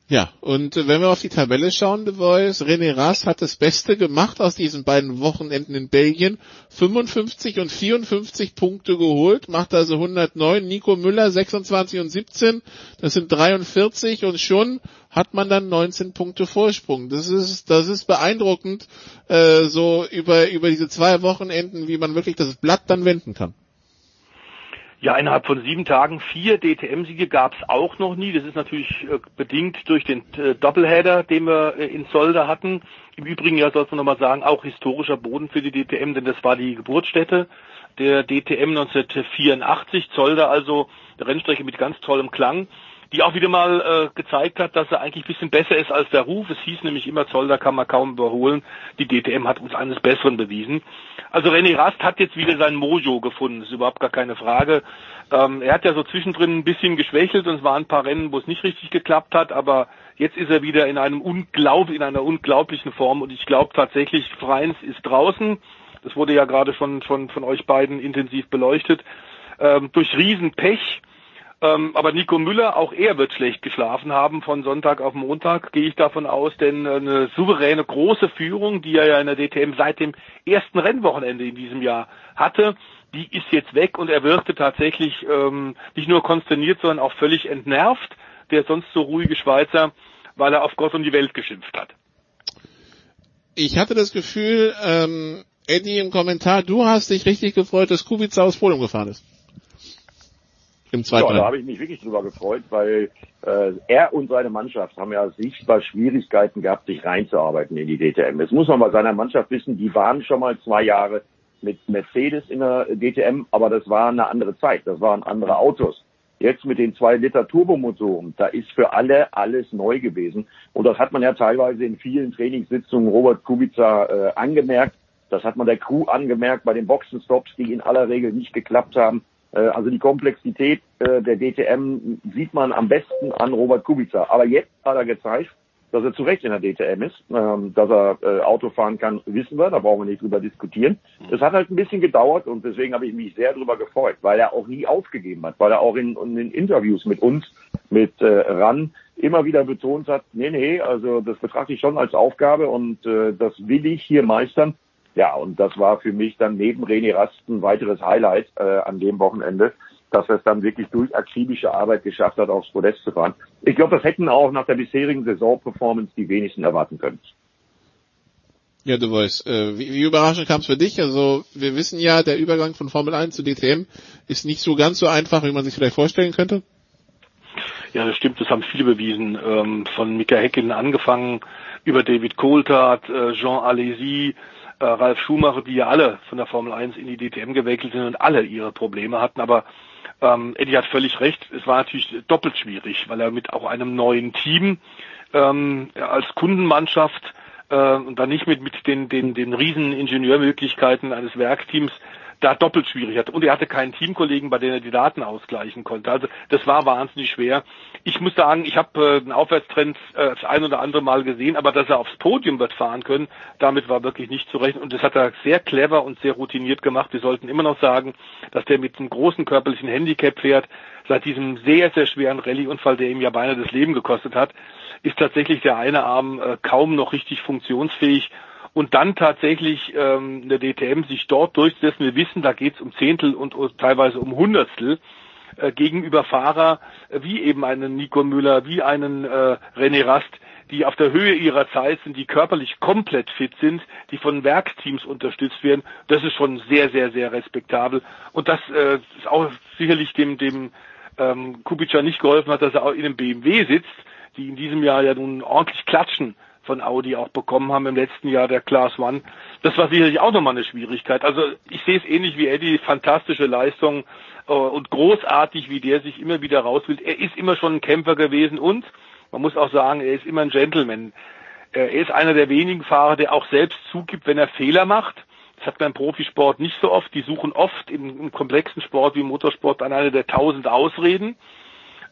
Ja, und wenn wir auf die Tabelle schauen, The Voice, René Rast hat das Beste gemacht aus diesen beiden Wochenenden in Belgien. 55 und 54 Punkte geholt, macht also 109. Nico Müller 26 und 17, das sind 43 und schon hat man dann 19 Punkte Vorsprung. Das ist, das ist beeindruckend, äh, so über, über diese zwei Wochenenden, wie man wirklich das Blatt dann wenden kann. Ja, innerhalb von sieben Tagen vier DTM-Siege gab es auch noch nie. Das ist natürlich äh, bedingt durch den äh, Doubleheader, den wir äh, in Solda hatten. Im Übrigen, ja, sollte man nochmal sagen, auch historischer Boden für die DTM, denn das war die Geburtsstätte der DTM 1984. Zolder also eine Rennstrecke mit ganz tollem Klang die auch wieder mal äh, gezeigt hat, dass er eigentlich ein bisschen besser ist als der Ruf. Es hieß nämlich immer, Zolder kann man kaum überholen. Die DTM hat uns eines Besseren bewiesen. Also René Rast hat jetzt wieder sein Mojo gefunden, ist überhaupt gar keine Frage. Ähm, er hat ja so zwischendrin ein bisschen geschwächelt und es waren ein paar Rennen, wo es nicht richtig geklappt hat, aber jetzt ist er wieder in einem unglaub, in einer unglaublichen Form und ich glaube tatsächlich, Freins ist draußen. Das wurde ja gerade schon von, von euch beiden intensiv beleuchtet. Ähm, durch Riesenpech ähm, aber Nico Müller, auch er wird schlecht geschlafen haben von Sonntag auf Montag, gehe ich davon aus, denn eine souveräne große Führung, die er ja in der DTM seit dem ersten Rennwochenende in diesem Jahr hatte, die ist jetzt weg. Und er wirkte tatsächlich ähm, nicht nur konsterniert, sondern auch völlig entnervt, der sonst so ruhige Schweizer, weil er auf Gott und die Welt geschimpft hat. Ich hatte das Gefühl, ähm, Eddie im Kommentar, du hast dich richtig gefreut, dass Kubica aus Polen gefahren ist im zweiten Ja, da habe ich mich wirklich drüber gefreut, weil äh, er und seine Mannschaft haben ja sichtbar Schwierigkeiten gehabt, sich reinzuarbeiten in die DTM. Jetzt muss man bei seiner Mannschaft wissen, die waren schon mal zwei Jahre mit Mercedes in der DTM, aber das war eine andere Zeit, das waren andere Autos. Jetzt mit den zwei Liter Turbomotoren, da ist für alle alles neu gewesen. Und das hat man ja teilweise in vielen Trainingssitzungen Robert Kubica äh, angemerkt. Das hat man der Crew angemerkt bei den Boxenstops, die in aller Regel nicht geklappt haben. Äh, also die Komplexität äh, der DTM sieht man am besten an Robert Kubica. Aber jetzt hat er gezeigt, dass er zu Recht in der DTM ist, ähm, dass er äh, Auto fahren kann, wissen wir, da brauchen wir nicht drüber diskutieren. Es hat halt ein bisschen gedauert und deswegen habe ich mich sehr drüber gefreut, weil er auch nie aufgegeben hat, weil er auch in, in Interviews mit uns, mit RAN, immer wieder betont hat, nee, nee, also das betrachte ich schon als Aufgabe und das will ich hier meistern. Ja, und das war für mich dann neben René Rast ein weiteres Highlight äh, an dem Wochenende, dass er es dann wirklich durch akribische Arbeit geschafft hat, aufs Podest zu fahren. Ich glaube, das hätten auch nach der bisherigen Saisonperformance die wenigsten erwarten können. Ja, du weißt, äh, wie, wie überraschend kam es für dich? Also wir wissen ja, der Übergang von Formel 1 zu DTM ist nicht so ganz so einfach, wie man sich vielleicht vorstellen könnte. Ja, das stimmt, das haben viele bewiesen. Ähm, von Mika Häkkinen angefangen, über David Coulthard, äh, Jean Alesi, äh, Ralf Schumacher, die ja alle von der Formel 1 in die DTM gewechselt sind und alle ihre Probleme hatten. Aber ähm, Eddie hat völlig recht, es war natürlich doppelt schwierig, weil er mit auch einem neuen Team ähm, als Kundenmannschaft äh, und dann nicht mit, mit den, den, den riesen Ingenieurmöglichkeiten eines Werkteams da doppelt schwierig hatte. Und er hatte keinen Teamkollegen, bei dem er die Daten ausgleichen konnte. Also das war wahnsinnig schwer. Ich muss sagen, ich habe äh, einen Aufwärtstrend äh, das ein oder andere Mal gesehen, aber dass er aufs Podium wird fahren können, damit war wirklich nicht zu rechnen. Und das hat er sehr clever und sehr routiniert gemacht. Wir sollten immer noch sagen, dass der mit einem großen körperlichen Handicap fährt. Seit diesem sehr, sehr schweren Rallye-Unfall, der ihm ja beinahe das Leben gekostet hat, ist tatsächlich der eine Arm äh, kaum noch richtig funktionsfähig und dann tatsächlich ähm, der DTM sich dort durchsetzen. Wir wissen, da geht es um Zehntel und, und teilweise um Hundertstel äh, gegenüber Fahrer äh, wie eben einen Nico Müller, wie einen äh, René Rast, die auf der Höhe ihrer Zeit sind, die körperlich komplett fit sind, die von Werkteams unterstützt werden. Das ist schon sehr, sehr, sehr respektabel. Und das äh, ist auch sicherlich dem, dem ähm, Kubica nicht geholfen hat, dass er auch in einem BMW sitzt, die in diesem Jahr ja nun ordentlich klatschen von Audi auch bekommen haben im letzten Jahr, der Class One. Das war sicherlich auch nochmal eine Schwierigkeit. Also ich sehe es ähnlich wie Eddie, fantastische Leistung äh, und großartig, wie der sich immer wieder rauswählt. Er ist immer schon ein Kämpfer gewesen und man muss auch sagen, er ist immer ein Gentleman. Er ist einer der wenigen Fahrer, der auch selbst zugibt, wenn er Fehler macht. Das hat man im Profisport nicht so oft. Die suchen oft im, im komplexen Sport wie Motorsport an eine der tausend Ausreden.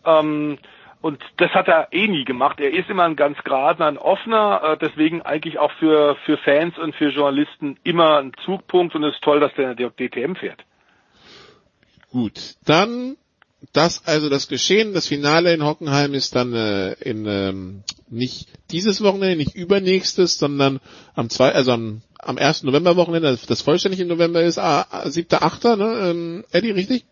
Ähm, und das hat er eh nie gemacht. Er ist immer ein ganz geradener, ein offener, äh, deswegen eigentlich auch für, für Fans und für Journalisten immer ein Zugpunkt und es ist toll, dass der DTM fährt. Gut, dann das also das Geschehen, das Finale in Hockenheim ist dann äh, in ähm, nicht dieses Wochenende, nicht übernächstes, sondern am zwei, also am, am 1. November Wochenende, das, vollständig im November ist, ah, 7. 8. Ne? Ähm, Eddie, richtig?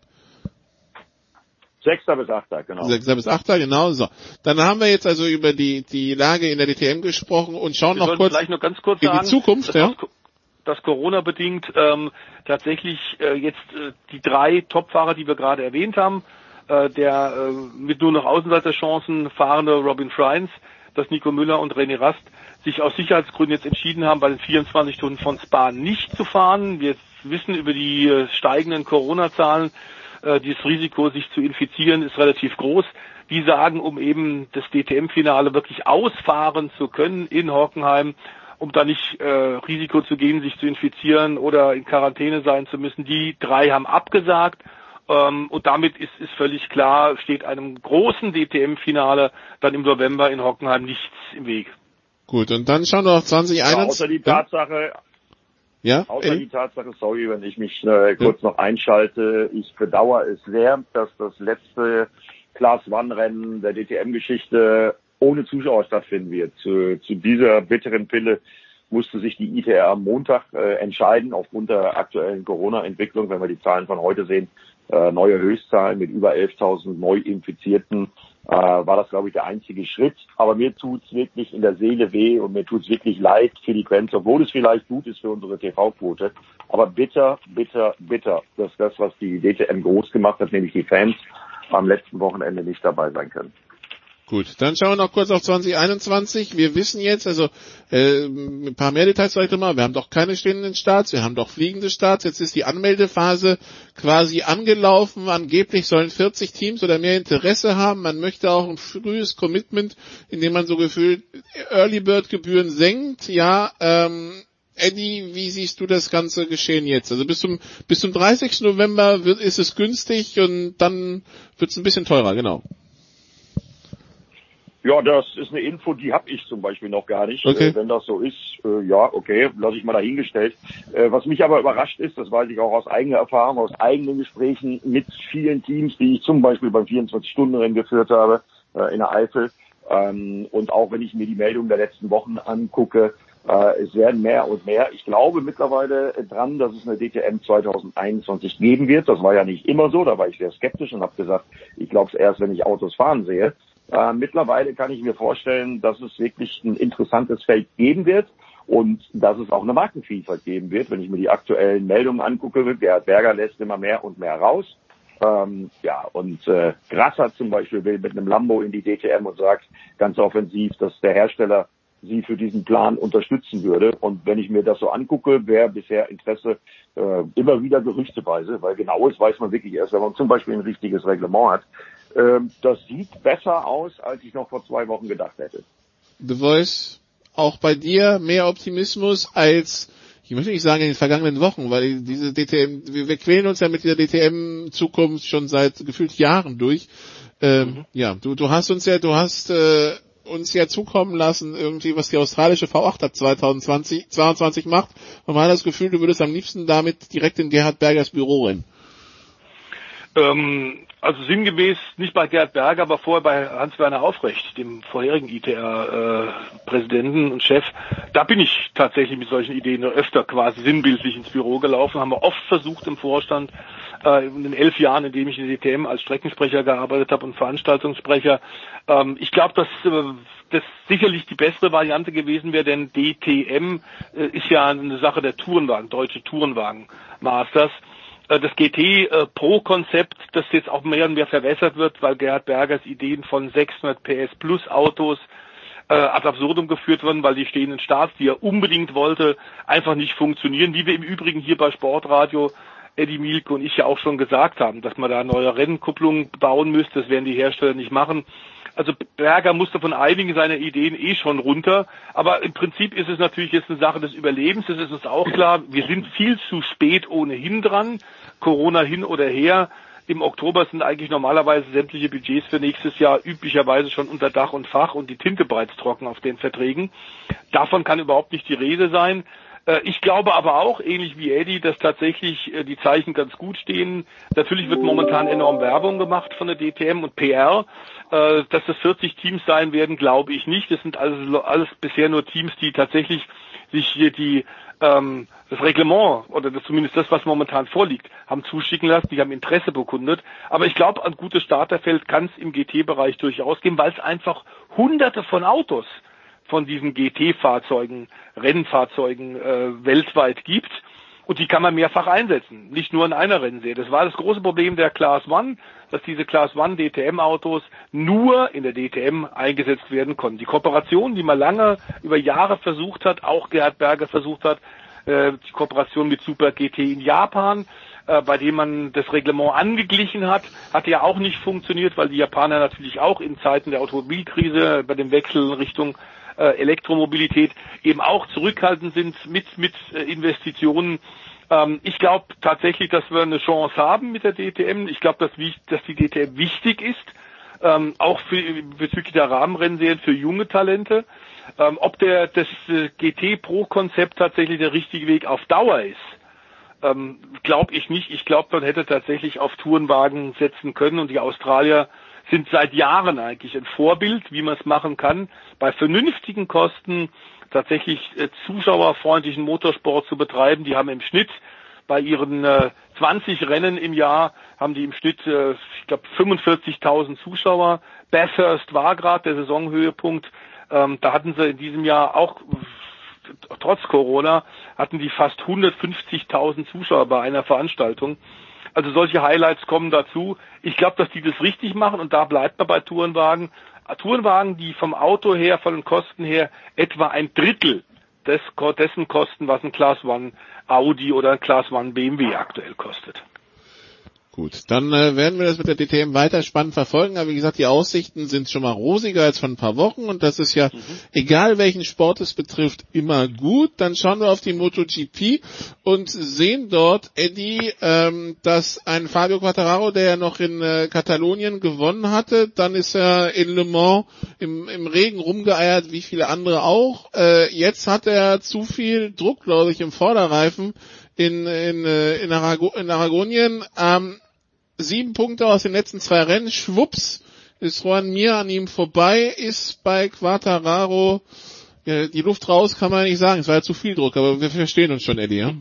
Sechster bis Achter, genau. Sechster bis Achter, genau so. Dann haben wir jetzt also über die, die Lage in der DTM gesprochen und schauen wir noch kurz, vielleicht noch ganz kurz in sagen, die Zukunft. Ja? dass Corona bedingt ähm, tatsächlich äh, jetzt äh, die drei Topfahrer, die wir gerade erwähnt haben, äh, der äh, mit nur noch Außenseiterchancen fahrende Robin Friends, dass Nico Müller und René Rast sich aus Sicherheitsgründen jetzt entschieden haben, bei den 24 Stunden von Spa nicht zu fahren. Wir wissen über die äh, steigenden Corona-Zahlen, äh, dieses Risiko, sich zu infizieren, ist relativ groß. Die sagen, um eben das DTM-Finale wirklich ausfahren zu können in Hockenheim, um da nicht äh, Risiko zu gehen, sich zu infizieren oder in Quarantäne sein zu müssen. Die drei haben abgesagt. Ähm, und damit ist, ist völlig klar, steht einem großen DTM-Finale dann im November in Hockenheim nichts im Weg. Gut, und dann schauen wir auf 2021. Ja, außer die Tatsache, ja? Außer die Tatsache, sorry, wenn ich mich äh, kurz ja. noch einschalte, ich bedauere es sehr, dass das letzte Class One Rennen der DTM-Geschichte ohne Zuschauer stattfinden wird. Zu, zu dieser bitteren Pille musste sich die ITR am Montag äh, entscheiden, aufgrund der aktuellen Corona-Entwicklung, wenn wir die Zahlen von heute sehen, äh, neue Höchstzahlen mit über 11.000 Neu-Infizierten äh, war das, glaube ich, der einzige Schritt. Aber mir tut's wirklich in der Seele weh und mir tut's wirklich leid für die Fans, obwohl es vielleicht gut ist für unsere TV-Quote. Aber bitter, bitter, bitter, dass das, was die DTM groß gemacht hat, nämlich die Fans, am letzten Wochenende nicht dabei sein können. Gut, dann schauen wir noch kurz auf 2021. Wir wissen jetzt, also äh, ein paar mehr Details vielleicht mal, wir haben doch keine stehenden Starts, wir haben doch fliegende Starts. Jetzt ist die Anmeldephase quasi angelaufen. Angeblich sollen 40 Teams oder mehr Interesse haben. Man möchte auch ein frühes Commitment, indem man so gefühlt Early Bird Gebühren senkt. Ja, ähm, Eddie, wie siehst du das ganze Geschehen jetzt? Also bis zum bis zum 30. November wird, ist es günstig und dann wird es ein bisschen teurer, genau. Ja, das ist eine Info, die habe ich zum Beispiel noch gar nicht. Okay. Äh, wenn das so ist, äh, ja, okay, lasse ich mal dahingestellt. Äh, was mich aber überrascht ist, das weiß ich auch aus eigener Erfahrung, aus eigenen Gesprächen mit vielen Teams, die ich zum Beispiel beim 24-Stunden-Rennen geführt habe äh, in der Eifel. Ähm, und auch wenn ich mir die Meldungen der letzten Wochen angucke, äh, es werden mehr und mehr. Ich glaube mittlerweile dran, dass es eine DTM 2021 geben wird. Das war ja nicht immer so, da war ich sehr skeptisch und habe gesagt, ich glaube es erst, wenn ich Autos fahren sehe. Äh, mittlerweile kann ich mir vorstellen, dass es wirklich ein interessantes Feld geben wird und dass es auch eine Markenvielfalt geben wird. Wenn ich mir die aktuellen Meldungen angucke, Gerhard Berger lässt immer mehr und mehr raus. Ähm, ja, und äh, Grasser zum Beispiel will mit einem Lambo in die DTM und sagt ganz offensiv, dass der Hersteller sie für diesen Plan unterstützen würde. Und wenn ich mir das so angucke, wäre bisher Interesse äh, immer wieder gerüchteweise, weil genaues weiß man wirklich erst, wenn man zum Beispiel ein richtiges Reglement hat. Ähm, das sieht besser aus, als ich noch vor zwei Wochen gedacht hätte. The Voice, auch bei dir mehr Optimismus als, ich möchte nicht sagen in den vergangenen Wochen, weil diese DTM, wir, wir quälen uns ja mit dieser DTM-Zukunft schon seit gefühlt Jahren durch. Ähm, mhm. Ja, du, du hast uns ja, du hast äh, uns ja zukommen lassen, irgendwie, was die australische V8 ab 2020, 22 macht. Und man hat das Gefühl, du würdest am liebsten damit direkt in Gerhard Bergers Büro rennen. Ähm, also sinngemäß nicht bei Gerd Berger, aber vorher bei Hans-Werner Aufrecht, dem vorherigen ITR-Präsidenten äh, und Chef. Da bin ich tatsächlich mit solchen Ideen öfter quasi sinnbildlich ins Büro gelaufen, haben wir oft versucht im Vorstand, äh, in den elf Jahren, in dem ich in der DTM als Streckensprecher gearbeitet habe und Veranstaltungssprecher. Ähm, ich glaube, dass äh, das sicherlich die bessere Variante gewesen wäre, denn DTM äh, ist ja eine Sache der Tourenwagen, deutsche Tourenwagen Masters. Äh, das GT äh, Pro-Konzept, das jetzt auch mehr und mehr verwässert wird, weil Gerhard Bergers Ideen von 600 PS Plus Autos äh, ad absurdum geführt wurden, weil die stehenden Starts, die er unbedingt wollte, einfach nicht funktionieren, wie wir im Übrigen hier bei Sportradio Eddie Mielke und ich ja auch schon gesagt haben, dass man da neue Rennkupplungen bauen müsste, das werden die Hersteller nicht machen. Also Berger musste von einigen seiner Ideen eh schon runter. Aber im Prinzip ist es natürlich jetzt eine Sache des Überlebens. Das ist uns auch klar. Wir sind viel zu spät ohnehin dran. Corona hin oder her. Im Oktober sind eigentlich normalerweise sämtliche Budgets für nächstes Jahr üblicherweise schon unter Dach und Fach und die Tinte bereits trocken auf den Verträgen. Davon kann überhaupt nicht die Rede sein. Äh, ich glaube aber auch, ähnlich wie Eddie, dass tatsächlich äh, die Zeichen ganz gut stehen. Natürlich wird momentan enorm Werbung gemacht von der DTM und PR. Äh, dass das 40 Teams sein werden, glaube ich nicht. Das sind also alles bisher nur Teams, die tatsächlich sich hier die ähm, das Reglement oder das, zumindest das, was momentan vorliegt, haben zuschicken lassen, die haben Interesse bekundet. Aber ich glaube, ein gutes Starterfeld kann es im GT-Bereich durchaus geben, weil es einfach hunderte von Autos von diesen GT-Fahrzeugen, Rennfahrzeugen äh, weltweit gibt. Und die kann man mehrfach einsetzen, nicht nur in einer Rennserie. Das war das große Problem der Class One, dass diese Class One DTM-Autos nur in der DTM eingesetzt werden konnten. Die Kooperation, die man lange über Jahre versucht hat, auch Gerhard Berger versucht hat, äh, die Kooperation mit Super GT in Japan, äh, bei dem man das Reglement angeglichen hat, hat ja auch nicht funktioniert, weil die Japaner natürlich auch in Zeiten der Automobilkrise bei dem Wechsel in Richtung äh, Elektromobilität eben auch zurückhaltend sind mit, mit äh, Investitionen. Ähm, ich glaube tatsächlich, dass wir eine Chance haben mit der DTM. Ich glaube, dass, dass die DTM wichtig ist, ähm, auch für, bezüglich der Rahmenrennserien für junge Talente. Ähm, ob der, das äh, GT Pro Konzept tatsächlich der richtige Weg auf Dauer ist, glaube ich nicht. Ich glaube, man hätte tatsächlich auf Tourenwagen setzen können und die Australier sind seit Jahren eigentlich ein Vorbild, wie man es machen kann, bei vernünftigen Kosten tatsächlich äh, zuschauerfreundlichen Motorsport zu betreiben. Die haben im Schnitt bei ihren äh, 20 Rennen im Jahr haben die im Schnitt, äh, ich glaube, 45.000 Zuschauer. Bathurst war gerade der Saisonhöhepunkt. Ähm, da hatten sie in diesem Jahr auch trotz Corona hatten die fast 150.000 Zuschauer bei einer Veranstaltung. Also solche Highlights kommen dazu. Ich glaube, dass die das richtig machen und da bleibt man bei Tourenwagen. Tourenwagen, die vom Auto her, von den Kosten her etwa ein Drittel des, dessen kosten, was ein Class One Audi oder ein Class One BMW aktuell kostet. Gut, dann äh, werden wir das mit der DTM weiter spannend verfolgen. Aber wie gesagt, die Aussichten sind schon mal rosiger als vor ein paar Wochen und das ist ja, mhm. egal welchen Sport es betrifft, immer gut. Dann schauen wir auf die MotoGP und sehen dort, Eddie, ähm, dass ein Fabio Quattararo, der ja noch in äh, Katalonien gewonnen hatte, dann ist er in Le Mans im, im Regen rumgeeiert, wie viele andere auch. Äh, jetzt hat er zu viel Druck, glaube ich, im Vorderreifen in, in, äh, in, Arago in Aragonien. Ähm, sieben Punkte aus den letzten zwei Rennen. Schwupps ist Juan Mir an ihm vorbei, ist bei Quattararo ja, die Luft raus, kann man nicht sagen. Es war ja zu viel Druck, aber wir verstehen uns schon, Eddie, ja?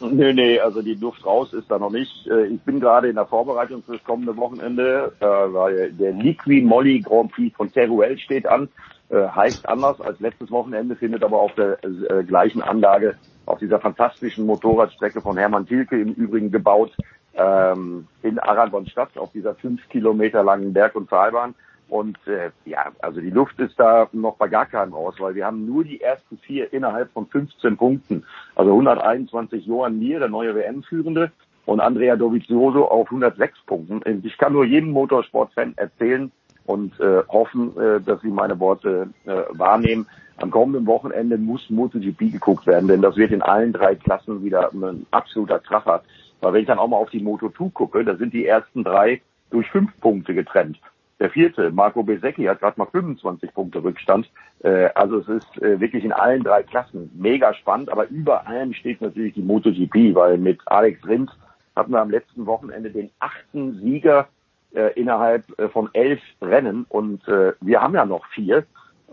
Nee, nee, also die Luft raus ist da noch nicht. Äh, ich bin gerade in der Vorbereitung fürs kommende Wochenende, äh, weil der Liqui Molly Grand Prix von Teruel steht an. Heißt anders als letztes Wochenende, findet aber auf der gleichen Anlage auf dieser fantastischen Motorradstrecke von Hermann Tilke im Übrigen gebaut ähm, in Aragon-Stadt auf dieser fünf Kilometer langen Berg- und Talbahn. Und äh, ja, also die Luft ist da noch bei gar keinem raus, weil wir haben nur die ersten vier innerhalb von 15 Punkten. Also 121 Johann Mir, der neue WM-Führende, und Andrea Dovizioso auf 106 Punkten. Ich kann nur jedem Motorsportfan erzählen und äh, hoffen, äh, dass sie meine Worte äh, wahrnehmen. Am kommenden Wochenende muss MotoGP geguckt werden, denn das wird in allen drei Klassen wieder ein absoluter Kracher. Weil wenn ich dann auch mal auf die Moto2 gucke, da sind die ersten drei durch fünf Punkte getrennt. Der vierte, Marco Besecchi, hat gerade mal 25 Punkte Rückstand. Äh, also es ist äh, wirklich in allen drei Klassen mega spannend, aber über allem steht natürlich die MotoGP, weil mit Alex Rins hatten wir am letzten Wochenende den achten Sieger äh, innerhalb von elf Rennen und wir haben ja noch vier.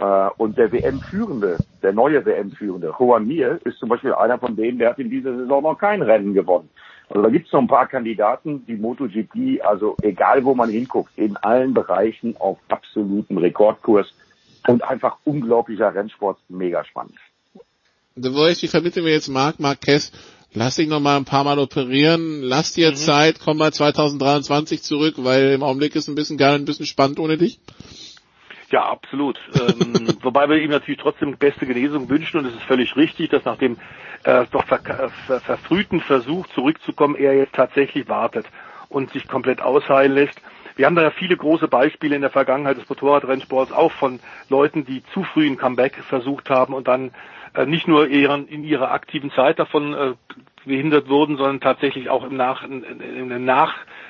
Äh, und der WM-Führende, der neue WM-Führende, Juan Mir, ist zum Beispiel einer von denen, der hat in dieser Saison noch kein Rennen gewonnen. Also da gibt es noch ein paar Kandidaten, die MotoGP, also egal wo man hinguckt, in allen Bereichen auf absoluten Rekordkurs und einfach unglaublicher Rennsport, mega spannend. The Voice, wie vermitteln wir jetzt Marc Marquez? Lass dich noch mal ein paar Mal operieren, lass dir mhm. Zeit, komm mal 2023 zurück, weil im Augenblick ist ein bisschen geil, ein bisschen spannend ohne dich. Ja, absolut. ähm, (laughs) wobei wir ihm natürlich trotzdem beste Genesung wünschen und es ist völlig richtig, dass nach dem äh, doch ver ver verfrühten Versuch zurückzukommen, er jetzt tatsächlich wartet und sich komplett ausheilen lässt. Wir haben da ja viele große Beispiele in der Vergangenheit des Motorradrennsports, auch von Leuten, die zu früh ein Comeback versucht haben und dann äh, nicht nur ihren, in ihrer aktiven Zeit davon äh, behindert wurden, sondern tatsächlich auch im Nach, in, in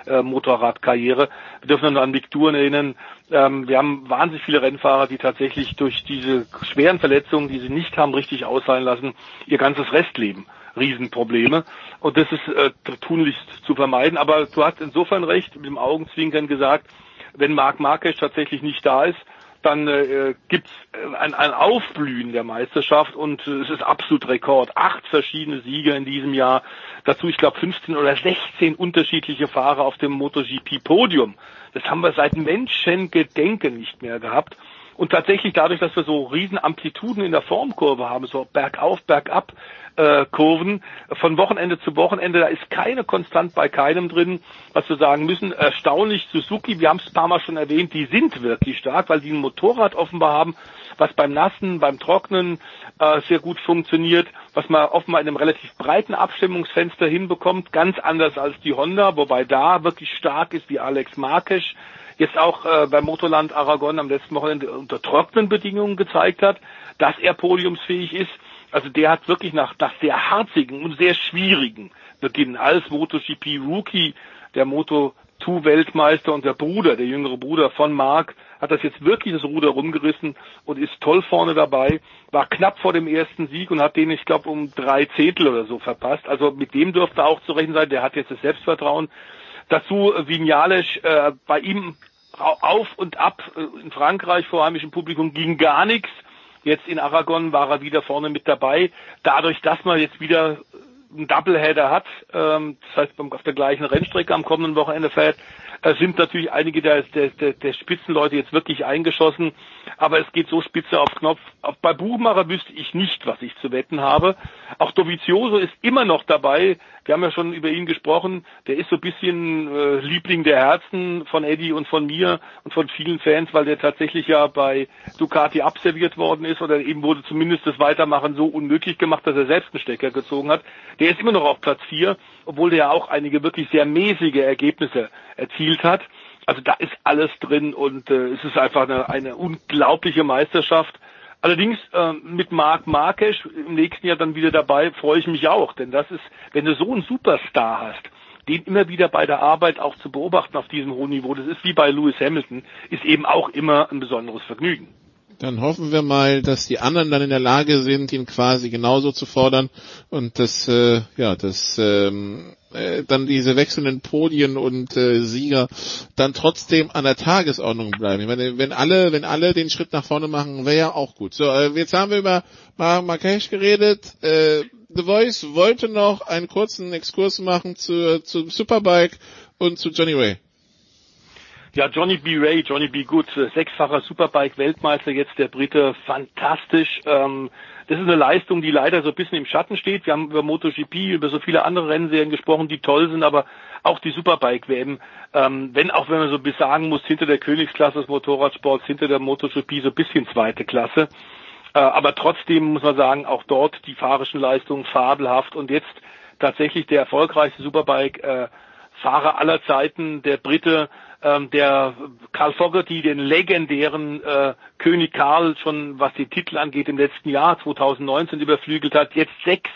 der Nachmotorradkarriere. wir dürfen nur an Mick Touren erinnern. Ähm, wir haben wahnsinnig viele Rennfahrer, die tatsächlich durch diese schweren Verletzungen, die sie nicht haben richtig ausfallen lassen, ihr ganzes Restleben Riesenprobleme. Und das ist äh, tunlichst zu vermeiden. Aber du hast insofern recht, mit dem Augenzwinkern gesagt, wenn Marc Marquez tatsächlich nicht da ist, dann äh, gibt es äh, ein, ein Aufblühen der Meisterschaft und äh, es ist absolut Rekord. Acht verschiedene Sieger in diesem Jahr. Dazu, ich glaube, 15 oder 16 unterschiedliche Fahrer auf dem MotoGP-Podium. Das haben wir seit Menschengedenken nicht mehr gehabt. Und tatsächlich dadurch, dass wir so riesen Amplituden in der Formkurve haben, so bergauf, bergab, äh, Kurven von Wochenende zu Wochenende. Da ist keine Konstant bei keinem drin, was wir sagen müssen. Erstaunlich Suzuki, wir haben es ein paar Mal schon erwähnt, die sind wirklich stark, weil die ein Motorrad offenbar haben, was beim Nassen, beim Trocknen äh, sehr gut funktioniert, was man offenbar in einem relativ breiten Abstimmungsfenster hinbekommt, ganz anders als die Honda, wobei da wirklich stark ist wie Alex Marquez jetzt auch äh, beim Motorland Aragon am letzten Wochenende unter trockenen Bedingungen gezeigt hat, dass er podiumsfähig ist. Also der hat wirklich nach, nach sehr harzigen und sehr schwierigen Beginn als MotoGP Rookie, der Moto 2 Weltmeister und der Bruder, der jüngere Bruder von Marc, hat das jetzt wirklich das Ruder rumgerissen und ist toll vorne dabei, war knapp vor dem ersten Sieg und hat den, ich glaube, um drei Zehntel oder so verpasst. Also mit dem dürfte auch zu rechnen sein, der hat jetzt das Selbstvertrauen. Dazu Vignales, äh, bei ihm auf und ab äh, in Frankreich vor heimischem Publikum ging gar nichts Jetzt in Aragon war er wieder vorne mit dabei. Dadurch, dass man jetzt wieder einen Doubleheader hat, ähm, das heißt auf der gleichen Rennstrecke am kommenden Wochenende fährt, äh, sind natürlich einige der, der, der Spitzenleute jetzt wirklich eingeschossen, aber es geht so spitze auf Knopf. Auch bei Buchmacher wüsste ich nicht, was ich zu wetten habe. Auch Dovizioso ist immer noch dabei. Wir haben ja schon über ihn gesprochen. Der ist so ein bisschen äh, Liebling der Herzen von Eddie und von mir und von vielen Fans, weil der tatsächlich ja bei Ducati abserviert worden ist oder eben wurde zumindest das Weitermachen so unmöglich gemacht, dass er selbst einen Stecker gezogen hat. Der ist immer noch auf Platz 4, obwohl der ja auch einige wirklich sehr mäßige Ergebnisse erzielt hat. Also da ist alles drin und äh, es ist einfach eine, eine unglaubliche Meisterschaft. Allerdings äh, mit Marc Marquez im nächsten Jahr dann wieder dabei, freue ich mich auch, denn das ist, wenn du so einen Superstar hast, den immer wieder bei der Arbeit auch zu beobachten auf diesem hohen Niveau, das ist wie bei Lewis Hamilton, ist eben auch immer ein besonderes Vergnügen. Dann hoffen wir mal, dass die anderen dann in der Lage sind, ihn quasi genauso zu fordern und dass äh, ja, dass ähm, äh, dann diese wechselnden Podien und äh, Sieger dann trotzdem an der Tagesordnung bleiben. Ich meine, wenn alle, wenn alle den Schritt nach vorne machen, wäre ja auch gut. So, äh, jetzt haben wir über Mar Marrakesch geredet. Äh, The Voice wollte noch einen kurzen Exkurs machen zu, zum Superbike und zu Johnny Ray. Ja, Johnny B. Ray, Johnny B. Good, äh, sechsfacher Superbike-Weltmeister, jetzt der Brite, fantastisch. Ähm, das ist eine Leistung, die leider so ein bisschen im Schatten steht. Wir haben über MotoGP, über so viele andere Rennserien gesprochen, die toll sind, aber auch die Superbike-WM, ähm, wenn auch wenn man so bis sagen muss, hinter der Königsklasse des Motorradsports, hinter der MotoGP so ein bisschen zweite Klasse. Äh, aber trotzdem muss man sagen, auch dort die fahrischen Leistungen fabelhaft und jetzt tatsächlich der erfolgreichste Superbike-Fahrer aller Zeiten, der Brite, ähm, der Karl Fogerty, den legendären äh, König Karl, schon was die Titel angeht, im letzten Jahr 2019 überflügelt hat, jetzt sechs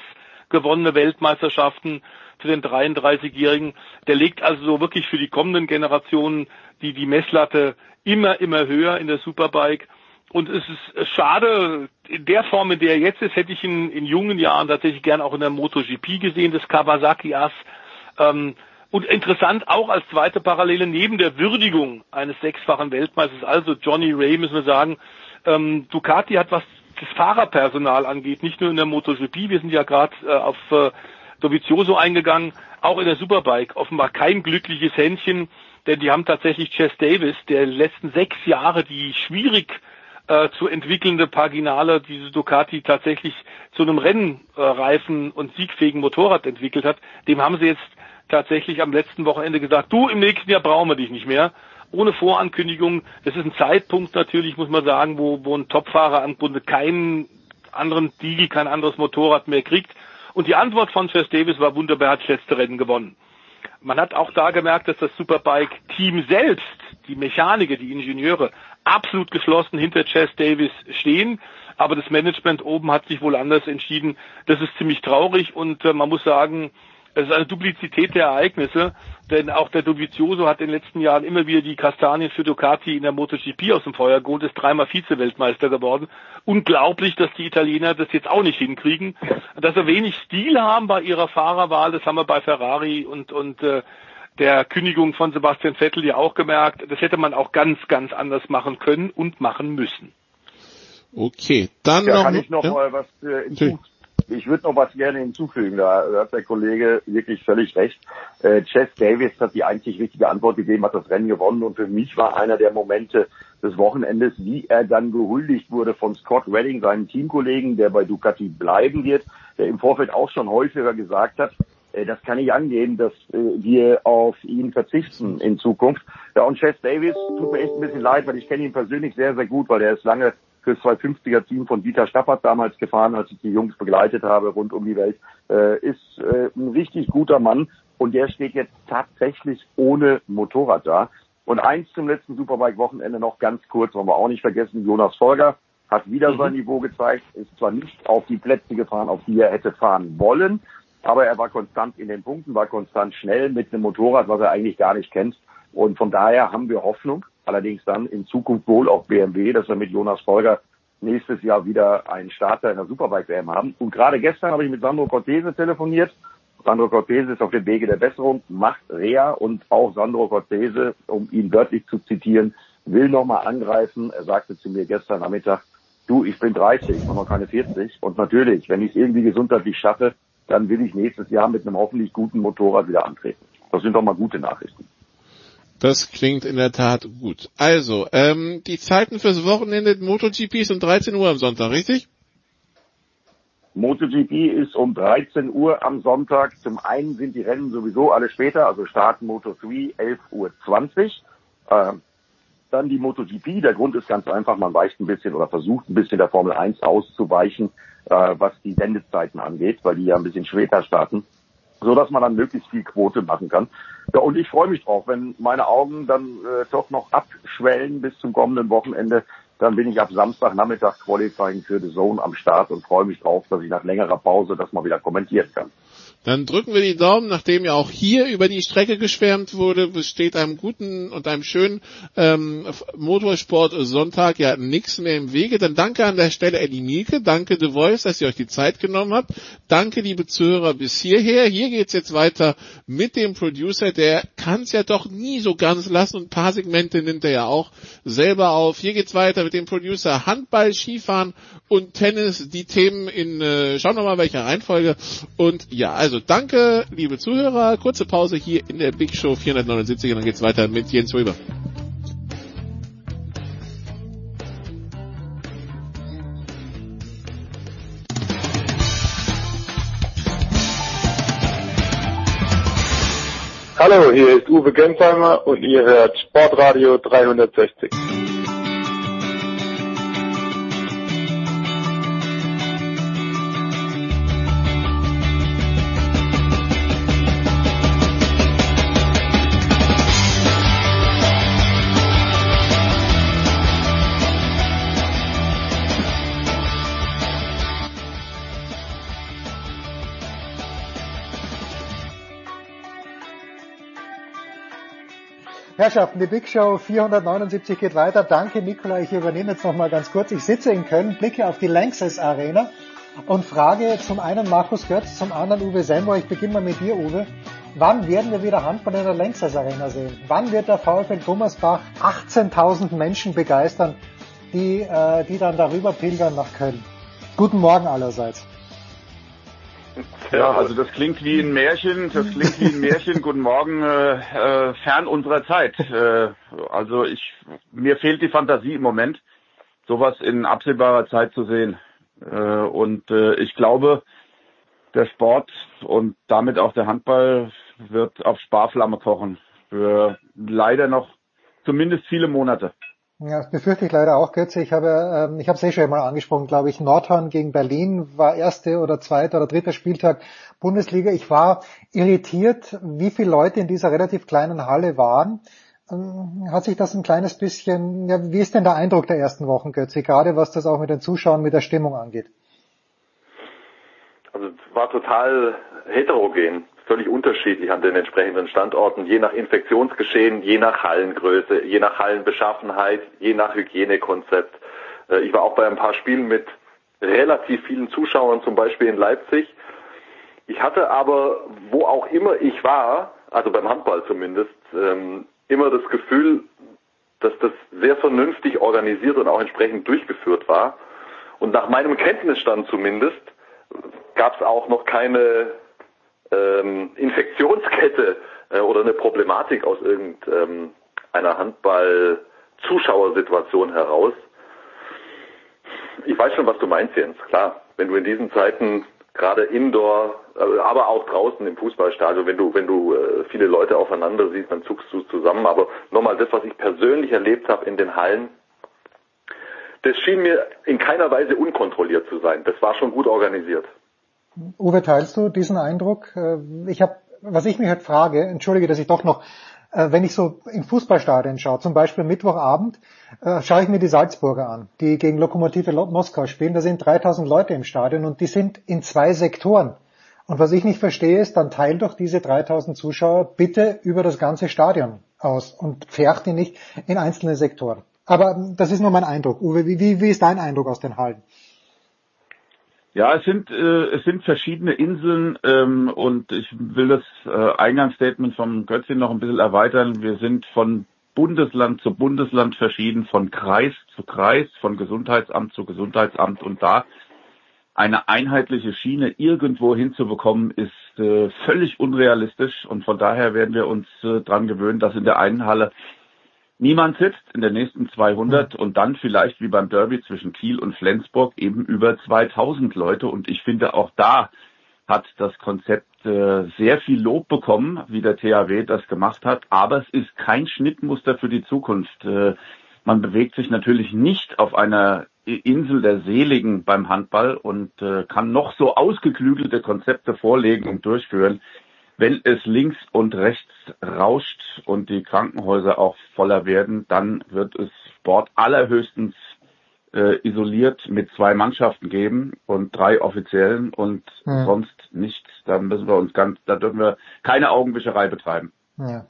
gewonnene Weltmeisterschaften für den 33-Jährigen. Der legt also so wirklich für die kommenden Generationen die, die Messlatte immer, immer höher in der Superbike. Und es ist schade, in der Form, in der er jetzt ist, hätte ich ihn in jungen Jahren tatsächlich gern auch in der MotoGP gesehen, das Kawasaki-Ass. Ähm, und interessant auch als zweite Parallele neben der Würdigung eines sechsfachen Weltmeisters, also Johnny Ray, müssen wir sagen, ähm, Ducati hat was das Fahrerpersonal angeht, nicht nur in der MotoGP, wir sind ja gerade äh, auf äh, Dovizioso eingegangen, auch in der Superbike. Offenbar kein glückliches Händchen, denn die haben tatsächlich Chess Davis, der letzten sechs Jahre die schwierig äh, zu entwickelnde Paginale, diese Ducati tatsächlich zu einem Rennreifen und siegfähigen Motorrad entwickelt hat, dem haben sie jetzt tatsächlich am letzten Wochenende gesagt, du, im nächsten Jahr brauchen wir dich nicht mehr. Ohne Vorankündigung. Das ist ein Zeitpunkt natürlich, muss man sagen, wo, wo ein Topfahrer am Grunde keinen anderen Deal, kein anderes Motorrad mehr kriegt. Und die Antwort von Chess Davis war wunderbar, hat das letzte Rennen gewonnen. Man hat auch da gemerkt, dass das Superbike-Team selbst, die Mechaniker, die Ingenieure, absolut geschlossen hinter Chess Davis stehen. Aber das Management oben hat sich wohl anders entschieden. Das ist ziemlich traurig und äh, man muss sagen, es ist eine Duplizität der Ereignisse, denn auch der Dovizioso hat in den letzten Jahren immer wieder die Kastanien für Ducati in der MotoGP aus dem Feuer geholt, ist dreimal Vize-Weltmeister geworden. Unglaublich, dass die Italiener das jetzt auch nicht hinkriegen. Dass sie wenig Stil haben bei ihrer Fahrerwahl, das haben wir bei Ferrari und, und äh, der Kündigung von Sebastian Vettel ja auch gemerkt. Das hätte man auch ganz, ganz anders machen können und machen müssen. Okay, dann ja, noch. Kann ich noch ja? mal was äh, ich würde noch was gerne hinzufügen, da hat der Kollege wirklich völlig recht. Äh, Chess Davis hat die einzig richtige Antwort gegeben, hat das Rennen gewonnen und für mich war einer der Momente des Wochenendes, wie er dann gehuldigt wurde von Scott Redding, seinem Teamkollegen, der bei Ducati bleiben wird, der im Vorfeld auch schon häufiger gesagt hat, äh, das kann nicht angehen, dass äh, wir auf ihn verzichten in Zukunft. Ja, und Chess Davis tut mir echt ein bisschen leid, weil ich kenne ihn persönlich sehr, sehr gut, weil er ist lange fürs 250er Team von Dieter Stappert damals gefahren, als ich die Jungs begleitet habe rund um die Welt, äh, ist äh, ein richtig guter Mann und der steht jetzt tatsächlich ohne Motorrad da. Und eins zum letzten Superbike-Wochenende noch ganz kurz, wollen wir auch nicht vergessen, Jonas Folger hat wieder mhm. sein Niveau gezeigt, ist zwar nicht auf die Plätze gefahren, auf die er hätte fahren wollen, aber er war konstant in den Punkten, war konstant schnell mit einem Motorrad, was er eigentlich gar nicht kennt. Und von daher haben wir Hoffnung, allerdings dann in Zukunft wohl auch BMW, dass wir mit Jonas Folger nächstes Jahr wieder einen Starter in der Superbike-WM haben. Und gerade gestern habe ich mit Sandro Cortese telefoniert. Sandro Cortese ist auf dem Wege der Besserung, macht Rea und auch Sandro Cortese, um ihn wörtlich zu zitieren, will nochmal angreifen. Er sagte zu mir gestern Nachmittag, du, ich bin 30, noch keine 40. Und natürlich, wenn ich es irgendwie gesundheitlich schaffe, dann will ich nächstes Jahr mit einem hoffentlich guten Motorrad wieder antreten. Das sind doch mal gute Nachrichten. Das klingt in der Tat gut. Also, ähm, die Zeiten fürs Wochenende MotoGP ist um 13 Uhr am Sonntag, richtig? MotoGP ist um 13 Uhr am Sonntag. Zum einen sind die Rennen sowieso alle später, also Start Moto3 11.20 Uhr. Äh, dann die MotoGP. Der Grund ist ganz einfach, man weicht ein bisschen oder versucht ein bisschen der Formel 1 auszuweichen, äh, was die Sendezeiten angeht, weil die ja ein bisschen später starten, so dass man dann möglichst viel Quote machen kann. Ja, und ich freue mich drauf, wenn meine Augen dann äh, doch noch abschwellen bis zum kommenden Wochenende, dann bin ich ab Samstagnachmittag Qualifying für The Zone am Start und freue mich drauf, dass ich nach längerer Pause das mal wieder kommentieren kann. Dann drücken wir die Daumen, nachdem ja auch hier über die Strecke geschwärmt wurde, besteht einem guten und einem schönen ähm, Motorsport Sonntag ja nichts mehr im Wege. Dann danke an der Stelle Eddie Mielke, danke The Voice, dass ihr euch die Zeit genommen habt. Danke liebe Zuhörer bis hierher. Hier geht's jetzt weiter mit dem Producer, der kann es ja doch nie so ganz lassen und ein paar Segmente nimmt er ja auch selber auf. Hier geht's weiter mit dem Producer Handball, Skifahren und Tennis. Die Themen in, äh, schauen wir mal welcher Reihenfolge. Und ja, also also danke, liebe Zuhörer. Kurze Pause hier in der Big Show 479 und dann geht's weiter mit Jens Weber. Hallo, hier ist Uwe Gensheimer und ihr hört Sportradio 360. Herrschaften, die Big Show 479 geht weiter. Danke, Nikola. Ich übernehme jetzt nochmal ganz kurz. Ich sitze in Köln, blicke auf die Lanxess Arena und frage zum einen Markus Götz, zum anderen Uwe Sembo. Ich beginne mal mit dir, Uwe. Wann werden wir wieder Handball in der Lanxess Arena sehen? Wann wird der VfL Gummersbach 18.000 Menschen begeistern, die, äh, die dann darüber pilgern nach Köln? Guten Morgen allerseits. Ja, also das klingt wie ein Märchen, das klingt wie ein Märchen. Guten Morgen, äh, äh, fern unserer Zeit. Äh, also ich, mir fehlt die Fantasie im Moment, sowas in absehbarer Zeit zu sehen. Äh, und äh, ich glaube, der Sport und damit auch der Handball wird auf Sparflamme kochen. Für leider noch zumindest viele Monate. Ja, das befürchte ich leider auch, Götze. Ich habe, ähm, ich habe es eh schon mal angesprochen, glaube ich. Nordhorn gegen Berlin war erste oder zweiter oder dritter Spieltag Bundesliga. Ich war irritiert, wie viele Leute in dieser relativ kleinen Halle waren. Ähm, hat sich das ein kleines bisschen, ja, wie ist denn der Eindruck der ersten Wochen, Götze? Gerade was das auch mit den Zuschauern, mit der Stimmung angeht. Also es war total heterogen völlig unterschiedlich an den entsprechenden Standorten, je nach Infektionsgeschehen, je nach Hallengröße, je nach Hallenbeschaffenheit, je nach Hygienekonzept. Äh, ich war auch bei ein paar Spielen mit relativ vielen Zuschauern, zum Beispiel in Leipzig. Ich hatte aber, wo auch immer ich war, also beim Handball zumindest, ähm, immer das Gefühl, dass das sehr vernünftig organisiert und auch entsprechend durchgeführt war. Und nach meinem Kenntnisstand zumindest gab es auch noch keine ähm, Infektionskette äh, oder eine Problematik aus irgendeiner ähm, Handball-Zuschauersituation heraus. Ich weiß schon, was du meinst, Jens. Klar, wenn du in diesen Zeiten gerade indoor, äh, aber auch draußen im Fußballstadion, wenn du, wenn du äh, viele Leute aufeinander siehst, dann zuckst du zusammen. Aber nochmal das, was ich persönlich erlebt habe in den Hallen, das schien mir in keiner Weise unkontrolliert zu sein. Das war schon gut organisiert. Uwe, teilst du diesen Eindruck? Äh, ich habe, was ich mich halt frage, entschuldige, dass ich doch noch, äh, wenn ich so in Fußballstadien schaue, zum Beispiel Mittwochabend, äh, schaue ich mir die Salzburger an, die gegen Lokomotive Moskau spielen. Da sind 3000 Leute im Stadion und die sind in zwei Sektoren. Und was ich nicht verstehe ist, dann teilt doch diese 3000 Zuschauer bitte über das ganze Stadion aus und pfercht die nicht in einzelne Sektoren. Aber das ist nur mein Eindruck. Uwe, wie, wie ist dein Eindruck aus den Hallen? Ja, es sind äh, es sind verschiedene Inseln ähm, und ich will das äh, Eingangsstatement vom Götzin noch ein bisschen erweitern. Wir sind von Bundesland zu Bundesland verschieden, von Kreis zu Kreis, von Gesundheitsamt zu Gesundheitsamt und da eine einheitliche Schiene irgendwo hinzubekommen, ist äh, völlig unrealistisch und von daher werden wir uns äh, dran gewöhnen, dass in der einen Halle niemand sitzt, in den nächsten 200 mhm. und dann vielleicht wie beim Derby zwischen Kiel und Flensburg eben über 2000 Leute und ich finde auch da hat das Konzept äh, sehr viel Lob bekommen, wie der THW das gemacht hat, aber es ist kein Schnittmuster für die Zukunft. Äh, man bewegt sich natürlich nicht auf einer Insel der Seligen beim Handball und äh, kann noch so ausgeklügelte Konzepte vorlegen und durchführen. Wenn es links und rechts rauscht und die Krankenhäuser auch voller werden, dann wird es Sport allerhöchstens äh, isoliert mit zwei Mannschaften geben und drei offiziellen und hm. sonst nichts. Da müssen wir uns ganz, da dürfen wir keine Augenwischerei betreiben. Ja.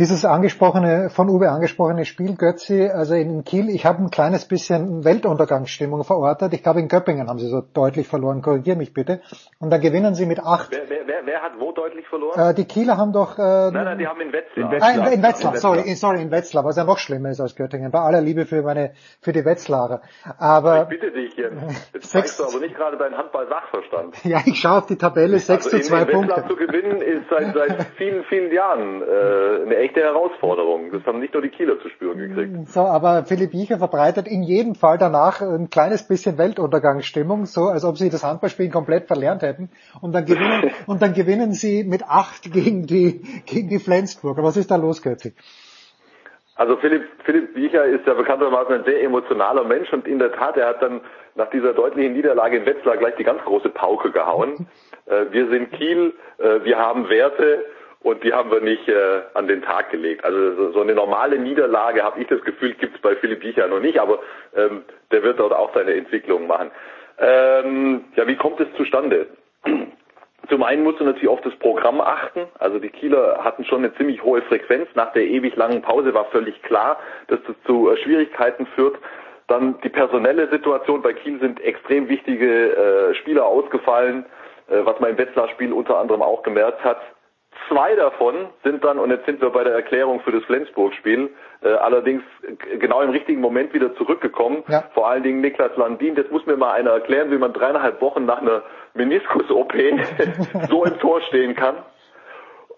Dieses angesprochene, von Uwe angesprochene Spiel Götzi, also in Kiel, ich habe ein kleines bisschen Weltuntergangsstimmung verortet. Ich glaube, in Göppingen haben sie so deutlich verloren. Korrigier mich bitte. Und da gewinnen sie mit acht. Wer, wer, wer, wer hat wo deutlich verloren? Äh, die Kieler haben doch... Äh, nein, nein, die haben in Wetzlar. In Wetzlar, ah, in, in Wetzlar, sorry, in, sorry, in Wetzlar, was ja noch schlimmer ist als Göttingen. Bei aller Liebe für meine, für die Wetzlarer. Aber... Ich bitte dich jetzt. Jetzt (laughs) zeigst du aber nicht gerade deinen Handball-Sachverstand. Ja, ich schaue auf die Tabelle, 6 also zu 2 Punkte. Wetzlar zu gewinnen ist seit, seit (laughs) vielen, vielen Jahren äh, eine echte Herausforderung. Herausforderung. Das haben nicht nur die Kieler zu spüren gekriegt. So, aber Philipp Biecher verbreitet in jedem Fall danach ein kleines bisschen Weltuntergangsstimmung, so als ob sie das Handballspielen komplett verlernt hätten. Und dann gewinnen, (laughs) und dann gewinnen sie mit acht gegen die, gegen die Flensburger. Was ist da los, Götzi? Also Philipp, Philipp Biecher ist ja bekanntermaßen ein sehr emotionaler Mensch und in der Tat, er hat dann nach dieser deutlichen Niederlage in Wetzlar gleich die ganz große Pauke gehauen. (laughs) Äh, wir sind Kiel, äh, wir haben Werte, und die haben wir nicht äh, an den Tag gelegt. Also so, so eine normale Niederlage, habe ich das Gefühl, gibt es bei Philipp Biecher noch nicht, aber ähm, der wird dort auch seine Entwicklung machen. Ähm, ja, wie kommt es zustande? (clears throat) Zum einen musst du natürlich auf das Programm achten. Also die Kieler hatten schon eine ziemlich hohe Frequenz. Nach der ewig langen Pause war völlig klar, dass das zu äh, Schwierigkeiten führt. Dann die personelle Situation. Bei Kiel sind extrem wichtige äh, Spieler ausgefallen, äh, was man im Wetzlar-Spiel unter anderem auch gemerkt hat. Zwei davon sind dann, und jetzt sind wir bei der Erklärung für das Flensburg-Spiel, äh, allerdings genau im richtigen Moment wieder zurückgekommen. Ja. Vor allen Dingen Niklas Landin. Das muss mir mal einer erklären, wie man dreieinhalb Wochen nach einer Meniskus-OP (laughs) so im Tor stehen kann.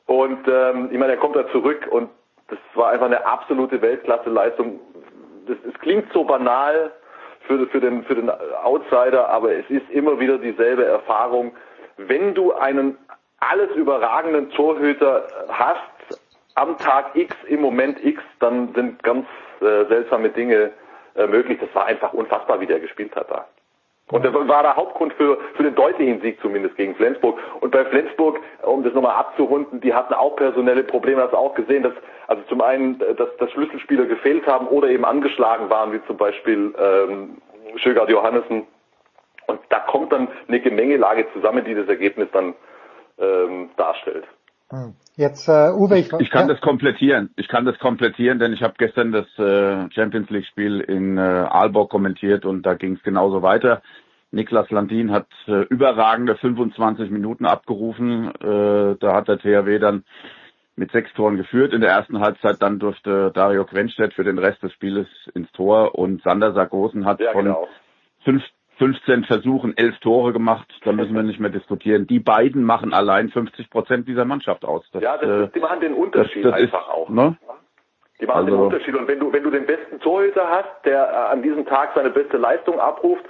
Und ähm, ich meine, er kommt da zurück und das war einfach eine absolute Weltklasse-Leistung. Das, das klingt so banal für, für, den, für den Outsider, aber es ist immer wieder dieselbe Erfahrung. Wenn du einen alles überragenden Torhüter hast am Tag X, im Moment X, dann sind ganz äh, seltsame Dinge äh, möglich. Das war einfach unfassbar, wie der gespielt hat da. Und das war der Hauptgrund für, für den deutlichen Sieg zumindest gegen Flensburg. Und bei Flensburg, um das nochmal abzurunden, die hatten auch personelle Probleme, hast du auch gesehen, dass also zum einen, dass, dass Schlüsselspieler gefehlt haben oder eben angeschlagen waren, wie zum Beispiel ähm, Schögard Johannessen. Und da kommt dann eine Gemengelage zusammen, die das Ergebnis dann ähm, darstellt. Hm. Jetzt äh, Uwe, ich, ich kann ja. das komplettieren. Ich kann das komplettieren, denn ich habe gestern das äh, Champions League Spiel in äh, Aalborg kommentiert und da ging es genauso weiter. Niklas Landin hat äh, überragende 25 Minuten abgerufen. Äh, da hat der THW dann mit sechs Toren geführt in der ersten Halbzeit. Dann durfte Dario Quenstedt für den Rest des Spieles ins Tor und Sander Sargosen hat ja, von genau. fünf 15 Versuchen, elf Tore gemacht, da müssen wir nicht mehr diskutieren. Die beiden machen allein 50 Prozent dieser Mannschaft aus. Das, ja, das, äh, die machen den Unterschied das, das einfach ist, auch. Ne? Die machen also, den Unterschied. Und wenn du, wenn du den besten Torhüter hast, der äh, an diesem Tag seine beste Leistung abruft,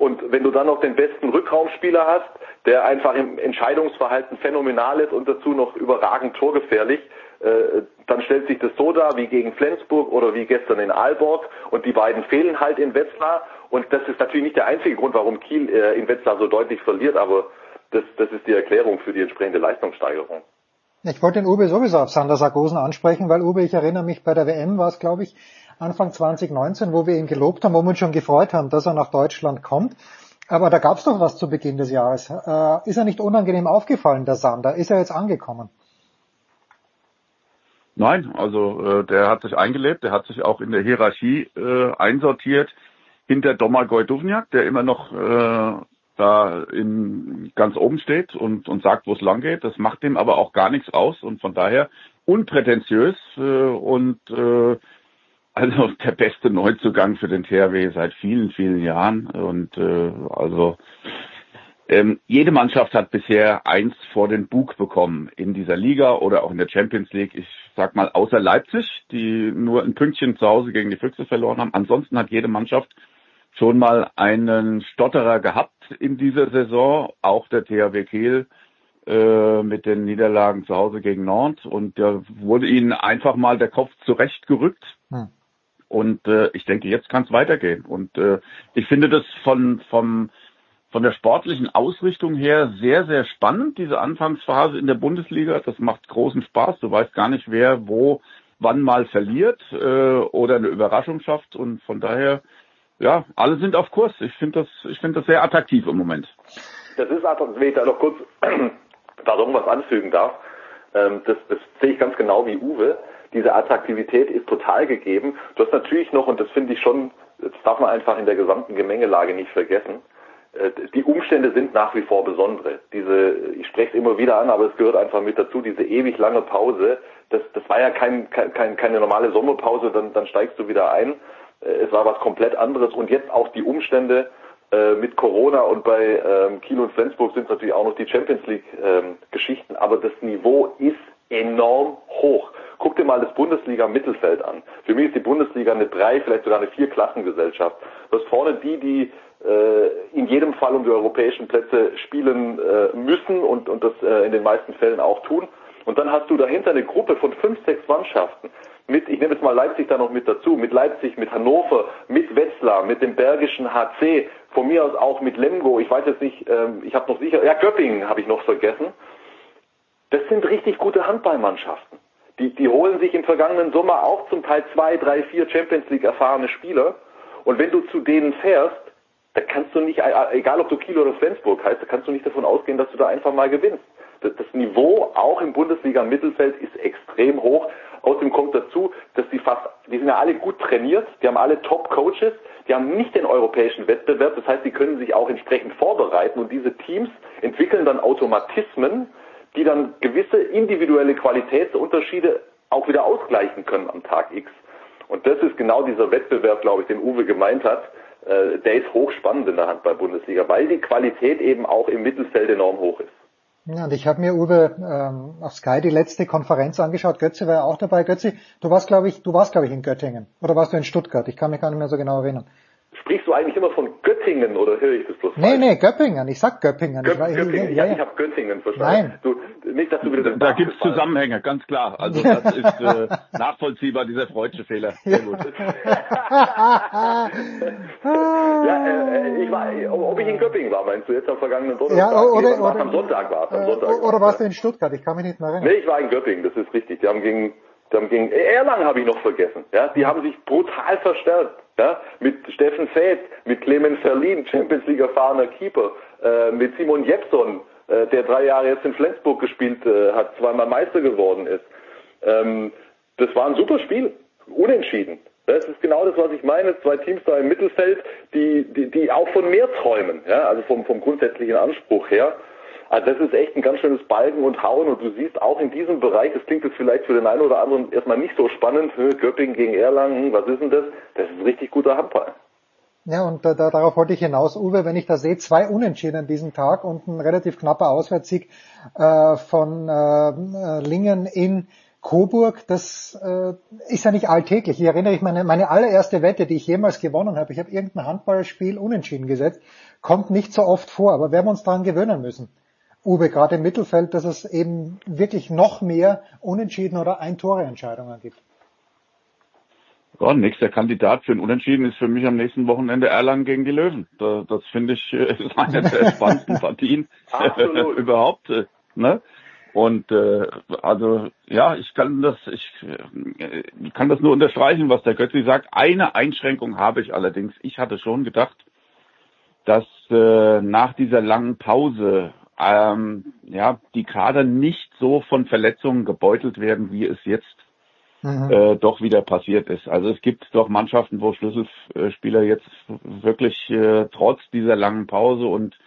und wenn du dann noch den besten Rückraumspieler hast, der einfach im Entscheidungsverhalten phänomenal ist und dazu noch überragend torgefährlich, äh, dann stellt sich das so dar wie gegen Flensburg oder wie gestern in Aalborg und die beiden fehlen halt in Wetzlar und das ist natürlich nicht der einzige Grund, warum Kiel äh, in Wetzlar so deutlich verliert, aber das, das ist die Erklärung für die entsprechende Leistungssteigerung. Ich wollte den Uwe sowieso auf Sander Sargosen ansprechen, weil Uwe, ich erinnere mich, bei der WM war es, glaube ich, Anfang 2019, wo wir ihn gelobt haben, wo wir uns schon gefreut haben, dass er nach Deutschland kommt. Aber da gab es doch was zu Beginn des Jahres. Äh, ist er nicht unangenehm aufgefallen, der Sander? Ist er jetzt angekommen? Nein, also äh, der hat sich eingelebt, der hat sich auch in der Hierarchie äh, einsortiert hinter Domagoj Duvniak, der immer noch äh, da in, ganz oben steht und, und sagt, wo es lang geht. Das macht dem aber auch gar nichts aus und von daher unprätentiös äh, und äh, also (laughs) der beste Neuzugang für den THW seit vielen, vielen Jahren und äh, also Ähm, jede Mannschaft hat bisher eins vor den Bug bekommen in dieser Liga oder auch in der Champions League. Ich sag mal, außer Leipzig, die nur ein Pünktchen zu Hause gegen die Füchse verloren haben. Ansonsten hat jede Mannschaft schon mal einen Stotterer gehabt in dieser Saison. Auch der THW Kiel äh, mit den Niederlagen zu Hause gegen Nantes. Und da wurde ihnen einfach mal der Kopf zurechtgerückt. Hm. Und äh, ich denke, jetzt kann es weitergehen. Und äh, ich finde das von vom von der sportlichen Ausrichtung her sehr, sehr spannend, diese Anfangsphase in der Bundesliga. Das macht großen Spaß. Du weißt gar nicht, wer wo wann mal verliert äh, oder eine Überraschung schafft. Und von daher, ja, alle sind auf Kurs. Ich finde das, ich finde das sehr attraktiv im Moment. Das ist einfach, wenn ich da noch kurz (clears throat) da irgendwas anfügen darf, ähm, das, das sehe ich ganz genau wie Uwe. Diese Attraktivität ist total gegeben. Du hast natürlich noch, und das finde ich schon, das darf man einfach in der gesamten Gemengelage nicht vergessen, äh, die Umstände sind nach wie vor besondere. Diese, ich spreche es immer wieder an, aber es gehört einfach mit dazu, diese ewig lange Pause, das, das war ja kein, kein, keine normale Sommerpause, dann, dann steigst du wieder ein. Äh, es war was komplett anderes und jetzt auch die Umstände äh, mit Corona und bei ähm, Kiel und Flensburg sind natürlich auch noch die Champions League ähm, Geschichten, aber das Niveau ist enorm hoch. Guck dir mal das Bundesliga-Mittelfeld an. Für mich ist die Bundesliga eine drei, vielleicht sogar eine vier Klassengesellschaft. Du hast vorne die, die äh, in jedem Fall um die europäischen Plätze spielen äh, müssen und, und das äh, in den meisten Fällen auch tun. Und dann hast du dahinter eine Gruppe von fünf, sechs Mannschaften mit, ich nehme jetzt mal Leipzig da noch mit dazu, mit Leipzig, mit Hannover, mit Wetzlar, mit dem Bergischen HC, von mir aus auch mit Lemgo, ich weiß jetzt nicht, ähm, ich habe noch sicher, ja, Göppingen habe ich noch vergessen. Das sind richtig gute Handballmannschaften. Die, die holen sich im vergangenen Sommer auch zum Teil zwei, drei, vier Champions League erfahrene Spieler. Und wenn du zu denen fährst, da kannst du nicht, egal ob du Kiel oder Flensburg heißt, da kannst du nicht davon ausgehen, dass du da einfach mal gewinnst. Das, Niveau auch im Bundesliga-Mittelfeld ist extrem hoch. Außerdem kommt dazu, dass die fast, die sind ja alle gut trainiert, die haben alle Top-Coaches, die haben nicht den europäischen Wettbewerb, das heißt, die können sich auch entsprechend vorbereiten und diese Teams entwickeln dann Automatismen, die dann gewisse individuelle Qualitätsunterschiede auch wieder ausgleichen können am Tag X. Und das ist genau dieser Wettbewerb, glaube ich, den Uwe gemeint hat, äh, der ist hochspannend in der Handball-Bundesliga, weil die Qualität eben auch im Mittelfeld enorm hoch ist. Ja, und ich habe mir Uwe ähm, auf Sky die letzte Konferenz angeschaut. Götze war ja auch dabei. Götze, du warst, glaube ich, du warst, glaube ich, in Göttingen. Oder warst du in Stuttgart? Ich kann mich gar nicht mehr so genau erinnern. Sprichst du eigentlich immer von Göttingen oder höre ich das bloß Nee, falsch? nee, Göppingen. Ich sag Göppingen. Göp ich Göppingen. Ja, ja. ich habe Göttingen verstanden. Nein. Du, nicht, dass du wieder Da gibt's Zusammenhänge, ganz klar. Also das (laughs) ist äh, nachvollziehbar, dieser freudsche Fehler. Sehr gut. (laughs) ja, äh, ich war, ob ich in Göppingen war, meinst du jetzt am vergangenen Donnerstag? Ja, oder, nee, oder, am Sonntag war es. Am äh, Sonntag oder warst du in Stuttgart? Ich kann mich nicht mehr erinnern. Nee, ich war in Göppingen, das ist richtig. Die haben gegen dann ging Erlangen habe ich noch vergessen. Ja, die haben sich brutal verstärkt. Ja, mit Steffen Feth, mit Clemens Verlin, Champions League erfahrener Keeper, äh, mit Simon Jepson, äh, der drei Jahre jetzt in Flensburg gespielt äh, hat, zweimal Meister geworden ist. Ähm, das war ein super Spiel, unentschieden. Das ist genau das, was ich meine. Zwei Teams da im Mittelfeld, die, die, die auch von mehr träumen, ja, also vom, vom grundsätzlichen Anspruch her. Also das ist echt ein ganz schönes Balken und Hauen und du siehst auch in diesem Bereich, das klingt jetzt vielleicht für den einen oder anderen erstmal nicht so spannend, Göppingen gegen Erlangen, was ist denn das? Das ist ein richtig guter Handball. Ja, und da, da, darauf wollte ich hinaus, Uwe, wenn ich da sehe, zwei Unentschieden an diesem Tag und ein relativ knapper Auswärtssieg äh, von äh, Lingen in Coburg, das äh, ist ja nicht alltäglich. Ich erinnere mich meine, meine allererste Wette, die ich jemals gewonnen habe. Ich habe irgendein Handballspiel unentschieden gesetzt. Kommt nicht so oft vor, aber werden wir uns daran gewöhnen müssen. Uwe, gerade im Mittelfeld, dass es eben wirklich noch mehr Unentschieden oder Ein-Tore-Entscheidungen gibt. Ja, nächster Kandidat für ein Unentschieden ist für mich am nächsten Wochenende Erlangen gegen die Löwen. Das, das finde ich äh, ist eine der spannendsten (laughs) Partien überhaupt. Äh, ne? Und äh, also ja, ich kann das, ich, ich kann das nur unterstreichen, was der Götzi sagt. Eine Einschränkung habe ich allerdings. Ich hatte schon gedacht, dass äh, nach dieser langen Pause ähm, ja, die Kader nicht so von Verletzungen gebeutelt werden, wie es jetzt mhm. äh, doch wieder passiert ist. Also es gibt doch Mannschaften, wo Schlüsselspieler jetzt wirklich äh, trotz dieser langen Pause und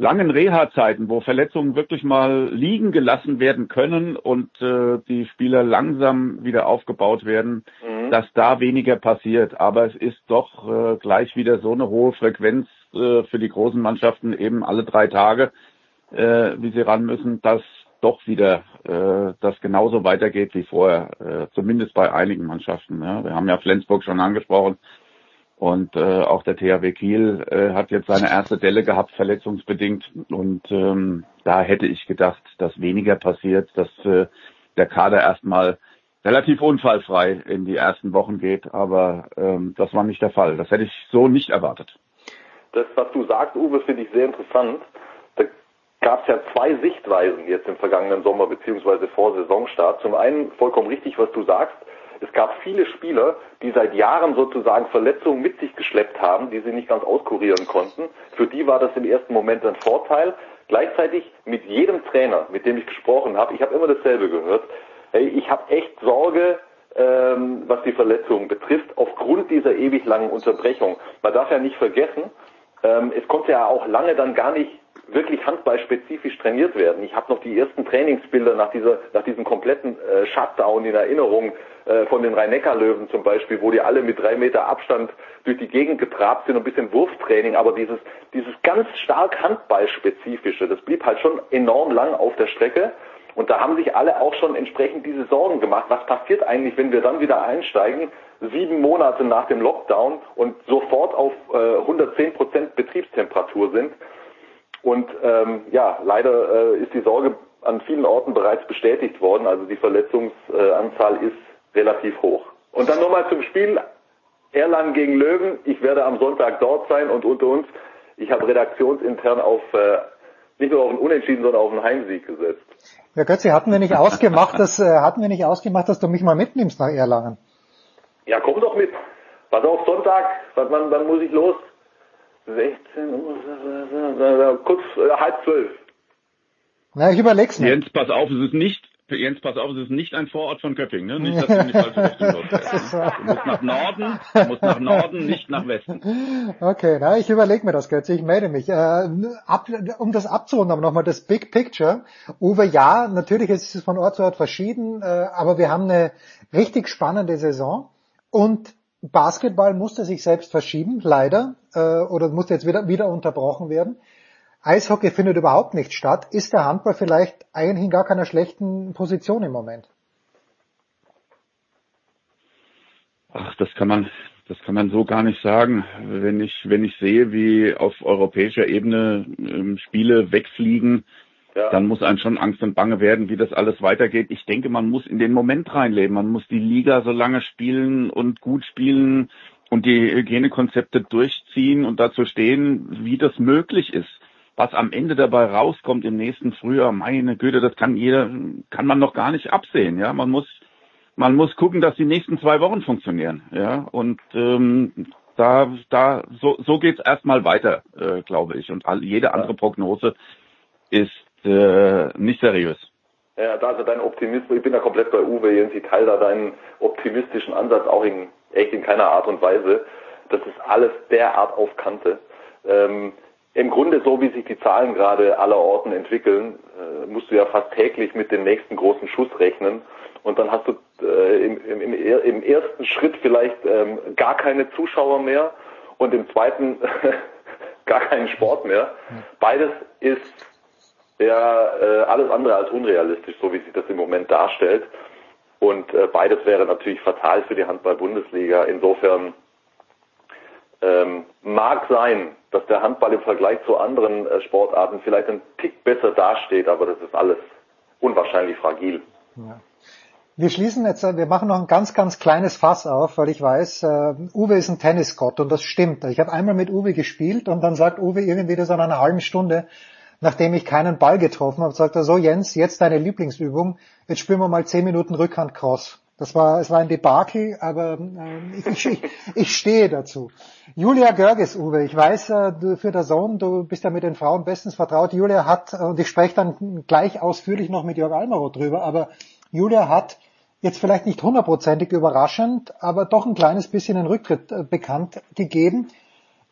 langen Reha-Zeiten, wo Verletzungen wirklich mal liegen gelassen werden können und äh, die Spieler langsam wieder aufgebaut werden, mhm. dass da weniger passiert. Aber es ist doch äh, gleich wieder so eine hohe Frequenz äh, für die großen Mannschaften eben alle drei Tage, äh, wie sie ran müssen, dass doch wieder äh, das genauso weitergeht wie vorher, äh, zumindest bei einigen Mannschaften. Ja. Wir haben ja Flensburg schon angesprochen und äh, auch der THW Kiel äh, hat jetzt seine erste Delle gehabt, verletzungsbedingt. Und ähm, da hätte ich gedacht, dass weniger passiert, dass äh, der Kader erstmal relativ unfallfrei in die ersten Wochen geht. Aber ähm, das war nicht der Fall. Das hätte ich so nicht erwartet. Das, was du sagst, Uwe, finde ich sehr interessant. Gab es ja zwei Sichtweisen jetzt im vergangenen Sommer beziehungsweise vor Saisonstart. Zum einen vollkommen richtig, was du sagst es gab viele Spieler, die seit Jahren sozusagen Verletzungen mit sich geschleppt haben, die sie nicht ganz auskurieren konnten. Für die war das im ersten Moment ein Vorteil. Gleichzeitig mit jedem Trainer, mit dem ich gesprochen habe, ich habe immer dasselbe gehört. Hey, ich habe echt Sorge, ähm, was die Verletzungen betrifft, aufgrund dieser ewig langen Unterbrechung. Man darf ja nicht vergessen, ähm, es konnte ja auch lange dann gar nicht wirklich handballspezifisch trainiert werden. Ich habe noch die ersten Trainingsbilder nach dieser, nach diesem kompletten äh, Shutdown in Erinnerung äh, von den Rhein-Neckar-Löwen zum Beispiel, wo die alle mit drei Meter Abstand durch die Gegend getrabt sind und ein bisschen Wurftraining, aber dieses, dieses ganz stark handballspezifische, das blieb halt schon enorm lang auf der Strecke. Und da haben sich alle auch schon entsprechend diese Sorgen gemacht. Was passiert eigentlich, wenn wir dann wieder einsteigen, sieben Monate nach dem Lockdown und sofort auf äh, 110 Prozent Betriebstemperatur sind? Und ähm, ja, leider äh, ist die Sorge an vielen Orten bereits bestätigt worden. Also die Verletzungsanzahl ist relativ hoch. Und dann nochmal zum Spiel Erlangen gegen Löwen. Ich werde am Sonntag dort sein und unter uns, ich habe redaktionsintern auf äh, nicht nur auf einen Unentschieden, sondern auf einen Heimsieg gesetzt. Ja, Götzi, hatten wir nicht ausgemacht, dass äh, hatten wir nicht ausgemacht, dass du mich mal mitnimmst nach Erlangen? Ja, komm doch mit. Was auf Sonntag, wann, wann muss ich los? 16 Uhr, kurz äh, halb zwölf. Na, ich überleg's mir. Jens, pass auf, es ist nicht, Jens, pass auf, es ist nicht ein Vorort von Köpping, ne? Nicht, dass du in die falsche Richtung (laughs) losfährst. Ne? Du musst nach Norden, du musst nach Norden, nicht nach Westen. Okay, na, ich überlege mir das, Götze, ich melde mich. Äh, ab, um das abzurunden, aber nochmal das Big Picture. Uwe, ja, natürlich ist es von Ort zu Ort verschieden, äh, aber wir haben eine richtig spannende Saison und Basketball musste sich selbst verschieben, leider, äh, oder musste jetzt wieder, wieder unterbrochen werden. Eishockey findet überhaupt nicht statt. Ist der Handball vielleicht eigentlich in gar keiner schlechten Position im Moment? Ach, das kann man, das kann man so gar nicht sagen. Wenn ich, wenn ich sehe, wie auf europäischer Ebene ähm, Spiele wegfliegen, ja. dann muss einem schon Angst und Bange werden, wie das alles weitergeht. Ich denke, man muss in den Moment reinleben. Man muss die Liga so lange spielen und gut spielen und die Hygienekonzepte durchziehen und dazu stehen, wie das möglich ist. Was am Ende dabei rauskommt im nächsten Frühjahr, meine Güte, das kann jeder, kann man noch gar nicht absehen. Ja, man muss, man muss gucken, dass die nächsten zwei Wochen funktionieren. Ja, und ähm, da, da, so, so geht's erstmal weiter, äh, glaube ich. Und all, jede andere Prognose ist äh, nicht seriös. Ja, da also dein Optimismus, ich bin da komplett bei Uwe, Jens, ich teile da deinen optimistischen Ansatz auch in, echt in keiner Art und Weise. Das ist alles derart auf Kante. Ähm, Im Grunde so, wie sich die Zahlen gerade aller Orten entwickeln, äh, musst du ja fast täglich mit dem nächsten großen Schuss rechnen. Und dann hast du äh, im, im, im, ersten Schritt vielleicht ähm, gar keine Zuschauer mehr und im zweiten (laughs) gar keinen Sport mehr. Beides ist ja äh, alles andere als unrealistisch, so wie sich das im Moment darstellt. Und äh, beides wäre natürlich fatal für die Handball-Bundesliga. Insofern ähm, mag sein, dass der Handball im Vergleich zu anderen äh, Sportarten vielleicht ein Tick besser dasteht, aber das ist alles unwahrscheinlich fragil. Ja. Wir schließen jetzt, wir machen noch ein ganz, ganz kleines Fass auf, weil ich weiß, uh, Uwe ist ein Tennisgott und das stimmt. Ich habe einmal mit Uwe gespielt und dann sagt Uwe irgendwie so nach einer halben Stunde, nachdem ich keinen Ball getroffen habe, sagt er so, Jens, jetzt deine Lieblingsübung, jetzt spielen wir mal zehn Minuten Rückhand Cross. Das war, es war ein Debakel, aber äh, (laughs) ich, ich, ich stehe dazu. Julia Görges, Uwe, ich weiß, äh, du für der Sohn, du bist ja mit den Frauen bestens vertraut. Julia hat, und ich spreche dann gleich ausführlich noch mit Jörg Almaroth drüber, aber Julia hat jetzt vielleicht nicht hundertprozentig überraschend, aber doch ein kleines bisschen einen Rücktritt äh, bekannt gegeben.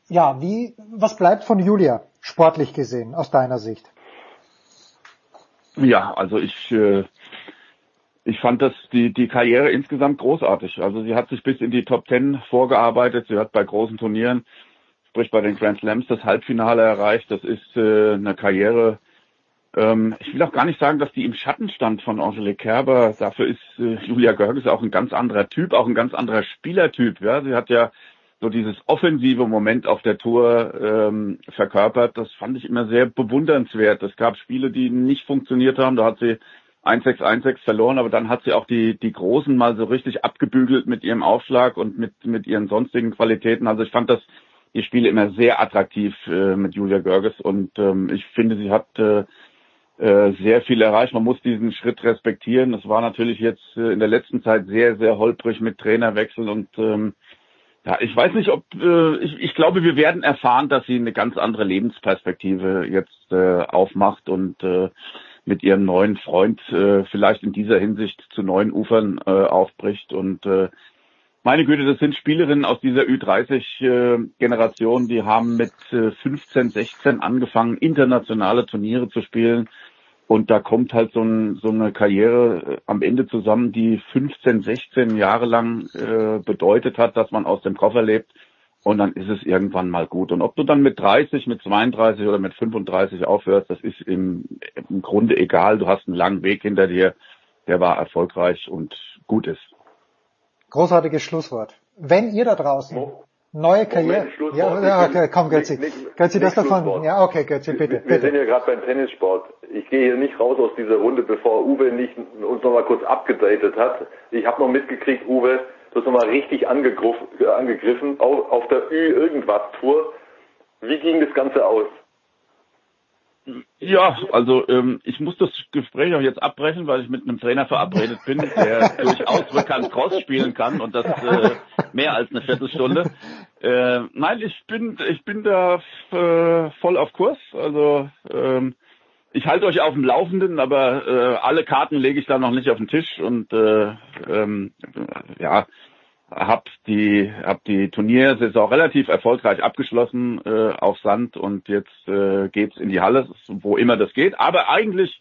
Ja, wie, was bleibt von Julia? Sportlich gesehen, aus deiner Sicht? Ja, also ich, äh, ich fand das die, die Karriere insgesamt großartig. Also sie hat sich bis in die Top Ten vorgearbeitet. Sie hat bei großen Turnieren, sprich bei den Grand Slams, das Halbfinale erreicht. Das ist äh, eine Karriere. Ähm, ich will auch gar nicht sagen, dass die im Schatten stand von Angelique Kerber. Dafür ist äh, Julia Görges auch ein ganz anderer Typ, auch ein ganz anderer Spielertyp. Ja, sie hat ja so dieses offensive Moment auf der Tour ähm, verkörpert. Das fand ich immer sehr bewundernswert. Es gab Spiele, die nicht funktioniert haben. Da hat sie 1-6, 1-6 verloren, aber dann hat sie auch die, die Großen mal so richtig abgebügelt mit ihrem Aufschlag und mit, mit ihren sonstigen Qualitäten. Also ich fand das, die Spiele immer sehr attraktiv äh, mit Julia Görges und ähm, ich finde, sie hat äh, äh, sehr viel erreicht. Man muss diesen Schritt respektieren. Es war natürlich jetzt äh, in der letzten Zeit sehr, sehr holprig mit Trainerwechsel und ähm, ja, ich weiß nicht, ob äh, ich, ich glaube, wir werden erfahren, dass sie eine ganz andere Lebensperspektive jetzt äh, aufmacht und äh, mit ihrem neuen Freund äh, vielleicht in dieser Hinsicht zu neuen Ufern äh, aufbricht. Und äh, meine Güte, das sind Spielerinnen aus dieser Ü30-Generation, äh, die haben mit äh, 15, 16 angefangen, internationale Turniere zu spielen. Und da kommt halt so, ein, so eine Karriere äh, am Ende zusammen, die 15, 16 Jahre lang äh, bedeutet hat, dass man aus dem Koffer lebt. Und dann ist es irgendwann mal gut. Und ob du dann mit 30, mit 32 oder mit 35 aufhörst, das ist im, im Grunde egal. Du hast einen langen Weg hinter dir, der war erfolgreich und gut ist. Großartiges Schlusswort. Wenn ihr da draußen oh. Neue Karriere... Moment, ja, ja, okay, komm Götzi. Götzi, das davon... Ja, okay, Götzi, bitte. Wir, bitte. wir sind ja gerade beim Tennissport. Ich gehe hier nicht raus aus dieser Runde, bevor Uwe nicht uns nochmal kurz abgedatet hat. Ich habe noch mitgekriegt, Uwe, du hast nochmal richtig angegriffen auf, auf der Ü-Irgendwas-Tour. Wie ging das Ganze aus? Ja, also ähm, ich muss das Gespräch auch jetzt abbrechen, weil ich mit einem Trainer verabredet bin, der (laughs) durchaus Rückhand Cross spielen kann und das äh, mehr als eine Viertelstunde. Äh, nein, ich bin ich bin da äh, voll auf Kurs. Also ähm, ich halte euch auf dem Laufenden, aber äh, alle Karten lege ich da noch nicht auf den Tisch und äh, ähm, ja, hab die hab die Turniersaison relativ erfolgreich abgeschlossen äh, auf Sand und jetzt äh, geht's in die Halle, wo immer das geht. Aber eigentlich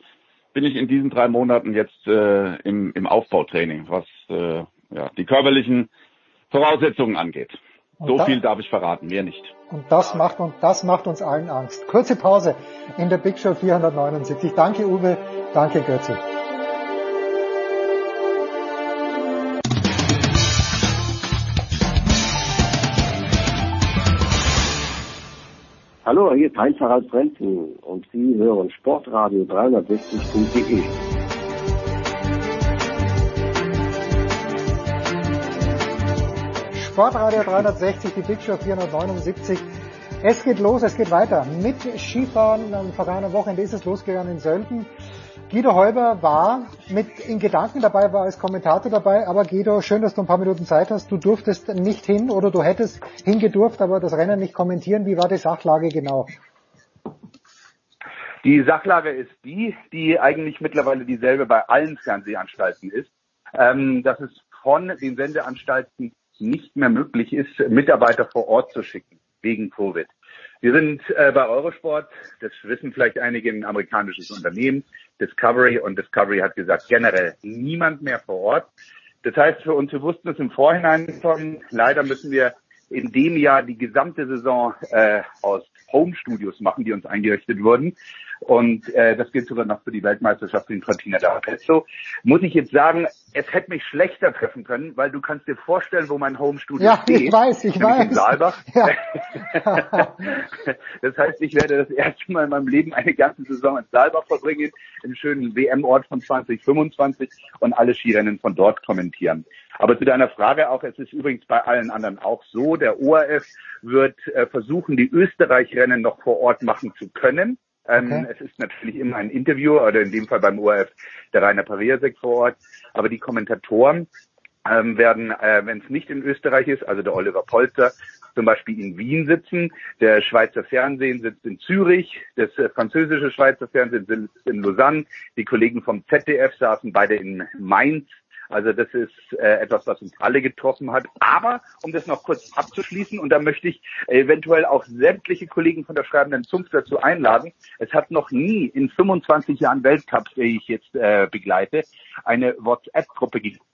bin ich in diesen drei Monaten jetzt äh, im, im Aufbautraining, was äh, ja, die körperlichen Voraussetzungen angeht. Und so viel darf ich verraten, mehr nicht. Und das macht, und das macht uns allen Angst. Kurze Pause in der Big Show 479. Danke Uwe, danke Götze. Hallo, hier ist Heinz Harald Frenzen und Sie hören Sportradio 360.de. Sportradio 360, die Big Show 479. Es geht los, es geht weiter mit Skifahren. Am vergangenen Wochenende ist es losgegangen in Sölden. Guido Heuber war mit in Gedanken dabei, war als Kommentator dabei. Aber Guido, schön, dass du ein paar Minuten Zeit hast. Du durftest nicht hin oder du hättest hingedurft, aber das Rennen nicht kommentieren. Wie war die Sachlage genau? Die Sachlage ist die, die eigentlich mittlerweile dieselbe bei allen Fernsehanstalten ist, ähm, dass es von den Sendeanstalten nicht mehr möglich ist, Mitarbeiter vor Ort zu schicken wegen Covid. Wir sind äh, bei Eurosport, das wissen vielleicht einige, ein amerikanisches Unternehmen, Discovery, und Discovery hat gesagt, generell niemand mehr vor Ort. Das heißt für uns, wir wussten es im Vorhinein schon, leider müssen wir in dem Jahr die gesamte Saison äh, aus Home-Studios machen, die uns eingerichtet wurden. Und äh, das gilt sogar noch für die Weltmeisterschaft in Cortina d'Ampezzo. Muss ich jetzt sagen, es hätte mich schlechter treffen können, weil du kannst dir vorstellen, wo mein Home-Studio ja, steht. Ja, ich weiß, ich (laughs) weiß. In Saalbach. Ja. (laughs) das heißt, ich werde das erste Mal in meinem Leben eine ganze Saison in Saalbach verbringen, im schönen WM-Ort von 2025 und alle Skirennen von dort kommentieren. Aber zu deiner Frage auch, es ist übrigens bei allen anderen auch so, der ORF wird äh, versuchen, die Österreich-Rennen noch vor Ort machen zu können. Ähm, okay. Es ist natürlich immer ein Interview, oder in dem Fall beim ORF der Rainer Pariasek vor Ort. Aber die Kommentatoren ähm, werden, äh, wenn es nicht in Österreich ist, also der Oliver Polster, zum Beispiel in Wien sitzen, der Schweizer Fernsehen sitzt in Zürich, das äh, französische Schweizer Fernsehen sitzt in Lausanne, die Kollegen vom ZDF saßen beide in Mainz Also das ist äh, etwas, was uns alle getroffen hat. Aber um das noch kurz abzuschließen, und da möchte ich eventuell auch sämtliche Kollegen von der schreibenden Zunft dazu einladen, es hat noch nie in 25 Jahren Weltcups, die ich jetzt äh, begleite, eine WhatsApp-Gruppe gegeben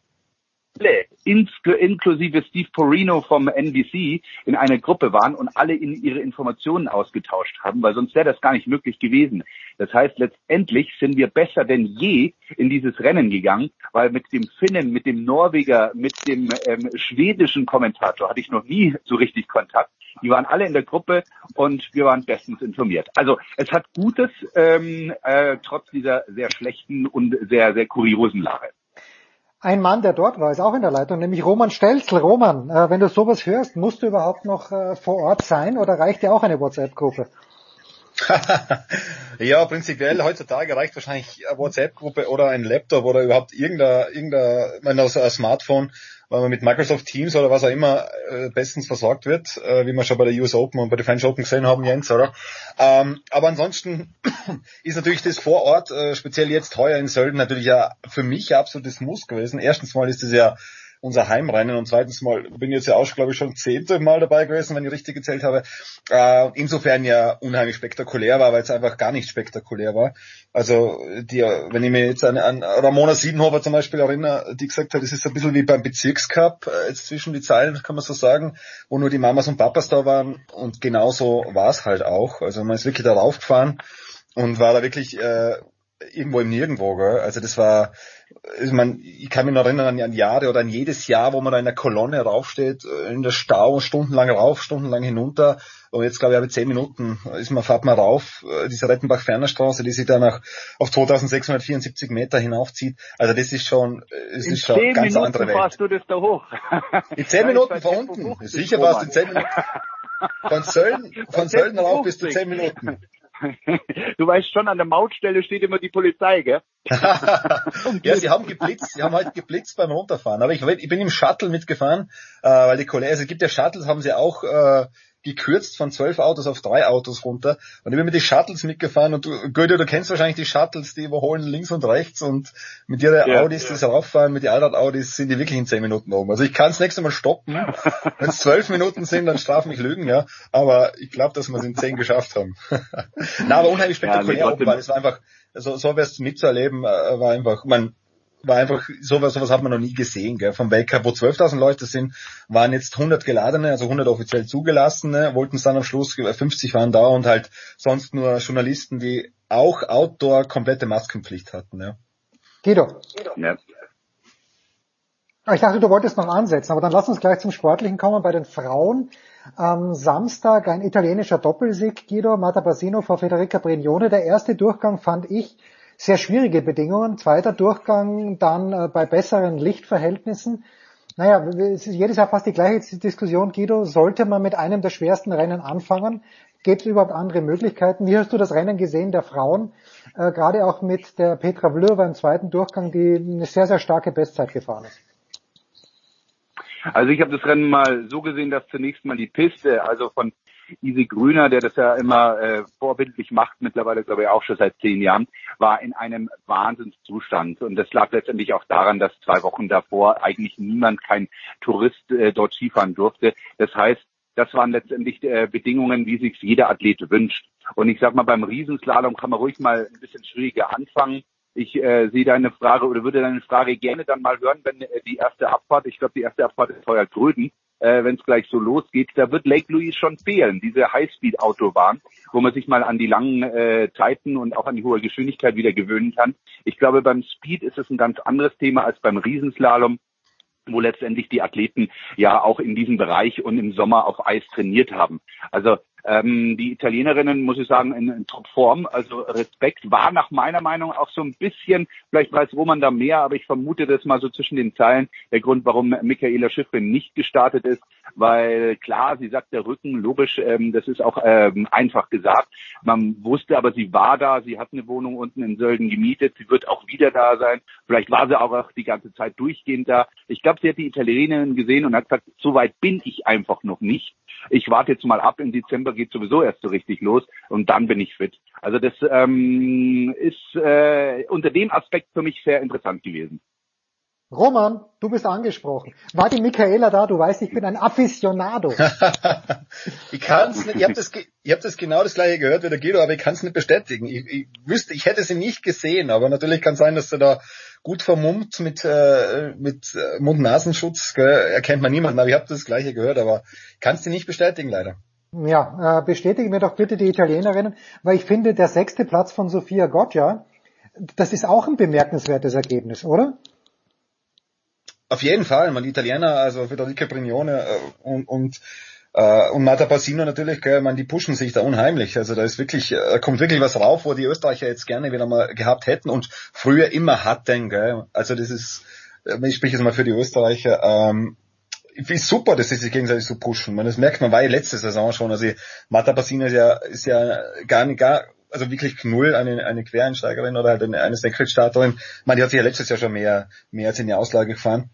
alle, inklusive Steve Porino vom NBC, in einer Gruppe waren und alle in ihre Informationen ausgetauscht haben, weil sonst wäre das gar nicht möglich gewesen. Das heißt, letztendlich sind wir besser denn je in dieses Rennen gegangen, weil mit dem Finnen, mit dem Norweger, mit dem ähm, schwedischen Kommentator hatte ich noch nie so richtig Kontakt. Die waren alle in der Gruppe und wir waren bestens informiert. Also es hat Gutes, ähm, äh, trotz dieser sehr schlechten und sehr, sehr kuriosen Lage. Ein Mann, der dort war, ist auch in der Leitung, nämlich Roman Stelzl. Roman, äh, wenn du sowas hörst, musst du überhaupt noch äh, vor Ort sein oder reicht dir auch eine WhatsApp-Gruppe? (laughs) ja, prinzipiell heutzutage reicht wahrscheinlich eine WhatsApp-Gruppe oder ein Laptop oder überhaupt irgendein, irgendein, mein, also ein Smartphone weil man mit Microsoft Teams oder was auch immer äh, bestens versorgt wird, äh, wie wir schon bei der US Open und bei der French Open gesehen haben, Jens, oder? Ähm, aber ansonsten (clears throat) ist natürlich das vor Ort, äh, speziell jetzt heuer in Sölden, natürlich ja für mich absolutes Muss gewesen. Erstens mal ist es ja unser Heimrennen und zweitens mal bin jetzt ja auch, glaube ich, schon zehnte Mal dabei gewesen, wenn ich richtig gezählt habe. Äh, insofern ja unheimlich spektakulär war, weil es einfach gar nicht spektakulär war. Also die, wenn ich mir jetzt an, an Ramona Siebenhofer zum Beispiel erinnere, die gesagt hat, es ist ein bisschen wie beim Bezirkscup, äh, jetzt zwischen die Zeilen kann man so sagen, wo nur die Mamas und Papas da waren und genauso war es halt auch. Also man ist wirklich darauf gefahren und war da wirklich äh, irgendwo im Nirgendwo. Gell? Also das war ich, mein, ich kann mich noch erinnern an, an Jahre oder an jedes Jahr, wo man da in der Kolonne raufsteht, äh, in der Stau, stundenlang rauf, stundenlang hinunter. Und jetzt glaube ich, habe zehn Minuten ist man, fahrt man rauf, äh, diese Rettenbach-Ferner-Straße, die sich danach auf 2674 Meter hinaufzieht. Also das ist schon, äh, es ist schon eine ganz Minuten andere Welt. fahrst du das da hoch. In zehn Minuten von unten. Sicher warst du in zehn Minuten. Von Sölden, von Sölden rauf bis zu zehn Minuten. (laughs) Du weißt schon, an der Mautstelle steht immer die Polizei, gell? (laughs) ja, sie haben geblitzt, sie haben halt geblitzt beim Runterfahren. Aber ich, ich bin im Shuttle mitgefahren, äh, weil die Kollegen, also es gibt ja Shuttles, haben sie auch äh, gekürzt von zwölf Autos auf drei Autos runter. Und ich bin mit den Shuttles mitgefahren und du, Goethe, du kennst wahrscheinlich die Shuttles, die überholen links und rechts und mit ihren Ja, Audis, das rauffahren, mit den Allrad-Audis sind die wirklich in zehn Minuten oben. Also ich kann das nächste Mal stoppen. Wenn es zwölf Minuten sind, dann straf mich Lügen, ja. Aber ich glaube, dass wir es in zehn geschafft haben. (laughs) Na, aber unheimlich Ja, spektakulär oben, trotzdem. weil es war einfach, so, so wär's mitzuerleben, äh, war einfach, man, war einfach, sowas, sowas hat man noch nie gesehen, gell. Vom Weltcup, wo 12.000 Leute sind, waren jetzt 100 geladene, also 100 offiziell zugelassene, wollten es dann am Schluss, 50 waren da und halt sonst nur Journalisten, die auch Outdoor komplette Maskenpflicht hatten, ja. Guido. Ja. Ah, Ich dachte, du wolltest noch ansetzen, aber dann lass uns gleich zum Sportlichen kommen. Bei den Frauen am Samstag ein italienischer Doppelsieg, Guido Matapassino vor Federica Brignone. Der erste Durchgang fand ich sehr schwierige Bedingungen. Zweiter Durchgang dann äh, bei besseren Lichtverhältnissen. Naja, es ist jedes Jahr fast die gleiche Diskussion, Guido. Sollte man mit einem der schwersten Rennen anfangen? Gibt es überhaupt andere Möglichkeiten? Wie hast du das Rennen gesehen der Frauen? Äh, gerade auch mit der Petra Vlhova im zweiten Durchgang, die eine sehr, sehr starke Bestzeit gefahren ist. Also ich habe das Rennen mal so gesehen, dass zunächst mal die Piste, also von Easy Grüner, der das ja immer äh, vorbildlich macht, mittlerweile glaube ich auch schon seit zehn Jahren, war in einem Wahnsinnszustand. Und das lag letztendlich auch daran, dass zwei Wochen davor eigentlich niemand, kein Tourist äh, dort Skifahren durfte. Das heißt, das waren letztendlich äh, Bedingungen, wie sich jeder Athlet wünscht. Und ich sag mal, beim Riesenslalom kann man ruhig mal ein bisschen schwieriger anfangen. Ich äh, sehe deine Frage oder würde deine Frage gerne dann mal hören, wenn äh, die erste Abfahrt, ich glaube, die erste Abfahrt ist heuer Gröden, äh, wenn es gleich so losgeht, da wird Lake Louise schon fehlen, diese Highspeed-Autobahn, wo man sich mal an die langen äh, Zeiten und auch an die hohe Geschwindigkeit wieder gewöhnen kann. Ich glaube, beim Speed ist es ein ganz anderes Thema als beim Riesenslalom wo letztendlich die Athleten ja auch in diesem Bereich und im Sommer auf Eis trainiert haben. Also ähm, die Italienerinnen, muss ich sagen, in, in Topform. Also Respekt war nach meiner Meinung auch so ein bisschen, vielleicht weiß Roman da mehr, aber ich vermute das mal so zwischen den Zeilen, der Grund, warum Michaela Schiffrin nicht gestartet ist, weil klar, sie sagt der Rücken, logisch, ähm, das ist auch ähm, einfach gesagt. Man wusste aber, sie war da, sie hat eine Wohnung unten in Sölden gemietet, sie wird auch wieder da sein. Vielleicht war sie auch die ganze Zeit durchgehend da. Ich glaube, sie hat die Italienerin gesehen und hat gesagt, so weit bin ich einfach noch nicht. Ich warte jetzt mal ab, im Dezember geht sowieso erst so richtig los und dann bin ich fit. Also das ähm, ist äh, unter dem Aspekt für mich sehr interessant gewesen. Roman, du bist angesprochen. War die Michaela da? Du weißt, ich bin ein Aficionado. (laughs) ich kann's nicht, ich habe das, ich hab das genau das gleiche gehört wie der Guido, aber ich kann es nicht bestätigen. Ich, ich wüsste, ich hätte sie nicht gesehen, aber natürlich kann sein, dass sie da gut vermummt mit, äh, mit äh, Mund-Nasenschutz, erkennt man niemanden, aber ich habe das gleiche gehört, aber kann es dir nicht bestätigen leider. Ja, äh, bestätige mir doch bitte die Italienerinnen, weil ich finde, der sechste Platz von Sofia Goggia, das ist auch ein bemerkenswertes Ergebnis, oder? Auf jeden Fall, man die Italiener, also Federica Brignone äh, und, und äh, und Marta Passino natürlich, gell, man, die pushen sich da unheimlich. Also da ist wirklich, äh, kommt wirklich was rauf, wo die Österreicher jetzt gerne wieder mal gehabt hätten und früher immer hatten. Gell. Also das ist, äh, ich spreche jetzt mal für die Österreicher, ähm, ich finde super, dass sie sich gegenseitig so pushen. Man, das merkt man, war ja letzte Saison schon. Also Marta Passino ist ja, ist ja gar nicht, gar, also wirklich null eine, eine Quereinsteigerin oder halt eine, eine Senkrechtstarterin. Man, die hat sich ja letztes Jahr schon mehr, mehr als in die Auslage gefahren.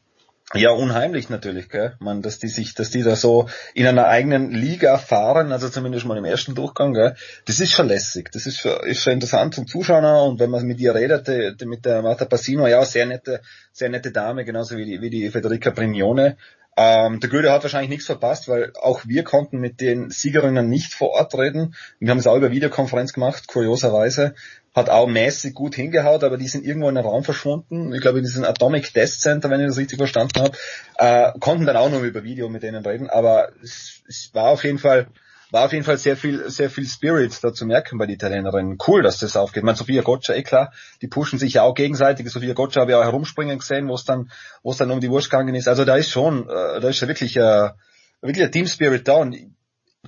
Ja, unheimlich natürlich, gell? Man, dass die sich, dass die da so in einer eigenen Liga fahren, also zumindest mal im ersten Durchgang, gell? Das ist schon lässig. Das ist schon, ist schon interessant zum Zuschauen und wenn man mit ihr redet, mit der Marta Passino, ja, sehr nette, sehr nette Dame, genauso wie die, wie die Federica Brignone. Ähm, der Goethe hat wahrscheinlich nichts verpasst, weil auch wir konnten mit den Siegerinnen nicht vor Ort reden. Wir haben es auch über Videokonferenz gemacht, kurioserweise. Hat auch mäßig gut hingehaut, aber die sind irgendwo in den Raum verschwunden. Ich glaube, in diesem Atomic Test Center, wenn ich das richtig verstanden habe. Äh, konnten dann auch nur über Video mit denen reden, aber es, es war auf jeden Fall war auf jeden Fall sehr viel, sehr viel Spirit da zu merken bei den Italienerinnen. Cool, dass das aufgeht. Man, Sofia Goccia, eh klar, die pushen sich ja auch gegenseitig. Sofia Goccia habe ich auch herumspringen gesehen, wo es dann, wo es dann um die Wurst gegangen ist. Also da ist schon, äh, da ist ja wirklich, äh, wirklich ein Team Spirit da und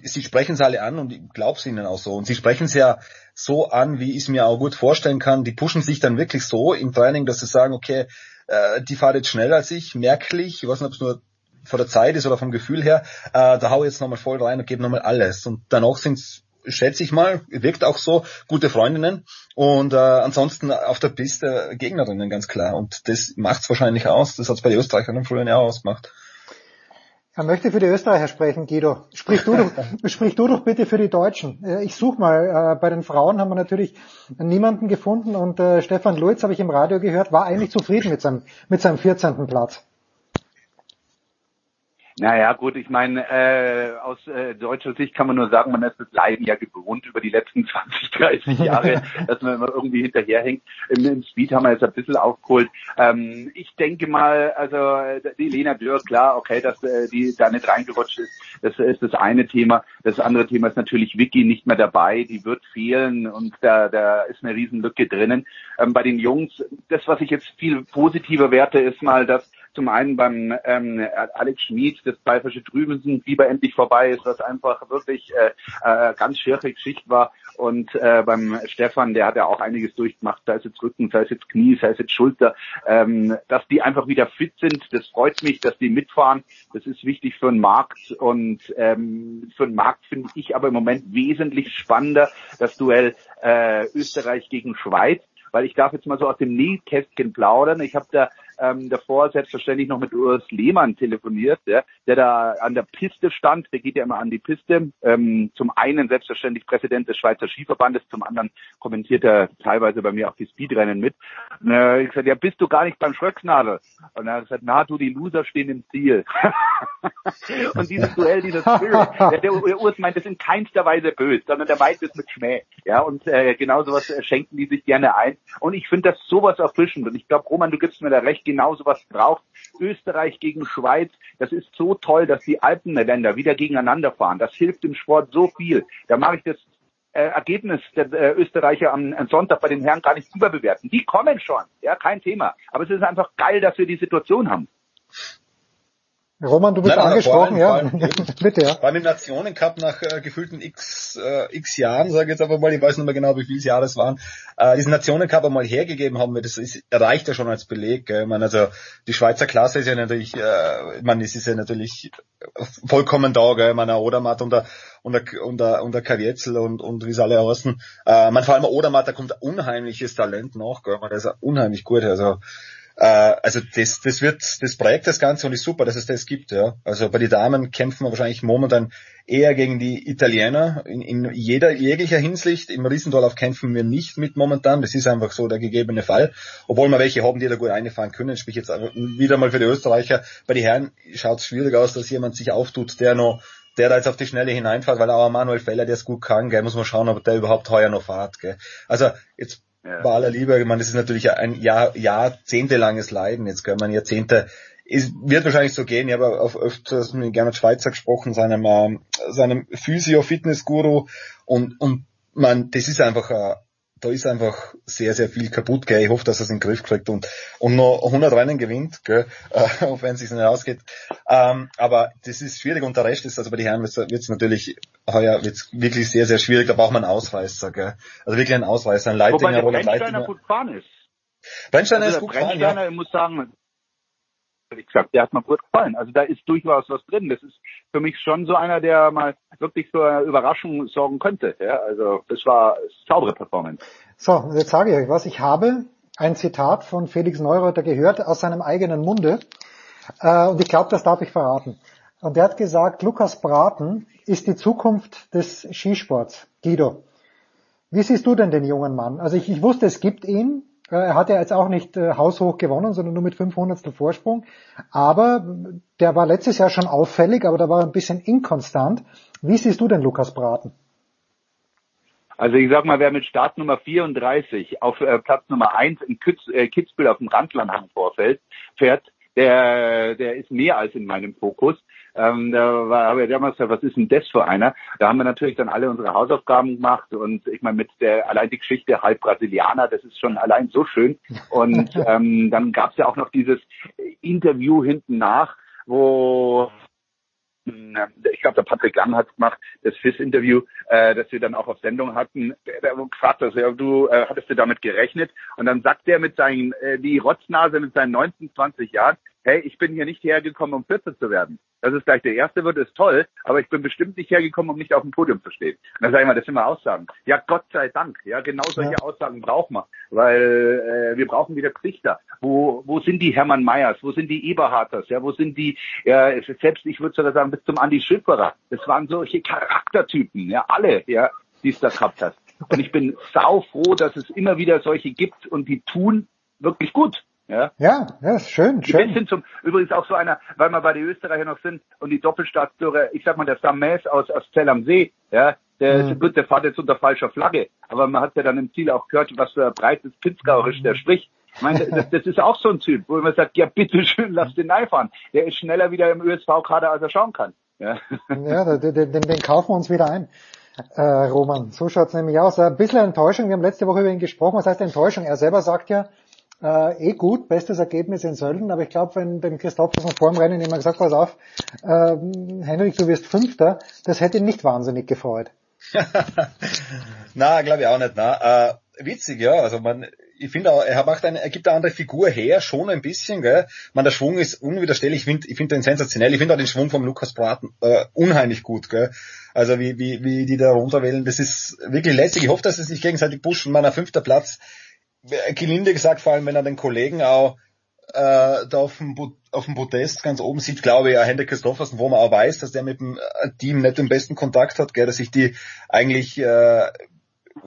sie sprechen es alle an und ich glaube es ihnen auch so. Und sie sprechen es ja so an, wie ich es mir auch gut vorstellen kann. Die pushen sich dann wirklich so im Training, dass sie sagen, okay, äh, die fahrt jetzt schneller als ich, merklich, ich weiß nicht, ob es nur von der Zeit ist oder vom Gefühl her, äh, da hau ich jetzt nochmal voll rein und gebe nochmal alles. Und danach sind's schätze ich mal, wirkt auch so, gute Freundinnen und äh, ansonsten auf der Piste Gegnerinnen ganz klar und das macht's wahrscheinlich aus, das hat's bei den Österreichern früher ja ausgemacht. Er möchte für die Österreicher sprechen, Guido. Sprich du doch, (laughs) sprich du doch bitte für die Deutschen. Äh, ich suche mal, äh, bei den Frauen haben wir natürlich niemanden gefunden und äh, Stefan Luiz, habe ich im Radio gehört, war eigentlich zufrieden mit seinem, mit seinem 14. Platz. Naja, gut, ich meine, äh, aus äh, deutscher Sicht kann man nur sagen, man ist das Leiden ja gewohnt über die letzten (laughs) 20, 30 Jahre, (laughs) dass man immer irgendwie hinterherhängt. Im, Im Speed haben wir jetzt ein bisschen aufgeholt. Ähm, ich denke mal, also die Lena Dürr, klar, okay, dass äh, die da nicht reingerutscht ist, das ist das eine Thema. Das andere Thema ist natürlich Vicky nicht mehr dabei, die wird fehlen und da, da ist eine Riesenlücke drinnen. Ähm, bei den Jungs, das, was ich jetzt viel positiver werte, ist mal, dass zum einen beim ähm, Alex Schmid das pfeifersche Fieber endlich vorbei ist, was einfach wirklich äh, äh, ganz schwere Geschichte war. Und äh, beim Stefan, der hat ja auch einiges durchgemacht, sei es jetzt Rücken, sei es jetzt Knie, sei es jetzt Schulter, ähm, dass die einfach wieder fit sind. Das freut mich, dass die mitfahren. Das ist wichtig für den Markt und ähm, für den Markt finde ich aber im Moment wesentlich spannender das Duell äh, Österreich gegen Schweiz weil ich darf jetzt mal so aus dem Nähkästchen plaudern. Ich habe da ähm, davor selbstverständlich noch mit Urs Lehmann telefoniert, ja, der da an der Piste stand. Der geht ja immer an die Piste. Ähm, zum einen selbstverständlich Präsident des Schweizer Skiverbandes, zum anderen kommentiert er teilweise bei mir auch die Speedrennen mit. Äh, ich gesagt, ja, bist du gar nicht beim Schröcksnadel? Und er hat gesagt, na, du, die Loser stehen im Ziel. (laughs) und dieses Duell, dieses Spirit, der, der, der Urs meint das in keinster Weise böse, sondern der meint es mit Schmäh. Ja, und äh, genau sowas äh, schenken die sich gerne ein. Und ich finde das sowas erfrischend. Und ich glaube, Roman, du gibst mir da recht, genau sowas braucht. Österreich gegen Schweiz, das ist so toll, dass die Alpenländer wieder gegeneinander fahren. Das hilft im Sport so viel. Da mache ich das äh, Ergebnis der äh, Österreicher am, am, Sonntag bei den Herren gar nicht überbewerten. Die kommen schon, ja, kein Thema. Aber es ist einfach geil, dass wir die Situation haben. Roman, du bist Nein, angesprochen, ja. Allem, (laughs) Bitte, ja. Beim Nationencup nach äh, gefühlten x, äh, x Jahren, sage ich jetzt einfach mal, ich weiß nicht mehr genau, wie viele Jahre es waren, äh, diesen Nationencup einmal hergegeben haben wir, das ist, reicht ja schon als Beleg. Gell? Ich meine, also die Schweizer Klasse ist ja natürlich, äh, es ist ja natürlich vollkommen da, gell? Ich meine, Odermatt und der, und der, und der, und der Kavietzel und, und wie es alle heißen. Äh, man, vor allem Odermatt, da kommt ein unheimliches Talent nach, gell? Man, der ist unheimlich gut, also äh, also das, das wird, das prägt das Ganze und ist super, dass es das gibt, ja. Also bei den Damen kämpfen wir wahrscheinlich momentan eher gegen die Italiener in, in jeder jeglicher Hinsicht. Im Riesendorlauf kämpfen wir nicht mit momentan. Das ist einfach so der gegebene Fall. Obwohl wir welche haben, die da gut einfahren können. Sprich jetzt wieder mal für die Österreicher. Bei den Herren schaut es schwierig aus, dass jemand sich auftut, der noch der da jetzt auf die Schnelle hineinfährt, weil auch Manuel Feller, der ist gut kann, gell, muss man schauen, ob der überhaupt heuer noch fährt. Gell. Also jetzt ja. bei aller Liebe, ich meine, das ist natürlich ein Jahr, jahrzehntelanges Leiden, jetzt können man Jahrzehnte es wird wahrscheinlich so gehen. Ich habe auf öfters mit Gernot Schweizer gesprochen, seinem, äh, seinem Physio-Fitness-Guru und, und man, das ist einfach, äh, da ist einfach sehr, sehr viel kaputt, gell. Ich hoffe, dass er es in den Griff kriegt und, und noch 100 Rennen gewinnt, gell, äh, (laughs) auch wenn es sich nicht ausgeht. Ähm, aber das ist schwierig und der Rest ist, also bei den Herren wird es natürlich heuer wird's wirklich sehr, sehr schwierig. Da braucht man einen Ausreißer, gell. Also wirklich einen Ausreißer, ein Leitinger oder Leitinger. gut gefahren ist. Brennsteiner also ist gut gefahren, ja. ich muss sagen, wie gesagt, der hat mir gut gefallen. Also da ist durchaus was drin. Das ist für mich schon so einer, der mal wirklich für eine Überraschung sorgen könnte. Ja, also das war saubere Performance. So, jetzt sage ich euch was. Ich habe ein Zitat von Felix Neureuter gehört aus seinem eigenen Munde. Äh, und ich glaube, das darf ich verraten. Und er hat gesagt, Lukas Braten ist die Zukunft des Skisports. Guido, wie siehst du denn den jungen Mann? Also ich, ich wusste, es gibt ihn, er hat ja jetzt auch nicht äh, haushoch gewonnen, sondern nur mit 500 Vorsprung. Aber der war letztes Jahr schon auffällig, aber da war er ein bisschen inkonstant. Wie siehst du denn Lukas Braten? Also ich sag mal, wer mit Startnummer 34 auf äh, Platz Nummer 1 in Kitz, äh, Kitzbühel auf dem Randlandhang vorfällt, fährt, der, der ist mehr als in meinem Fokus. Ähm, da war, habe ich damals gesagt, was ist denn das für einer? Da haben wir natürlich dann alle unsere Hausaufgaben gemacht und ich meine mit der allein die Geschichte halb Brasilianer, das ist schon allein so schön. Und (laughs) ähm, dann gab es ja auch noch dieses Interview hinten nach, wo ich glaube, der Patrick Lang hat gemacht, das FIS-Interview, äh, das wir dann auch auf Sendung hatten. Der, der gefragt hat, du äh, hattest du damit gerechnet? Und dann sagt der mit seinen, äh, die Rotznase mit seinen 19, 20 Jahren, hey, ich bin hier nicht hergekommen, um 14 zu werden. Dass es gleich der Erste wird, ist toll, aber ich bin bestimmt nicht hergekommen, um nicht auf dem Podium zu stehen. Und dann sage ich mal, das sind wir Aussagen. Ja, Gott sei Dank. Ja, genau solche ja. Aussagen brauchen wir, weil äh, wir brauchen wieder Gesichter. Wo, wo sind die Hermann Meyers? Wo sind die Eberharters? Ja, wo sind die, ja, selbst ich würde sogar sagen, bis zum Andi Schifferer. Das waren solche Charaktertypen, ja, alle, ja, die es da gehabt hat. Und ich bin sau froh, dass es immer wieder solche gibt und die tun wirklich gut. Ja, ja, ja ist schön, schön. Die sind zum, übrigens auch so einer, weil wir bei den Österreichern noch sind und die Doppelstaatsbürger, ich sag mal, der Sam Maes aus, aus Zell am See, ja, der mhm. gut, der fährt jetzt unter falscher Flagge, aber man hat ja dann im Ziel auch gehört, was für ein breites Pinzgauerisch der spricht. Ich meine, das, das ist auch so ein Typ, wo man sagt, ja bitteschön, lass den fahren. Der ist schneller wieder im ÖSV-Kader, als er schauen kann. Ja, ja den, den, den kaufen wir uns wieder ein. Äh, Roman, so schaut's nämlich aus. Ein bisschen Enttäuschung, wir haben letzte Woche über ihn gesprochen. Was heißt Enttäuschung? Er selber sagt ja, äh, eh gut, bestes Ergebnis in Sölden, aber ich glaube, wenn dem Christophersen vor dem Rennen immer gesagt, pass auf, äh, Henrik, du wirst Fünfter, das hätte ihn nicht wahnsinnig gefreut. (laughs) na, glaube ich auch nicht. Na. Äh, witzig, ja. Also man, ich finde auch, er macht eine, er gibt eine andere Figur her, schon ein bisschen, gell. Man, der Schwung ist unwiderstehlich. Ich finde, ich finde den sensationell. Ich finde auch den Schwung vom Lukas Braten äh, unheimlich gut, gell. Also wie, wie, wie die da runterwählen, das ist wirklich lässig. Ich hoffe, dass sie sich gegenseitig pushen. Meiner fünfter Platz gelinde gesagt, vor allem wenn er den Kollegen auch äh, da auf dem, auf dem Podest ganz oben sieht, glaube ich, ja, Hendrik Christoffersen, wo man auch weiß, dass der mit dem äh, Team nicht den besten Kontakt hat, gell, dass sich die eigentlich äh,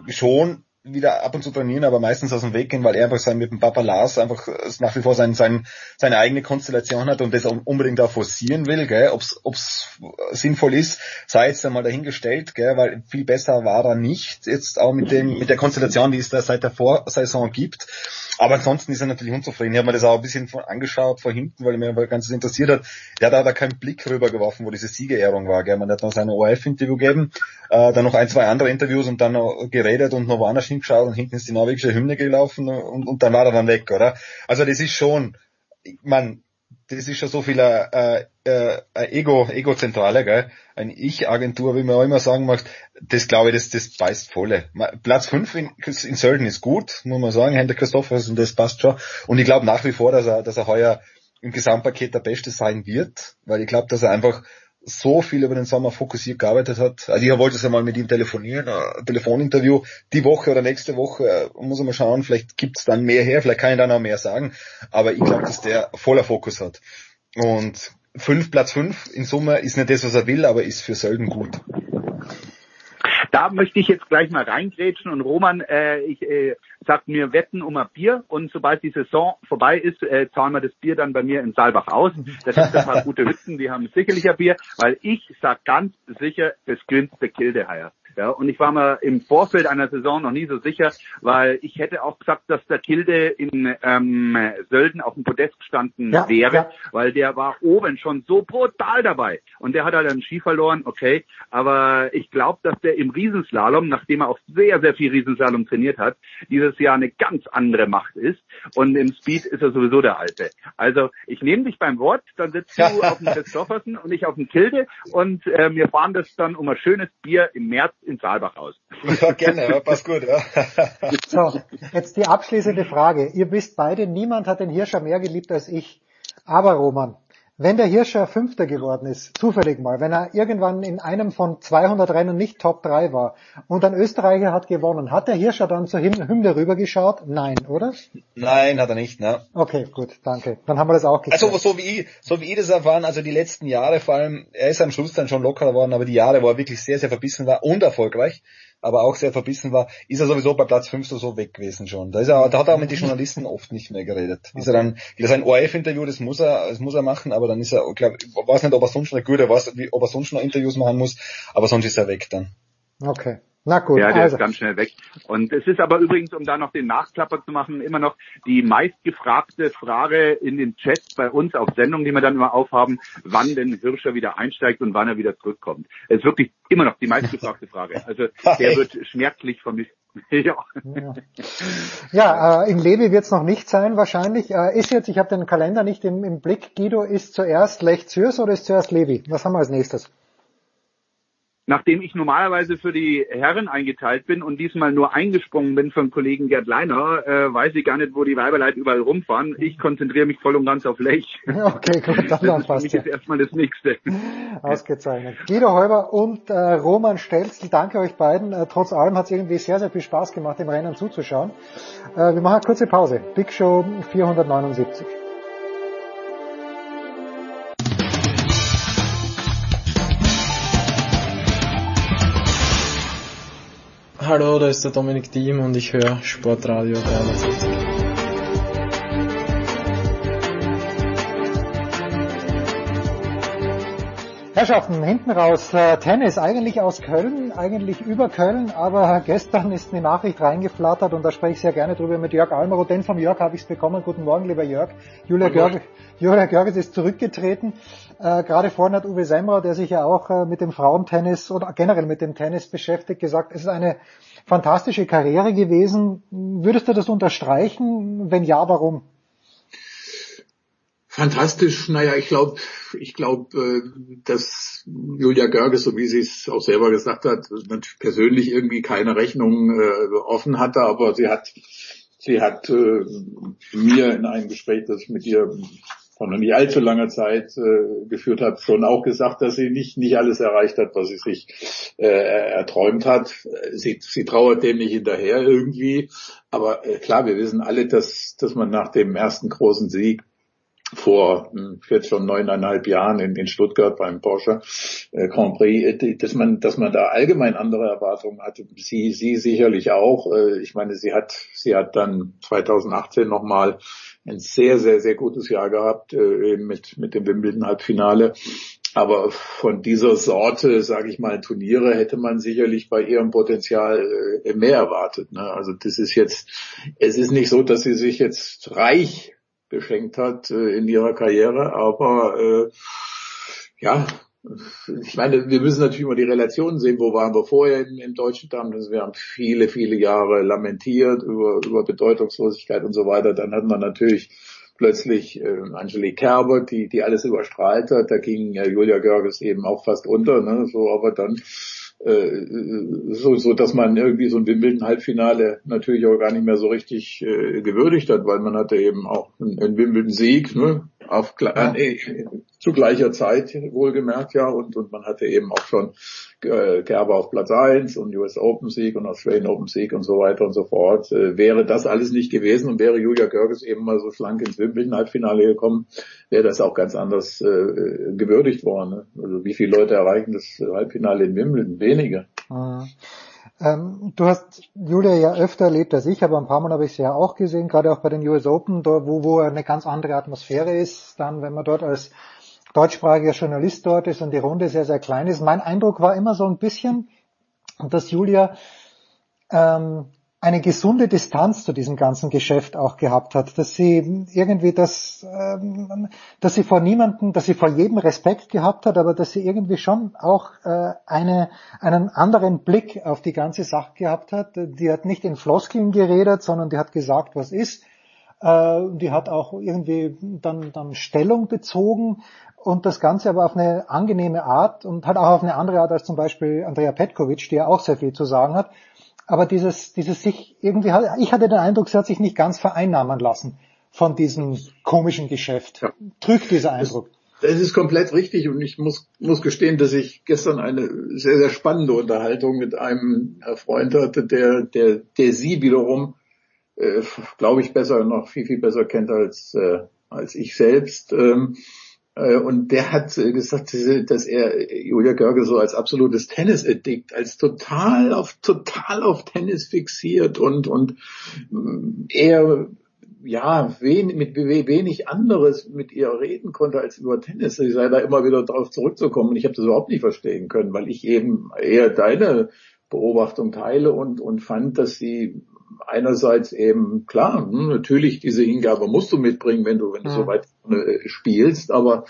schon wieder ab und zu trainieren, aber meistens aus dem Weg gehen, weil er einfach sein mit dem Papa Lars einfach nach wie vor sein, sein, seine eigene Konstellation hat und das unbedingt auch forcieren will, gell, ob's, ob's sinnvoll ist, sei jetzt einmal dahingestellt, gell, weil viel besser war er nicht, jetzt auch mit dem, mit der Konstellation, die es da seit der Vorsaison gibt. Aber ansonsten ist er natürlich unzufrieden. Ich habe mir das auch ein bisschen von angeschaut, von hinten, weil mir ganz interessiert hat. Der hat da keinen Blick rübergeworfen, wo diese Siegerehrung war. Gell. Man hat noch sein ORF-Interview gegeben, äh, dann noch ein, zwei andere Interviews und dann noch geredet und noch woanders hingeschaut und hinten ist die norwegische Hymne gelaufen und, und dann war er dann weg, oder? Also das ist schon, man, das ist schon so viel äh, äh, Ego, Ego-Zentrale, gell? Eine Ich-Agentur, wie man auch immer sagen mag, das glaube ich, das, das beißt volle. Platz 5 in, in Sölden ist gut, muss man sagen, Hendrik Christophersen, das passt schon. Und ich glaube nach wie vor, dass er, dass er heuer im Gesamtpaket der Beste sein wird, weil ich glaube, dass er einfach so viel über den Sommer fokussiert gearbeitet hat. Also ich wollte es ja mal mit ihm telefonieren, ein Telefoninterview die Woche oder nächste Woche, äh, muss man mal schauen, vielleicht gibt's dann mehr her, vielleicht kann ich dann auch mehr sagen, aber ich glaube, dass der voller Fokus hat. Und fünf, Platz fünf in Summe ist nicht das, was er will, aber ist für Sölden gut. Da möchte ich jetzt gleich mal reingrätschen und Roman, äh, ich äh, sag mir wetten um ein Bier und sobald die Saison vorbei ist, äh, zahlen wir das Bier dann bei mir in Saalbach aus. Das sind ein paar gute Hütten, die haben sicherlich ein Bier, weil ich sag ganz sicher, es gewinnt der Kildeheier. Ja, und ich war mir im Vorfeld einer Saison noch nie so sicher, weil ich hätte auch gesagt, dass der Tilde in ähm, Sölden auf dem Podest gestanden ja, wäre, ja. weil der war oben schon so brutal dabei. Und der hat halt einen Ski verloren, okay. Aber ich glaube, dass der im Riesenslalom, nachdem er auch sehr, sehr viel Riesenslalom trainiert hat, dieses Jahr eine ganz andere Macht ist. Und im Speed ist er sowieso der Alte. Also ich nehme dich beim Wort, dann sitzt du (laughs) auf dem Christoffersen und ich auf dem Tilde und äh, wir fahren das dann um ein schönes Bier im März in Saalbach aus. Ja, gerne, ja, passt gut. Ja. (laughs) So, jetzt die abschließende Frage. Ihr wisst beide, niemand hat den Hirscher mehr geliebt als ich. Aber Roman, wenn der Hirscher Fünfter geworden ist, zufällig mal, wenn er irgendwann in einem von 200 Rennen nicht Top 3 war und ein Österreicher hat gewonnen, hat der Hirscher dann zur Hymne rübergeschaut? Nein, oder? Nein, hat er nicht, ne? Okay, gut, danke. Dann haben wir das auch geklärt. Also so wie ich, so wie ich das erfahren, also die letzten Jahre vor allem, er ist am Schluss dann schon lockerer geworden, aber die Jahre, wo er wirklich sehr, sehr verbissen war und erfolgreich, aber auch sehr verbissen war, ist er sowieso bei Platz 5 so weg gewesen schon. Da, ist er, da hat er auch mit den Journalisten oft nicht mehr geredet. Ist er dann, das ist ein ORF-Interview, das muss er, das muss er machen, aber dann ist er, glaub, ich weiß nicht, ob er sonst noch gut, er weiß, ob er sonst noch Interviews machen muss, aber sonst ist er weg dann. Okay. Na gut, ja, der also. ist ganz schnell weg. Und es ist aber übrigens, um da noch den Nachklapper zu machen, immer noch die meistgefragte Frage in den Chats bei uns auf Sendung, die wir dann immer aufhaben, wann denn Hirscher wieder einsteigt und wann er wieder zurückkommt. Es ist wirklich immer noch die meistgefragte Frage. Also (laughs) der wird schmerzlich vermisst. (laughs) ja, ja äh, im Levi wird es noch nicht sein wahrscheinlich. Äh, ist jetzt, ich habe den Kalender nicht im, im Blick, Guido, ist zuerst Lech Zürs oder ist zuerst Levi? Was haben wir als nächstes? Nachdem ich normalerweise für die Herren eingeteilt bin und diesmal nur eingesprungen bin vom Kollegen Gerd Leiner, äh, weiß ich gar nicht, wo die Weiberleit überall rumfahren. Ich konzentriere mich voll und ganz auf Lech. (laughs) Okay, gut, dann das ist für mich ja. jetzt erstmal das Nächste. Ausgezeichnet. Guido Heuber und äh, Roman Stelzl, danke euch beiden. Äh, trotz allem hat es irgendwie sehr, sehr viel Spaß gemacht, dem Rennen zuzuschauen. Äh, wir machen eine kurze Pause. Big Show 479. Hallo, da ist der Dominik Diem und ich höre Sportradio 360. Herrschaften, hinten raus, äh, Tennis, eigentlich aus Köln, eigentlich über Köln, aber gestern ist eine Nachricht reingeflattert und da spreche ich sehr gerne drüber mit Jörg Almaro, denn vom Jörg habe ich es bekommen. Guten Morgen, lieber Jörg. Julia, Görg, Julia Görges ist zurückgetreten. Äh, gerade vorhin hat Uwe Semmer, der sich ja auch äh, mit dem Frauentennis oder generell mit dem Tennis beschäftigt, gesagt, es ist eine fantastische Karriere gewesen. Würdest du das unterstreichen? Wenn ja, warum? Fantastisch, naja, ich glaube, ich glaube, äh, dass Julia Görges, so wie sie es auch selber gesagt hat, persönlich irgendwie keine Rechnung äh, offen hatte, aber sie hat, sie hat äh, mir in einem Gespräch, das ich mit ihr vor noch nicht allzu langer Zeit geführt hat, schon auch gesagt, dass sie nicht, nicht alles erreicht hat, was sie sich erträumt hat. Sie, sie trauert dem nicht hinterher irgendwie. Aber klar, wir wissen alle, dass, dass man nach dem ersten großen Sieg vor hm, jetzt schon neuneinhalb Jahren in, in Stuttgart beim Porsche äh, Grand Prix, äh, dass man, dass man da allgemein andere Erwartungen hatte. Sie, sie sicherlich auch. Äh, ich meine, sie hat, sie hat dann 2018 nochmal ein sehr, sehr, sehr gutes Jahr gehabt äh, mit, mit dem Wimbledon-Halbfinale. Aber von dieser Sorte, sage ich mal, Turniere hätte man sicherlich bei ihrem Potenzial äh, mehr erwartet. Ne? Also das ist jetzt, es ist nicht so, dass sie sich jetzt reich beschenkt hat äh, in ihrer Karriere, aber äh, ja, ich meine, wir müssen natürlich mal die Relationen sehen, wo waren wir vorher im, im deutschen. Also wir haben viele, viele Jahre lamentiert über, über Bedeutungslosigkeit und so weiter. Dann hat man natürlich plötzlich äh, Angelique Kerber, die, die alles überstrahlt hat. Da ging äh, Julia Görges eben auch fast unter. Ne? So, aber dann so, so, dass man irgendwie so ein Wimbledon-Halbfinale natürlich auch gar nicht mehr so richtig äh, gewürdigt hat, weil man hatte eben auch einen, einen Wimbledon-Sieg, ne? Auf ja. nee, zu gleicher Zeit wohlgemerkt ja und und man hatte eben auch schon äh, Gerber auf Platz 1 und US Open Sieg und Australian Open Sieg und so weiter und so fort. Äh, wäre das alles nicht gewesen und wäre Julia Görges eben mal so schlank ins Wimbledon Halbfinale gekommen, wäre das auch ganz anders äh, gewürdigt worden. Ne? Also wie viele Leute erreichen das Halbfinale in Wimbledon? Wenige. Mhm. Ähm, du hast Julia ja öfter erlebt als ich, aber ein paar Mal habe ich sie ja auch gesehen, gerade auch bei den US Open, dort, wo, wo eine ganz andere Atmosphäre ist, dann, wenn man dort als deutschsprachiger Journalist dort ist und die Runde sehr, sehr klein ist. Mein Eindruck war immer so ein bisschen, dass Julia ähm, eine gesunde Distanz zu diesem ganzen Geschäft auch gehabt hat, dass sie irgendwie das, ähm, dass sie vor niemanden, dass sie vor jedem Respekt gehabt hat, aber dass sie irgendwie schon auch äh, eine, einen anderen Blick auf die ganze Sache gehabt hat. Die hat nicht in Floskeln geredet, sondern die hat gesagt, was ist. Äh, die hat auch irgendwie dann, dann Stellung bezogen und das Ganze aber auf eine angenehme Art und hat auch auf eine andere Art als zum Beispiel Andrea Petkovic, die ja auch sehr viel zu sagen hat aber dieses, dieses sich irgendwie, ich hatte den Eindruck, sie hat sich nicht ganz vereinnahmen lassen von diesem komischen Geschäft. Ja. Trügt dieser Eindruck. Das, das, ist komplett richtig und ich muss, muss gestehen, dass ich gestern eine sehr, sehr spannende Unterhaltung mit einem Freund hatte, der, der, der sie wiederum, äh, glaube ich, besser, noch viel, viel besser kennt als, äh, als ich selbst. Ähm, äh, und der hat äh, gesagt, dass er Julia Görge so als absolutes Tennis-Addict, als total auf, total auf Tennis fixiert und, und mm, er, ja, wenig, mit wenig anderes mit ihr reden konnte als über Tennis. Sie sei da immer wieder darauf zurückzukommen. Und ich habe das überhaupt nicht verstehen können, weil ich eben eher deine Beobachtung teile und, und fand, dass sie einerseits eben klar, hm, natürlich diese Hingabe musst du mitbringen, wenn du wenn du ja. so weit äh, spielst, aber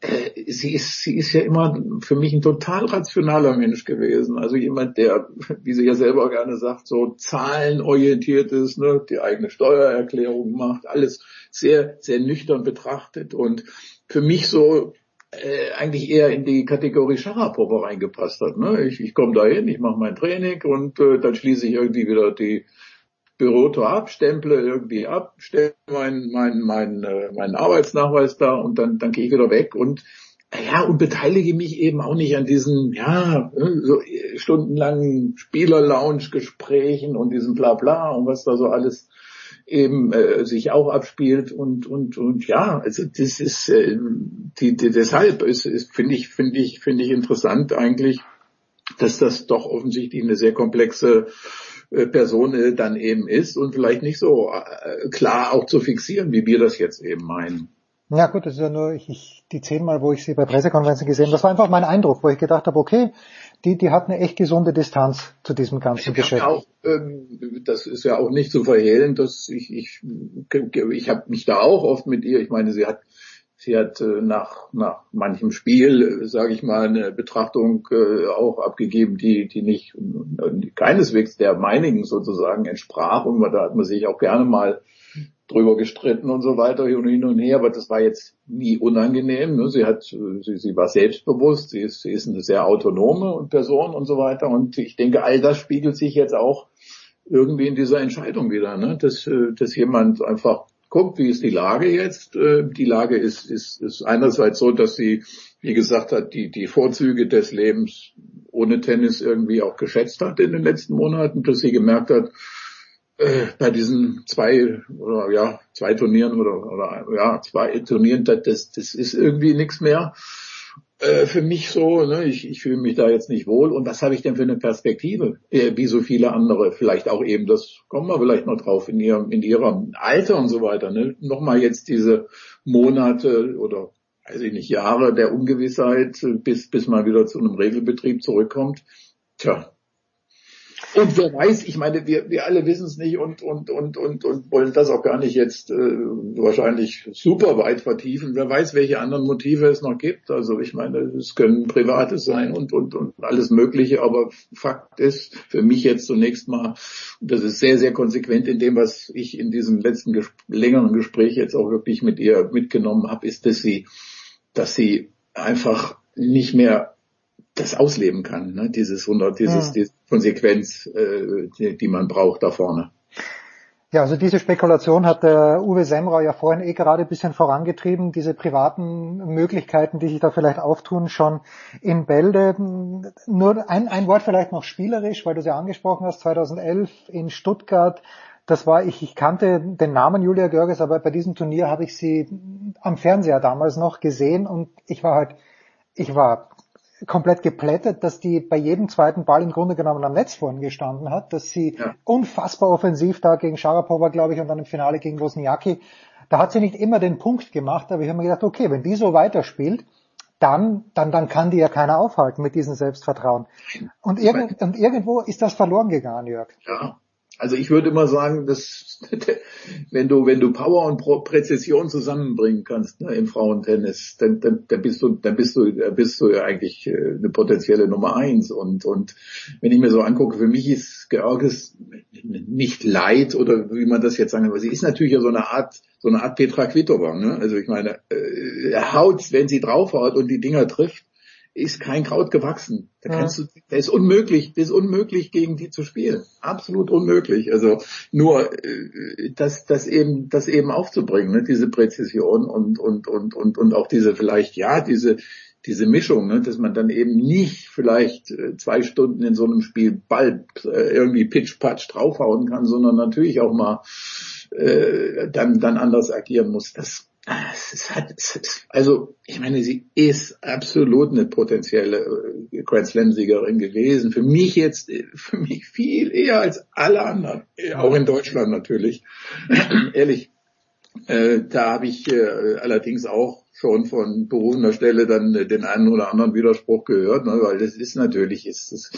äh, sie ist sie ist ja immer für mich ein total rationaler Mensch gewesen, also jemand, der, wie sie ja selber gerne sagt, so zahlenorientiert ist, ne, die eigene Steuererklärung macht, alles sehr sehr nüchtern betrachtet und für mich so äh, eigentlich eher in die Kategorie Sharapova reingepasst hat. Ne? Ich, ich komme dahin, ich mache mein Training und äh, dann schließe ich irgendwie wieder die Bürotor ab, irgendwie ab, stelle meinen mein, mein, äh, meinen Arbeitsnachweis da und dann, dann gehe ich wieder weg und ja, und beteilige mich eben auch nicht an diesen, ja, so stundenlangen Spieler-Lounge-Gesprächen und diesem Blabla und was da so alles eben äh, sich auch abspielt und und und ja, also das ist äh, die, die deshalb ist, ist finde ich finde ich finde ich interessant eigentlich, dass das doch offensichtlich eine sehr komplexe äh, Person äh, dann eben ist und vielleicht nicht so äh, klar auch zu fixieren, wie wir das jetzt eben meinen. Ja gut, das ist ja nur ich, ich, die zehnmal, wo ich sie bei Pressekonferenzen gesehen habe, das war einfach mein Eindruck, wo ich gedacht habe, okay, die, die hat eine echt gesunde Distanz zu diesem ganzen ich Geschäft. Auch, ähm, das ist ja auch nicht zu verhehlen, dass ich, ich, ich habe mich da auch oft mit ihr, ich meine, sie hat Sie hat äh, nach, nach manchem Spiel, äh, sage ich mal, eine Betrachtung äh, auch abgegeben, die, die nicht keineswegs der meinigen sozusagen entsprach. Und da hat man sich auch gerne mal drüber gestritten und so weiter hin und her, aber das war jetzt nie unangenehm. Ne? Sie hat, sie, sie war selbstbewusst, sie ist, sie ist eine sehr autonome Person und so weiter. Und ich denke, all das spiegelt sich jetzt auch irgendwie in dieser Entscheidung wieder, ne? dass, dass jemand einfach guckt, wie ist die Lage jetzt? Äh, die Lage ist, ist, ist einerseits so, dass sie, wie gesagt hat, die, die Vorzüge des Lebens ohne Tennis irgendwie auch geschätzt hat in den letzten Monaten, dass sie gemerkt hat, äh, bei diesen zwei oder ja zwei Turnieren oder, oder ja zwei Turnieren, das, das ist irgendwie nichts mehr äh, für mich so, ne, ich, ich fühle mich da jetzt nicht wohl. Und was habe ich denn für eine Perspektive? Äh, wie so viele andere, vielleicht auch eben, das kommen wir vielleicht noch drauf, in ihrem, in ihrem Alter und so weiter. Ne? Nochmal jetzt diese Monate oder weiß ich nicht, Jahre der Ungewissheit, bis, bis man wieder zu einem Regelbetrieb zurückkommt. Tja, und wer weiß, ich meine, wir, wir alle wissen es nicht und, und, und, und, und wollen das auch gar nicht jetzt äh, wahrscheinlich super weit vertiefen. Wer weiß, welche anderen Motive es noch gibt. Also ich meine, es können private sein und, und, und alles Mögliche, aber Fakt ist für mich jetzt zunächst mal, das ist sehr, sehr konsequent in dem, was ich in diesem letzten ges längeren Gespräch jetzt auch wirklich mit ihr mitgenommen habe, ist, dass sie, dass sie einfach nicht mehr das ausleben kann, ne? dieses 100, dieses, ja. diese Konsequenz, äh, die, die man braucht da vorne. Ja, also diese Spekulation hat der Uwe Semrau ja vorhin eh gerade ein bisschen vorangetrieben, diese privaten Möglichkeiten, die sich da vielleicht auftun, schon in Bälde. Nur ein, ein Wort vielleicht noch spielerisch, weil du es ja angesprochen hast, 2011 in Stuttgart, das war ich, ich kannte den Namen Julia Görges, aber bei diesem Turnier habe ich sie am Fernseher damals noch gesehen und ich war halt, ich war komplett geplättet, dass die bei jedem zweiten Ball im Grunde genommen am Netz vorn gestanden hat, dass sie ja. unfassbar offensiv da gegen Sharapova, glaube ich, und dann im Finale gegen Wozniacki, da hat sie nicht immer den Punkt gemacht, aber ich habe mir gedacht, okay, wenn die so weiterspielt, dann, dann, dann kann die ja keiner aufhalten mit diesem Selbstvertrauen. Und, irgend, und irgendwo ist das verloren gegangen, Jörg. Ja, also ich würde immer sagen, dass (laughs) wenn du wenn du Power und Präzision zusammenbringen kannst ne, im Frauentennis, dann, dann, dann bist du dann bist du bist du ja eigentlich äh, eine potenzielle Nummer eins und und wenn ich mir so angucke, für mich ist Georges nicht leid oder wie man das jetzt sagen will, sie ist natürlich ja so eine Art so eine Art Petra Kvitova, ne? Also ich meine, äh, haut, wenn sie draufhaut und die Dinger trifft, ist kein Kraut gewachsen. Da kannst du, das ist unmöglich, das ist unmöglich gegen die zu spielen. Absolut unmöglich. Also nur äh, das, das eben, das eben aufzubringen, ne? diese Präzision und und und und und auch diese vielleicht ja diese diese Mischung, ne? dass man dann eben nicht vielleicht äh, zwei Stunden in so einem Spiel Ball äh, irgendwie pitch-patch draufhauen kann, sondern natürlich auch mal äh, dann dann anders agieren muss. Das es hat, also ich meine, sie ist absolut eine potenzielle äh, Grand Slam-Siegerin gewesen. Für mich jetzt, für mich viel eher als alle anderen, auch in Deutschland natürlich. (clears throat) Ehrlich, äh, da habe ich äh, allerdings auch schon von berufener Stelle dann den einen oder anderen Widerspruch gehört, ne, weil das ist natürlich, es, es,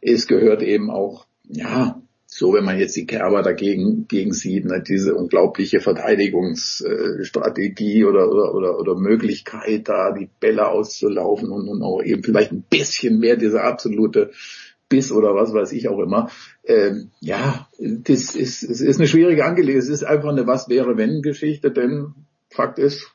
es gehört eben auch, ja, so wenn man jetzt die Kerber dagegen gegen sieht, ne, diese unglaubliche Verteidigungsstrategie oder, oder, oder, oder Möglichkeit, da die Bälle auszulaufen und, und auch eben vielleicht ein bisschen mehr diese absolute Biss oder was weiß ich auch immer. Ähm, ja, das ist, es ist eine schwierige Angelegenheit. Es ist einfach eine Was wäre wenn Geschichte, denn Fakt ist,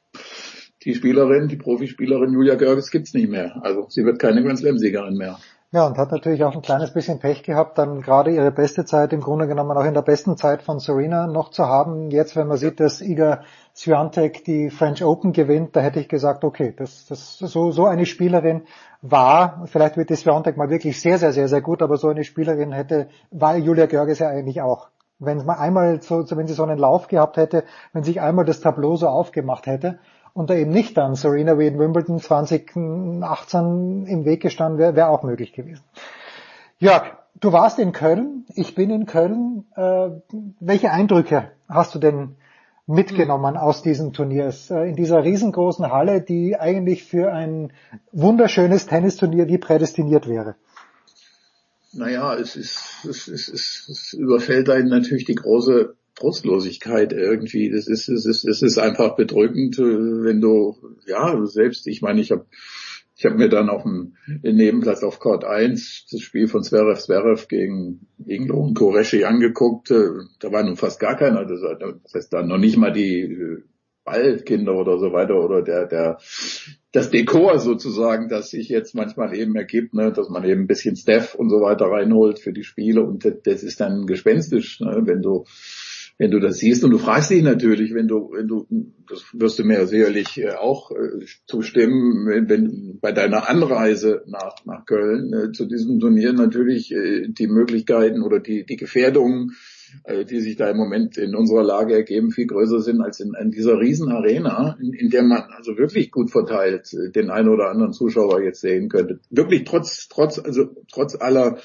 die Spielerin, die Profispielerin Julia Görges gibt's nicht mehr. Also sie wird keine Grand Slam Siegerin mehr. Ja, und hat natürlich auch ein kleines bisschen Pech gehabt, dann gerade ihre beste Zeit im Grunde genommen auch in der besten Zeit von Serena noch zu haben. Jetzt, wenn man sieht, dass Iga Swiatek die French Open gewinnt, da hätte ich gesagt, okay, das, das so, so eine Spielerin war, vielleicht wird die Swiatek mal wirklich sehr, sehr, sehr, sehr gut, aber so eine Spielerin hätte, war Julia Görges ja eigentlich auch. Wenn man einmal so, wenn sie so einen Lauf gehabt hätte, wenn sich einmal das Tableau so aufgemacht hätte, und da eben nicht dann Serena wie in Wimbledon 2018 im Weg gestanden wäre, wäre auch möglich gewesen. Jörg, du warst in Köln, ich bin in Köln. Äh, welche Eindrücke hast du denn mitgenommen aus diesem Turniers? Äh, in dieser riesengroßen Halle, die eigentlich für ein wunderschönes Tennisturnier wie prädestiniert wäre. Naja, es ist, es, ist, es, es überfällt einen natürlich die große Trostlosigkeit irgendwie. Das ist, es ist, es ist einfach bedrückend, äh, wenn du, ja, selbst, ich meine, ich habe ich habe mir dann auf dem Nebenplatz auf Court 1 das Spiel von Zverev Zverev gegen Inglo und Koreshi angeguckt. Äh, da war nun fast gar keiner. Das heißt dann noch nicht mal die äh, Ballkinder oder so weiter oder der, der, das Dekor sozusagen, das sich jetzt manchmal eben ergibt, ne, dass man eben ein bisschen Steph und so weiter reinholt für die Spiele und das, das ist dann gespenstisch, ne, wenn du wenn du das siehst und du fragst dich natürlich, wenn du, wenn du, das wirst du mir sicherlich äh, auch äh, zustimmen, wenn, wenn bei deiner Anreise nach, nach Köln äh, zu diesem Turnier natürlich äh, die Möglichkeiten oder die, die Gefährdungen äh, die sich da im Moment in unserer Lage ergeben, viel größer sind als in, in dieser Riesenarena, in, in der man also wirklich gut verteilt äh, den einen oder anderen Zuschauer jetzt sehen könnte. Wirklich trotz, trotz, also trotz aller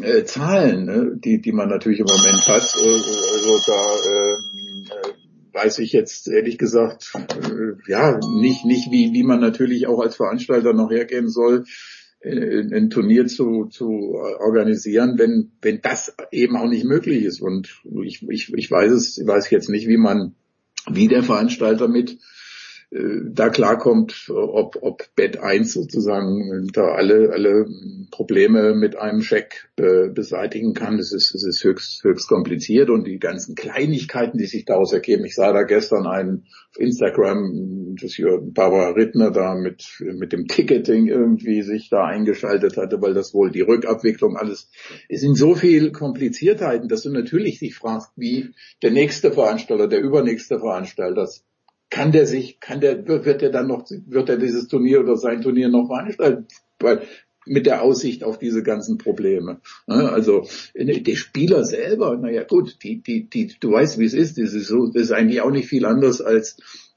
äh, Zahlen, ne, die, die man natürlich im Moment hat. Äh, also da äh, weiß ich jetzt ehrlich gesagt, äh, ja, nicht, nicht wie, wie man natürlich auch als Veranstalter noch hergehen soll, ein Turnier zu, zu organisieren, wenn, wenn das eben auch nicht möglich ist. Und ich, ich, ich weiß es, ich weiß jetzt nicht, wie man, wie der Veranstalter mit da klarkommt, ob, ob Bett 1 sozusagen da alle, alle Probleme mit einem Scheck äh, beseitigen kann. Das ist, das ist höchst, höchst kompliziert und die ganzen Kleinigkeiten, die sich daraus ergeben. Ich sah da gestern einen auf Instagram, dass hier Barbara Rittner da mit, mit dem Ticketing irgendwie sich da eingeschaltet hatte, weil das wohl die Rückabwicklung alles, es sind so viel Kompliziertheiten, dass du natürlich dich fragst, wie der nächste Veranstalter, der übernächste Veranstalter, kann der sich, kann der, wird er dann noch, wird er dieses Turnier oder sein Turnier noch veranstalten? Weil mit der Aussicht auf diese ganzen Probleme. Also die Spieler selber, naja gut, die, die, die, du weißt, wie es ist, das ist, so, das ist eigentlich auch nicht viel anders als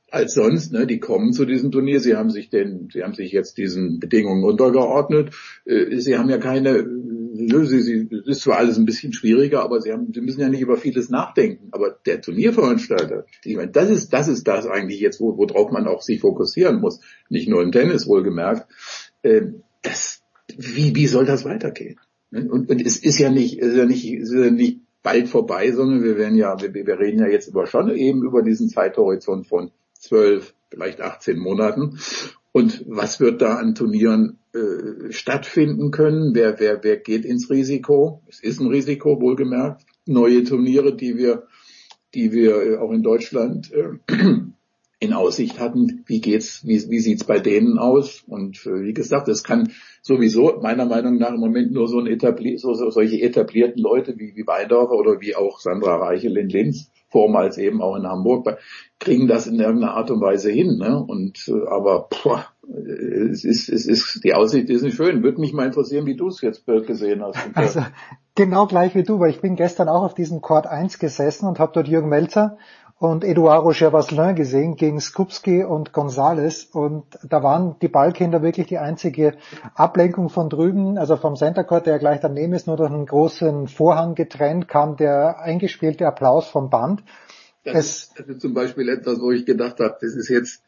als sonst. Ne? Die kommen zu diesem Turnier, sie haben sich den, sie haben sich jetzt diesen Bedingungen untergeordnet. Äh, sie haben ja keine, ne, sie, sie, ist zwar alles ein bisschen schwieriger, aber sie haben, sie müssen ja nicht über vieles nachdenken. Aber der Turnierveranstalter, ich meine, das ist, das ist das eigentlich jetzt, wo, worauf man auch sich fokussieren muss. Nicht nur im Tennis wohlgemerkt. Äh, das, wie, wie soll das weitergehen? Ne? Und, und es ist ja nicht, ist ja nicht, ist ja nicht bald vorbei, sondern wir werden ja, wir, wir reden ja jetzt über schon eben über diesen Zeithorizont von zwölf, vielleicht 18 Monaten. Und was wird da an Turnieren äh, stattfinden können? Wer, wer, wer geht ins Risiko? Es ist ein Risiko, wohlgemerkt. Neue Turniere, die wir, die wir äh, auch in Deutschland äh, (clears throat) in Aussicht hatten. Wie geht's, wie, wie sieht's bei denen aus? Und äh, wie gesagt, es kann sowieso meiner Meinung nach im Moment nur so ein etablier, so, so, solche etablierten Leute wie, wie Weidorfer oder wie auch Sandra Reichel in Linz vormals eben auch in Hamburg, kriegen das in irgendeiner Art und Weise hin. Ne? Und äh, aber boah, es ist, es ist, die Aussicht ist nicht schön. Würde mich mal interessieren, wie du es jetzt gesehen hast. (laughs) Also genau gleich wie du, weil ich bin gestern auch auf diesem Court 1 gesessen und habe dort Jürgen Melzer und Eduardo Gervaslin gesehen gegen Skupski und Gonzales und da waren die Ballkinder wirklich die einzige Ablenkung von drüben, also vom Center Court, der ja gleich daneben ist, nur durch einen großen Vorhang getrennt, kam der eingespielte Applaus vom Band. Das, es, das ist zum Beispiel etwas, wo ich gedacht habe, das ist jetzt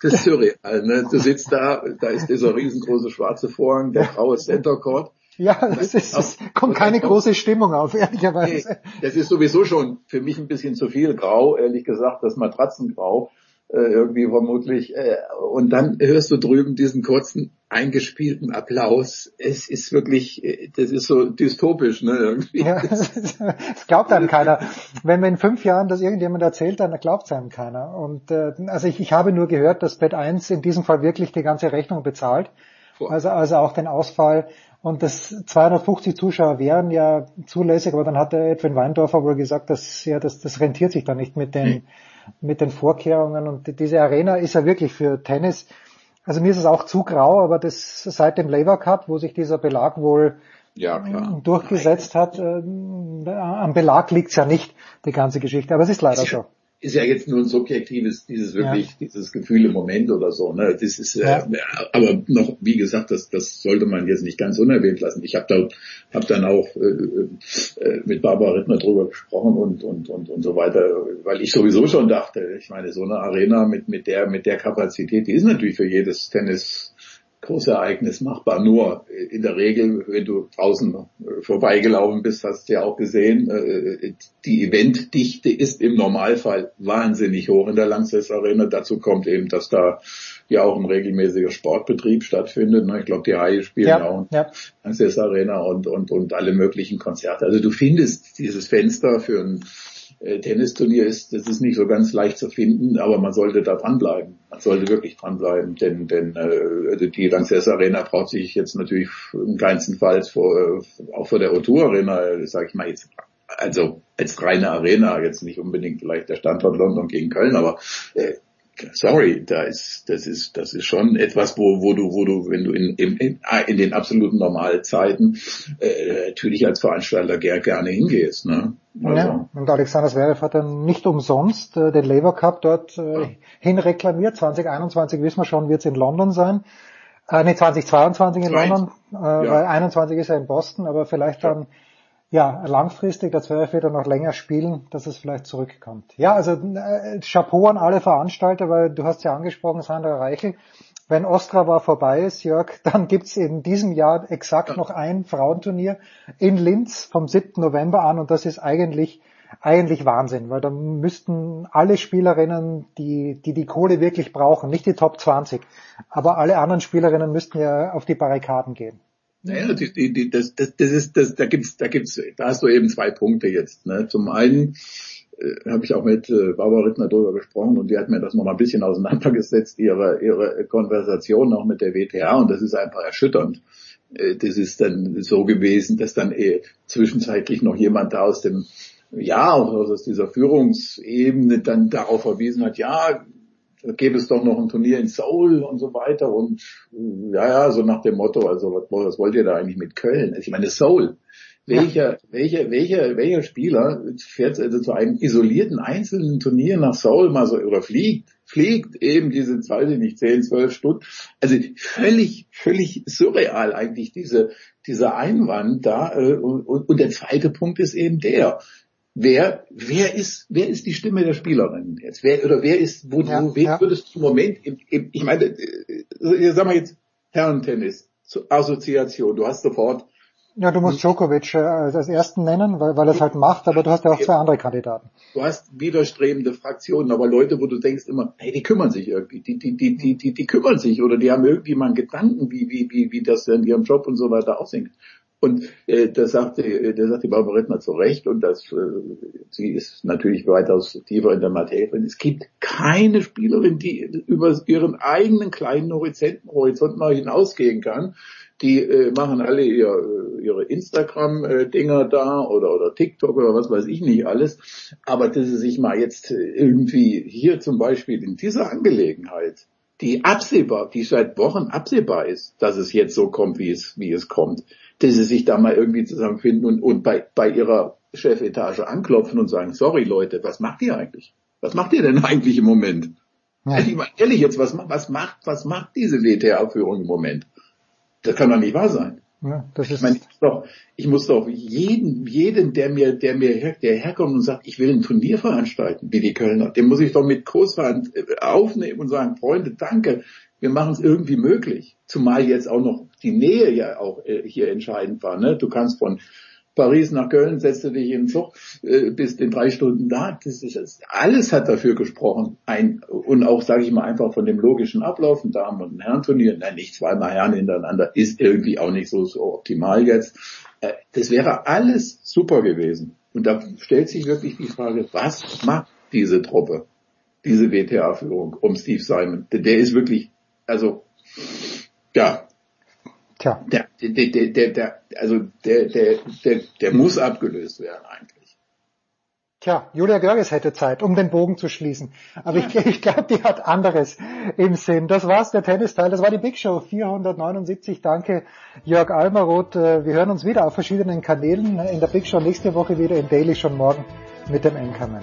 das ist surreal. Ne? Du sitzt da, da ist dieser riesengroße schwarze Vorhang, der graue Center Court ja, es, ist, es kommt keine große Stimmung auf, ehrlicherweise. Nee, das ist sowieso schon für mich ein bisschen zu viel grau, ehrlich gesagt, das Matratzengrau irgendwie vermutlich. Äh, und dann hörst du drüben diesen kurzen eingespielten Applaus. Es ist wirklich, äh, das ist so dystopisch, ne? Irgendwie. Ja, das glaubt einem keiner. Wenn man in fünf Jahren das irgendjemand erzählt, dann glaubt es einem keiner. Und äh, also ich, ich habe nur gehört, dass Bett 1 in diesem Fall wirklich die ganze Rechnung bezahlt. Also, also auch den Ausfall und das 250 Zuschauer wären ja zulässig, aber dann hat der Edwin Weindorfer wohl gesagt, dass ja, das, das rentiert sich dann nicht mit den, hm. Mit den Vorkehrungen. Und diese Arena ist ja wirklich für Tennis, also mir ist es auch zu grau, aber das seit dem Labour Cup, wo sich dieser Belag wohl ja, klar. durchgesetzt hat, äh, am Belag liegt's ja nicht, die ganze Geschichte. Aber es ist leider so ist ja jetzt nur ein subjektives, dieses wirklich, ja. dieses Gefühl im Moment oder so. Ne? Das ist, äh, ja. äh, aber noch, wie gesagt, das, das sollte man jetzt nicht ganz unerwähnt lassen. Ich habe da, hab dann auch äh, äh, mit Barbara Rittner drüber gesprochen und und und und so weiter, weil ich sowieso schon dachte, ich meine, so eine Arena mit mit der mit der Kapazität, die ist natürlich für jedes Tennis Großereignis machbar. Nur in der Regel, wenn du draußen vorbeigelaufen bist, hast du ja auch gesehen, äh, die Eventdichte ist im Normalfall wahnsinnig hoch in der Lanxess Arena. Dazu kommt eben, dass da ja auch ein regelmäßiger Sportbetrieb stattfindet. Ne? Ich glaube, die Haie spielen ja, auch in ja. Lanxess Arena und, und, und alle möglichen Konzerte. Also du findest dieses Fenster für ein äh, Tennisturnier ist, das ist nicht so ganz leicht zu finden, aber man sollte da dranbleiben. Man sollte wirklich dranbleiben, denn, denn äh, also die Lanxess Arena braucht sich jetzt natürlich im kleinsten Fall vor, auch vor der O2 Arena, sage ich mal jetzt, also als reine Arena, jetzt nicht unbedingt vielleicht der Standort London gegen Köln, aber äh, sorry, da ist, das ist, das ist schon etwas, wo, wo du, wo du, wenn du in, in, in den absoluten Normalzeiten äh, natürlich als Veranstalter ger gerne hingehst. Ne? Also. Ja, und Alexander Zverev hat dann nicht umsonst äh, den Labour Cup dort äh, ja. hinreklamiert. 2021 wissen wir schon, wird es in London sein. Äh, nee, 2022 in Zwei. London, äh, ja. weil 21 ist er in Boston, aber vielleicht dann ja, langfristig, der Zwerg wird noch länger spielen, dass es vielleicht zurückkommt. Ja, also äh, Chapeau an alle Veranstalter, weil du hast ja angesprochen, Sandra Reichel, wenn Ostrava vorbei ist, Jörg, (laughs) dann gibt's in diesem Jahr exakt noch ein Frauenturnier in Linz vom 7. November an und das ist eigentlich eigentlich Wahnsinn, weil dann müssten alle Spielerinnen, die, die die Kohle wirklich brauchen, nicht die Top 20, aber alle anderen Spielerinnen müssten ja auf die Barrikaden gehen. Naja, die, die, die, das, das, das ist, das, da gibt's, da gibt's, da hast du eben zwei Punkte jetzt. Ne? Zum einen äh, habe ich auch mit äh, Barbara Rittner darüber gesprochen und die hat mir das noch mal ein bisschen auseinandergesetzt, ihre, ihre Konversation auch mit der WTA und das ist einfach erschütternd. Äh, das ist dann so gewesen, dass dann eh zwischenzeitlich noch jemand da aus dem ja, auch aus dieser Führungsebene dann darauf verwiesen hat, ja, gäbe es doch noch ein Turnier in Seoul und so weiter und ja, ja, so nach dem Motto, also was, was wollt ihr da eigentlich mit Köln? Ich meine, Seoul, welcher, ja. welcher, welcher, welcher Spieler fährt also zu einem isolierten einzelnen Turnier nach Seoul mal so oder fliegt, fliegt eben diese, weiß ich nicht, 10, 12 Stunden. Also völlig, völlig surreal eigentlich diese, dieser Einwand da. Äh, und, und der zweite Punkt ist eben der, wer, wer ist, wer ist die Stimme der Spielerin jetzt? Wer, oder wer ist, wo, ja, wo wen ja. würdest du im Moment, im, im, ich meine, äh, sag mal jetzt Herrentennis, Assoziation, du hast sofort ja, du musst Djokovic äh, als ersten nennen, weil, weil er es halt macht, aber du hast ja auch zwei andere Kandidaten. Du hast widerstrebende Fraktionen, aber Leute, wo du denkst immer, hey, die kümmern sich irgendwie, die, die, die, die, die, die kümmern sich oder die haben irgendwie mal einen Gedanken, wie, wie, wie, wie das in ihrem Job und so weiter aussehen. Und äh, das sagte, äh, der sagte Barbara Rittner zu Recht und das, äh, sie ist natürlich weitaus tiefer in der Materie. Es gibt keine Spielerin, die über ihren eigenen kleinen Horizont, Horizont mal hinausgehen kann die äh, machen alle ihr, ihre Instagram-Dinger da oder, oder TikTok oder was weiß ich nicht alles. Aber dass sie sich mal jetzt irgendwie hier zum Beispiel in dieser Angelegenheit, die absehbar, die seit Wochen absehbar ist, dass es jetzt so kommt, wie es, wie es kommt, dass sie sich da mal irgendwie zusammenfinden und, und bei, bei ihrer Chefetage anklopfen und sagen, sorry Leute, was macht ihr eigentlich? Was macht ihr denn eigentlich im Moment? Ja. Ich meine, ehrlich jetzt, was, was macht, was macht diese WTA-Führung im Moment? Das kann doch nicht wahr sein. Ja, das ist ich, meine, ich, muss doch, ich muss doch jeden, jeden, der mir, der mir, her, der herkommt und sagt, ich will ein Turnier veranstalten, wie die Kölner, den muss ich doch mit Großverein aufnehmen und sagen, Freunde, danke, wir machen es irgendwie möglich. Zumal jetzt auch noch die Nähe ja auch äh, hier entscheidend war. Ne? Du kannst von Paris nach Köln, setzt dich in den Zug, äh, bist in drei Stunden da. Das ist, alles hat dafür gesprochen. Ein, und auch, sage ich mal, einfach von dem logischen Ablauf, ein Damen- und Herrenturnier, nein, nicht zweimal Herren hintereinander, ist irgendwie auch nicht so, so optimal jetzt. Äh, das wäre alles super gewesen. Und da stellt sich wirklich die Frage, was macht diese Truppe, diese WTA-Führung um Steve Simon? Der ist wirklich, also, ja, Tja. Der, der, der, der, der, also der, der, der, der muss abgelöst werden eigentlich. Tja, Julia Görges hätte Zeit, um den Bogen zu schließen. Aber ja. (laughs) ich, ich glaube, die hat anderes im Sinn. Das war's, der Tennisteil. Das war die Big Show 479. Danke, Jörg Almaroth. Äh, wir hören uns wieder auf verschiedenen Kanälen. In der Big Show nächste Woche wieder, im Daily schon morgen mit dem Enkermann.